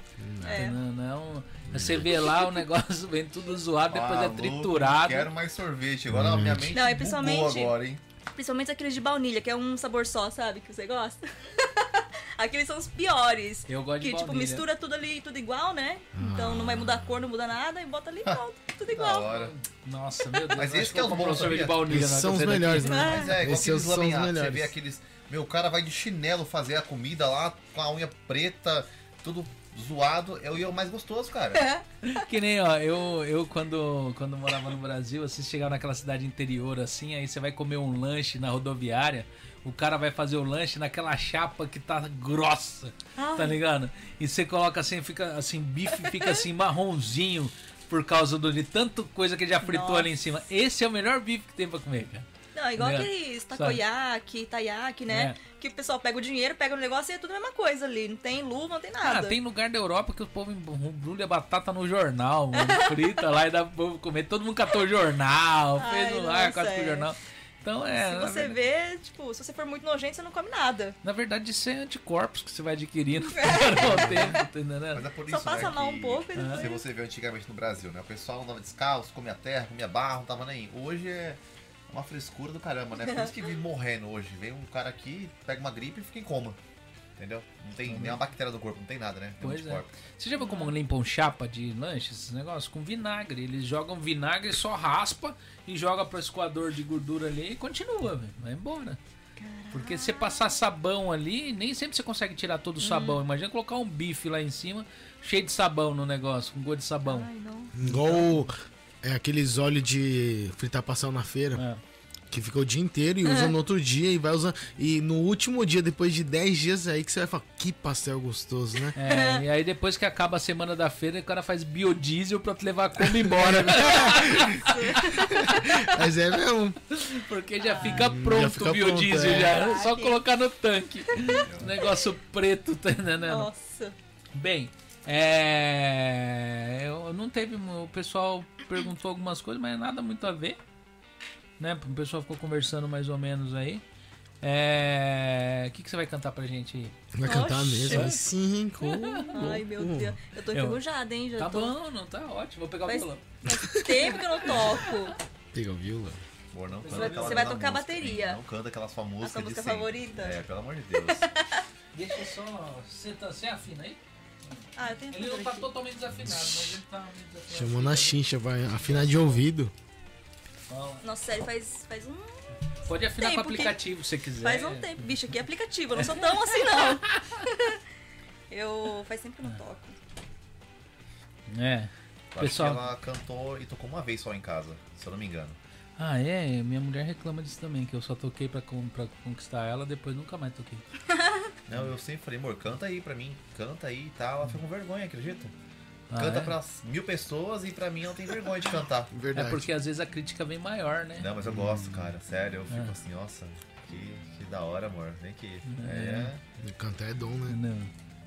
É. Não, não. Você vê lá o negócio vem tudo zoado, depois Ah, é louco, triturado. Quero mais sorvete. Agora a minha mente Não, bugou principalmente- agora, hein? Principalmente aqueles de baunilha, que é um sabor só, sabe? Que você gosta. (laughs) Aqueles são os piores. Eu gosto de Que, tipo, mistura tudo ali, tudo igual, né? Então não vai mudar a cor, não muda nada, e bota ali e (laughs) pronto. Tudo Da igual. hora. Nossa, meu Deus. Mas esse que é bons, um sorvete de baunilha. Esses na são os melhores, né? Mas é, igual Esses aqueles são os laminhados. Você melhores. vê aqueles. Meu, o cara vai de chinelo fazer a comida lá com a unha preta, tudo zoado. É o o mais gostoso, cara. É. (laughs) Que nem, ó, eu, eu quando, quando morava no Brasil, você chegava naquela cidade interior assim, aí você vai comer um lanche na rodoviária, o cara vai fazer o lanche naquela chapa que tá grossa, tá ligado? E você coloca assim, fica assim, bife fica assim marronzinho por causa do de tanto coisa que já fritou Nossa. ali em cima. Esse é o melhor bife que tem pra comer, cara. Não, igual É, aqueles takoyaki, taiyaki, né? É. Que o pessoal pega o dinheiro, pega o negócio e é tudo a mesma coisa ali. Não tem luva, não tem nada. Ah, tem lugar da Europa que o povo embrulha batata no jornal, mano, (laughs) frita lá e dá pro povo comer. Todo mundo catou o jornal, fez Ai, um lar nossa, quase com o é. jornal. Então é. Se você verdade- vê, tipo, se você for muito nojento, você não come nada. Na verdade, isso é anticorpos que você vai adquirindo (laughs) (laughs) tempo, tá? Mas é por Só isso, passa né, mal que um pouco e depois... Se você vê antigamente no Brasil, né? O pessoal andava descalço, comia terra, comia barro, não tava nem. Hoje é uma frescura do caramba, né? Por isso que vive morrendo hoje. Vem um cara aqui, pega uma gripe e fica em coma. Entendeu? Não tem nenhuma bactéria do corpo, não tem nada, né? Tem Pois é. Você já viu como limpam chapa de lanche, esses negócios? Com vinagre. Eles jogam vinagre, só raspa e joga pro escoador de gordura ali e continua, velho. Vai embora. Porque se você passar sabão ali, nem sempre você consegue tirar todo o sabão. Hum. Imagina colocar um bife lá em cima, cheio de sabão no negócio, com gosto de sabão. Ai, não. Igual é, aqueles óleos de fritar pastel na feira. É. Que fica o dia inteiro e usa no outro dia e vai usando. E no último dia, depois de 10 dias, é aí que você vai falar, que pastel gostoso, né? É, e aí depois que acaba a semana da feira, o cara faz biodiesel pra te levar a Kombi (laughs) embora. Mas é mesmo. Porque já fica pronto fica o biodiesel, pronto, é. já. É só colocar no tanque. Negócio preto, tá entendendo? Nossa. Bem, é. Eu não teve. O pessoal perguntou algumas coisas, mas nada muito a ver. Né? O pessoal ficou conversando mais ou menos aí. É. O que, que você vai cantar pra gente aí? Vai cantar Oxe. mesmo. Cinco. Ai, meu Deus. Eu tô enferrujada, hein? Já Tá tô... bom, não tá ótimo. Vou pegar o violão. Faz tempo que eu não toco. Pega o violão. Amor, não canta vai- aquela você vai tocar música, bateria. hein? Não canta aquelas suas músicas sua de música favorita? É, pelo amor de Deus. (laughs) Deixa eu só. Você, tá, você afina aí? Ah, eu tenho Ele não tá aqui. totalmente desafinado, mas ele tá meio desafinado. Chamou na chincha, vai afinar de ouvido. Nossa, sério, faz, faz um... Pode afinar Tempo com aplicativo se você quiser. Faz um tempo. Bicho, aqui é aplicativo, eu não sou tão assim, não. (laughs) Eu... Faz tempo que eu não toco. É. Eu Pessoal- Acho que ela cantou e tocou uma vez só em casa, se eu não me engano. Ah, é? Minha mulher reclama disso também, que eu só toquei pra, pra conquistar ela, depois nunca mais toquei. (laughs) Não, eu sempre falei, amor, canta aí pra mim, canta aí e tal. Ela fica com vergonha, acredita? Ah, canta é? pra mil pessoas e pra mim ela tem vergonha de cantar. (laughs) É Verdade. porque às vezes a crítica vem maior, né? Não, mas eu gosto, cara, sério. Eu fico É. assim, nossa, que, que da hora, amor. Vem aqui. É. Cantar é dom, né? Não.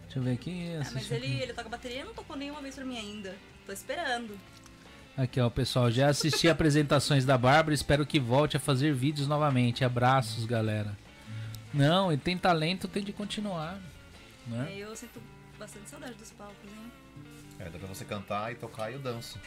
Deixa eu ver aqui. Ah, mas ele, ele toca bateria e não tocou nenhuma vez pra mim ainda. Tô esperando. Aqui, ó, pessoal. Já assisti (laughs) apresentações da Bárbara. Espero que volte a fazer vídeos novamente. Abraços, galera. Não, e tem talento, tem de continuar. Né? Eu sinto bastante saudade dos palcos, hein? É, dá pra você cantar e tocar e eu danço.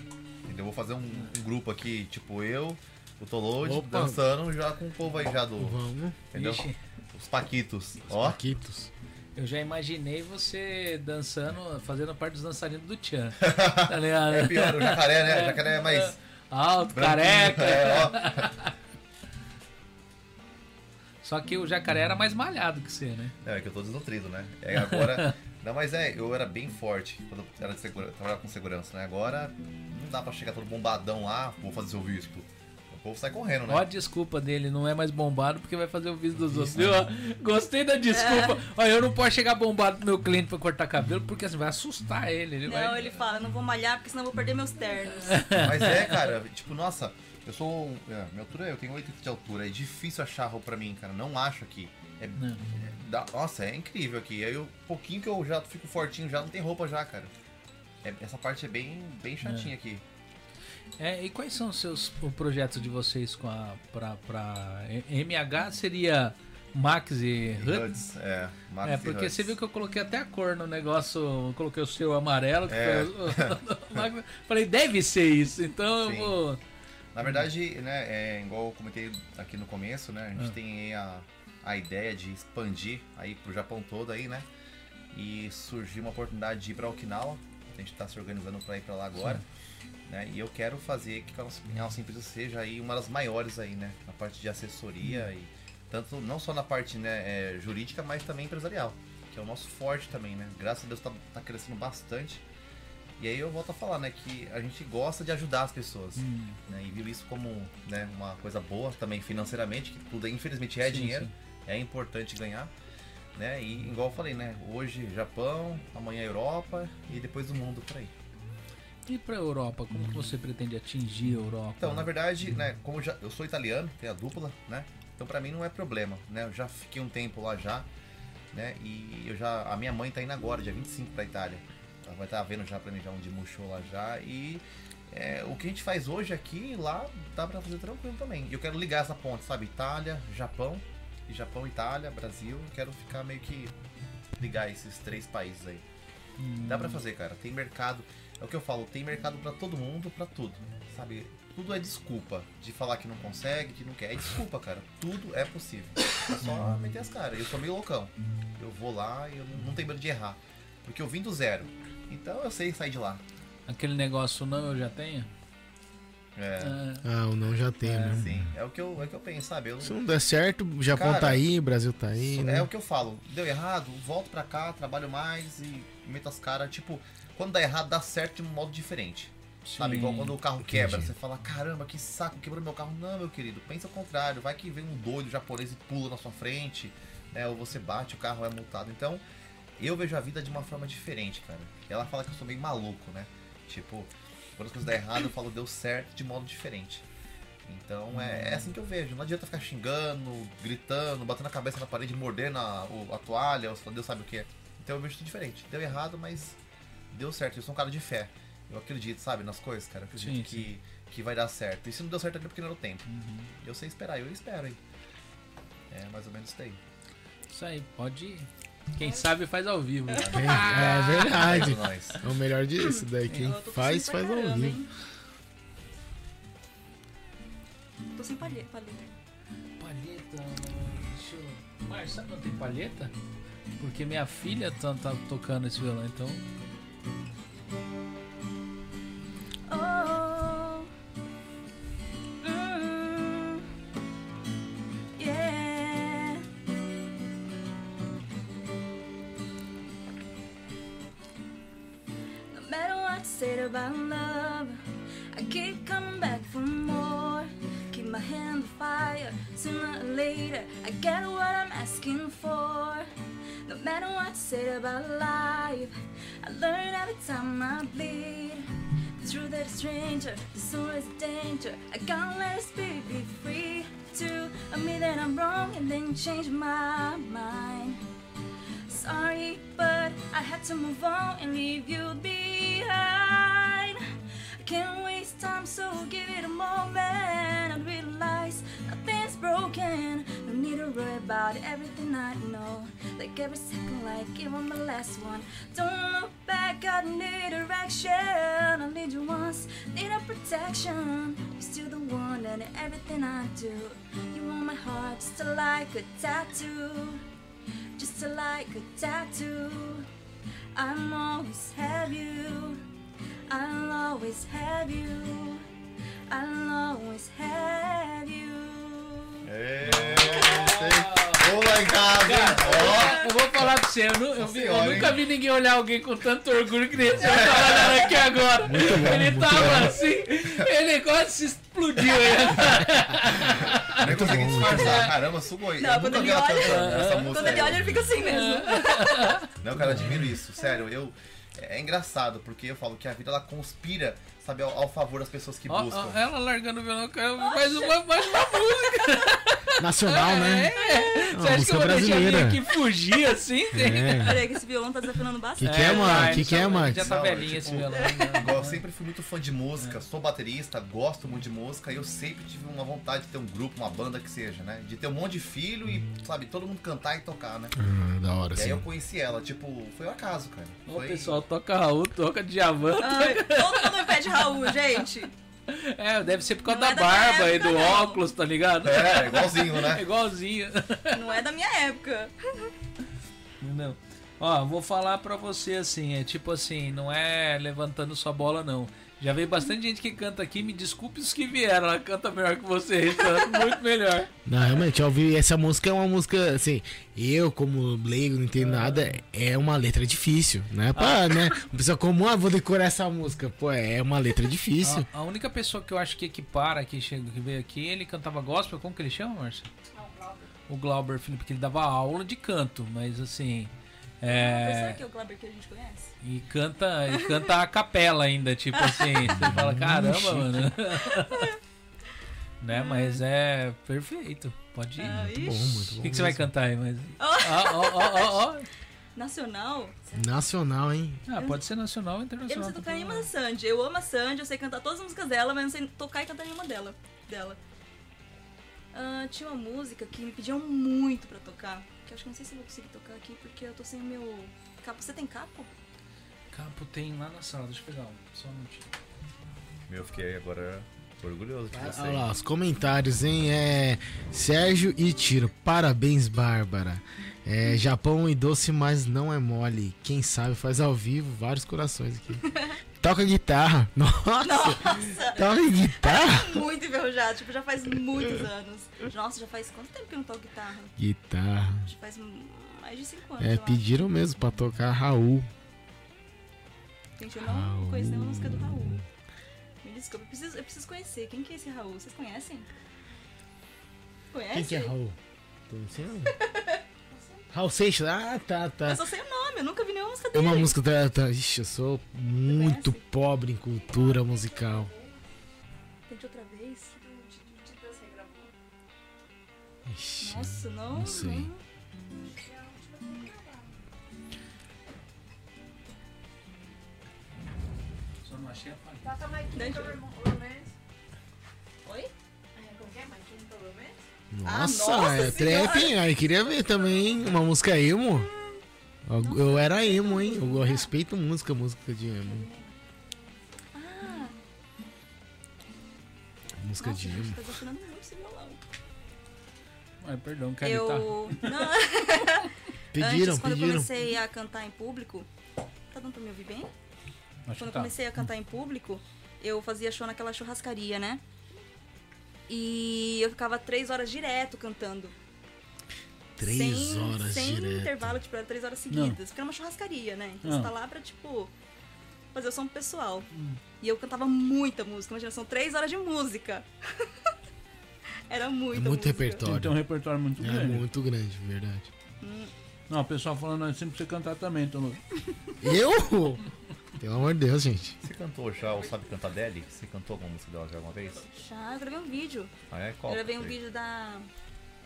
Entendeu? Eu vou fazer um, um grupo aqui, tipo eu, o Tolode, dançando já com o povo aí já do. Vamos. Entendeu? Ixi, Os Paquitos. Os Ó. Paquitos. eu já imaginei você dançando, fazendo parte dos dançarinos do Tchan. (laughs) Tá ligado? É pior, o jacaré, né? O jacaré é mais. Alto, branquinho. careca. É, ó. (laughs) Só que o jacaré era mais malhado que você, né? Não, é que eu tô desnutrido, né? É, agora. (laughs) não, mas é, eu era bem forte quando eu era de segura, trabalhava com segurança, né? Agora não dá pra chegar todo bombadão lá, vou fazer seu vispo. O povo sai correndo, né? Ó a desculpa dele, não é mais bombado porque vai fazer o vídeo dos outros. Viu? (laughs) Gostei da desculpa. Ó, eu não posso chegar bombado pro meu cliente pra cortar cabelo porque assim vai assustar ele. ele Não, vai... ele fala, não vou malhar porque senão eu vou perder meus ternos. Mas é, cara, tipo, nossa, eu sou. É, minha altura, eu tenho 8 de altura, é difícil achar roupa pra mim, cara. Não acho aqui. É, Não. é- nossa, é incrível aqui. Aí eu, pouquinho que eu já fico fortinho, já não tem roupa já, cara. É- essa parte é bem, bem chatinha aqui. É, e quais são os seus o projetos de vocês com a pra, pra MH seria Max e? Huds, é. Max É, porque você viu que eu coloquei até a cor no negócio, eu coloquei o seu amarelo, É. foi o-. (laughs) Falei, deve ser isso, então eu Sim. vou. Na verdade, né, é igual eu comentei aqui no começo, né? A gente Ah. tem aí a, a ideia de expandir aí pro Japão todo aí, né? E surgiu uma oportunidade de ir pra Okinawa. A gente tá se organizando pra ir pra lá agora. Né? E eu quero fazer que a nossa, a nossa empresa seja aí uma das maiores aí, né? Na parte de assessoria e tanto não só na parte né, é, jurídica, mas também empresarial, que é o nosso forte também, né? Graças a Deus tá, tá crescendo bastante. E aí eu volto a falar, né, que a gente gosta de ajudar as pessoas, Hum. né? E viu isso como, né, uma coisa boa também financeiramente, que tudo infelizmente é Sim, dinheiro, sim. É importante ganhar. Né? E igual eu falei, né? Hoje Japão, amanhã Europa e depois o mundo por aí. E pra Europa, como que você pretende atingir a Europa? Então, na verdade, né, como eu já, eu sou italiano, tenho a dupla, né? Então pra mim não é problema, né? Eu já fiquei um tempo lá já, né? E eu já a minha mãe tá indo agora, dia 25 pra Itália. Vai estar vendo já pra mim já um de show lá já e é, o que a gente faz hoje aqui lá dá pra fazer tranquilo também. E eu quero ligar essa ponte, sabe? Itália, Japão, e Japão, Itália, Brasil. Quero ficar meio que ligar esses três países aí. Dá pra fazer, cara. Tem mercado. É o que eu falo, tem mercado pra todo mundo, pra tudo. Sabe? Tudo é desculpa de falar que não consegue, que não quer. É desculpa, cara. Tudo é possível. É só meter as caras. Eu sou meio loucão. Eu vou lá e eu não tenho medo de errar. Porque eu vim do zero. Então eu sei sair de lá. Aquele negócio não eu já tenho? É. Ah, Ah, o não já tem, É, né? sim. É o que eu, é o que eu penso, sabe? Eu, Se não der certo, o Japão Cara, tá aí, o Brasil tá aí, É né? o que eu falo, deu errado, volto pra cá, trabalho mais e meto as caras. Tipo, quando dá errado, dá certo de um modo diferente. Sabe, sim. igual quando o carro quebra, Entendi. você fala, caramba, que saco, quebrou meu carro. Não, meu querido, pensa ao contrário, vai que vem um doido japonês e pula na sua frente, né? Ou você bate, o carro é multado. Então, eu vejo a vida de uma forma diferente, cara. Ela fala que eu sou meio maluco, né? Tipo, quando as coisas dão errado, eu falo, deu certo de modo diferente. Então é, é assim que eu vejo. Não adianta ficar xingando, gritando, batendo a cabeça na parede, mordendo a, a toalha, ou Deus sabe o que. Então eu vejo tudo diferente. Deu errado, mas deu certo. Eu sou um cara de fé. Eu acredito, sabe, nas coisas, cara. Eu acredito Sim, que, que vai dar certo. E se não deu certo é porque não era o tempo. Eu sei esperar, eu espero, hein. É mais ou menos isso daí. Isso aí, pode ir. Quem sabe faz ao vivo. É, é verdade. É. É o melhor disso. Daí quem Eu tô faz, faz ao caramba, vivo. hein? Tô sem palheta. palheta. Palheta. Deixa eu. Mar, sabe onde tem palheta? Porque minha filha tá, tá tocando esse violão, então. Oh. Said about love, I keep coming back for more. Keep my hand on fire. Sooner or later, I get what I'm asking for. No matter what said about life, I learn every time I bleed. The truth that a stranger, the soul is a danger. I can't let a spirit be free to admit that I'm wrong and then change my mind. Sorry, but I had to move on and leave you behind. I can't waste time, so give it a moment and realize nothing's broken. No need to worry about everything I know. Like every second, like even my last one. Don't look back, I need direction. I need you once, need a protection. You're still the one and everything I do. You want my heart just like a tattoo just like a tattoo. I'll always have you. I'll always have you. I'll always have you. Vou hein? Ó, Eu vou falar pra você, eu, eu vi- eu nunca vi ninguém olhar alguém com tanto orgulho que nem esse cara olhando aqui agora. ele tava assim, ele quase se explodiu aí. nem consegui disfarçar. Caramba, sugoi. Não, eu quando ele olha- cantando. Quando ele aí. olha, ele fica assim mesmo. Não, cara, admiro isso. Sério, eu. É engraçado, porque eu falo que a vida ela conspira, sabe, ao, ao favor das pessoas que Ó, buscam. ó, ela largando o violão, mais uma, mais uma (laughs) música. Nacional, né? É, Uma você acha que música eu vou deixar brasileira. alguém aqui fugir assim? É. Olha aí que esse violão tá desafinando bastante. Que que é, mano? Que que é, Max? Já tá velhinho tipo, esse violão. né? Igual, eu sempre fui muito fã de música, sou baterista, gosto muito de música e eu sempre tive uma vontade de ter um grupo, uma banda que seja, né? De ter um monte de filho e, sabe, todo mundo cantar e tocar, né? Ah, da hora, E aí eu sim. conheci ela, tipo, foi um acaso, cara. O Foi... pessoal toca Raul, toca Djavan. Ai, todo mundo pede Raul, gente. É, deve ser por causa Não da é da barba e do não. óculos, tá ligado? É, igualzinho, É né? (laughs) igualzinho. Não é da minha época. Não. Ó, vou falar pra você assim, é tipo assim, não é levantando sua bola não. Já veio bastante gente que canta aqui, me desculpe os que vieram, ela canta melhor que vocês, canta muito melhor. Não, realmente, eu ouvi essa música é uma música, assim, eu como leigo não entendo nada, é uma letra difícil, né? Pra, né? Uma pessoa comum, ah, vou decorar essa música. Pô, é uma letra difícil. A, a única pessoa que eu acho que equipara, que, chega, que veio aqui, ele cantava gospel, como que ele chama, Márcio? o Glauber Felipe, que ele dava aula de canto, mas assim. Será É, que é o Glauber que a gente conhece? e canta, e canta a capela ainda, tipo assim. (laughs) Você fala, caramba, mano. (laughs) né? Mas é perfeito. Pode ir. Ah, O Bom, muito bom. que, que você vai cantar aí? Mas... Ó, ó, ó, ó, ó. Nacional? Nacional, hein? Ah, pode ser nacional ou Eu não internacional. sei tocar nenhuma da Sandy. Eu amo a Sandy, eu sei cantar todas as músicas dela, mas não sei tocar e cantar nenhuma dela. dela. Ah, tinha uma música que me pediam muito pra tocar. Que eu acho que não sei se eu vou conseguir tocar aqui porque eu tô sem o meu. Capo. Você tem capo? Capo tem lá na sala, deixa eu pegar um. Só um minutinho. Meu, fiquei agora orgulhoso de você. Olha lá, os comentários, hein? É. Sérgio e Tiro, parabéns, Bárbara. É, Japão e doce, mas não é mole. Quem sabe faz ao vivo, vários corações aqui. (laughs) Toca guitarra. (laughs) Nossa! Nossa! Toca guitarra? muito enferrujado, tipo, já faz muitos anos. Nossa, já faz quanto tempo que eu não toco guitarra? Guitarra. Já faz mais de 5 anos. É, eu acho. pediram mesmo pra tocar Raul. Gente, eu não conheço nenhuma música do Raul. Me desculpa, eu preciso, eu preciso conhecer. Quem que é esse Raul? Vocês conhecem? Conhece? Quem que é Raul? Tô ensinando. (laughs) Raul Seixas? Ah, tá, tá. Eu só sei o nome, eu nunca vi nenhuma música É dele. uma música da. da ixi, eu sou muito pobre em cultura musical. Tente outra vez. Ixi, Nossa, não. não sei. Só não achei a palha. Toca My Nossa, nossa é trap, hein? Aí queria ver também uma música emo. Eu, eu era emo, hein? Eu respeito música, música de emo. Ah, Música nossa, de emo. tá. Ai, perdão, guitarra? Eu. (laughs) Não, (laughs) Pediram, antes, quando eu comecei a cantar em público. Tá dando pra me ouvir bem? Acho Quando que eu tá. comecei a cantar em público, eu fazia show naquela churrascaria, né? E eu ficava três horas direto cantando. Três sem, horas sem direto. intervalo, tipo, era três horas seguidas. Porque era uma churrascaria, né? Então Não. você tá lá pra, tipo, fazer o som pessoal. Hum. E eu cantava muita música. Imagina, são três horas de música. (laughs) era É muita muito música. repertório. Tem um repertório muito É grande. muito grande, verdade. Não, o pessoal falando assim pra você cantar também, então. Eu? (laughs) Pelo amor de Deus, gente. Você cantou já o Sabe Cantar Deli? Você cantou alguma música dela já alguma vez? Já, eu gravei um vídeo. Ah, é? Qual? eu gravei um Foi? vídeo da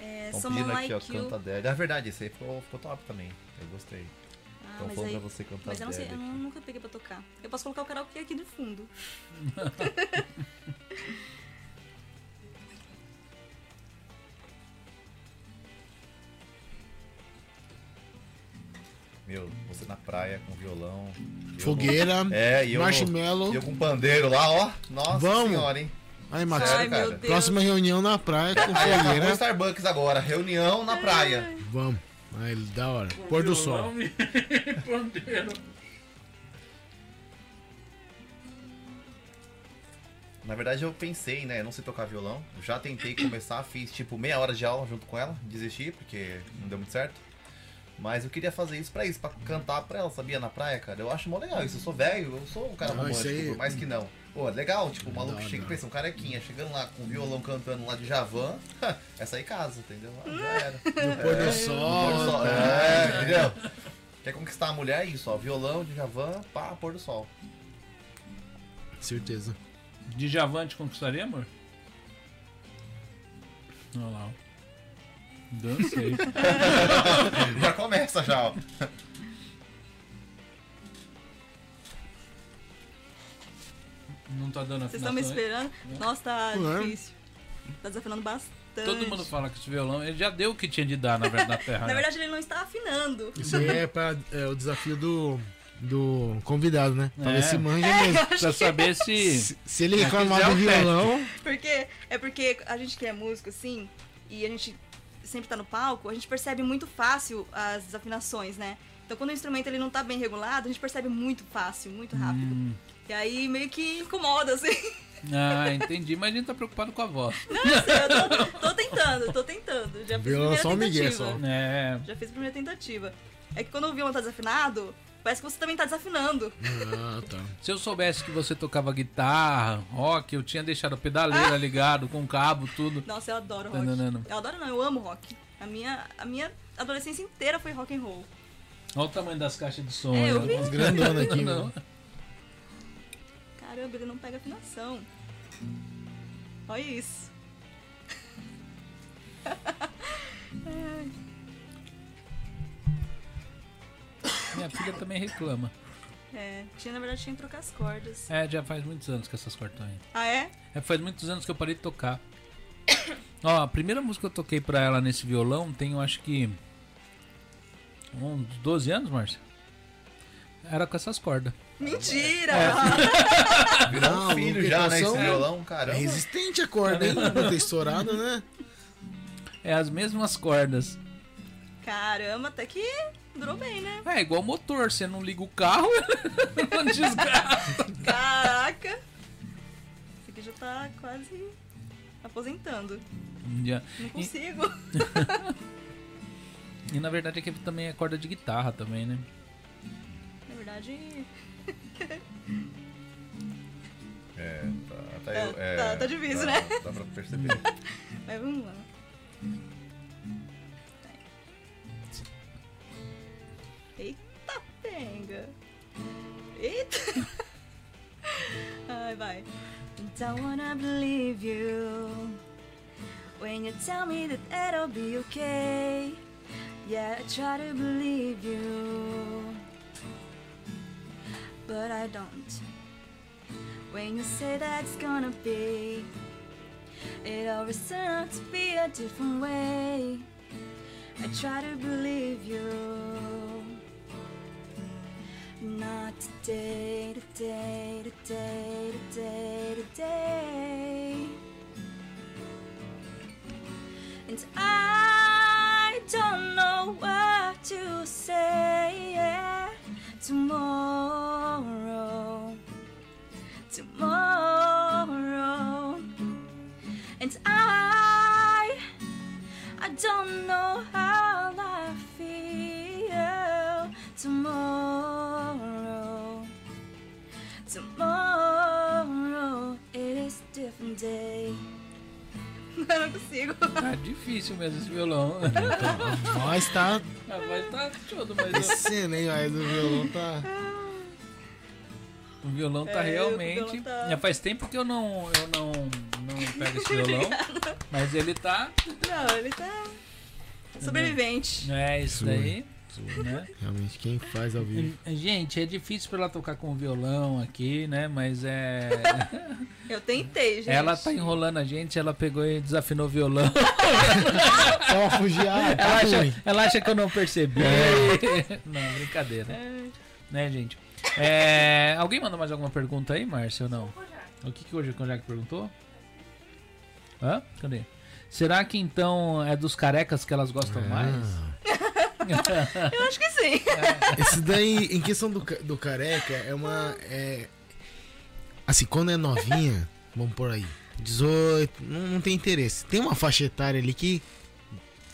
é, Estão Someone pedindo aqui, Like ó, You. Canta Deli. É verdade, esse aí ficou, ficou top também. Eu gostei. Ah, Então mas falando aí... pra você cantar Mas eu não sei, eu aqui. nunca peguei pra tocar. Eu posso colocar o karaokê aqui no fundo. (laughs) (laughs) Meu, você na praia com violão. Fogueira, no- É, e eu, no- marshmallow. e eu com pandeiro lá, ó. Nossa Vamos. senhora, hein? Ai, Max. Sério, Ai, cara. Próxima reunião na praia com (laughs) Aí fogueira. Starbucks agora. Reunião na praia. Vamos. Aí, da hora. Pôr do sol. (laughs) Pandeiro. Na verdade, eu pensei, né? Eu não sei tocar violão. Já tentei começar, fiz tipo meia hora de aula junto com ela. Desisti, porque não deu muito certo. Mas eu queria fazer isso pra isso, pra cantar pra ela, sabia? Na praia, cara. Eu acho mó legal isso. Eu sou velho, eu sou um cara Não, romântico, aí- por mais que não. Pô, legal, tipo, o Não maluco dá, chega e não. pensa, um carequinha, chegando lá com o violão cantando lá de Javan, (laughs) essa aí casa, entendeu? Ah, já era. No pôr do Pôr sol. do sol. tá. É, entendeu? Quer conquistar a mulher, é isso, ó. Violão de Javan, pá, pôr do sol. Certeza. De Javante conquistaria, amor? Olha lá. Dancei. (laughs) Já começa já, ó. Não tá dando Vocês estão me afinação, né? esperando? Nossa, tá Ué. difícil. Tá desafinando bastante. Todo mundo fala que esse violão, ele já deu o que tinha de dar na verdade na terra. (laughs) Na né? verdade, ele não está afinando. Isso aí é, pra, é o desafio do, do convidado, né? Pra É. ver se manja mesmo. Pra saber se. Se, se ele É, reclamar do violão, Porque é porque a gente que é músico, assim, e a gente sempre tá no palco, a gente percebe muito fácil as desafinações, né? Então quando o instrumento ele não tá bem regulado, a gente percebe muito fácil, muito rápido. Hum, E aí meio que incomoda, assim. ah, entendi, mas a gente tá preocupado com a voz. eu tô, tô tentando, tô tentando. Já fiz a primeira só o Miguel, tentativa. só. É. Já fiz a primeira tentativa. É que quando o violão tá desafinado, parece que você também tá desafinando. Ah, tá. Se eu soubesse que você tocava guitarra, rock, eu tinha deixado a pedaleira (laughs) ligado com cabo, tudo. Nossa, eu adoro rock. entendendo? Eu adoro não, eu amo rock. A minha, a minha adolescência inteira foi rock and roll. Olha o tamanho das caixas de som. É, eu né? vi. Uns grandona aqui, Não. Caramba, ele não pega afinação. Olha isso. (laughs) Minha filha também reclama. É, tinha, na verdade, tinha que trocar as cordas. É, já faz muitos anos que essas cordas estão aí. Ah, é? É, faz muitos anos que eu parei de tocar. (coughs) Ó, a primeira música que eu toquei pra ela nesse violão tem, eu acho que. Uns 12 anos, Márcia? Era com essas cordas. Mentira! (laughs) Virou Não, um filho já, né? Esse violão, É caramba. resistente a corda, hein? Não ter estourado, né? É as mesmas cordas. Caramba, até que durou bem, né? É igual motor, você não liga o carro, (laughs) não desgasta. Caraca! Esse aqui já tá quase aposentando. Já. Não E, consigo. (laughs) e na verdade aqui também é corda de guitarra também, né? Na verdade, É, tá, tá, Tá- eu- é, tá- tá difícil, dá- né? Dá pra perceber. (laughs) mas vamos lá. Penga! Eita! Ai, vai. Don't wanna believe you when you tell me that it'll be okay. Yeah, I try to believe you, but I don't. When you say that's gonna be, it always turns out to be a different way. I try to believe you. Not today, today, today, today, today. And I don't know what to say tomorrow. Tomorrow. And I I don't know how I feel tomorrow. Tomorrow it is a different day. Eu (laughs) não consigo. Tá difícil mesmo esse violão. (laughs) Então, a voz tá A voz tá tudo, mas descendo, hein? Mas o violão tá. o violão tá É, o realmente. violão tá- Já faz tempo que eu não, eu não, não (laughs) pego esse violão. mas ele tá. Não, ele tá sobrevivente. É isso daí. Né? Realmente, quem faz ao vivo. Gente, é difícil pra ela tocar com o violão aqui, né? Mas é. Eu tentei, gente. Ela tá enrolando a gente, ela pegou e desafinou o violão. Só uma tá Ela acha, ela acha que eu não percebi. Não, brincadeira. É, Né, gente? É, alguém mandou mais alguma pergunta aí, Márcio, ou não? O que, que hoje o Konjac perguntou? Hã? Cadê? Será que então é dos carecas que elas gostam mais? (laughs) Eu acho que sim. Esse daí, em questão do, do careca, é uma. É... Assim, quando é novinha, vamos por aí, 18, não, não tem interesse. Tem uma faixa etária ali que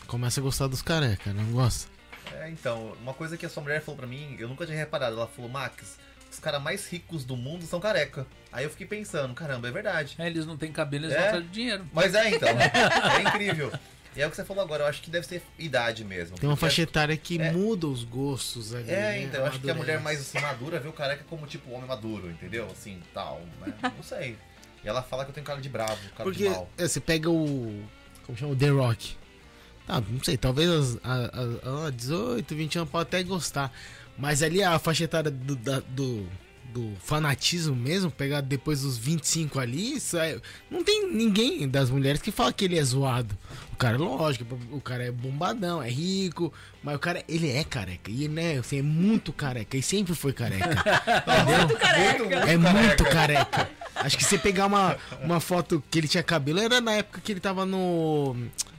começa a gostar dos careca, não gosta? É, então, uma coisa que a sua mulher falou pra mim, eu nunca tinha reparado. Ela falou, Max, os caras mais ricos do mundo são careca. Aí eu fiquei pensando, caramba, é verdade. É, eles não têm cabelo, eles É? gostam de dinheiro. Mas é, então, é incrível. E é o que você falou agora, eu acho que deve ser idade mesmo. Tem uma faixa etária que É. muda os gostos ali. É, né? então, eu acho que a mulher mais assim, madura vê o careca como tipo homem maduro, entendeu? Assim, tal, né? (laughs) Não sei. E ela fala que eu tenho cara de bravo, cara Porque de mal. é, você pega o. Como chama? O The Rock. Tá, não sei, talvez as, a, a- a 18, 20 anos pode até gostar. Mas ali a faixa etária do, da- do, do fanatismo mesmo, pegar depois dos 25 ali, isso é- não tem ninguém das mulheres que fala que ele é zoado. O cara, lógico, o cara é bombadão, é rico, mas o cara, ele é careca. E né, assim, é muito careca, e sempre foi careca. (laughs) Muito careca. Muito, É muito careca. Acho que se pegar uma, uma foto que ele tinha cabelo, era na época que ele tava no.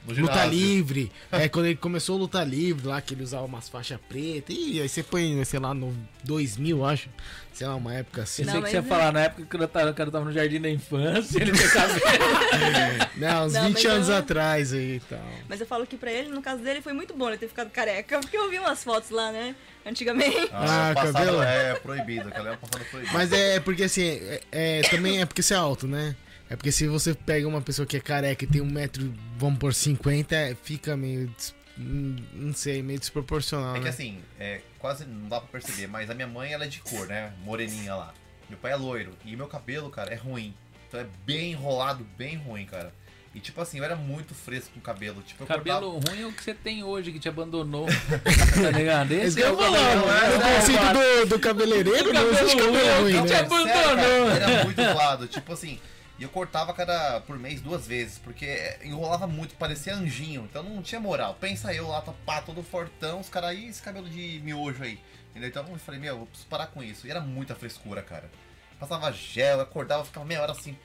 No Luta livre. É, quando ele começou o Luta Livre lá, que ele usava umas faixas pretas. E aí você põe, sei lá, no 2000, acho. Sei lá, uma época assim. Não, que você ia mas- falar na época que o cara, o cara tava no jardim da infância, ele tem cabelo. (laughs) Não, uns Não, 20 mas anos eu- atrás aí e tal. Mas eu falo que pra ele, no caso dele, foi muito bom ele ter ficado careca. Porque eu vi umas fotos lá, né? Antigamente. Ah, Ah, cabelo? é proibido, aquela é passada proibida. Mas é porque assim, é, é- também é porque você é alto, né? É porque se você pega uma pessoa que é careca e tem um metro, vamos por 50, é, fica meio. des- hum, não sei, meio desproporcional, É que né? assim, é, quase não dá pra perceber, mas a minha mãe ela é de cor, né? Moreninha lá. Meu pai é loiro. E meu cabelo, cara, é ruim. Então é bem enrolado, bem ruim, cara. E tipo assim, eu era muito fresco com o cabelo. Tipo, eu Cabelo ruim é o que você tem hoje, que te abandonou. (laughs) tá ligado? Esse que é eu o vou falar, cabelo. No conceito do, do cabeleireiro, não existe cabelo ruim, ruim, te né? abandonou. Sério, cara, era muito zoado. Tipo assim, e eu cortava cada por mês duas vezes, porque enrolava muito, parecia anjinho. Então não tinha moral. Pensa eu lá, pá, todo fortão, os caras aí, esse cabelo de miojo aí. Entendeu? Então eu falei, meu, eu preciso parar com isso. E era muita frescura, cara. Passava gel, acordava, ficava meia hora assim,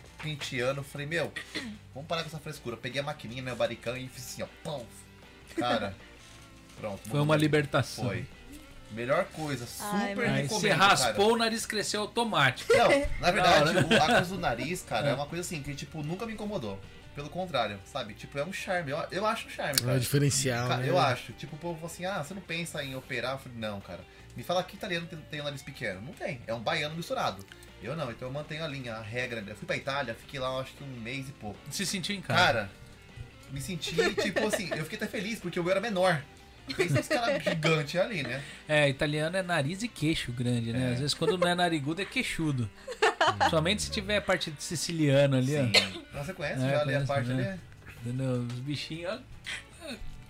Eu falei, meu, vamos parar com essa frescura. Eu peguei a maquininha, né, o baricão e fiz assim, ó, pão. Cara, (laughs) pronto. Foi uma libertação. Foi. Melhor coisa, super Ai, recomendo, você cara. raspou, o nariz cresceu automático. Não, na verdade, o- a coisa do nariz, cara, (laughs) É. é uma coisa assim que, tipo, nunca me incomodou. Pelo contrário, sabe? Tipo, é um charme. Eu, eu acho um charme, É um cara. diferencial, Cara, né? eu acho. Tipo, o povo fala assim, ah, você não pensa em operar? Eu falei, não, cara. Me fala que italiano tem, tem um nariz pequeno. Não tem. É um baiano misturado. Eu não, então eu mantenho a linha, a regra. Eu fui pra Itália, fiquei lá, acho que um mês e pouco. Se sentiu em casa. Cara, me senti, (laughs) tipo assim, eu fiquei até feliz, porque eu era menor. Pensa esse cara gigante ali, né? É, italiano é nariz e queixo grande, né? É. Às vezes quando não é narigudo é queixudo. Somente se tiver a parte de siciliano ali, ó. Sim. Nossa, você conhece É, já ali a parte né? ali? Os bichinhos, ó.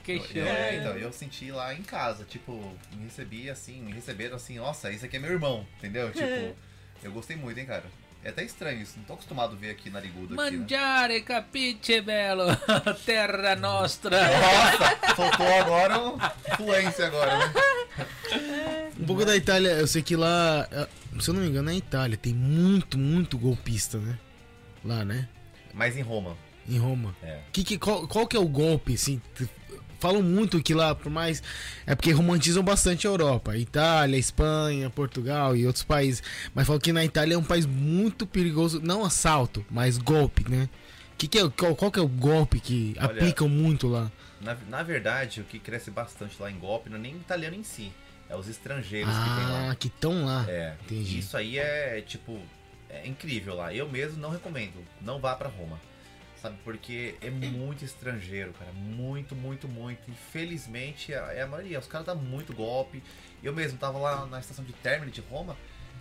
Queixão. Eu, é, então, eu senti lá em casa, tipo, me recebi assim, me receberam assim, nossa, esse aqui é meu irmão, entendeu? Tipo, (laughs) eu gostei muito, hein, cara. É até estranho isso, não tô acostumado a ver aqui narigudo aqui, né? Mangiare capiche bello, (laughs) terra nostra. Nossa, soltou agora um fluência agora, né? (laughs) Um pouco da Itália, eu sei que lá, eh, se eu não me engano, na Itália tem muito, muito golpista, né? Lá, né? Mas em Roma, Em Roma. é. Que, que, qual, qual que é o golpe, assim? Falam muito que lá, por mais. É porque romantizam bastante a Europa. Itália, Espanha, Portugal e outros países. Mas falam que na Itália é um país muito perigoso. Não assalto, mas golpe, né? Que que é, qual, qual que é o golpe que Olha, aplicam muito lá? Na, na verdade, o que cresce bastante lá em golpe não é nem italiano em si, é os estrangeiros que tem lá. Ah, que estão lá. É, entendi. isso aí é, tipo, é incrível lá. Eu mesmo não recomendo, não vá pra Roma. Sabe, porque é muito estrangeiro, cara. Muito, muito, muito. Infelizmente, é é a maioria. Os caras dão muito golpe. Eu mesmo tava lá na estação de Termini de Roma.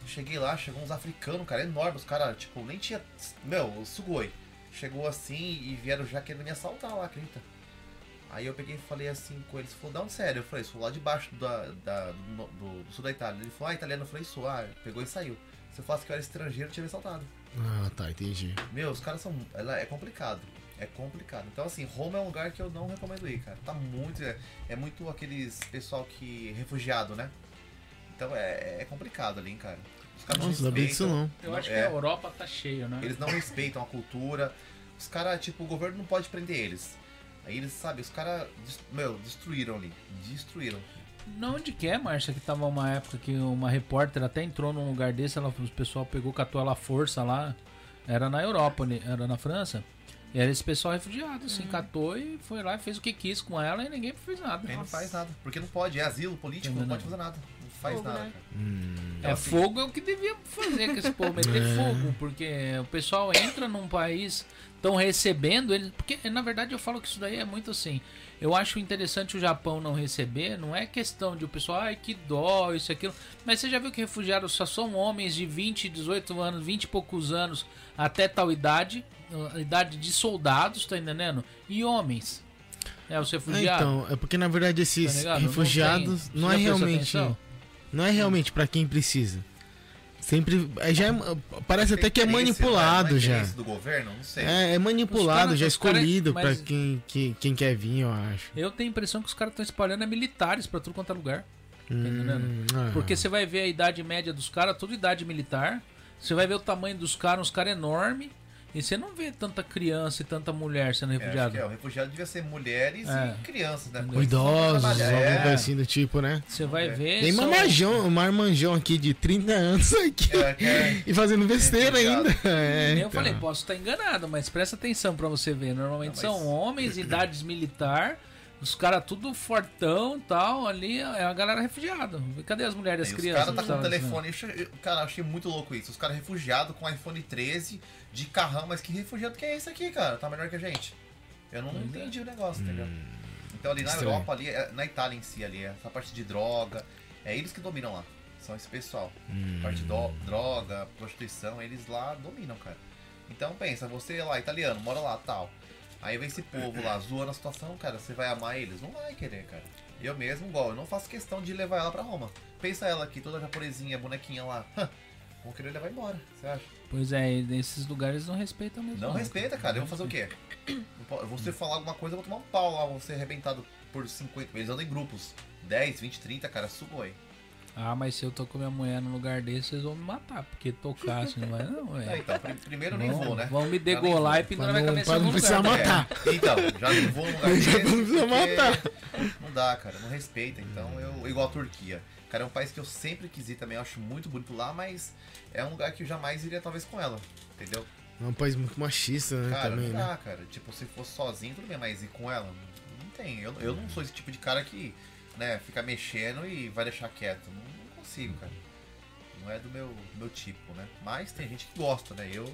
Cheguei lá, chegou uns africanos, cara, enormes. Os caras, tipo, nem tinha. Meu, Sugoi. Chegou assim e vieram já querendo me assaltar lá, acredita? Aí eu peguei e falei assim com eles, falou, não, sério, eu falei, sou lá de baixo da, da- do, do- sul da Itália. Ele falou, ah, italiano, eu falei, sou, ah, pegou e saiu. Se eu falasse que eu era estrangeiro, eu tinha me assaltado. Ah, tá, entendi. Meu, os caras são. Ela é complicado. É complicado. Então, assim, Roma é um lugar que eu não recomendo ir, cara. Tá muito. É, é muito aqueles pessoal que. refugiado, né? Então é, é complicado ali, hein, cara. Os caras Nossa, não sabia disso não. Eu acho que é, a Europa tá cheio, né? Eles não respeitam a cultura. Os caras, tipo, o governo não pode prender eles. Aí eles, sabe, os caras, meu, destruíram ali. Destruíram. Não, onde que é, Márcia? Que tava uma época que uma repórter até entrou num lugar desse, ela, o pessoal pegou, catou ela à força lá. Era na Europa, né? era na França. E era esse pessoal refugiado, assim, catou e foi lá e fez o que quis com ela e ninguém fez nada. Não faz nada. Porque não pode, é asilo político, não Entendeu? pode fazer nada. Não faz Fogo, nada, né? Hum, É, assim, fogo é o que devia fazer com esse povo, meter (laughs) É. fogo, porque o pessoal entra num país, estão recebendo eles. Porque, na verdade, eu falo que isso daí é muito assim. Eu acho interessante o Japão não receber, não é questão de o pessoal, ai que dó, isso aquilo. Mas você já viu que refugiados só são homens de 20, 18 anos, 20 e poucos anos até tal idade, idade de soldados, tá entendendo? E homens. É os É, refugiados. então, é porque na verdade esses Tá ligado? Não refugiados tem. não, é realmente. atenção? Não é realmente pra quem precisa. Sempre. é, já é- parece até que é manipulado não é já. do governo? Não sei. É, é manipulado, cara- já cara- escolhido mas- pra quem, quem, quem quer vir, eu acho. Eu tenho a impressão que os caras estão espalhando é militares pra tudo quanto é lugar. entendendo? Hum, ah. Porque você vai ver a idade média dos caras, tudo idade militar. Você vai ver o tamanho dos caras, uns caras enormes. E você não vê tanta criança e tanta mulher sendo É, refugiada. que é, o refugiado devia ser mulheres É. e crianças, né? Porque Idosos, alguma É. coisa assim do tipo, né? Você vai É. ver. Tem são- marmanjão, um marmanjão aqui de 30 anos (laughs) aqui. É, é- E fazendo besteira ainda. É, Eu então. falei, posso estar enganado, mas presta atenção pra você ver. Normalmente Não, mas- são homens, idades militar, os caras tudo fortão tal, ali é a galera refugiada. Cadê as mulheres e as os crianças? caras tá com o estavam telefone. Eu Cara, eu achei muito louco isso. Os caras refugiados com iPhone 13 de carrão, mas que refugiado que é esse aqui, cara? Tá melhor que a gente. Eu não Pois é. entendi o negócio, entendeu? Então ali na Estranho. Europa, ali, é- na Itália em si, ali, essa parte de droga, é eles que dominam lá. São esse pessoal. Hum. Parte de droga, prostituição, eles lá dominam, cara. Então pensa, você lá, italiano, mora lá, tal. Aí vem esse povo lá zoando a situação, cara, você vai amar eles? Não vai querer, cara. Eu mesmo, igual, eu não faço questão de levar ela pra Roma. Pensa ela aqui, toda japonesinha, bonequinha lá. Vão querer levar embora, você acha? Pois é, e nesses lugares não respeitam mesmo. Não respeita, cara. Eu vou fazer o quê? Você falar alguma coisa, eu vou tomar um pau lá, vou ser arrebentado por 50. Eles andam em grupos. 10, 20, 30, cara, sugoi. Ah, mas se eu tô com minha mulher num lugar desse, vocês vão me matar, porque tocar assim não vai não, É, velho. então, prim- primeiro eu nem Vão- vou, né? Vão me degolar e pendurar minha não- cabeça pra não precisar lugar. matar. É, então, já nem vou num lugar (laughs) desse. Não precisa matar. Não dá, cara, não respeita. Então, eu, igual a Turquia. Cara, é um país que eu sempre quis ir também, eu acho muito bonito lá, mas é um lugar que eu jamais iria, talvez, com ela. Entendeu? É um país muito machista, né? Cara, também, não né? dá, cara. Tipo, se fosse sozinho, tudo bem, mas ir com ela? Não tem. Eu, eu não sou esse tipo de cara que, né, fica mexendo e vai deixar quieto. Não, não consigo, cara. Não é do meu, do meu tipo, né? Mas tem gente que gosta, né? Eu,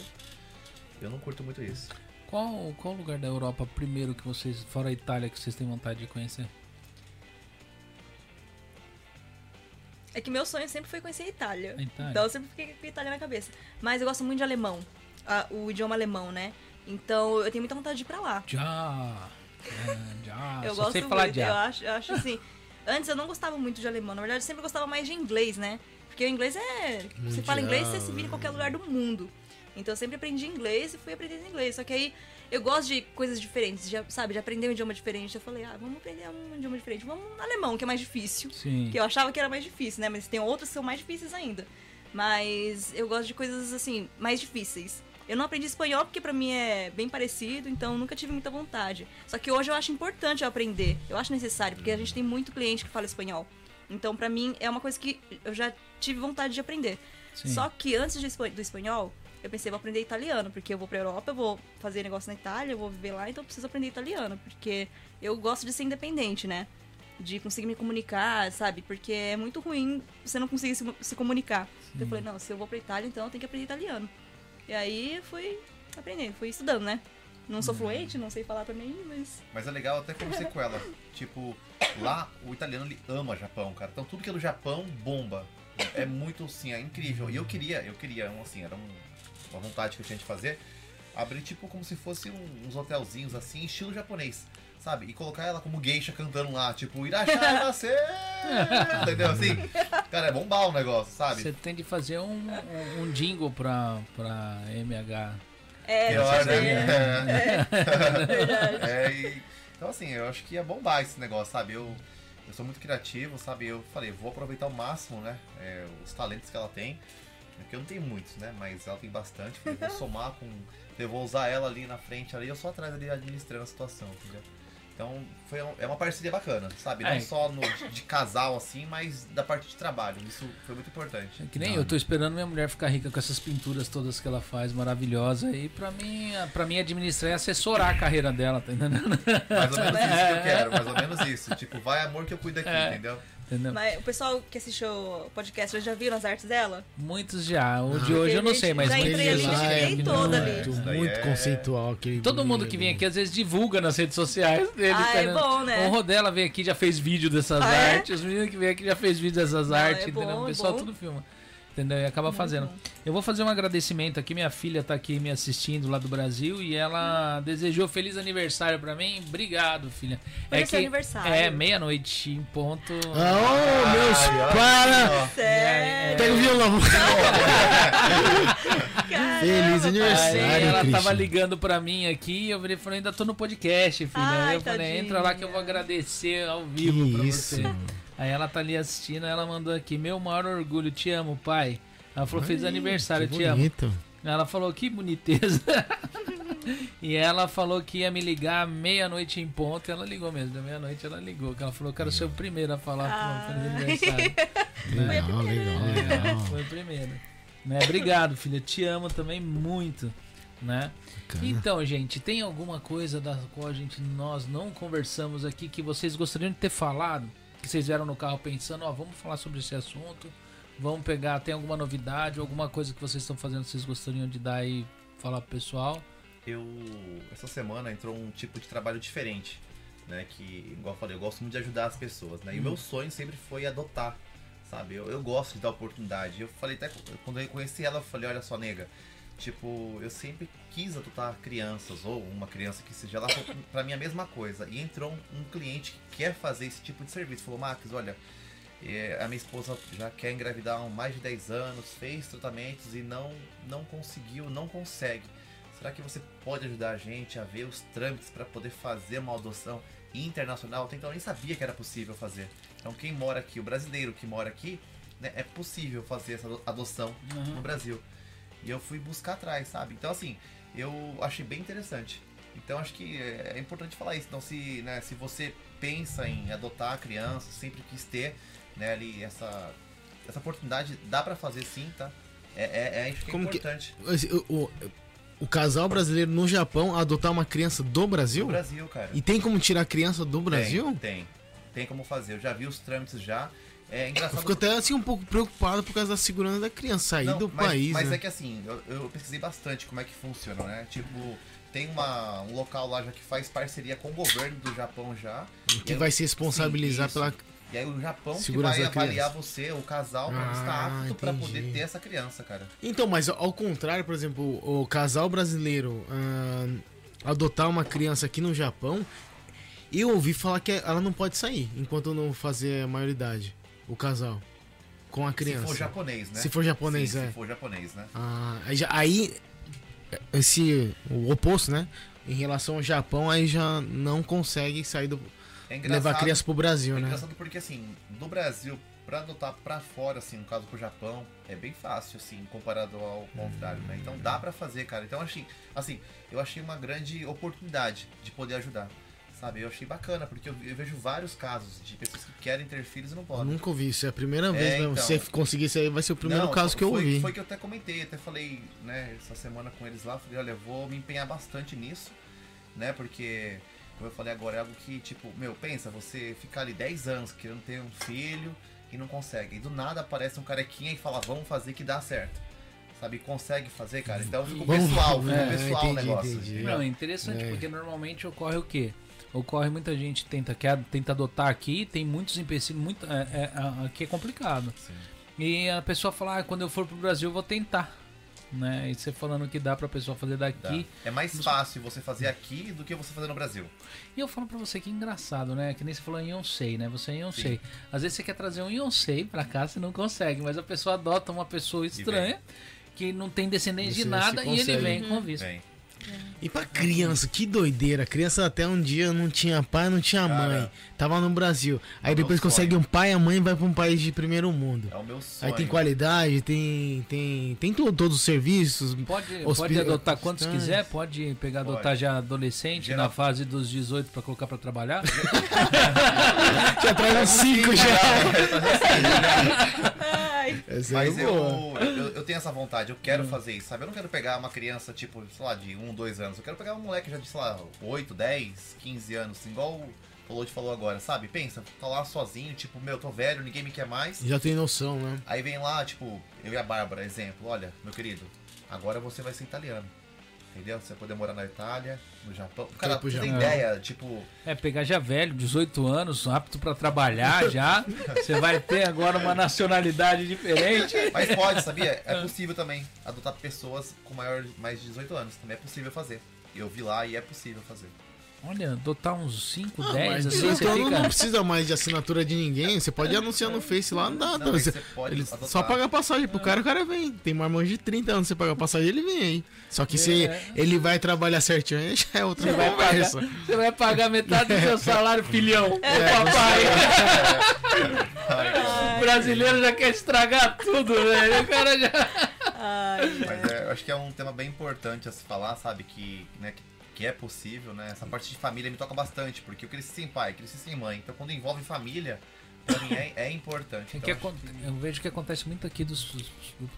eu não curto muito isso. Qual, qual lugar da Europa primeiro que vocês, fora a Itália, que vocês têm vontade de conhecer? É que meu sonho sempre foi conhecer a Itália. A Itália? Então eu sempre fiquei com a Itália na cabeça. Mas eu gosto muito de alemão. a- o idioma alemão, né? Então eu tenho muita vontade de ir pra lá. Já. É, já. (laughs) eu Só gosto sei falar muito. Eu já. acho, eu acho assim. Antes eu não gostava muito de alemão. Na verdade, eu sempre gostava mais de inglês, né? Porque o inglês é. Você fala inglês, você se vira em qualquer lugar do mundo. Então eu sempre aprendi inglês e fui aprendendo inglês. Só que aí eu gosto de coisas diferentes, de, sabe? De aprender um idioma diferente. Eu falei, ah, vamos aprender um idioma diferente. Vamos no alemão, que é mais difícil. Sim. Que eu achava que era mais difícil, né? Mas tem outros que são mais difíceis ainda. Mas eu gosto de coisas assim, mais difíceis. Eu não aprendi espanhol porque pra mim é bem parecido, então nunca tive muita vontade. Só que hoje eu acho importante eu aprender. Eu acho necessário, porque a gente tem muito cliente que fala espanhol. Então pra mim é uma coisa que eu já tive vontade de aprender. Sim. Só que antes do espanhol, eu pensei, vou aprender italiano, porque eu vou pra Europa, eu vou fazer negócio na Itália, eu vou viver lá, então eu preciso aprender italiano, porque eu gosto de ser independente, né? De conseguir me comunicar, sabe? Porque é muito ruim você não conseguir se, se comunicar. Então eu falei, não, se eu vou pra Itália, então eu tenho que aprender italiano. E aí eu fui aprendendo, fui estudando, né? Não sou fluente, não sei falar também, mas. Mas é legal até conversei com ela. (laughs) Tipo, lá o italiano ele ama Japão, cara. Então tudo que é do Japão bomba. É muito assim, é incrível. E eu queria, eu queria, um, assim, era um- uma vontade que eu tinha de fazer. Abrir tipo como se fosse um- uns hotelzinhos assim, estilo japonês. Sabe? E colocar ela como geisha cantando lá, tipo, Irachai você! (laughs) Entendeu? Assim, cara, é bombar o negócio, sabe? Você tem de fazer um, um, jingle pra, pra MH. É, Pior, é, né? verdade. É, e- então assim, eu acho que ia bombar esse negócio, sabe? Eu, eu sou muito criativo, sabe? Eu falei, vou aproveitar ao máximo, né? é, os talentos que ela tem. Porque eu não tenho muitos, né? Mas ela tem bastante. Falei, vou somar com. Eu vou usar ela ali na frente ali, eu só atrás ali administrando a situação, entendeu? Então foi, um- é uma parceria bacana, sabe? Não É. só no- de casal assim, mas da parte de trabalho. Isso foi muito importante. É Que nem eu, tô esperando minha mulher ficar rica com essas pinturas todas que ela faz, maravilhosa. E pra mim, pra mim administrar e assessorar a carreira dela, tá entendendo? Mais ou menos isso que eu (laughs) quero, mais ou menos isso. Tipo, vai amor que eu cuido aqui, É. entendeu? Entendeu? Mas o pessoal que assistiu o podcast já viram as artes dela? Muitos já. O de hoje eu não sei, mas já muitos entrei ali, já. É, que toda ali. Muito, muito é- conceitual aquele. Todo mundo que vem aqui às vezes divulga nas redes sociais dele. Ah, é bom, né? O Rodela veio aqui já fez vídeo dessas Ah, é? artes. Os meninos que vêm aqui já fez vídeo dessas Não, artes, é entendeu? bom, o é pessoal bom. tudo filma. Entendeu? E acaba fazendo. bom. Eu vou fazer um agradecimento aqui. Minha filha tá aqui me assistindo lá do Brasil e ela desejou feliz aniversário pra mim. Obrigado, filha. Foi seu aniversário. É, meia-noite em ponto. Ah, oh, meus Ai, para! Sério? Pega o violão. (laughs) Feliz Aí aniversário, ela Christian. tava ligando pra mim aqui e eu virei e falei, ainda tô no podcast, filha. Ai, Aí eu falei, tadinha. entra lá que eu vou agradecer ao vivo pra isso. você. Aí ela tá ali assistindo, ela mandou aqui, meu maior orgulho, te amo, pai. Ela falou, feliz Ai, aniversário, que te amo. bonito. Ela falou, que boniteza. (laughs) e ela falou que ia me ligar meia-noite em ponto. Ela ligou mesmo, da meia-noite ela ligou. Que ela falou, quero ser o primeiro a falar Ah. feliz aniversário. (laughs) Legal, legal, É, legal. foi o primeiro. Né? Obrigado, filha. Te amo também muito. Né? Então, gente, tem alguma coisa da qual a gente nós não conversamos aqui que vocês gostariam de ter falado? Que vocês vieram no carro pensando, ó, vamos falar sobre esse assunto. Vamos pegar, tem alguma novidade, alguma coisa que vocês estão fazendo que vocês gostariam de dar aí falar pro pessoal? Eu essa semana entrou um tipo de trabalho diferente, né? Que, igual eu falei, eu gosto muito de ajudar as pessoas, né? E o meu sonho sempre foi adotar, sabe? Eu, eu gosto de dar oportunidade. Eu falei até quando eu conheci ela, eu falei, olha só, nega, tipo, eu sempre quis adotar crianças ou uma criança que seja lá, pra mim é a mesma coisa. E entrou um, um cliente que quer fazer esse tipo de serviço. Falou, Max, olha, é, a minha esposa já quer engravidar há mais de 10 anos, fez tratamentos e não, não conseguiu, não consegue. Será que você pode ajudar a gente a ver os trâmites para poder fazer uma adoção internacional? Até Então eu nem sabia que era possível fazer. Então quem mora aqui, o brasileiro que mora aqui, né, é possível fazer essa ado- adoção no Brasil. E eu fui buscar atrás, sabe? Então assim, eu achei bem interessante. Então acho que é é importante falar isso. Então se, né, se você pensa em adotar a criança, sempre quis ter, né, ali essa essa oportunidade dá pra fazer sim, tá? É, é, é, que é que- importante. Esse- O, o- o casal brasileiro no Japão adotar uma criança do Brasil? No Brasil, cara. E tem como tirar a criança do Brasil? Tem, tem. Tem como fazer. Eu já vi os trâmites já. É Eu engraçado. fico até assim um pouco preocupado por causa da segurança da criança sair Não, do mas, país. Mas né? é que assim, eu, eu pesquisei bastante como é que funciona, né? Tipo, tem uma, um local lá já que faz parceria com o governo do Japão já. que vai aí- se responsabilizar Sim, pela. E aí o Japão que Segurança vai da criança. avaliar você, o casal, pra Ah, estar apto pra entendi. poder ter essa criança, cara. Então, mas ao contrário, por exemplo, o casal brasileiro ah, adotar uma criança aqui no Japão, eu ouvi falar que ela não pode sair enquanto não fazer a maioridade. O casal. Com a criança. Se for japonês, né? Se for japonês, Sim, é. Se for japonês, né? Ah, aí, esse o oposto, né? Em relação ao Japão, aí já não consegue sair do É levar a criança pro Brasil, É né? engraçado porque, assim, do Brasil pra adotar pra fora, assim, no caso pro Japão, é bem fácil, assim, comparado ao contrário, né? Então dá pra fazer, cara. Então, assim, assim, eu achei uma grande oportunidade de poder ajudar, sabe? Eu achei bacana, porque eu, eu vejo vários casos de pessoas que querem ter filhos e não Eu podem. nunca ouvi isso, é a primeira vez mesmo. então. Se você conseguir isso aí, vai ser o primeiro Não, caso que eu foi, ouvi. Foi que eu até comentei, até falei, né, essa semana com eles lá, falei, olha, eu vou me empenhar bastante nisso, né, porque, como eu falei agora, é algo que, tipo, meu, pensa, você ficar ali 10 anos querendo ter um filho e não consegue, e do nada aparece um carequinha e fala, vamos fazer que dá certo, sabe, consegue fazer, cara, então fica Vamos- pessoal, fica é, pessoal o entendi, negócio. entendi. Não, é interessante É. porque normalmente ocorre o quê? Ocorre muita gente tenta quer, tenta adotar aqui, tem muitos empecilhos, muito é, é, aqui é complicado. Sim. E a pessoa fala, ah, quando eu for pro Brasil eu vou tentar, né? E você falando que dá pra pessoa fazer Dá. daqui. É mais fácil você fazer aqui do que você fazer no Brasil. E eu falo pra você que é engraçado, né? Que nem você falou em Yonsei, né? Você é. Yonsei. Às vezes você quer trazer um Yonsei pra cá, você não consegue, mas a pessoa adota uma pessoa estranha que não tem descendência de nada e ele vem com visto. Bem, E pra criança, que doideira. A criança até um dia não tinha pai, não tinha Cara, mãe. Tava no Brasil. Aí é depois consegue sonho. um pai e a mãe vai pra um país de primeiro mundo. é o meu sonho. Aí tem qualidade, tem tem tem tudo, todos os serviços. Pode, pode adotar quantos hospitais. quiser, pode pegar, Pode. adotar já adolescente Geral- na fase dos 18 pra colocar pra trabalhar. (laughs) Já traz uns cinco já. Ai, Essa Mas é eu, eu, eu tenho essa vontade, eu quero fazer isso, sabe? Eu não quero pegar uma criança, tipo, sei lá, de 1, 2 anos. Eu quero pegar um moleque já de, sei lá, 8, 10, 15 anos, assim, igual o Lodi falou agora, sabe? Pensa, tá lá sozinho, tipo, meu, tô velho, ninguém me quer mais. Já tem noção, né? Aí vem lá, tipo, eu e a Bárbara, exemplo, olha, meu querido, agora você vai ser italiano. Entendeu? Você vai poder morar na Itália, no Japão. Cara, pro você tem ideia, tipo, É, pegar já velho, 18 anos, apto pra trabalhar já. (laughs) Você vai ter agora uma nacionalidade diferente. Mas pode, sabia? É (laughs) possível também adotar pessoas com maior, mais de 18 anos. Também é possível fazer. Eu vi lá e é possível fazer. Olha, adotar uns 5, Ah, 10, mas assim, você então não fica. precisa mais de assinatura de ninguém. Você pode anunciar no Face lá, não dá. Não, Você- aí você pode ele adotar. só paga a passagem pro cara, o cara vem. Tem marmão de 30 anos, você paga a passagem, ele vem aí. Só que se É. ele vai trabalhar certinho, aí já é outra Você vai, pagar, conversa. você vai pagar metade do seu (laughs) salário, filhão. Ô, É, papai. O brasileiro já quer estragar tudo, velho. O cara já. ai, Mas é, eu acho que é um tema bem importante a se falar, sabe? Que, né, que, que é possível, né? Essa parte de família me toca bastante, porque eu cresci sem pai, cresci sem mãe. Então quando envolve família, pra mim é, é importante. É Então, que eu vejo que acontece muito aqui dos,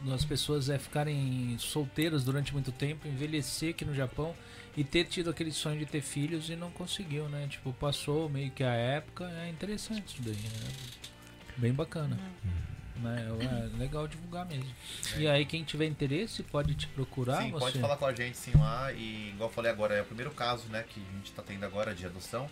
das pessoas é ficarem solteiras durante muito tempo, envelhecer aqui no Japão e ter tido aquele sonho de ter filhos e não conseguiu, né? Tipo, passou meio que a época. É interessante isso daí, né? Bem bacana. Né? É (coughs) legal divulgar mesmo. E aí, quem tiver interesse pode te procurar. Sim, você... pode falar com a gente sim lá. E igual eu falei agora, é o primeiro caso né, que a gente tá tendo agora de adoção.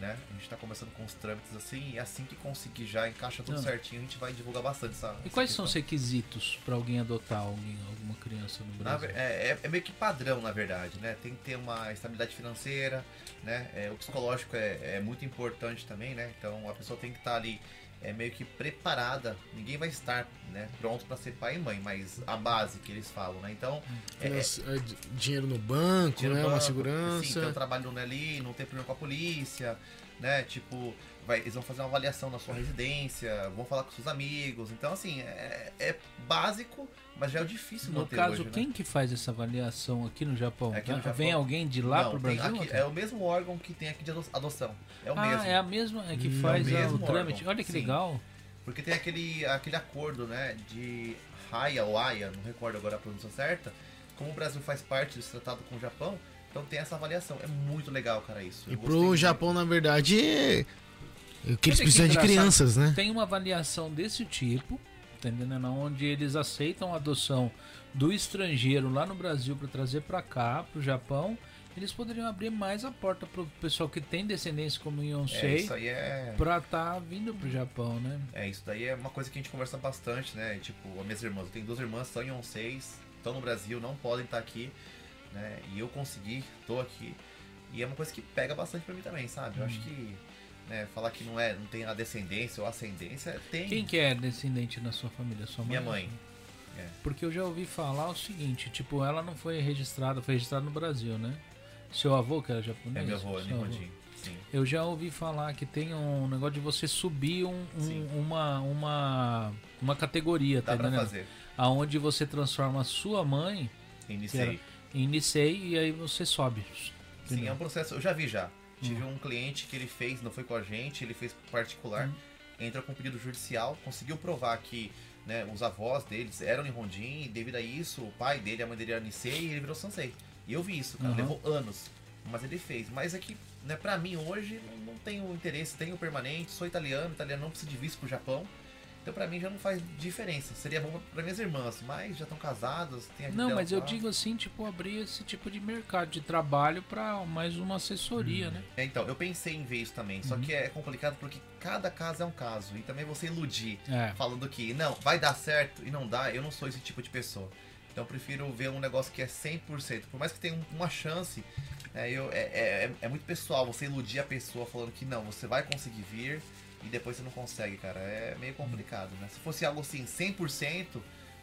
né? A gente tá começando com os trâmites assim, e assim que conseguir já encaixa tudo Ah. certinho, a gente vai divulgar bastante essa. E essa quais são questão. os requisitos pra alguém adotar alguém, alguma criança no Na Brasil? ver- é, é- é meio que padrão, na verdade, né? Tem que ter uma estabilidade financeira, né? É, o psicológico é, é muito importante também, né? Então a pessoa tem que estar ali é, meio que preparada. Ninguém vai estar né, pronto para ser pai e mãe, mas a base que eles falam, né? Então, é, é, é, di- dinheiro no banco, dinheiro né? no Uma banco, Sim, segurança. ter um trabalho ali, não ter problema com a polícia, né? Tipo, vai, eles vão fazer uma avaliação na sua residência, vão falar com seus amigos. Então, assim, é, é básico, mas já é o difícil No manter caso, hoje, né? quem que faz essa avaliação aqui no Japão? Aqui no Ah, Japão- Vem alguém de lá pro tem Brasil? aqui- é o mesmo órgão que tem aqui de ado- adoção. É o ah, mesmo. é a mesma é que Hum, faz é o o trâmite. órgão, Olha que sim. legal. Porque tem aquele, aquele acordo, né, de Haya ou Aya, não recordo agora a pronúncia certa. Como o Brasil faz parte desse tratado com o Japão, então tem essa avaliação. É muito legal, cara, isso. E pro gostei muito. Japão, na verdade, é... é que eles que precisam de crianças, né? Tem uma avaliação desse tipo, tá entendendo? Onde eles aceitam a adoção do estrangeiro lá no Brasil para trazer para cá, pro Japão. Eles poderiam abrir mais a porta pro pessoal que tem descendência como o É, Yonsei aí é. pra tá vindo pro Japão, né? É, isso daí é uma coisa que a gente conversa bastante, né? Tipo, as minhas irmãs, eu tenho duas irmãs, são 6, estão no Brasil, não podem estar aqui, né? E eu consegui, tô aqui. E é uma coisa que pega bastante pra mim também, sabe? Eu acho que né, falar que não é, não tem a descendência ou ascendência, tem. Quem que é descendente da sua família? Sua mãe? Minha mãe. É. Porque eu já ouvi falar o seguinte, tipo, ela não foi registrada, foi registrada no Brasil, né? Seu avô que era japonês? É meu avô. Nihonjin. Sim. Eu já ouvi falar que tem um negócio de você subir um, um- Sim. uma, uma, uma categoria, tá Dá pra entendendo? fazer. Aonde você transforma a sua mãe Iniciei. em Nisei e aí você sobe. Sim, Entendeu? é um processo. Eu já vi já. Tive um cliente que ele fez, não foi com a gente, ele fez particular, Hum. entrou com pedido judicial, conseguiu provar que né, os avós deles eram Nihonjin, e devido a isso, o pai dele, a mãe dele era Nisei, e ele virou Sansei. E eu vi isso, cara, Uhum. levou anos. Mas ele fez. Mas é que, né, pra mim hoje, não, não tenho interesse, tenho permanente, sou italiano, italiano não precisa de visto pro Japão. Então pra mim já não faz diferença. Seria bom pra minhas irmãs, mas já estão casadas, tem a vida Não, mas eu digo assim, tipo, abrir esse tipo de mercado de trabalho pra mais uma assessoria, né? É, então, eu pensei em ver isso também, só Uhum. que é complicado porque cada caso é um caso. E também você iludir É. falando que não, vai dar certo e não dá, eu não sou esse tipo de pessoa. Então eu prefiro ver um negócio que é 100%. Por mais que tenha um- uma chance, é, eu, é, é, é muito pessoal você iludir a pessoa falando que não, você vai conseguir vir e depois você não consegue, cara. É meio complicado, né? Se fosse algo assim, 100%,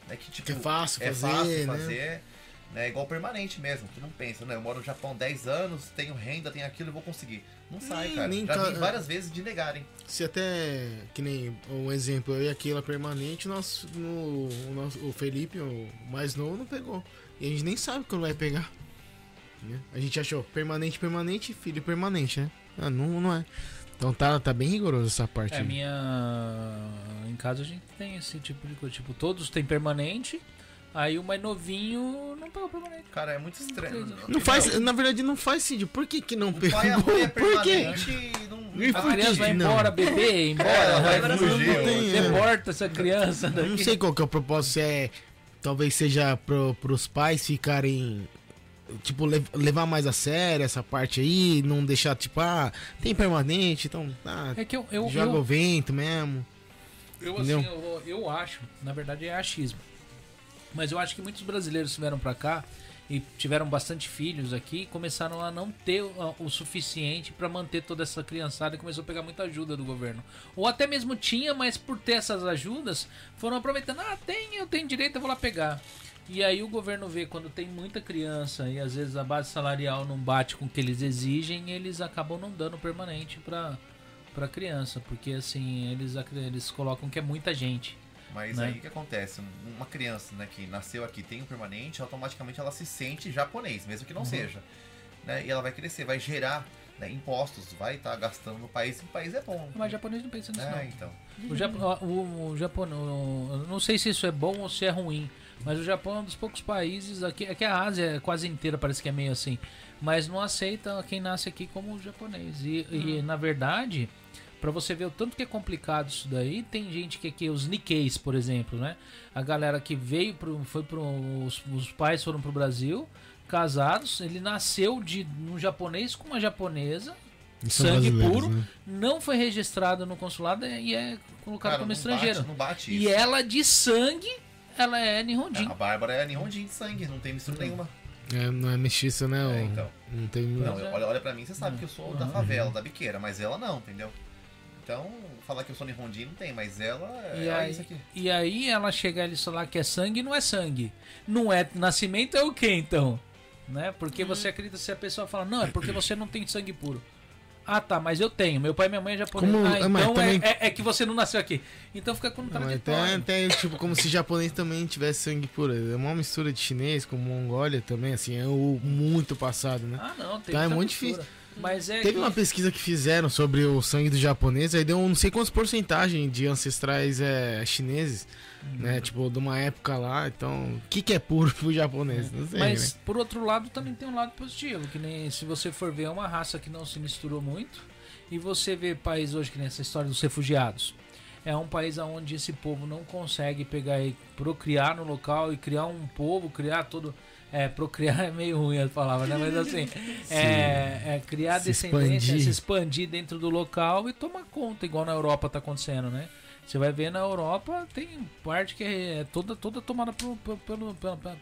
né, que tipo... Que é fácil é fazer, fácil né? fazer, né? Igual permanente mesmo. Tu não pensa, né? Eu moro no Japão 10 anos, tenho renda, tenho aquilo, eu vou conseguir. Não sai, Nem- cara. nem Já vi várias vezes de negarem. Se até, que nem um exemplo, eu e aquela permanente, nosso, no, o, nosso, o Felipe, o mais novo, não pegou. E a gente nem sabe quando vai pegar. né? A gente achou permanente, permanente, filho permanente, né? Ah, não, não é. Então tá, tá bem rigoroso essa parte. É, aí. minha. Em casa a gente tem esse tipo de coisa. Tipo, todos têm permanente, aí o mais novinho não pegou permanente. Cara, é muito estranho. Não faz, na verdade não faz sentido. Por que que não O pegou? pai a mãe Por quê? permanente e não... A por criança que vai que não? embora, bebê, (laughs) embora. vai vai fugir, tem, é. Deporta essa criança Eu daqui. não sei qual que é o propósito, se é. Talvez seja pro, pros pais ficarem. Tipo, le- levar mais a sério essa parte aí, não deixar, tipo, ah, tem permanente, então, ah, É que eu, eu, joga eu, o vento mesmo. Eu, Entendeu? assim, eu, eu acho, na verdade é achismo. Mas eu acho que muitos brasileiros que vieram pra cá e tiveram bastante filhos aqui, começaram a não ter o, o suficiente pra manter toda essa criançada e começou a pegar muita ajuda do governo. Ou até mesmo tinha, mas por ter essas ajudas, foram aproveitando, ah, tem, eu tenho direito, eu vou lá pegar. E aí o governo vê quando tem muita criança e às vezes a base salarial não bate com o que eles exigem, eles acabam não dando permanente pra para criança, porque assim, eles eles colocam que é muita gente. Mas Né? aí o que acontece? Um- Uma criança né, que nasceu aqui tem um permanente, automaticamente ela se sente japonês, mesmo que não Uhum. seja. Né? E ela vai crescer, vai gerar né, impostos, vai estar gastando no país, e o país é bom. Mas japonês não pensa nisso É, não. então. O, Japo, o, o o- eu não sei se isso é bom ou se é ruim, mas o Japão é um dos poucos países aqui, aqui a Ásia quase inteira parece que é meio assim, mas não aceita quem nasce aqui como japonês. E, e, na verdade, pra você ver o tanto que é complicado isso daí, tem gente que aqui os Nikkeis, por exemplo, né? A galera que veio pro, foi pro os, os pais foram pro Brasil, casados, ele nasceu de um japonês com uma japonesa sangue puro, né? não foi registrado no consulado e é colocado Cara, como não estrangeiro. Bate, não bate E ela de sangue, ela é Nihonjin. A Bárbara é Nihonjin de sangue, não tem mistura nenhuma. É, não é mestiça, né? É, então. Não tem. Não, olha, olha pra mim, você sabe que eu sou da favela, da biqueira, mas ela não, entendeu? Então, falar que eu sou Nihonjin não tem, mas ela é, E é aí, isso aqui. e aí ela chega ali e falar que é sangue não é sangue. Não é nascimento, é o que então? Né? Porque você acredita se a pessoa fala, não, é porque você não tem sangue puro. Ah tá, mas eu tenho. Meu pai e minha mãe é japonês. Como- ah, é, mas então é, também- é- é que você não nasceu aqui. Então fica contraditório. até, até, tipo, como se japonês também tivesse sangue puro. É uma mistura de chinês com Mongólia também, assim, é o muito passado, né? Ah não, tem Tá, é muito mistura. Mas é Teve que- uma pesquisa que fizeram sobre o sangue do japonês, aí deu não sei quantas porcentagem de ancestrais é, chineses. Né? Tipo, de uma época lá, então. O que, que é puro pro japonês? Não sei. Mas, né? por outro lado, também tem um lado positivo, que nem se você for ver, é uma raça que não se misturou muito. E você vê país hoje, que nem essa história dos refugiados. É um país onde esse povo não consegue pegar e procriar no local e criar um povo, criar todo. É, procriar (laughs) é meio ruim a palavra, né? Mas assim, (laughs) é, é criar Se descendência, expandir. se expandir dentro do local e tomar conta, igual na Europa tá acontecendo, né? Você vai ver na Europa, tem parte que é toda, toda tomada por, por, pela-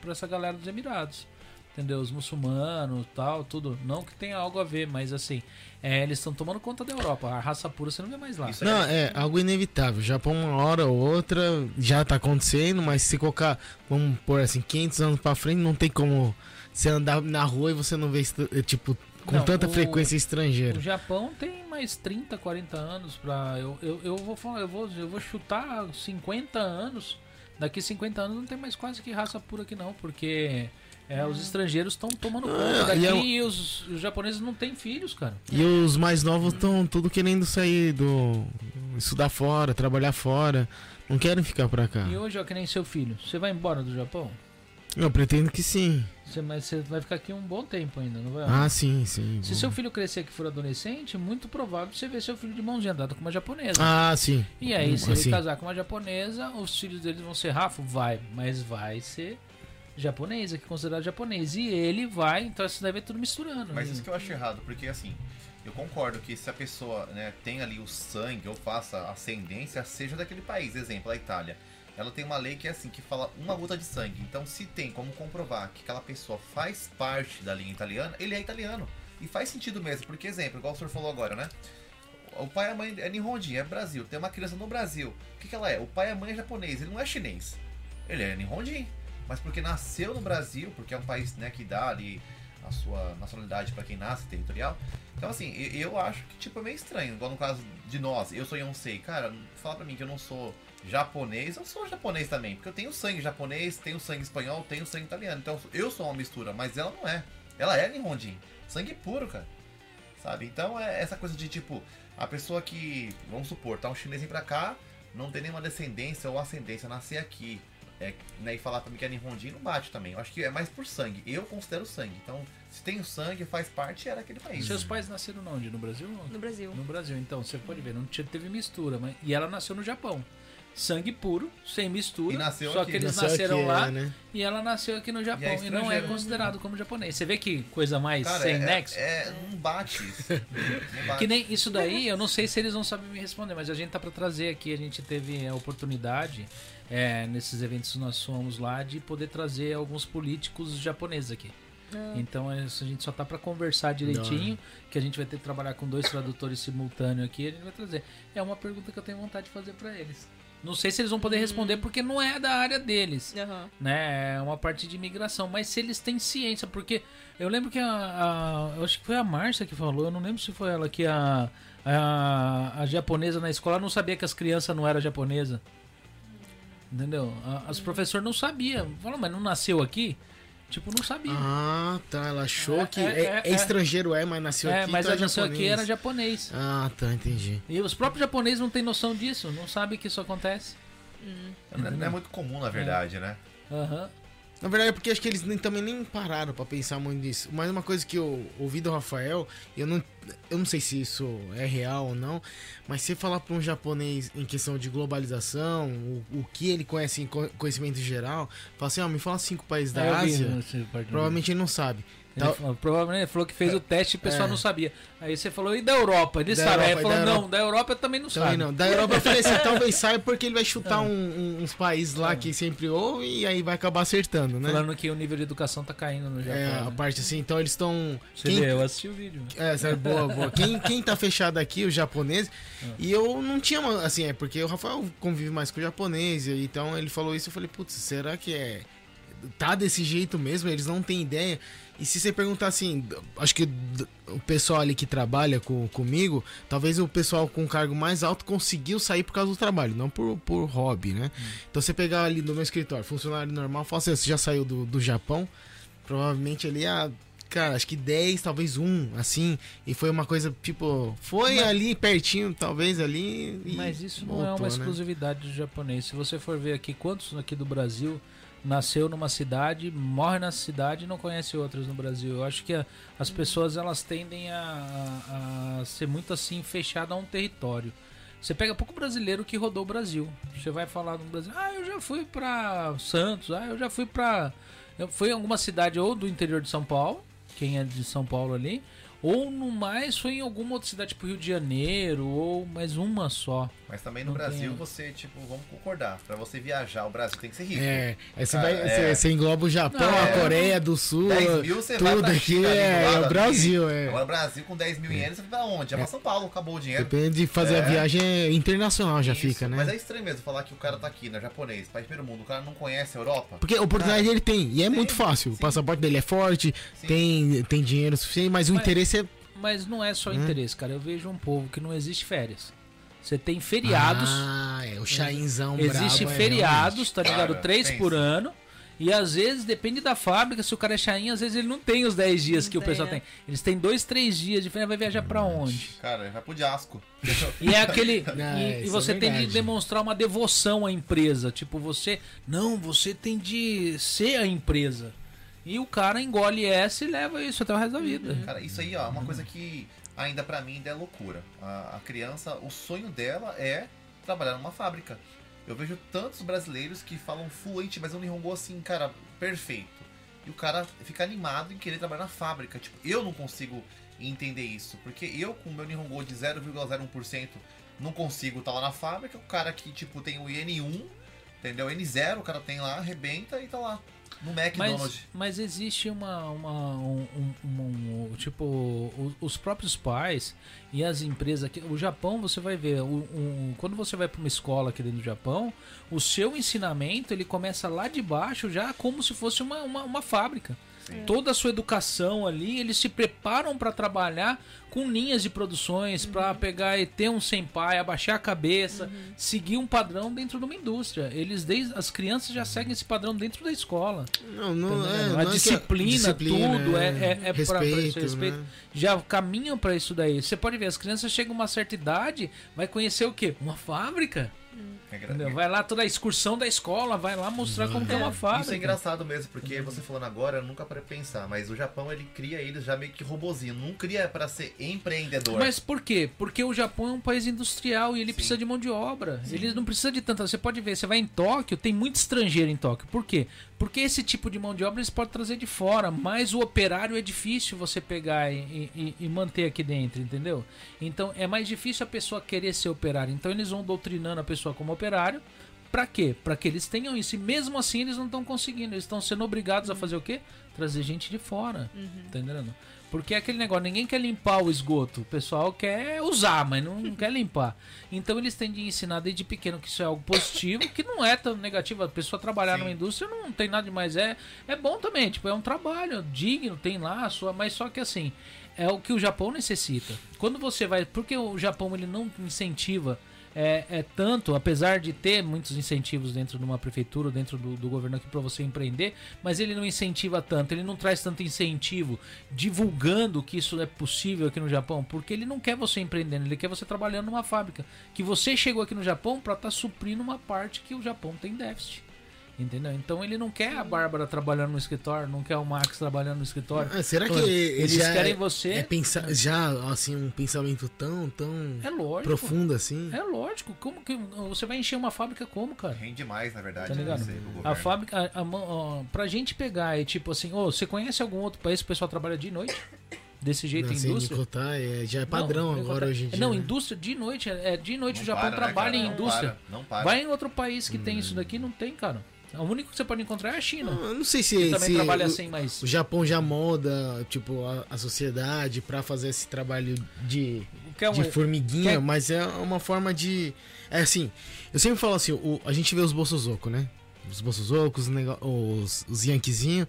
por essa galera dos Emirados. Entendeu? Os muçulmanos tal, tudo. Não que tenha algo a ver, mas assim, é, eles estão tomando conta da Europa. A raça pura você não vê mais lá. Isso Não, é algo inevitável. O Japão, uma hora ou outra, já tá acontecendo, mas se colocar, vamos pôr assim, 500 anos pra frente, não tem como você andar na rua e você não eh, tipo, com Não, tanta o- frequência O estrangeira. Japão tem mais 30, 40 anos pra. Eu, eu, eu, vou, falar- eu, vou, eu vou chutar 50 anos. Daqui 50 anos não tem mais quase que raça pura aqui não, porque é, os estrangeiros estão tomando conta Ah, daqui e é um- e os, os japoneses não têm filhos, cara. E os mais novos estão tudo querendo sair do. estudar fora, trabalhar fora. Não querem ficar pra cá. E hoje, ó, que nem seu filho, você vai embora do Japão? Eu pretendo que sim. Você, mas você vai ficar aqui um bom tempo ainda, não vai? Ah, sim, sim. Se seu filho crescer aqui e for adolescente, muito provável você ver seu filho de mãozinha dada com uma japonesa. Ah, sim. E aí, se Assim. ele casar com uma japonesa, os filhos deles vão ser Rafa? Vai, mas vai ser japonês, aqui considerado japonês. E ele vai, então isso deve tudo misturando. Mas né? isso que eu acho errado, porque assim, eu concordo que se a pessoa né, tem ali o sangue ou faça ascendência, seja daquele país. Exemplo, a Itália. Ela tem uma lei que é assim, que fala uma gota de sangue. Então, se tem como comprovar que aquela pessoa faz parte da linha italiana, ele é italiano. E faz sentido mesmo, porque exemplo, igual o senhor falou agora, né? O pai e a mãe é Nihonjin, é Brasil. Tem uma criança no Brasil. O que, que ela é? O pai e a mãe é japonês, ele não é chinês. Ele é Nihonjin. Mas porque nasceu no Brasil, porque é um país né, que dá ali a sua nacionalidade para quem nasce territorial. Então, assim, e- eu acho que tipo, é meio estranho. Igual no caso de nós, eu sou Yonsei. Cara, fala pra mim que eu não sou japonês, eu sou japonês também. Porque eu tenho sangue japonês, tenho sangue espanhol, tenho sangue italiano. Então, eu sou uma mistura, mas ela não é. Ela é Nihonjin. Sangue puro, cara. Sabe? Então, é essa coisa de tipo, a pessoa que, vamos supor, tá um chinês vem pra cá, não tem nenhuma descendência ou ascendência, nascer aqui. É, né, e falar pra mim que é Nihonjin não bate também. Eu acho que é mais por sangue. Eu considero sangue. Então, se tem o sangue, faz parte, era aquele país. Seus pais nasceram onde? No Brasil? No Brasil. No Brasil, então, você pode ver, não tinha- teve mistura. Mas... E ela nasceu no Japão. Sangue puro, sem mistura. E nasceu só aqui. que eles Nasceu nasceram aqui, lá é, né? e ela nasceu aqui no Japão. E é E, não é estrangeira. considerado como japonês. Você vê que coisa mais Cara, sem é, nexo? é, não bate isso. (laughs) Não bate. Que nem isso daí, eu não sei se eles vão saber me responder, mas a gente tá pra trazer aqui, a gente teve a oportunidade é, nesses eventos que nós fomos lá de poder trazer alguns políticos japoneses aqui. Então é, a gente só tá pra conversar direitinho, que a gente vai ter que trabalhar com dois tradutores simultâneos aqui, a gente vai trazer. É uma pergunta que eu tenho vontade de fazer pra eles. Não sei se eles vão poder responder porque não é da área deles Aham. né? É uma parte de imigração, mas se eles têm ciência, porque eu lembro que a, a- eu acho que foi a Márcia que falou, eu não lembro se foi ela que a, a, a japonesa na escola não sabia que as crianças não eram japonesa. Entendeu? As professores não sabiam. Falou, mas não nasceu aqui? Tipo, não sabia. Ah, tá. Ela achou É, que é, é, é, é é. estrangeiro, é, mas nasceu é, aqui. mas então a é nasceu aqui era japonês. Ah, tá, entendi. E os próprios japoneses não têm noção disso, não sabem que isso acontece. Não é- não é muito comum, na verdade, né? Aham. Na verdade é porque acho que eles nem, também nem pararam pra pensar muito nisso. Mas uma coisa que eu ouvi do Rafael, eu não, eu não sei se isso é real ou não, mas se falar pra um japonês em questão de globalização, o, o que ele conhece em co- conhecimento geral, fala assim, ó, me fala cinco países da É, Ásia, provavelmente ele não sabe. Ele Tal- falou- provavelmente ele falou que fez o teste e o pessoal É. não sabia. Aí você falou, e da Europa? Ele Da sabe. Aí ele Europa, falou, não, Europa? da Europa eu também não Também sabe. não. Da Europa eu falei assim, (laughs) talvez saia porque ele vai chutar um- um- uns países lá que sempre ouve e aí vai acabar acertando, né? Falando que o nível de educação tá caindo no Japão. É, a né? parte assim, então eles estão. Você vê, eu assisti o vídeo. É, sério, boa, boa. (laughs) Quem, quem tá fechado aqui, os japoneses, Ah. e eu não tinha, uma- assim, é porque o Rafael convive mais com o japonês, então ele falou isso, eu falei, putz, será que é. Tá desse jeito mesmo? Eles não têm ideia. E se você perguntar assim, acho que o pessoal ali que trabalha com, comigo, talvez o pessoal com cargo mais alto conseguiu sair por causa do trabalho, não por, por hobby, né? Então você pegar ali no meu escritório, funcionário normal, fala assim, você já saiu do, do Japão, provavelmente ali a. Cara, acho que 10, talvez um, assim. E foi uma coisa, tipo, foi ali pertinho, talvez ali. Mas isso não é uma né? exclusividade do japonês. Se você for ver aqui, quantos aqui do Brasil nasceu numa cidade, morre na cidade e não conhece outras no Brasil. Eu acho que a- as pessoas elas tendem a, a- ser muito assim fechada a um território. Você pega pouco brasileiro que rodou o Brasil. Você vai falar no Brasil, ah, eu já fui pra Santos, ah, eu já fui pra. Eu fui em alguma cidade ou do interior de São Paulo, quem é de São Paulo ali, ou no mais foi em alguma outra cidade, tipo Rio de Janeiro, ou mais uma só. Mas também no Não Brasil tem. você, tipo, vamos concordar. Pra você viajar, o Brasil tem que ser rico. É, aí você, Cara, vai, é. você, você engloba o Japão, Não, a é. Coreia do Sul, 10 mil você vai tudo pra aqui China é, lado, é o. Brasil, é. Agora, Brasil com 10 mil ienes, você vai pra onde? É pra São Paulo, acabou o dinheiro. Depende de fazer a É. viagem é internacional já Isso, fica, né? Mas é estranho mesmo falar que o cara tá aqui, né? Japonês, país primeiro mundo, o cara não conhece a Europa. Porque a oportunidade Cara, ele tem, e é muito fácil. O sim. passaporte dele é forte, Sim. tem, tem dinheiro suficiente, mas o Mas- interesse é. Mas não é só Hum. interesse, cara. Eu vejo um povo que não existe férias. Você tem feriados, Ah, é o chainzão existe brabo, é, feriados, tá ligado? Cara, Três pensa. por ano. E às vezes, depende da fábrica, se o cara é chain, às vezes ele não tem os 10 dias Não que o tem, pessoal né? tem. Eles têm dois, três dias de férias, vai viajar pra onde? Cara, vai pro Diasco. (laughs) E é aquele. (laughs) Não, e, e isso você é tem de demonstrar uma devoção à empresa. Tipo, você. Não, você tem de ser a empresa. E o cara engole essa e leva isso até o resto da vida. Cara, isso aí, ó, é uma coisa que ainda pra mim ainda é loucura. A, a criança, o sonho dela é trabalhar numa fábrica. Eu vejo tantos brasileiros que falam fluente, mas um Nihongo assim, cara, perfeito. E o cara fica animado em querer trabalhar na fábrica. Tipo, eu não consigo entender isso. Porque eu, com o meu Nihongo de 0,01%, não consigo estar lá na fábrica. O cara que, tipo, tem o IN1, entendeu? N0, o cara tem lá, arrebenta e tá lá. No McDonald's. Mas, mas existe uma. uma um, um- um- tipo, os próprios pais e as empresas aqui. O Japão, você vai ver, um- quando você vai para uma escola aqui dentro do Japão, o seu ensinamento ele começa lá de baixo, já como se fosse uma, uma, uma fábrica. Sim. Toda a sua educação ali, eles se preparam para trabalhar com linhas de produções, pra pegar e ter um senpai, abaixar a cabeça, seguir um padrão dentro de uma indústria. Eles, desde as crianças já seguem esse padrão dentro da escola. Não, não, é, não a é que- disciplina, disciplina, tudo, é, é, é pra, pra esse respeito, respeito. né? Já caminham pra isso daí. Você pode ver, as crianças chegam a uma certa idade, vai conhecer o quê? Uma fábrica. É Entendeu? Vai lá toda a excursão da escola, vai lá mostrar como que é uma fábrica. Isso é engraçado mesmo, porque você falando agora, eu nunca parei pra pensar, mas o Japão ele cria eles já meio que robozinho, não cria pra ser empreendedor. Mas por quê? Porque o Japão é um país industrial e ele Sim. precisa de mão de obra. Ele não precisa de tanta. Você pode ver, você vai em Tóquio, tem muito estrangeiro em Tóquio. Por quê? Porque esse tipo de mão de obra eles podem trazer de fora, mas o operário é difícil você pegar e, e- e manter aqui dentro, entendeu? Então é mais difícil a pessoa querer ser operário. Então eles vão doutrinando a pessoa como operário. Pra quê? Pra que eles tenham isso. E mesmo assim eles não estão conseguindo. Eles estão sendo obrigados a fazer o quê? Trazer gente de fora. Tá entendendo? Porque é aquele negócio, ninguém quer limpar o esgoto. O pessoal quer usar, mas não (laughs) quer limpar. Então eles têm de ensinar desde pequeno que isso é algo positivo, que não é tão negativo. A pessoa trabalhar Sim. numa indústria não tem nada demais. É, é bom também, tipo, é um trabalho digno, tem lá a sua. Mas só que assim, é o que o Japão necessita. Quando você vai. Porque o Japão ele não incentiva é, é tanto, apesar de ter muitos incentivos dentro de uma prefeitura, dentro do, do governo aqui para você empreender, mas ele não incentiva tanto, ele não traz tanto incentivo divulgando que isso é possível aqui no Japão, porque ele não quer você empreendendo, ele quer você trabalhando numa fábrica. Que você chegou aqui no Japão para estar suprindo uma parte que o Japão tem déficit. Entendeu? Então ele não quer a Bárbara trabalhando no escritório, não quer o Max trabalhando no escritório. Ah, será que Pô, eles querem é, você. é pensar já assim um pensamento tão tão É lógico. profundo assim? É lógico. Como que você vai encher uma fábrica como, cara? Rende mais, na verdade. Tá ligado? não sei, pro A fábrica, a, a, ó, pra gente pegar e tipo assim, ô, você conhece algum outro país que o pessoal trabalha de noite? Desse jeito, Não, indústria? Nicotar, é, já é padrão Não, agora hoje em dia. Não, né? indústria de noite, é é de noite Não o Japão para, né, trabalha cara? em Não indústria. para, Não para. Vai em outro país que tem isso daqui, não tem, cara. O único que você pode encontrar é a China. Não, eu não sei se, também se trabalha o, assim, mas. o Japão já molda tipo a, a sociedade pra fazer esse trabalho de, Quer um, de formiguinha, quer- mas é uma forma de é assim. Eu sempre falo assim, o, a gente vê os bolsozoco, né? Os bolsozocos, os, os, os yanquizinhos.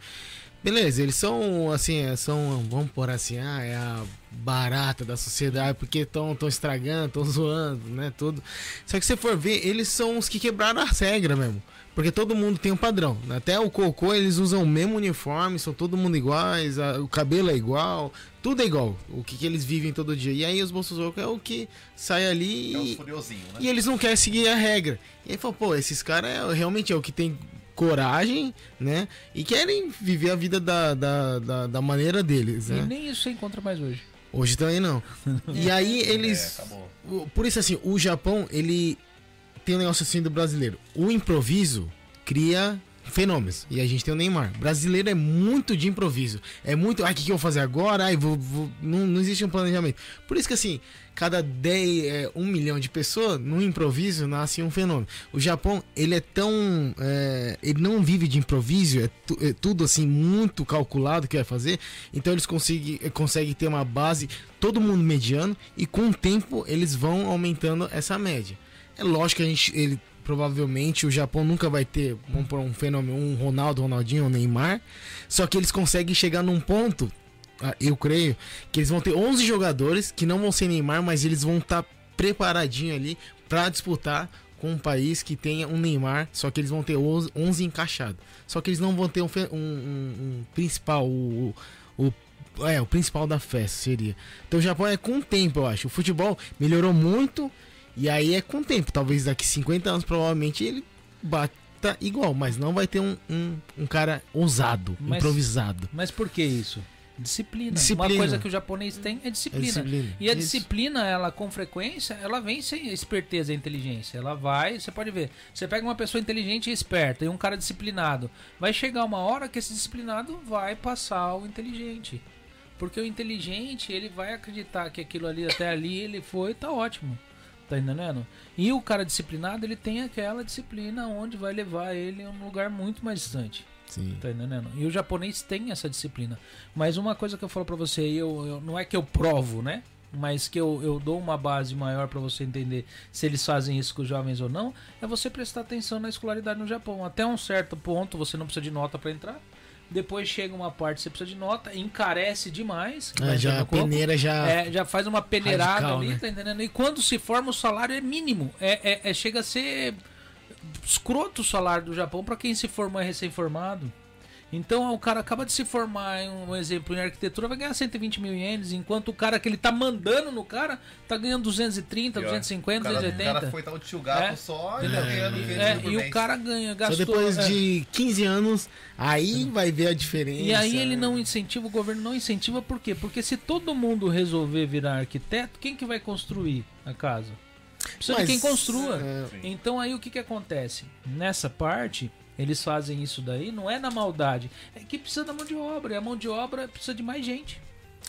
Beleza, eles são assim, é, são, vamos por assim, ah, é a barata da sociedade, porque estão tão estragando, estão zoando, né, tudo. Só que se você for ver, eles são os que quebraram as regras mesmo. Porque todo mundo tem um padrão. Até o cocô, eles usam o mesmo uniforme, são todo mundo iguais, a- o cabelo é igual, tudo é igual. O que, que eles vivem todo dia. E aí os bolsozocos é o que sai ali É e, né? e eles não querem seguir a regra. E aí fala, pô, esses caras é, realmente é o que tem coragem, né? E querem viver a vida da, da, da, da maneira deles, E né? nem isso você encontra mais hoje. Hoje também não. (laughs) E aí eles. É, Por isso, assim, o Japão, ele tem um negócio assim do brasileiro. O improviso cria fenômenos. E a gente tem o Neymar. Brasileiro é muito de improviso. É muito. Ai, o que, que eu vou fazer agora? Ai, vou. vou- Não, não existe um planejamento. Por isso que, assim, cada 10, é, um milhão de pessoas, no improviso, nasce um fenômeno. O Japão, ele é tão. é, ele não vive de improviso, é, tu- é tudo assim, muito calculado que vai fazer. Então eles conseguem, conseguem ter uma base, todo mundo mediano, e com o tempo eles vão aumentando essa média. É lógico que a gente. Ele, provavelmente o Japão nunca vai ter, um fenômeno, um Ronaldo, Ronaldinho, um Neymar. Só que eles conseguem chegar num ponto, ah, eu creio, que eles vão ter 11 jogadores que não vão ser Neymar, mas eles vão estar preparadinho ali para disputar com um país que tenha um Neymar, só que eles vão ter 11, 11 encaixados. Só que eles não vão ter um, um- um- principal, o, o- é, o principal da festa seria. Então o Japão é com o tempo, eu acho. O futebol melhorou muito e aí é com o tempo. Talvez daqui 50 anos, provavelmente, ele bata igual, mas não vai ter um, um, um cara ousado, Mas- improvisado. Mas por que isso? Disciplina. Disciplina. Uma coisa que o japonês tem é É disciplina. disciplina. E a Isso. disciplina, ela com frequência, ela vem sem esperteza e inteligência. Ela vai, você pode ver. Você pega uma pessoa inteligente e esperta e um cara disciplinado. Vai chegar uma hora que esse disciplinado vai passar o inteligente. Porque o inteligente, ele vai acreditar que aquilo ali, até ali, ele foi, tá ótimo. Tá entendendo? E o cara disciplinado, ele tem aquela disciplina onde vai levar ele a um lugar muito mais distante. Sim. Tá entendendo? E o japonês tem essa disciplina. Mas uma coisa que eu falo pra você, eu, eu- não é que eu provo, né? Mas que eu, eu dou uma base maior pra você entender se eles fazem isso com os jovens ou não, é você prestar atenção na escolaridade no Japão. Até um certo ponto você não precisa de nota pra entrar. Depois chega uma parte que você precisa de nota, encarece demais. entrar já a peneira já. É, já faz uma peneirada Radical, ali, né? tá entendendo? E quando se forma, o salário é mínimo. É, é- é- chega a ser escroto o salário do Japão para quem se forma recém-formado. Então o cara acaba de se formar, em um exemplo, em arquitetura, vai ganhar 120 mil ienes, enquanto o cara que ele tá mandando no cara tá ganhando 230, Pior. 250, o cara, O 280. cara foi tal de tio gato É. só e tá ganhando 500 É, e o cara ganha, Só gastou. depois é. de 15 anos, aí vai ver a diferença. E aí ele não incentiva, o governo não incentiva por quê? Porque se todo mundo resolver virar arquiteto, quem que vai construir a casa? Precisa Mas, de quem construa. é, Então aí o que que acontece? Nessa parte, eles fazem isso daí, não é na maldade, é que precisa da mão de obra, e a mão de obra precisa de mais gente.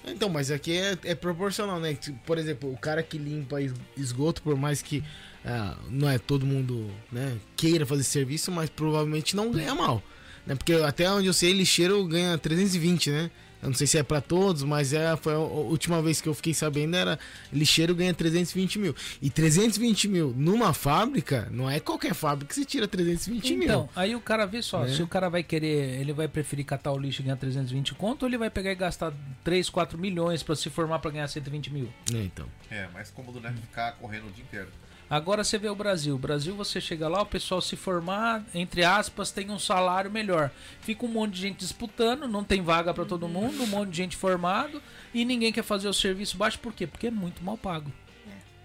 Então, mas aqui é, é proporcional, né? Tipo, Por exemplo, o cara que limpa es- esgoto, por mais que ah, não é todo mundo né, queira fazer serviço, mas provavelmente não ganha mal. Né? Porque até onde eu sei, lixeiro ganha 320, né? Eu não sei se é pra todos, mas é, foi a última vez que eu fiquei sabendo era lixeiro ganha 320 mil. E 320 mil numa fábrica, não é qualquer fábrica que se tira 320 Então, mil. aí o cara vê só, Né? se o cara vai querer, ele vai preferir catar o lixo e ganhar 320 conto, ou ele vai pegar e gastar 3, 4 milhões pra se formar pra ganhar 120 mil? É, então. É, mais cômodo, né? Ficar correndo o dia inteiro. Agora você vê o Brasil. O Brasil, você chega lá, o pessoal se formar, entre aspas, tem um salário melhor. Fica um monte de gente disputando, não tem vaga pra todo mundo, um monte de gente formado e ninguém quer fazer o serviço baixo. Por quê? Porque é muito mal pago.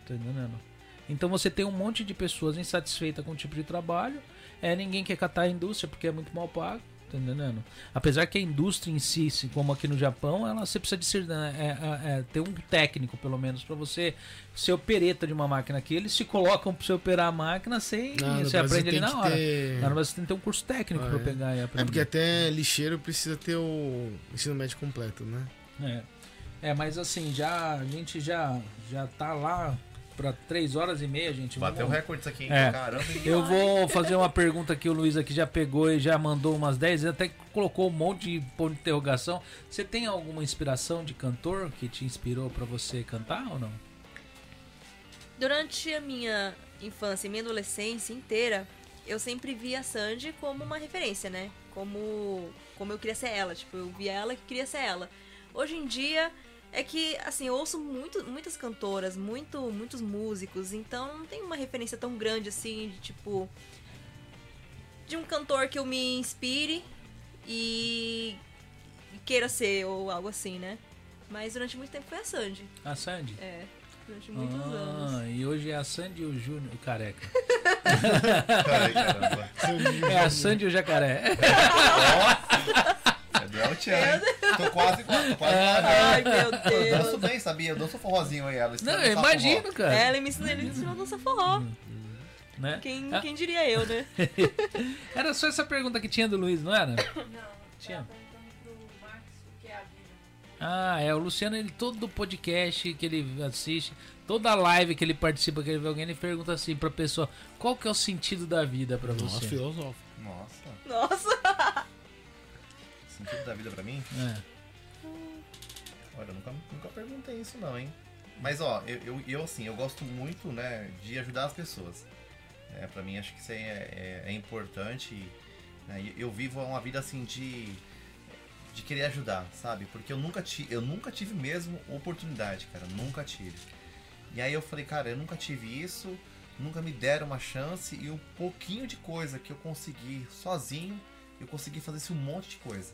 Tá entendendo? Então você tem um monte de pessoas insatisfeitas com o tipo de trabalho. é, ninguém quer catar a indústria porque é muito mal pago. Tá entendendo? Apesar que a indústria em si, se- como aqui no Japão, ela você precisa de ser, né, é, é, é, ter um técnico, pelo menos, pra você ser opereta de uma máquina aqui. Eles te colocam pra você operar a máquina sem. Não, no você aprende ali na hora. ter- no Brasil tem que ter um curso técnico Ah, pra é. pegar e aprender. É porque até lixeiro precisa ter o ensino médio completo, né? É. É, mas assim, já a gente já já tá lá pra 3 horas e meia, gente. Bateu Vamos- recorde isso aqui, hein? É. Caramba, hein? Eu vou fazer uma pergunta que o Luiz aqui já pegou e já mandou umas 10, ele até colocou um monte de ponto de interrogação. Você tem alguma inspiração de cantor que te inspirou pra você cantar ou não? Durante a minha infância e minha adolescência inteira, eu sempre via a Sandy como uma referência, né? Como, como eu queria ser ela. Tipo, eu via ela que queria ser ela. Hoje em dia, é que, assim, eu ouço muito, muitas cantoras, muito, muitos músicos, então não tem uma referência tão grande assim, de tipo. De um cantor que eu me inspire e queira ser, ou algo assim, né? Mas durante muito tempo foi a Sandy. A Sandy? É, durante muitos anos. Ah, e hoje é a Sandy e o Júnior, o careca. (laughs) Ai, caramba. (laughs) É a Sandy e o jacaré. (laughs) É do El Chan, hein? Tô quase, quase, quase. Ai, meu Eu danço Deus. bem, sabia? Eu danço forrozinho aí, ela. Não, eu imagino, cara. Ela me ensinou, ele me ensinou a dançar forró. Né? Quem, Ah, quem diria eu, né? (laughs) Era só essa pergunta que tinha do Luiz, não era? Não, Tinha. tava perguntando pro Max o que é a vida. Ah, é. O Luciano, ele todo podcast que ele assiste, toda live que ele participa, que ele vê alguém, ele pergunta assim pra pessoa: qual que é o sentido da vida pra Nossa, você? filosófico. Nossa, Nossa. Sentido da vida pra mim? É. Olha, eu nunca, nunca perguntei isso não, hein? Mas ó, eu, eu, eu, assim, eu gosto muito, né, de ajudar as pessoas. É, pra mim acho que isso aí é, é, é importante. né, eu vivo uma vida assim de de querer ajudar, sabe? Porque eu nunca tive, eu nunca tive mesmo oportunidade, cara, nunca tive. E aí eu falei, cara, eu nunca tive isso, nunca me deram uma chance e o pouquinho de coisa que eu consegui sozinho, eu consegui fazer esse um monte de coisa.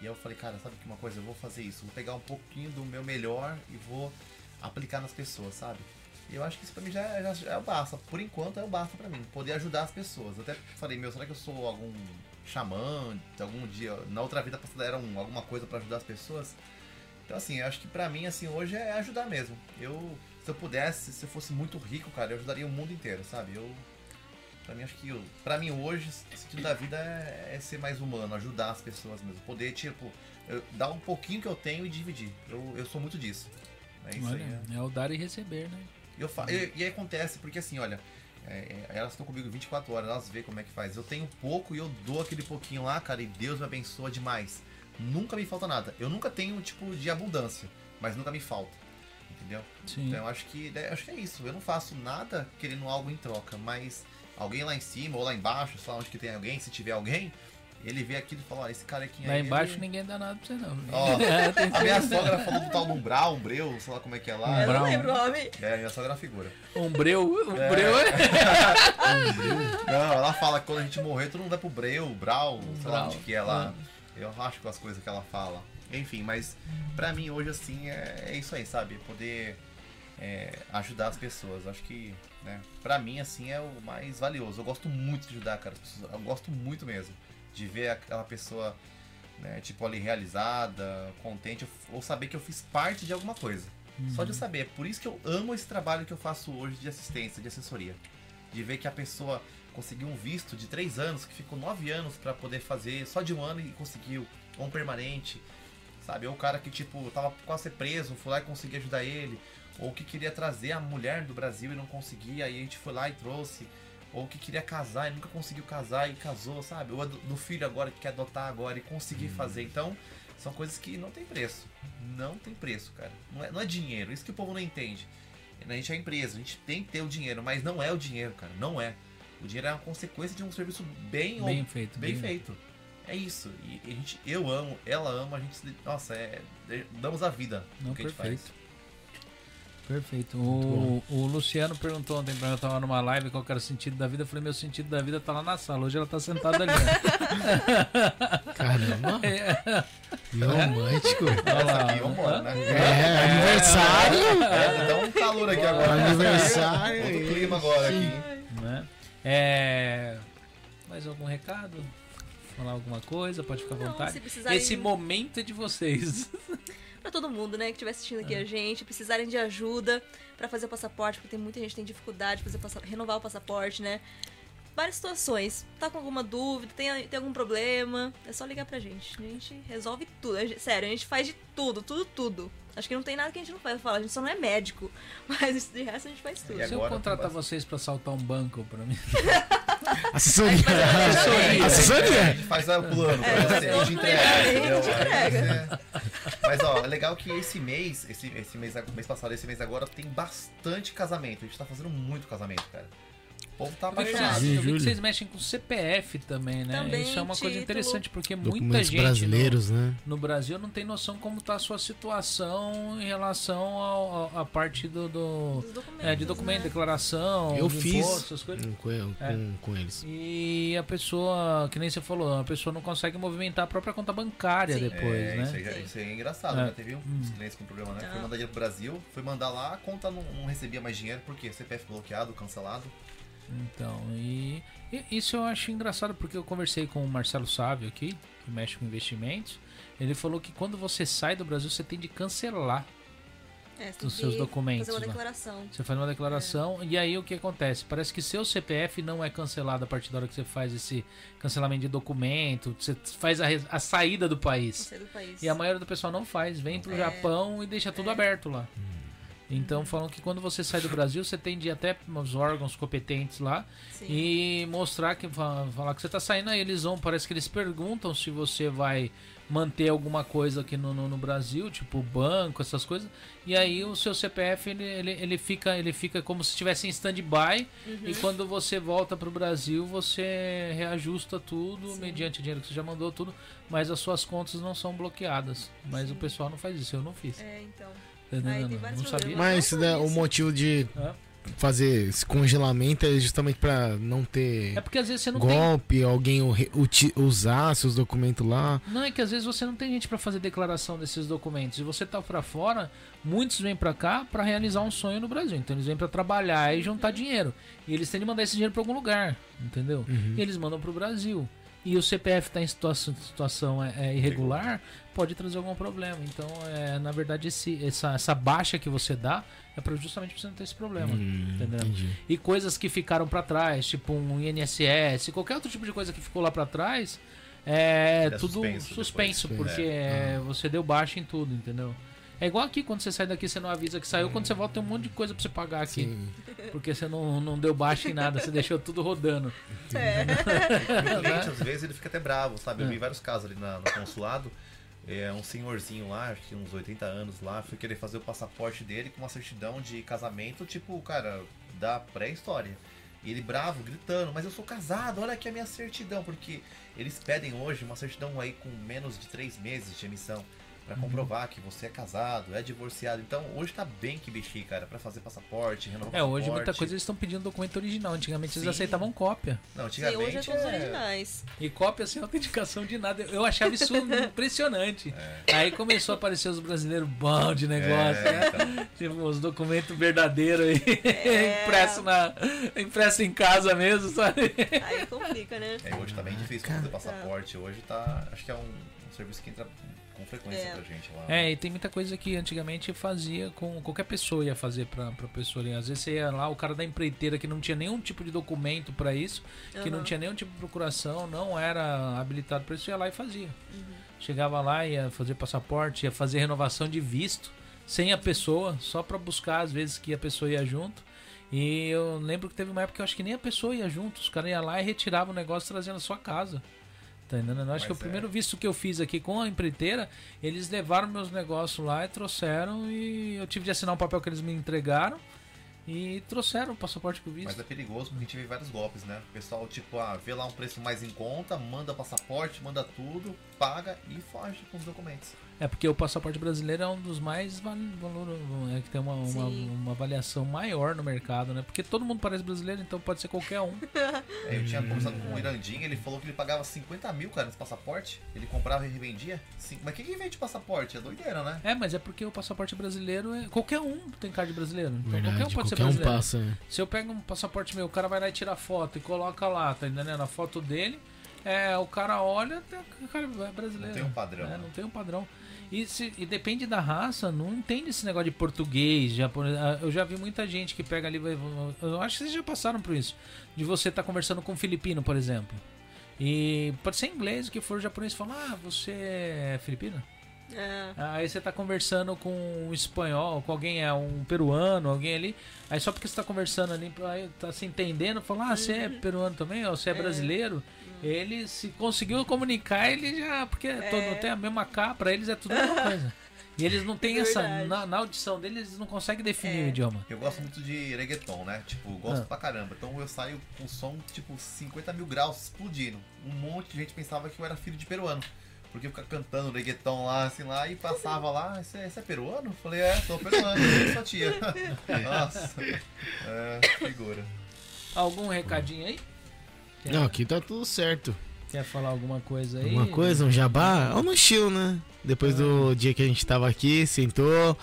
E eu falei, cara, sabe que uma coisa? Eu vou fazer isso. Vou pegar um pouquinho do meu melhor e vou aplicar nas pessoas, sabe? E eu acho que isso pra mim já, já, já é o basta. Por enquanto é o basta pra mim. Poder ajudar as pessoas. Eu até falei, meu, será que eu sou algum xamã? Algum dia. Na outra vida passada era um- alguma coisa pra ajudar as pessoas? Então assim, eu acho que pra mim, assim, hoje é ajudar mesmo. Eu. Se eu pudesse, se eu fosse muito rico, cara, eu ajudaria o mundo inteiro, sabe? Eu. Pra mim, acho que. eu- Pra mim, hoje, o sentido da vida é, é ser mais humano, ajudar as pessoas mesmo. Poder, tipo, eu- dar um pouquinho que eu tenho e dividir. Eu, eu sou muito disso. É isso aí. Olha, é. é o dar e receber, né? Eu fa... e, e aí acontece, porque assim, olha, é, é, elas estão comigo 24 horas, elas vê como é que faz. Eu tenho pouco e eu dou aquele pouquinho lá, cara, e Deus me abençoa demais. Nunca me falta nada. Eu nunca tenho, tipo, de abundância, mas nunca me falta. Entendeu? Sim. Então eu acho que, né, acho que é isso. Eu não faço nada querendo algo em troca, mas alguém lá em cima ou lá embaixo, sei lá onde que tem alguém, se tiver alguém, ele vê aquilo e fala, ó, esse cara aqui Lá aí, embaixo ele... ninguém dá nada pra você, não. Ó, (laughs) É, A minha sogra falou do tal do umbral, umbreu, sei lá como é que é lá. Eu Brown. não lembro o nome. É, minha sogra é uma figura. Umbreu, umbreu é. (laughs) Não, ela fala que quando a gente morrer, todo mundo vai pro Breu, Brau, sei lá onde que é lá. Eu acho com as coisas que ela fala. Enfim, mas pra mim hoje, assim, é, é isso aí, sabe? Poder é, ajudar as pessoas. Acho que, né, pra mim, assim, é o mais valioso. Eu gosto muito de ajudar, cara. as pessoas. Eu gosto muito mesmo de ver aquela pessoa, né, tipo, ali realizada, contente, ou saber que eu fiz parte de alguma coisa. Só de eu saber. É por isso que eu amo esse trabalho que eu faço hoje de assistência, de assessoria. De ver que a pessoa conseguiu um visto de três anos, que ficou nove anos pra poder fazer só de um ano e conseguiu. Ou um permanente. Sabe? Ou o cara que, tipo, tava quase preso, foi lá e consegui ajudar ele. Ou que queria trazer a mulher do Brasil e não conseguia, aí a gente foi lá e trouxe. Ou que queria casar e nunca conseguiu casar e casou, sabe? Ou do, do filho agora que quer adotar agora e conseguir fazer. Então, são coisas que não tem preço. Não tem preço, cara. Não é, não é dinheiro. Isso que o povo não entende. A gente é empresa, a gente tem que ter o dinheiro, mas não é o dinheiro, cara. Não é. O dinheiro é uma consequência de um serviço bem, ou- Bem feito. bem feito. É isso. E a gente, eu amo, ela ama, a gente. Nossa, é. Damos a vida Não, no que a gente perfeito. faz. Perfeito. O, o Luciano perguntou ontem pra mim, eu tava numa live qual era o sentido da vida. Eu falei, meu sentido da vida tá lá na sala. Hoje ela tá sentada ali. ó. (laughs) Caramba, É, romântico. olha lá. Essa aqui, vambora, né? É, aniversário. É, dá um calor aqui agora. Aniversário. Outro clima agora aqui. né? É, Mais algum recado? Falar alguma coisa? Pode ficar à Não, vontade. precisarem- Esse momento é de vocês. (laughs) Pra todo mundo, né, que estiver assistindo É. aqui a gente, precisarem de ajuda pra fazer o passaporte, porque tem muita gente que tem dificuldade passa- renovar o passaporte, né? Várias situações. Tá com alguma dúvida, tem, tem algum problema, é só ligar pra gente. A gente resolve tudo. A gente- sério, a gente faz de tudo, tudo, tudo. Acho que não tem nada que a gente não faz. Fala, a gente só não é médico, (laughs) mas de resto a gente faz tudo. E Se eu contratar vocês pra saltar um banco pra mim. (laughs) Assessoria. A Assessoria. gente faz o plano É, pra você, a gente entrega. a gente entendeu? entrega. Mas ó, é legal que esse mês, esse, esse mês, mês passado, esse mês agora, tem bastante casamento. A gente tá fazendo muito casamento, cara. O povo tá Eu vi, que vocês, apaixonado. eu vi que vocês mexem com CPF também, né? Também, Isso é uma coisa título. interessante, porque muita gente no, brasileiros, né? no Brasil não tem noção como tá a sua situação em relação à parte do, do- é, de documento, né? declaração, Eu de fiz imposto, essas coisas. com, com, É. com eles. E a pessoa, que nem você falou, a pessoa não consegue movimentar a própria conta bancária Sim. depois, é, né? Isso aí, Sim. isso aí é engraçado, É. né? Teve um uns clientes com problema, né? Foi Ah. mandar dinheiro pro Brasil, foi mandar lá, a conta não, não recebia mais dinheiro, por quê? CPF bloqueado, cancelado. Então, e, e isso eu acho engraçado porque eu conversei com o Marcelo Sávio aqui, que mexe com investimentos. Ele falou que quando você sai do Brasil, você tem de cancelar. É, Os seus documentos Fazer uma declaração. Você faz uma declaração e aí o que acontece? Parece que seu CPF não é cancelado a partir da hora que você faz esse cancelamento de documento, você faz a, a saída do país. sei do país. E a maioria do pessoal não faz, vem pro É. Japão e deixa tudo É. aberto lá. Então falam que quando você sai do Brasil, você tem de ir até os órgãos competentes lá Sim. e mostrar que fa- falar que você tá saindo aí, eles vão, parece que eles perguntam se você vai manter alguma coisa aqui no, no, no Brasil, tipo banco, essas coisas. E aí o seu CPF ele, ele, ele fica ele fica como se estivesse em stand-by Uhum. e quando você volta pro Brasil, você reajusta tudo Sim. mediante o dinheiro que você já mandou tudo, mas as suas contas não são bloqueadas. Mas o pessoal não faz isso, eu não fiz. É, então. Aí tem vários não sabia. problemas. Mas né, o motivo de Hã? fazer esse congelamento é justamente pra não ter É porque às vezes você não tem golpe, alguém o re- uti- usar seus documentos lá. Não, é que às vezes você não tem gente pra fazer declaração desses documentos. E você tá pra fora, muitos vêm pra cá pra realizar um sonho no Brasil. Então eles vêm pra trabalhar e juntar dinheiro. E eles têm de mandar esse dinheiro pra algum lugar, entendeu? E eles mandam pro Brasil. E o CPF tá em situação, situação é, é, irregular, pode trazer algum problema. Então, é, na verdade, esse, essa, essa baixa que você dá é pra, justamente pra você não ter esse problema. Hum, entendeu? entendi. E coisas que ficaram pra trás, tipo um INSS, qualquer outro tipo de coisa que ficou lá pra trás, é é tudo suspenso suspenso, depois. porque é, você deu baixa em tudo, entendeu? É igual aqui, quando você sai daqui, você não avisa que saiu, quando você volta tem um monte de coisa pra você pagar aqui. Sim. Porque você não, não deu baixa em nada, você (laughs) deixou tudo rodando. E o cliente, às vezes, ele fica até bravo, sabe? Eu É. vi vários casos ali na- no consulado. É, um senhorzinho lá, acho que uns 80 anos lá, foi querer fazer o passaporte dele com uma certidão de casamento, tipo, cara, da pré-história. E ele bravo, gritando, mas eu sou casado, olha aqui a minha certidão, porque eles pedem hoje uma certidão aí com menos de três meses de emissão. Pra Uhum. comprovar que você é casado, é divorciado. Então hoje tá bem que bexi, cara, pra fazer passaporte, renovar É, hoje muita coisa eles estão pedindo documento original. Antigamente eles Sim. aceitavam cópia. Não, Sim, antigamente. hoje é todos é- originais. E cópia sem autenticação de nada. Eu achava isso impressionante. Aí começou a aparecer os brasileiros bons de negócio, É, né? então. Tipo, os documentos verdadeiros aí, É. impresso, na, impresso em casa mesmo, sabe? Aí complica, né? É, hoje tá bem difícil fazer passaporte. Hoje tá. Acho que é um, um serviço que entra com frequência É. pra gente lá. É, e tem muita coisa que antigamente fazia com. Qualquer pessoa ia fazer pra, pra pessoa ali. Às vezes você ia lá, o cara da empreiteira que não tinha nenhum tipo de documento pra isso, que não tinha nenhum tipo de procuração, não era habilitado pra isso, ia lá e fazia. Uhum. Chegava lá, ia fazer passaporte, ia fazer renovação de visto, sem a pessoa, só pra buscar às vezes que a pessoa ia junto. E eu lembro que teve uma época que eu acho que nem a pessoa ia junto, os caras iam lá e retiravam o negócio trazendo na sua casa. Tá entendendo? Eu acho que o Mas é. primeiro visto que eu fiz aqui com a empreiteira, eles levaram meus negócios lá e trouxeram e eu tive de assinar um papel que eles me entregaram e trouxeram o passaporte com o visto. Mas é perigoso porque a gente vê vários golpes, né? O pessoal, tipo, ah, vê lá um preço mais em conta, manda passaporte, manda tudo, paga e foge com os documentos. É porque o passaporte brasileiro é um dos mais val- valor, é que tem uma, uma, uma avaliação maior no mercado, né? Porque todo mundo parece brasileiro, então pode ser qualquer um. (laughs) É, eu tinha conversado com o Irandinho, ele falou que ele pagava 50 mil, cara, nesse passaporte. Ele comprava e revendia. Sim, Mas quem que vende passaporte? É doideira, né? É, mas é porque o passaporte brasileiro é. Qualquer um tem card brasileiro. Então Verdade, qualquer um pode ser Qualquer um brasileiro. passa. né? Se eu pego um passaporte meu, o cara vai lá e tira foto e coloca lá, tá entendendo? A foto dele, é, o cara olha, tá- o cara é brasileiro. Não tem um padrão, É, né? não tem um padrão. E, se- e depende da raça, não entende esse negócio de português, japonês. Ah, Eu já vi muita gente que pega ali. vai- Eu acho que vocês já passaram por isso. De você estar conversando com um filipino, por exemplo. E pode ser inglês, o que for japonês, fala, ah, você é filipino? É. Aí você tá conversando com um espanhol, com alguém, é um peruano, alguém ali. Aí só porque você tá conversando ali, aí tá se entendendo, fala, ah, você é peruano também, ou você é brasileiro. Ele se conseguiu comunicar, ele já. Porque todo, tem a mesma capa, pra eles é tudo a mesma coisa. E eles não (laughs) têm essa. Verdade. Na, na audição deles, eles não conseguem definir É. o idioma. Eu gosto muito de reggaeton, né? Tipo, gosto Ah. pra caramba. Então eu saio com som, tipo, 50 mil graus explodindo. Um monte de gente pensava que eu era filho de peruano. Porque eu ficava cantando reggaeton lá, assim lá, e passava lá, esse é, esse é peruano? Eu falei, é, sou peruano, sua tia. (laughs) Nossa. É, figura. Algum recadinho aí? Quer, Não, aqui tá tudo certo. quer falar alguma coisa aí? Alguma coisa, um jabá? Ou no estilo, né? Depois do dia que a gente tava aqui, sentou,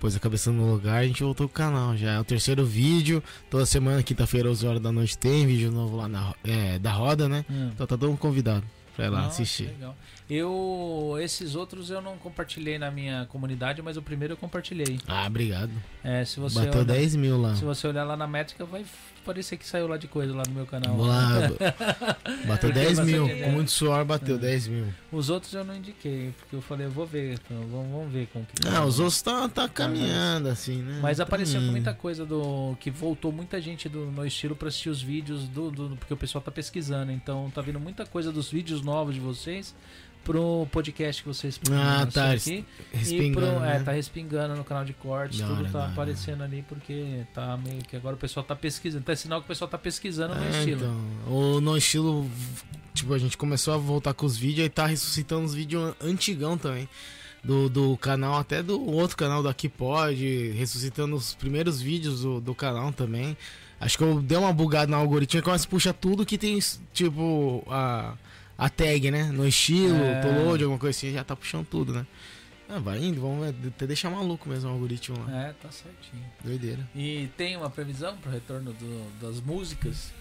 pôs a cabeça no lugar, a gente voltou pro canal. Já é o terceiro vídeo. Toda semana, quinta-feira, 11 horas da noite, tem vídeo novo lá na, é, da roda, né? Hum. Então tá todo mundo convidado pra ir lá Nossa, assistir. Legal. Eu. Esses outros eu não compartilhei na minha comunidade, mas o primeiro eu compartilhei. Ah, obrigado. É, se você Bateu olhar, 10 mil lá. Se você olhar lá na métrica, vai parecer que saiu lá de coisa lá no meu canal. Vamos lá. (laughs) Bateu 10 mil. Com muito suor, bateu É. 10 mil. Os outros eu não indiquei, porque eu falei, eu vou ver, então, vamos, vamos ver como que Ah, os outros tá, tá caminhando, assim, né? Mas Tá apareceu muita coisa do. que voltou muita gente do no estilo pra assistir os vídeos do, do- Porque o pessoal tá pesquisando. Então tá vindo muita coisa dos vídeos novos de vocês pro podcast que vocês Ah, tá. aqui. Respingando, e pro, né? é, tá respingando no canal de cortes, Da tudo hora, tá hora. aparecendo ali porque tá meio que agora o pessoal tá pesquisando. Tá sinal que o pessoal tá pesquisando no É, estilo. então, o no estilo, tipo, a gente começou a voltar com os vídeos e tá ressuscitando os vídeos antigão também. Do, do canal, até do outro canal daqui pode, ressuscitando os primeiros vídeos do, do canal também. Acho que eu dei uma bugada no algoritmo que começa a puxar tudo que tem, tipo, a, a tag, né? No estilo, É. upload, alguma coisa assim, já tá puxando tudo, né? Ah, vai indo, vamos ver, até deixar maluco mesmo o algoritmo lá. É, tá certinho. Doideira. E tem uma previsão pro retorno do- das músicas?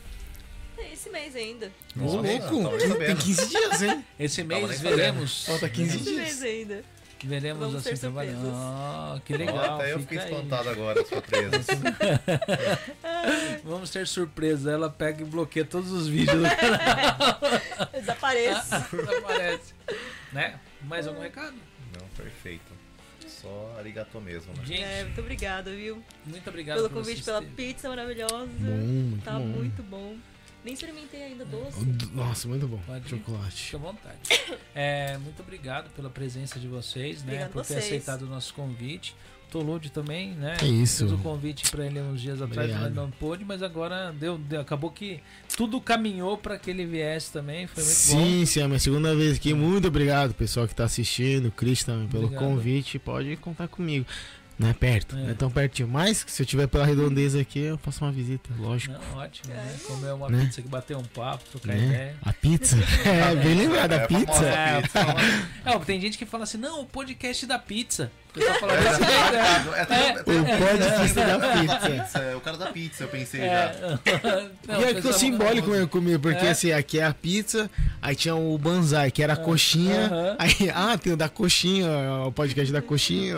É esse mês ainda. Ô, Nossa, louco, nem tem sabendo. 15 dias, hein? Esse mês veremos. Falta 15 Esse dias. mês ainda. Veremos Vamos assim ter trabalhando. Ah, que legal. até eu fiquei aí. espantado agora, surpresas. Vamos ter surpresa. Ela pega e bloqueia todos os vídeos (laughs) do canal. Desapareço. (laughs) Aparece. Né? Mais algum recado? Não, perfeito. Só arigato mesmo, né? Gente, É, muito obrigada, viu? muito obrigado Pelo convite, pela pizza maravilhosa. Bom, muito Tá bom. muito bom. Nem experimentei ainda doce. Nossa, muito bom. Pode. Chocolate. Fique à vontade. É, muito obrigado pela presença de vocês, né? Obrigado por ter vocês. aceitado o nosso convite. Tolude também, né? É isso. Fiz o convite pra ele uns dias atrás, mas não pôde, mas agora deu, deu- acabou que tudo caminhou pra que ele viesse também. Foi muito Sim, sim, é a minha segunda vez aqui. Muito obrigado, pessoal que tá assistindo, o Cris também, pelo Obrigado. convite. Pode contar comigo. Não é perto, É. não é tão pertinho. Mas se eu tiver pela redondeza aqui, eu faço uma visita, lógico. Não, ótimo, né? Comer uma Né? pizza que bater um papo, trocar Né? ideia. A pizza? (laughs) é, bem lembrado, a É, pizza. É, pizza. É, ó, tem gente que fala assim, não, o podcast da pizza. O pessoal fala É, desse jeito, né? é, é, é, O podcast da é, pizza. é o cara da pizza, eu pensei já. É. (laughs) Não, e o é ficou simbólico mesmo comigo, porque É. assim, aqui é a pizza, aí tinha o banzai, que era a coxinha. aham. Aí, ah, tem o da coxinha, o podcast da coxinha,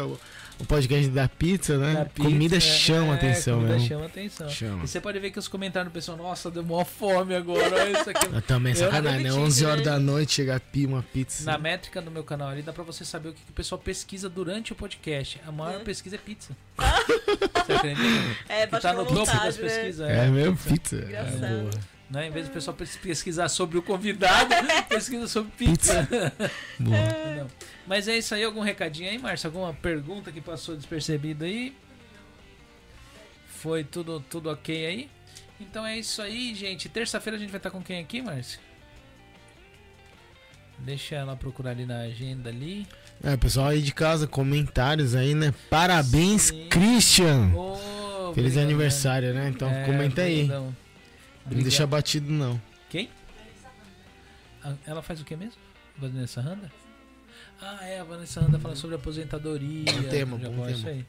o podcast da pizza, né? Da pizza, comida é, chama é, atenção comida mesmo. chama atenção. Chama. E você pode ver que os comentários do pessoal, nossa, deu maior fome agora, olha isso aqui. (laughs) Eu também, sacanagem, né? admiti, 11 horas né? da noite chega a pi- uma pizza. Na métrica do meu canal ali dá pra você saber o que, que o pessoal pesquisa durante o podcast. A maior É. pesquisa é pizza. (laughs) você acredita? É, Que tá no topo das né? pesquisas. É, mesmo? Pizza. É Engraçado. boa. Né? Em vez do pessoal pes- pesquisar sobre o convidado, (laughs) pesquisa sobre pizza. boa. Entendeu? Mas é isso aí, algum recadinho aí, Márcio? Alguma pergunta que passou despercebido aí? Foi tudo, tudo ok aí? Então é isso aí, gente. Terça-feira a gente vai estar com quem aqui, Márcio? Deixa ela procurar ali na agenda ali. É, pessoal aí de casa, comentários aí, né? Parabéns, Sim. Christian! Ô, Feliz obrigado, aniversário, né? Então É, comenta aí. Não deixa batido, não. Quem? Ela faz o que mesmo? Vanessa Randa? Ah, é, a Vanessa Randa fala sobre aposentadoria. Bom tema, bom é tema. isso aí.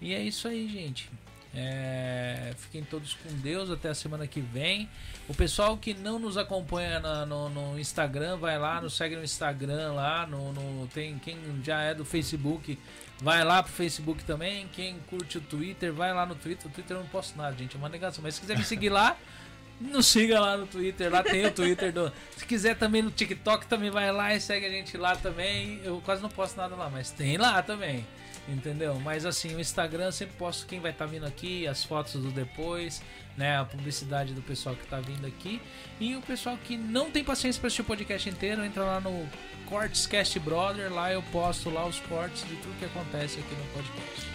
E é isso aí, gente. É, fiquem todos com Deus até a semana que vem. O pessoal que não nos acompanha na- no, no Instagram, vai lá, nos segue no Instagram lá. No, no- tem quem já é do Facebook, vai lá pro Facebook também. Quem curte o Twitter, vai lá no Twitter. O Twitter eu não posto nada, gente, é uma negação. Mas se quiser me seguir lá, (laughs) nos siga lá no Twitter, lá tem o Twitter do. Se quiser também no TikTok, também vai lá e segue a gente lá também. Eu quase não posto nada lá, mas tem lá também. Entendeu? Mas assim, o Instagram eu sempre posto quem vai estar vindo aqui, as fotos do depois, né? A publicidade do pessoal que tá vindo aqui. E o pessoal que não tem paciência para assistir o podcast inteiro, entra lá no Cortes Cast Brother, lá eu posto lá os cortes de tudo que acontece aqui no podcast.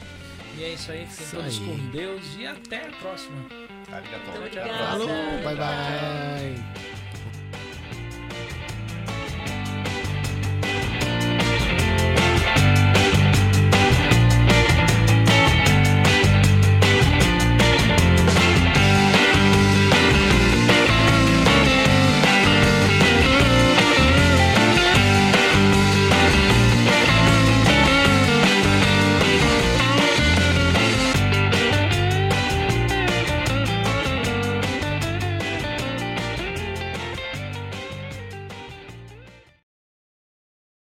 E é isso aí, fiquem todos com Deus e até a próxima. Arigatou. Então, Falou, bye. bye.